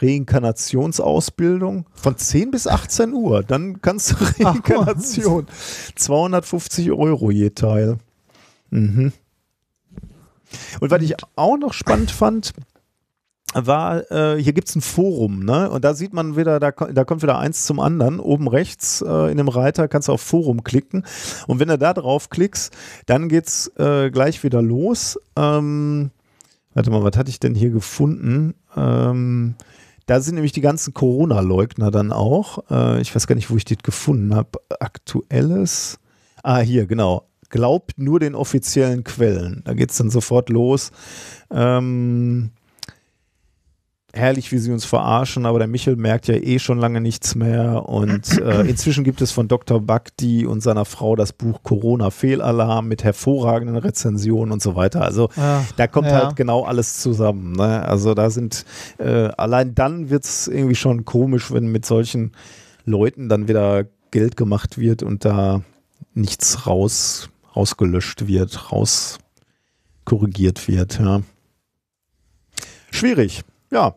A: Reinkarnationsausbildung von 10 bis 18 Uhr. Dann kannst du Reinkarnation. 250 Euro je Teil. Mhm. Und was ich auch noch spannend fand, war, äh, hier gibt es ein Forum, ne? Und da sieht man wieder, da, da kommt wieder eins zum anderen. Oben rechts äh, in dem Reiter kannst du auf Forum klicken. Und wenn du da drauf klickst, dann geht's äh, gleich wieder los. Ähm, warte mal, was hatte ich denn hier gefunden? Ähm, da sind nämlich die ganzen Corona-Leugner dann auch. Äh, ich weiß gar nicht, wo ich das gefunden habe. Aktuelles. Ah, hier, genau. Glaubt nur den offiziellen Quellen. Da geht's dann sofort los. Ähm, herrlich, wie sie uns verarschen, aber der Michel merkt ja eh schon lange nichts mehr. Und äh, inzwischen gibt es von Dr. Bakti und seiner Frau das Buch Corona-Fehlalarm mit hervorragenden Rezensionen und so weiter. Also
B: Ja,
A: da kommt
B: ja.
A: halt genau alles zusammen. Ne? Also da sind, äh, allein dann wird es irgendwie schon komisch, wenn mit solchen Leuten dann wieder Geld gemacht wird und da nichts raus, rausgelöscht wird, raus korrigiert wird. Ja. Schwierig, ja.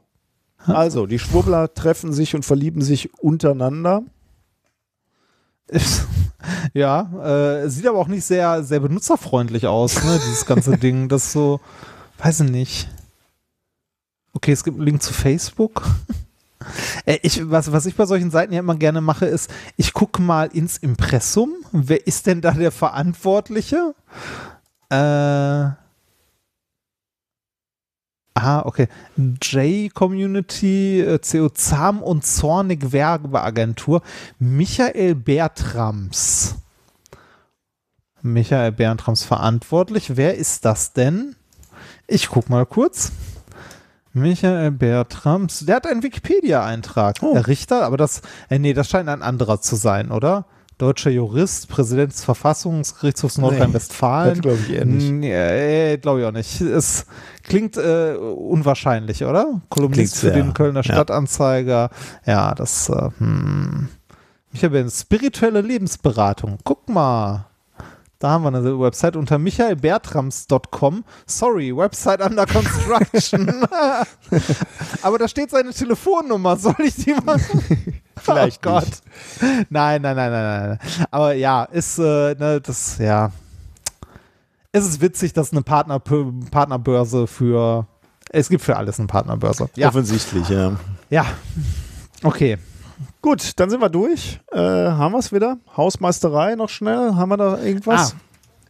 A: Also, die Schwurbler treffen sich und verlieben sich untereinander.
B: Ja, äh, sieht aber auch nicht sehr, sehr benutzerfreundlich aus, ne, dieses ganze Ding. Das so, weiß ich nicht. Okay, es gibt einen Link zu Facebook. Äh, ich, was, was ich bei solchen Seiten ja immer gerne mache, ist, ich gucke mal ins Impressum. Wer ist denn da der Verantwortliche? Äh. Ah, okay. J-Community, äh, CO Zahm und Zornig Werbeagentur. Michael Bertrams. Michael Bertrams verantwortlich. Wer ist das denn? Ich guck mal kurz. Michael Bertrams, der hat einen Wikipedia-Eintrag.
A: Oh.
B: Der Richter, aber das, äh, nee, das scheint ein anderer zu sein, oder? Deutscher Jurist, Präsident des Verfassungsgerichtshofs Nordrhein-Westfalen.
A: das glaub ich eher nicht.
B: Nee, glaube ich auch nicht. Es klingt äh, unwahrscheinlich, oder? Kolumnist für den Kölner. Stadtanzeiger. Ja, das, äh, hm. Michael Bertrams, spirituelle Lebensberatung. Guck mal. Da haben wir eine Website unter michaelbertrams.com. Sorry, Website under construction. Aber da steht seine Telefonnummer. Soll ich die mal?
A: Vielleicht
B: oh Gott.
A: nicht.
B: Nein, nein, nein, nein, nein. Aber ja, ist, äh, ne, das, ja. Es ist witzig, dass eine Partner Partnerbörse für. Es gibt für alles eine Partnerbörse. Ja.
A: Offensichtlich, ja.
B: Ja. Okay.
A: Gut, dann sind wir durch. Äh, haben wir es wieder? Hausmeisterei noch schnell? Haben wir da irgendwas?
B: Ah,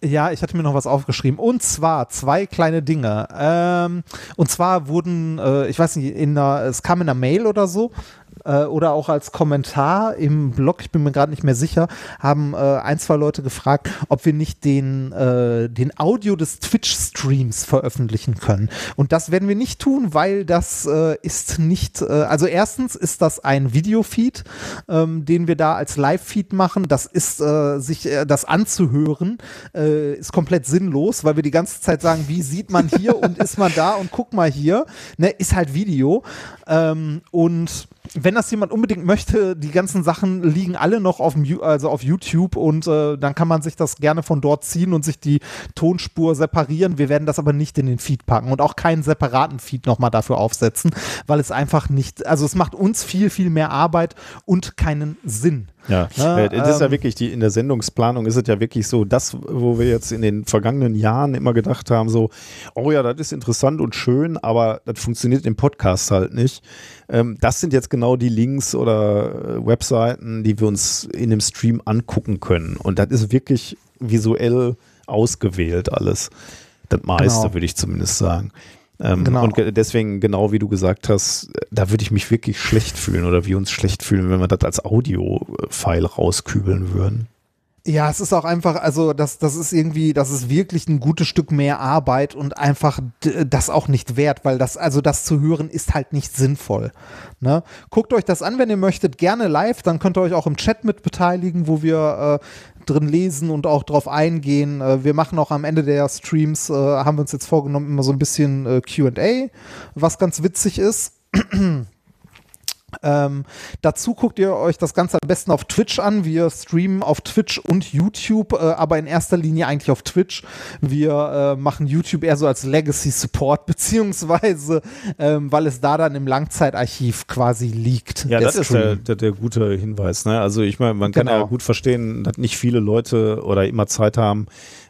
B: ja, ich hatte mir noch was aufgeschrieben. Und zwar zwei kleine Dinge. Ähm, und zwar wurden, äh, ich weiß nicht, in einer, es kam in einer Mail oder so, äh, oder auch als Kommentar im Blog, ich bin mir gerade nicht mehr sicher, haben äh, ein, zwei Leute gefragt, ob wir nicht den, äh, den Audio des Twitch-Streams veröffentlichen können. Und das werden wir nicht tun, weil das äh, ist nicht, äh, also erstens ist das ein Videofeed, ähm, den wir da als Live-Feed machen. Das ist, äh, sich das anzuhören, ist komplett sinnlos, weil wir die ganze Zeit sagen, wie sieht man hier und ist man da und guck mal hier, ne, ist halt Video. Ähm, und wenn das jemand unbedingt möchte, die ganzen Sachen liegen alle noch auf, also auf YouTube und äh, dann kann man sich das gerne von dort ziehen und sich die Tonspur separieren. Wir werden das aber nicht in den Feed packen und auch keinen separaten Feed nochmal dafür aufsetzen, weil es einfach nicht, also es macht uns viel, viel mehr Arbeit und keinen Sinn.
A: Ja,
B: Ne,
A: äh, das ist ja
B: ähm,
A: wirklich, die, in der Sendungsplanung ist es ja wirklich so, das, wo wir jetzt in den vergangenen Jahren immer gedacht haben, so, oh ja, das ist interessant und schön, aber das funktioniert im Podcast halt nicht. Ähm, das sind jetzt genau die Links oder äh, Webseiten, die wir uns in dem Stream angucken können. Und das ist wirklich visuell ausgewählt alles. Das meiste,
B: Genau.
A: würde ich zumindest sagen. Ähm,
B: Genau.
A: Und ge- deswegen, genau wie du gesagt hast, da würde ich mich wirklich schlecht fühlen oder wir uns schlecht fühlen, wenn wir das als Audio-File rauskübeln würden.
B: Ja, es ist auch einfach, also das, das ist irgendwie, das ist wirklich ein gutes Stück mehr Arbeit und einfach das auch nicht wert, weil das, also das zu hören ist halt nicht sinnvoll. Ne? Guckt euch das an, wenn ihr möchtet, gerne live, dann könnt ihr euch auch im Chat mit beteiligen, wo wir äh, drin lesen und auch drauf eingehen. Äh, wir machen auch am Ende der Streams, äh, haben wir uns jetzt vorgenommen, immer so ein bisschen äh, QA, was ganz witzig ist. Ähm, dazu guckt ihr euch das Ganze am besten auf Twitch an. Wir streamen auf Twitch und YouTube, äh, aber in erster Linie eigentlich auf Twitch. Wir äh, machen YouTube eher so als Legacy Support, beziehungsweise ähm, weil es da dann im Langzeitarchiv quasi liegt.
A: Ja,
B: der
A: das ist der, der, der gute Hinweis. Ne? Also ich meine, man kann
B: Genau.
A: ja gut verstehen, dass nicht viele Leute oder immer Zeit haben,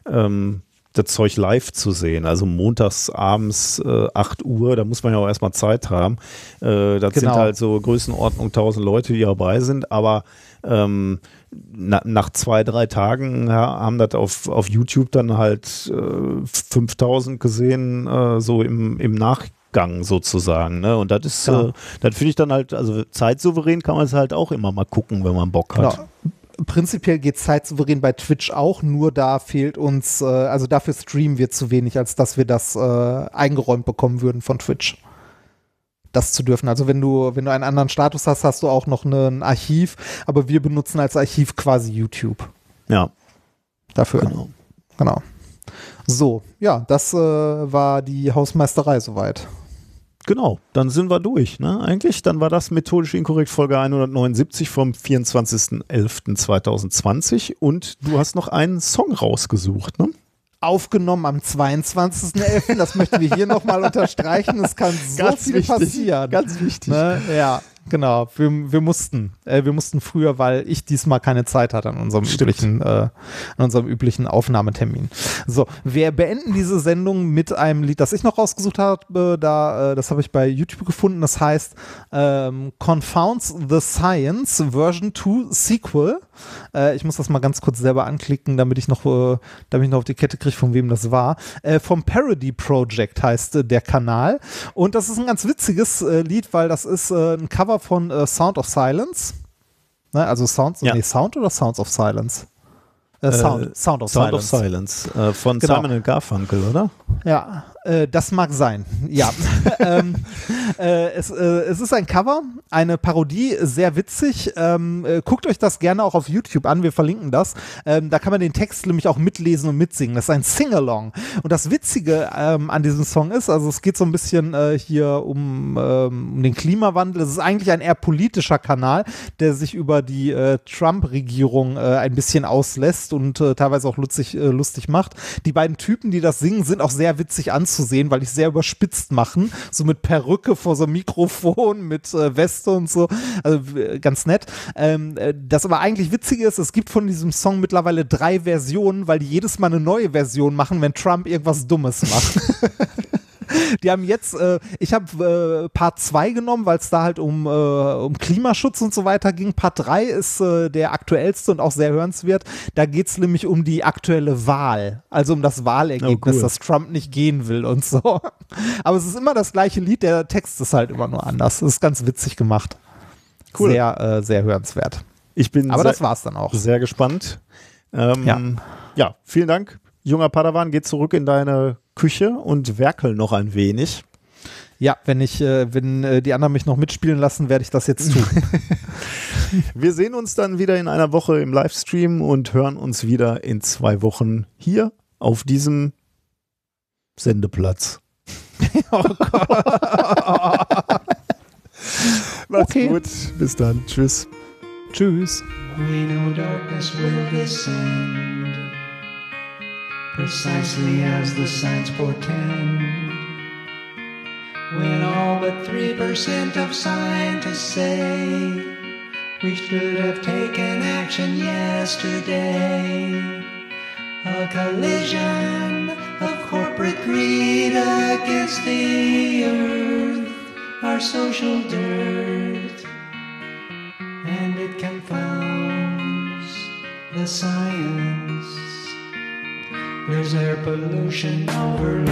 A: ähm, das Zeug live zu sehen. Also montags abends äh, 8 Uhr, da muss man ja auch erstmal Zeit haben. Äh, das sind
B: Genau.
A: halt so Größenordnung 1000 Leute, die dabei sind, aber ähm, na, nach zwei, drei Tagen ja, haben das auf, auf YouTube dann halt äh, 5000 gesehen, äh, so im, im Nachgang sozusagen. Ne? Und das ist,
B: Genau.
A: äh, das finde ich dann halt, also zeitsouverän kann man es halt auch immer mal gucken, wenn man Bock hat.
B: Genau. Prinzipiell geht zeitsouverän bei Twitch auch, nur da fehlt uns, äh, also dafür streamen wir zu wenig, als dass wir das äh, eingeräumt bekommen würden von Twitch. Das zu dürfen. Also wenn du, wenn du einen anderen Status hast, hast du auch noch ne- ein Archiv, aber wir benutzen als Archiv quasi YouTube
A: Ja,
B: dafür.
A: genau.
B: Genau. So, ja, das äh, war die Hausmeisterei soweit.
A: Genau, dann sind wir durch, ne? Eigentlich, dann war das methodisch inkorrekt Folge 179 vom 24.11.2020 und du hast noch einen Song rausgesucht, ne?
B: Aufgenommen am 22.11., das möchten wir hier nochmal unterstreichen. Es kann so viel passieren.
A: Ganz wichtig.
B: Ne? Ja, genau. Wir, wir mussten, äh, wir mussten früher, weil ich diesmal keine Zeit hatte an unserem üblichen, äh, an unserem üblichen Aufnahmetermin. So, wir beenden diese Sendung mit einem Lied, das ich noch rausgesucht habe. Da, äh, das habe ich bei YouTube gefunden. Das heißt ähm, Confounds the Science Version 2 Sequel. Äh, ich muss das mal ganz kurz selber anklicken, damit ich noch, äh, damit ich noch auf die Kette kriege, von wem das war. Äh, vom Parody Project heißt äh, der Kanal. Und das ist ein ganz witziges äh, Lied, weil das ist äh, ein Cover von äh, Sound of Silence. Ne, also Sounds,
A: Ja.
B: nee, Sound oder Sounds of Silence? Äh, Sound, Sound of
A: Sound
B: Silence.
A: of Silence äh, von
B: Genau.
A: Simon and Garfunkel, oder?
B: Ja, äh, das mag sein. Ja. ähm, äh, es, äh, es ist ein Cover, eine Parodie, sehr witzig. Ähm, äh, guckt euch das gerne auch auf YouTube an, wir verlinken das. Ähm, da kann man den Text nämlich auch mitlesen und mitsingen. Das ist ein Sing-Along. Und das Witzige ähm, an diesem Song ist, also es geht so ein bisschen äh, hier um, ähm, um den Klimawandel. Es ist eigentlich ein eher politischer Kanal, der sich über die Trump-Regierung ein bisschen auslässt und teilweise auch lustig, lustig macht. Die beiden Typen, die das singen, sind auch sehr witzig anzusehen, weil die sehr überspitzt machen. So mit Perücke vor so einem Mikrofon, mit äh, Weste und so. Also äh, ganz nett. Ähm, äh, das aber eigentlich Witzige ist, es gibt von diesem Song mittlerweile drei Versionen, weil die jedes Mal eine neue Version machen, wenn Trump irgendwas Dummes macht. Die haben jetzt, äh, ich habe äh, Part 2 genommen, weil es da halt um, äh, um Klimaschutz und so weiter ging. Part 3 ist äh, der aktuellste und auch sehr hörenswert. Da geht es nämlich um die aktuelle Wahl, also um das Wahlergebnis,
A: Oh, cool.
B: dass Trump nicht gehen will und so. Aber es ist immer das gleiche Lied, der Text ist halt immer nur anders. Das ist ganz witzig gemacht.
A: Cool.
B: Sehr, äh, sehr hörenswert.
A: Ich bin
B: Aber
A: sehr,
B: das war's dann auch.
A: sehr gespannt. Ähm,
B: Ja.
A: ja, vielen Dank. Junger Padawan, geh zurück in deine Küche und werkel noch ein wenig.
B: Ja, wenn ich, äh, wenn äh, die anderen mich noch mitspielen lassen, werde ich das jetzt tun.
A: Wir sehen uns dann wieder in einer Woche im Livestream und hören uns wieder in zwei Wochen hier auf diesem Sendeplatz.
B: oh Gott.
A: Macht's
B: Okay.
A: gut. Bis dann. Tschüss.
B: Tschüss.
F: We know darkness will descend, precisely as the signs portend. When all but 3% of scientists say we should have taken action yesterday. A collision of corporate greed against the earth, our social dirt and it confounds the science. There's air pollution overload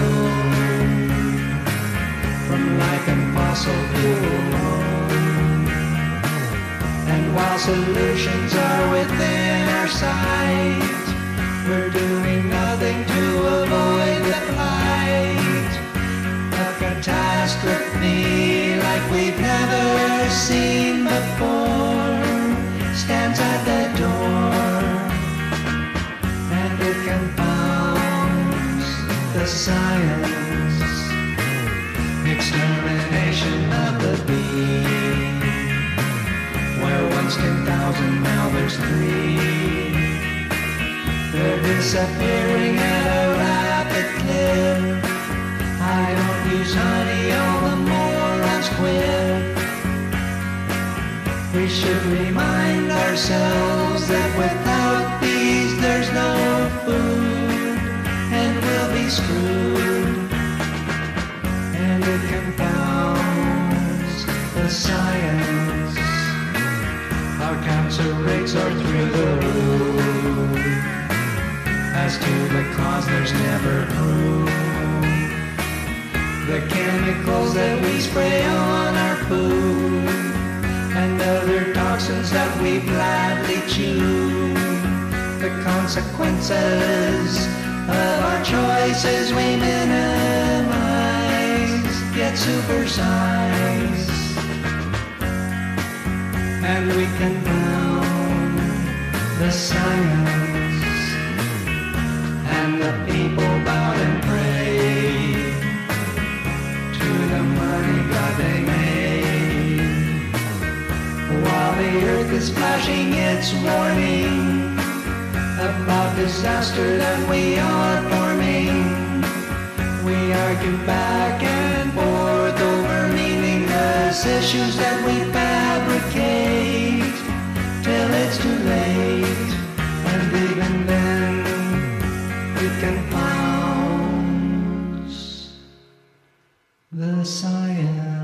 F: from life and fossil fuel. And while solutions are within our sight, we're doing nothing to avoid the plight. A catastrophe like we've never seen before stands at the door and it confounds the science. Extermination of the bee. thousand, now there's three. They're disappearing at a rapid clip. I don't use honey, all the morons quit. We should remind ourselves that without bees there's no food screwed. And it confounds the science. Our cancer rates are through the roof. As to the cause, there's never proof. The chemicals that we spray on our food and other toxins that we gladly chew. The consequences of our choices we minimize, yet supersize. And we can confound the science and the people bow and pray to the money god they made. While the earth is flashing its warning about disaster that we are forming, we argue back and forth over meaningless issues that we fabricate till it's too late. And even then, it confounds the sun.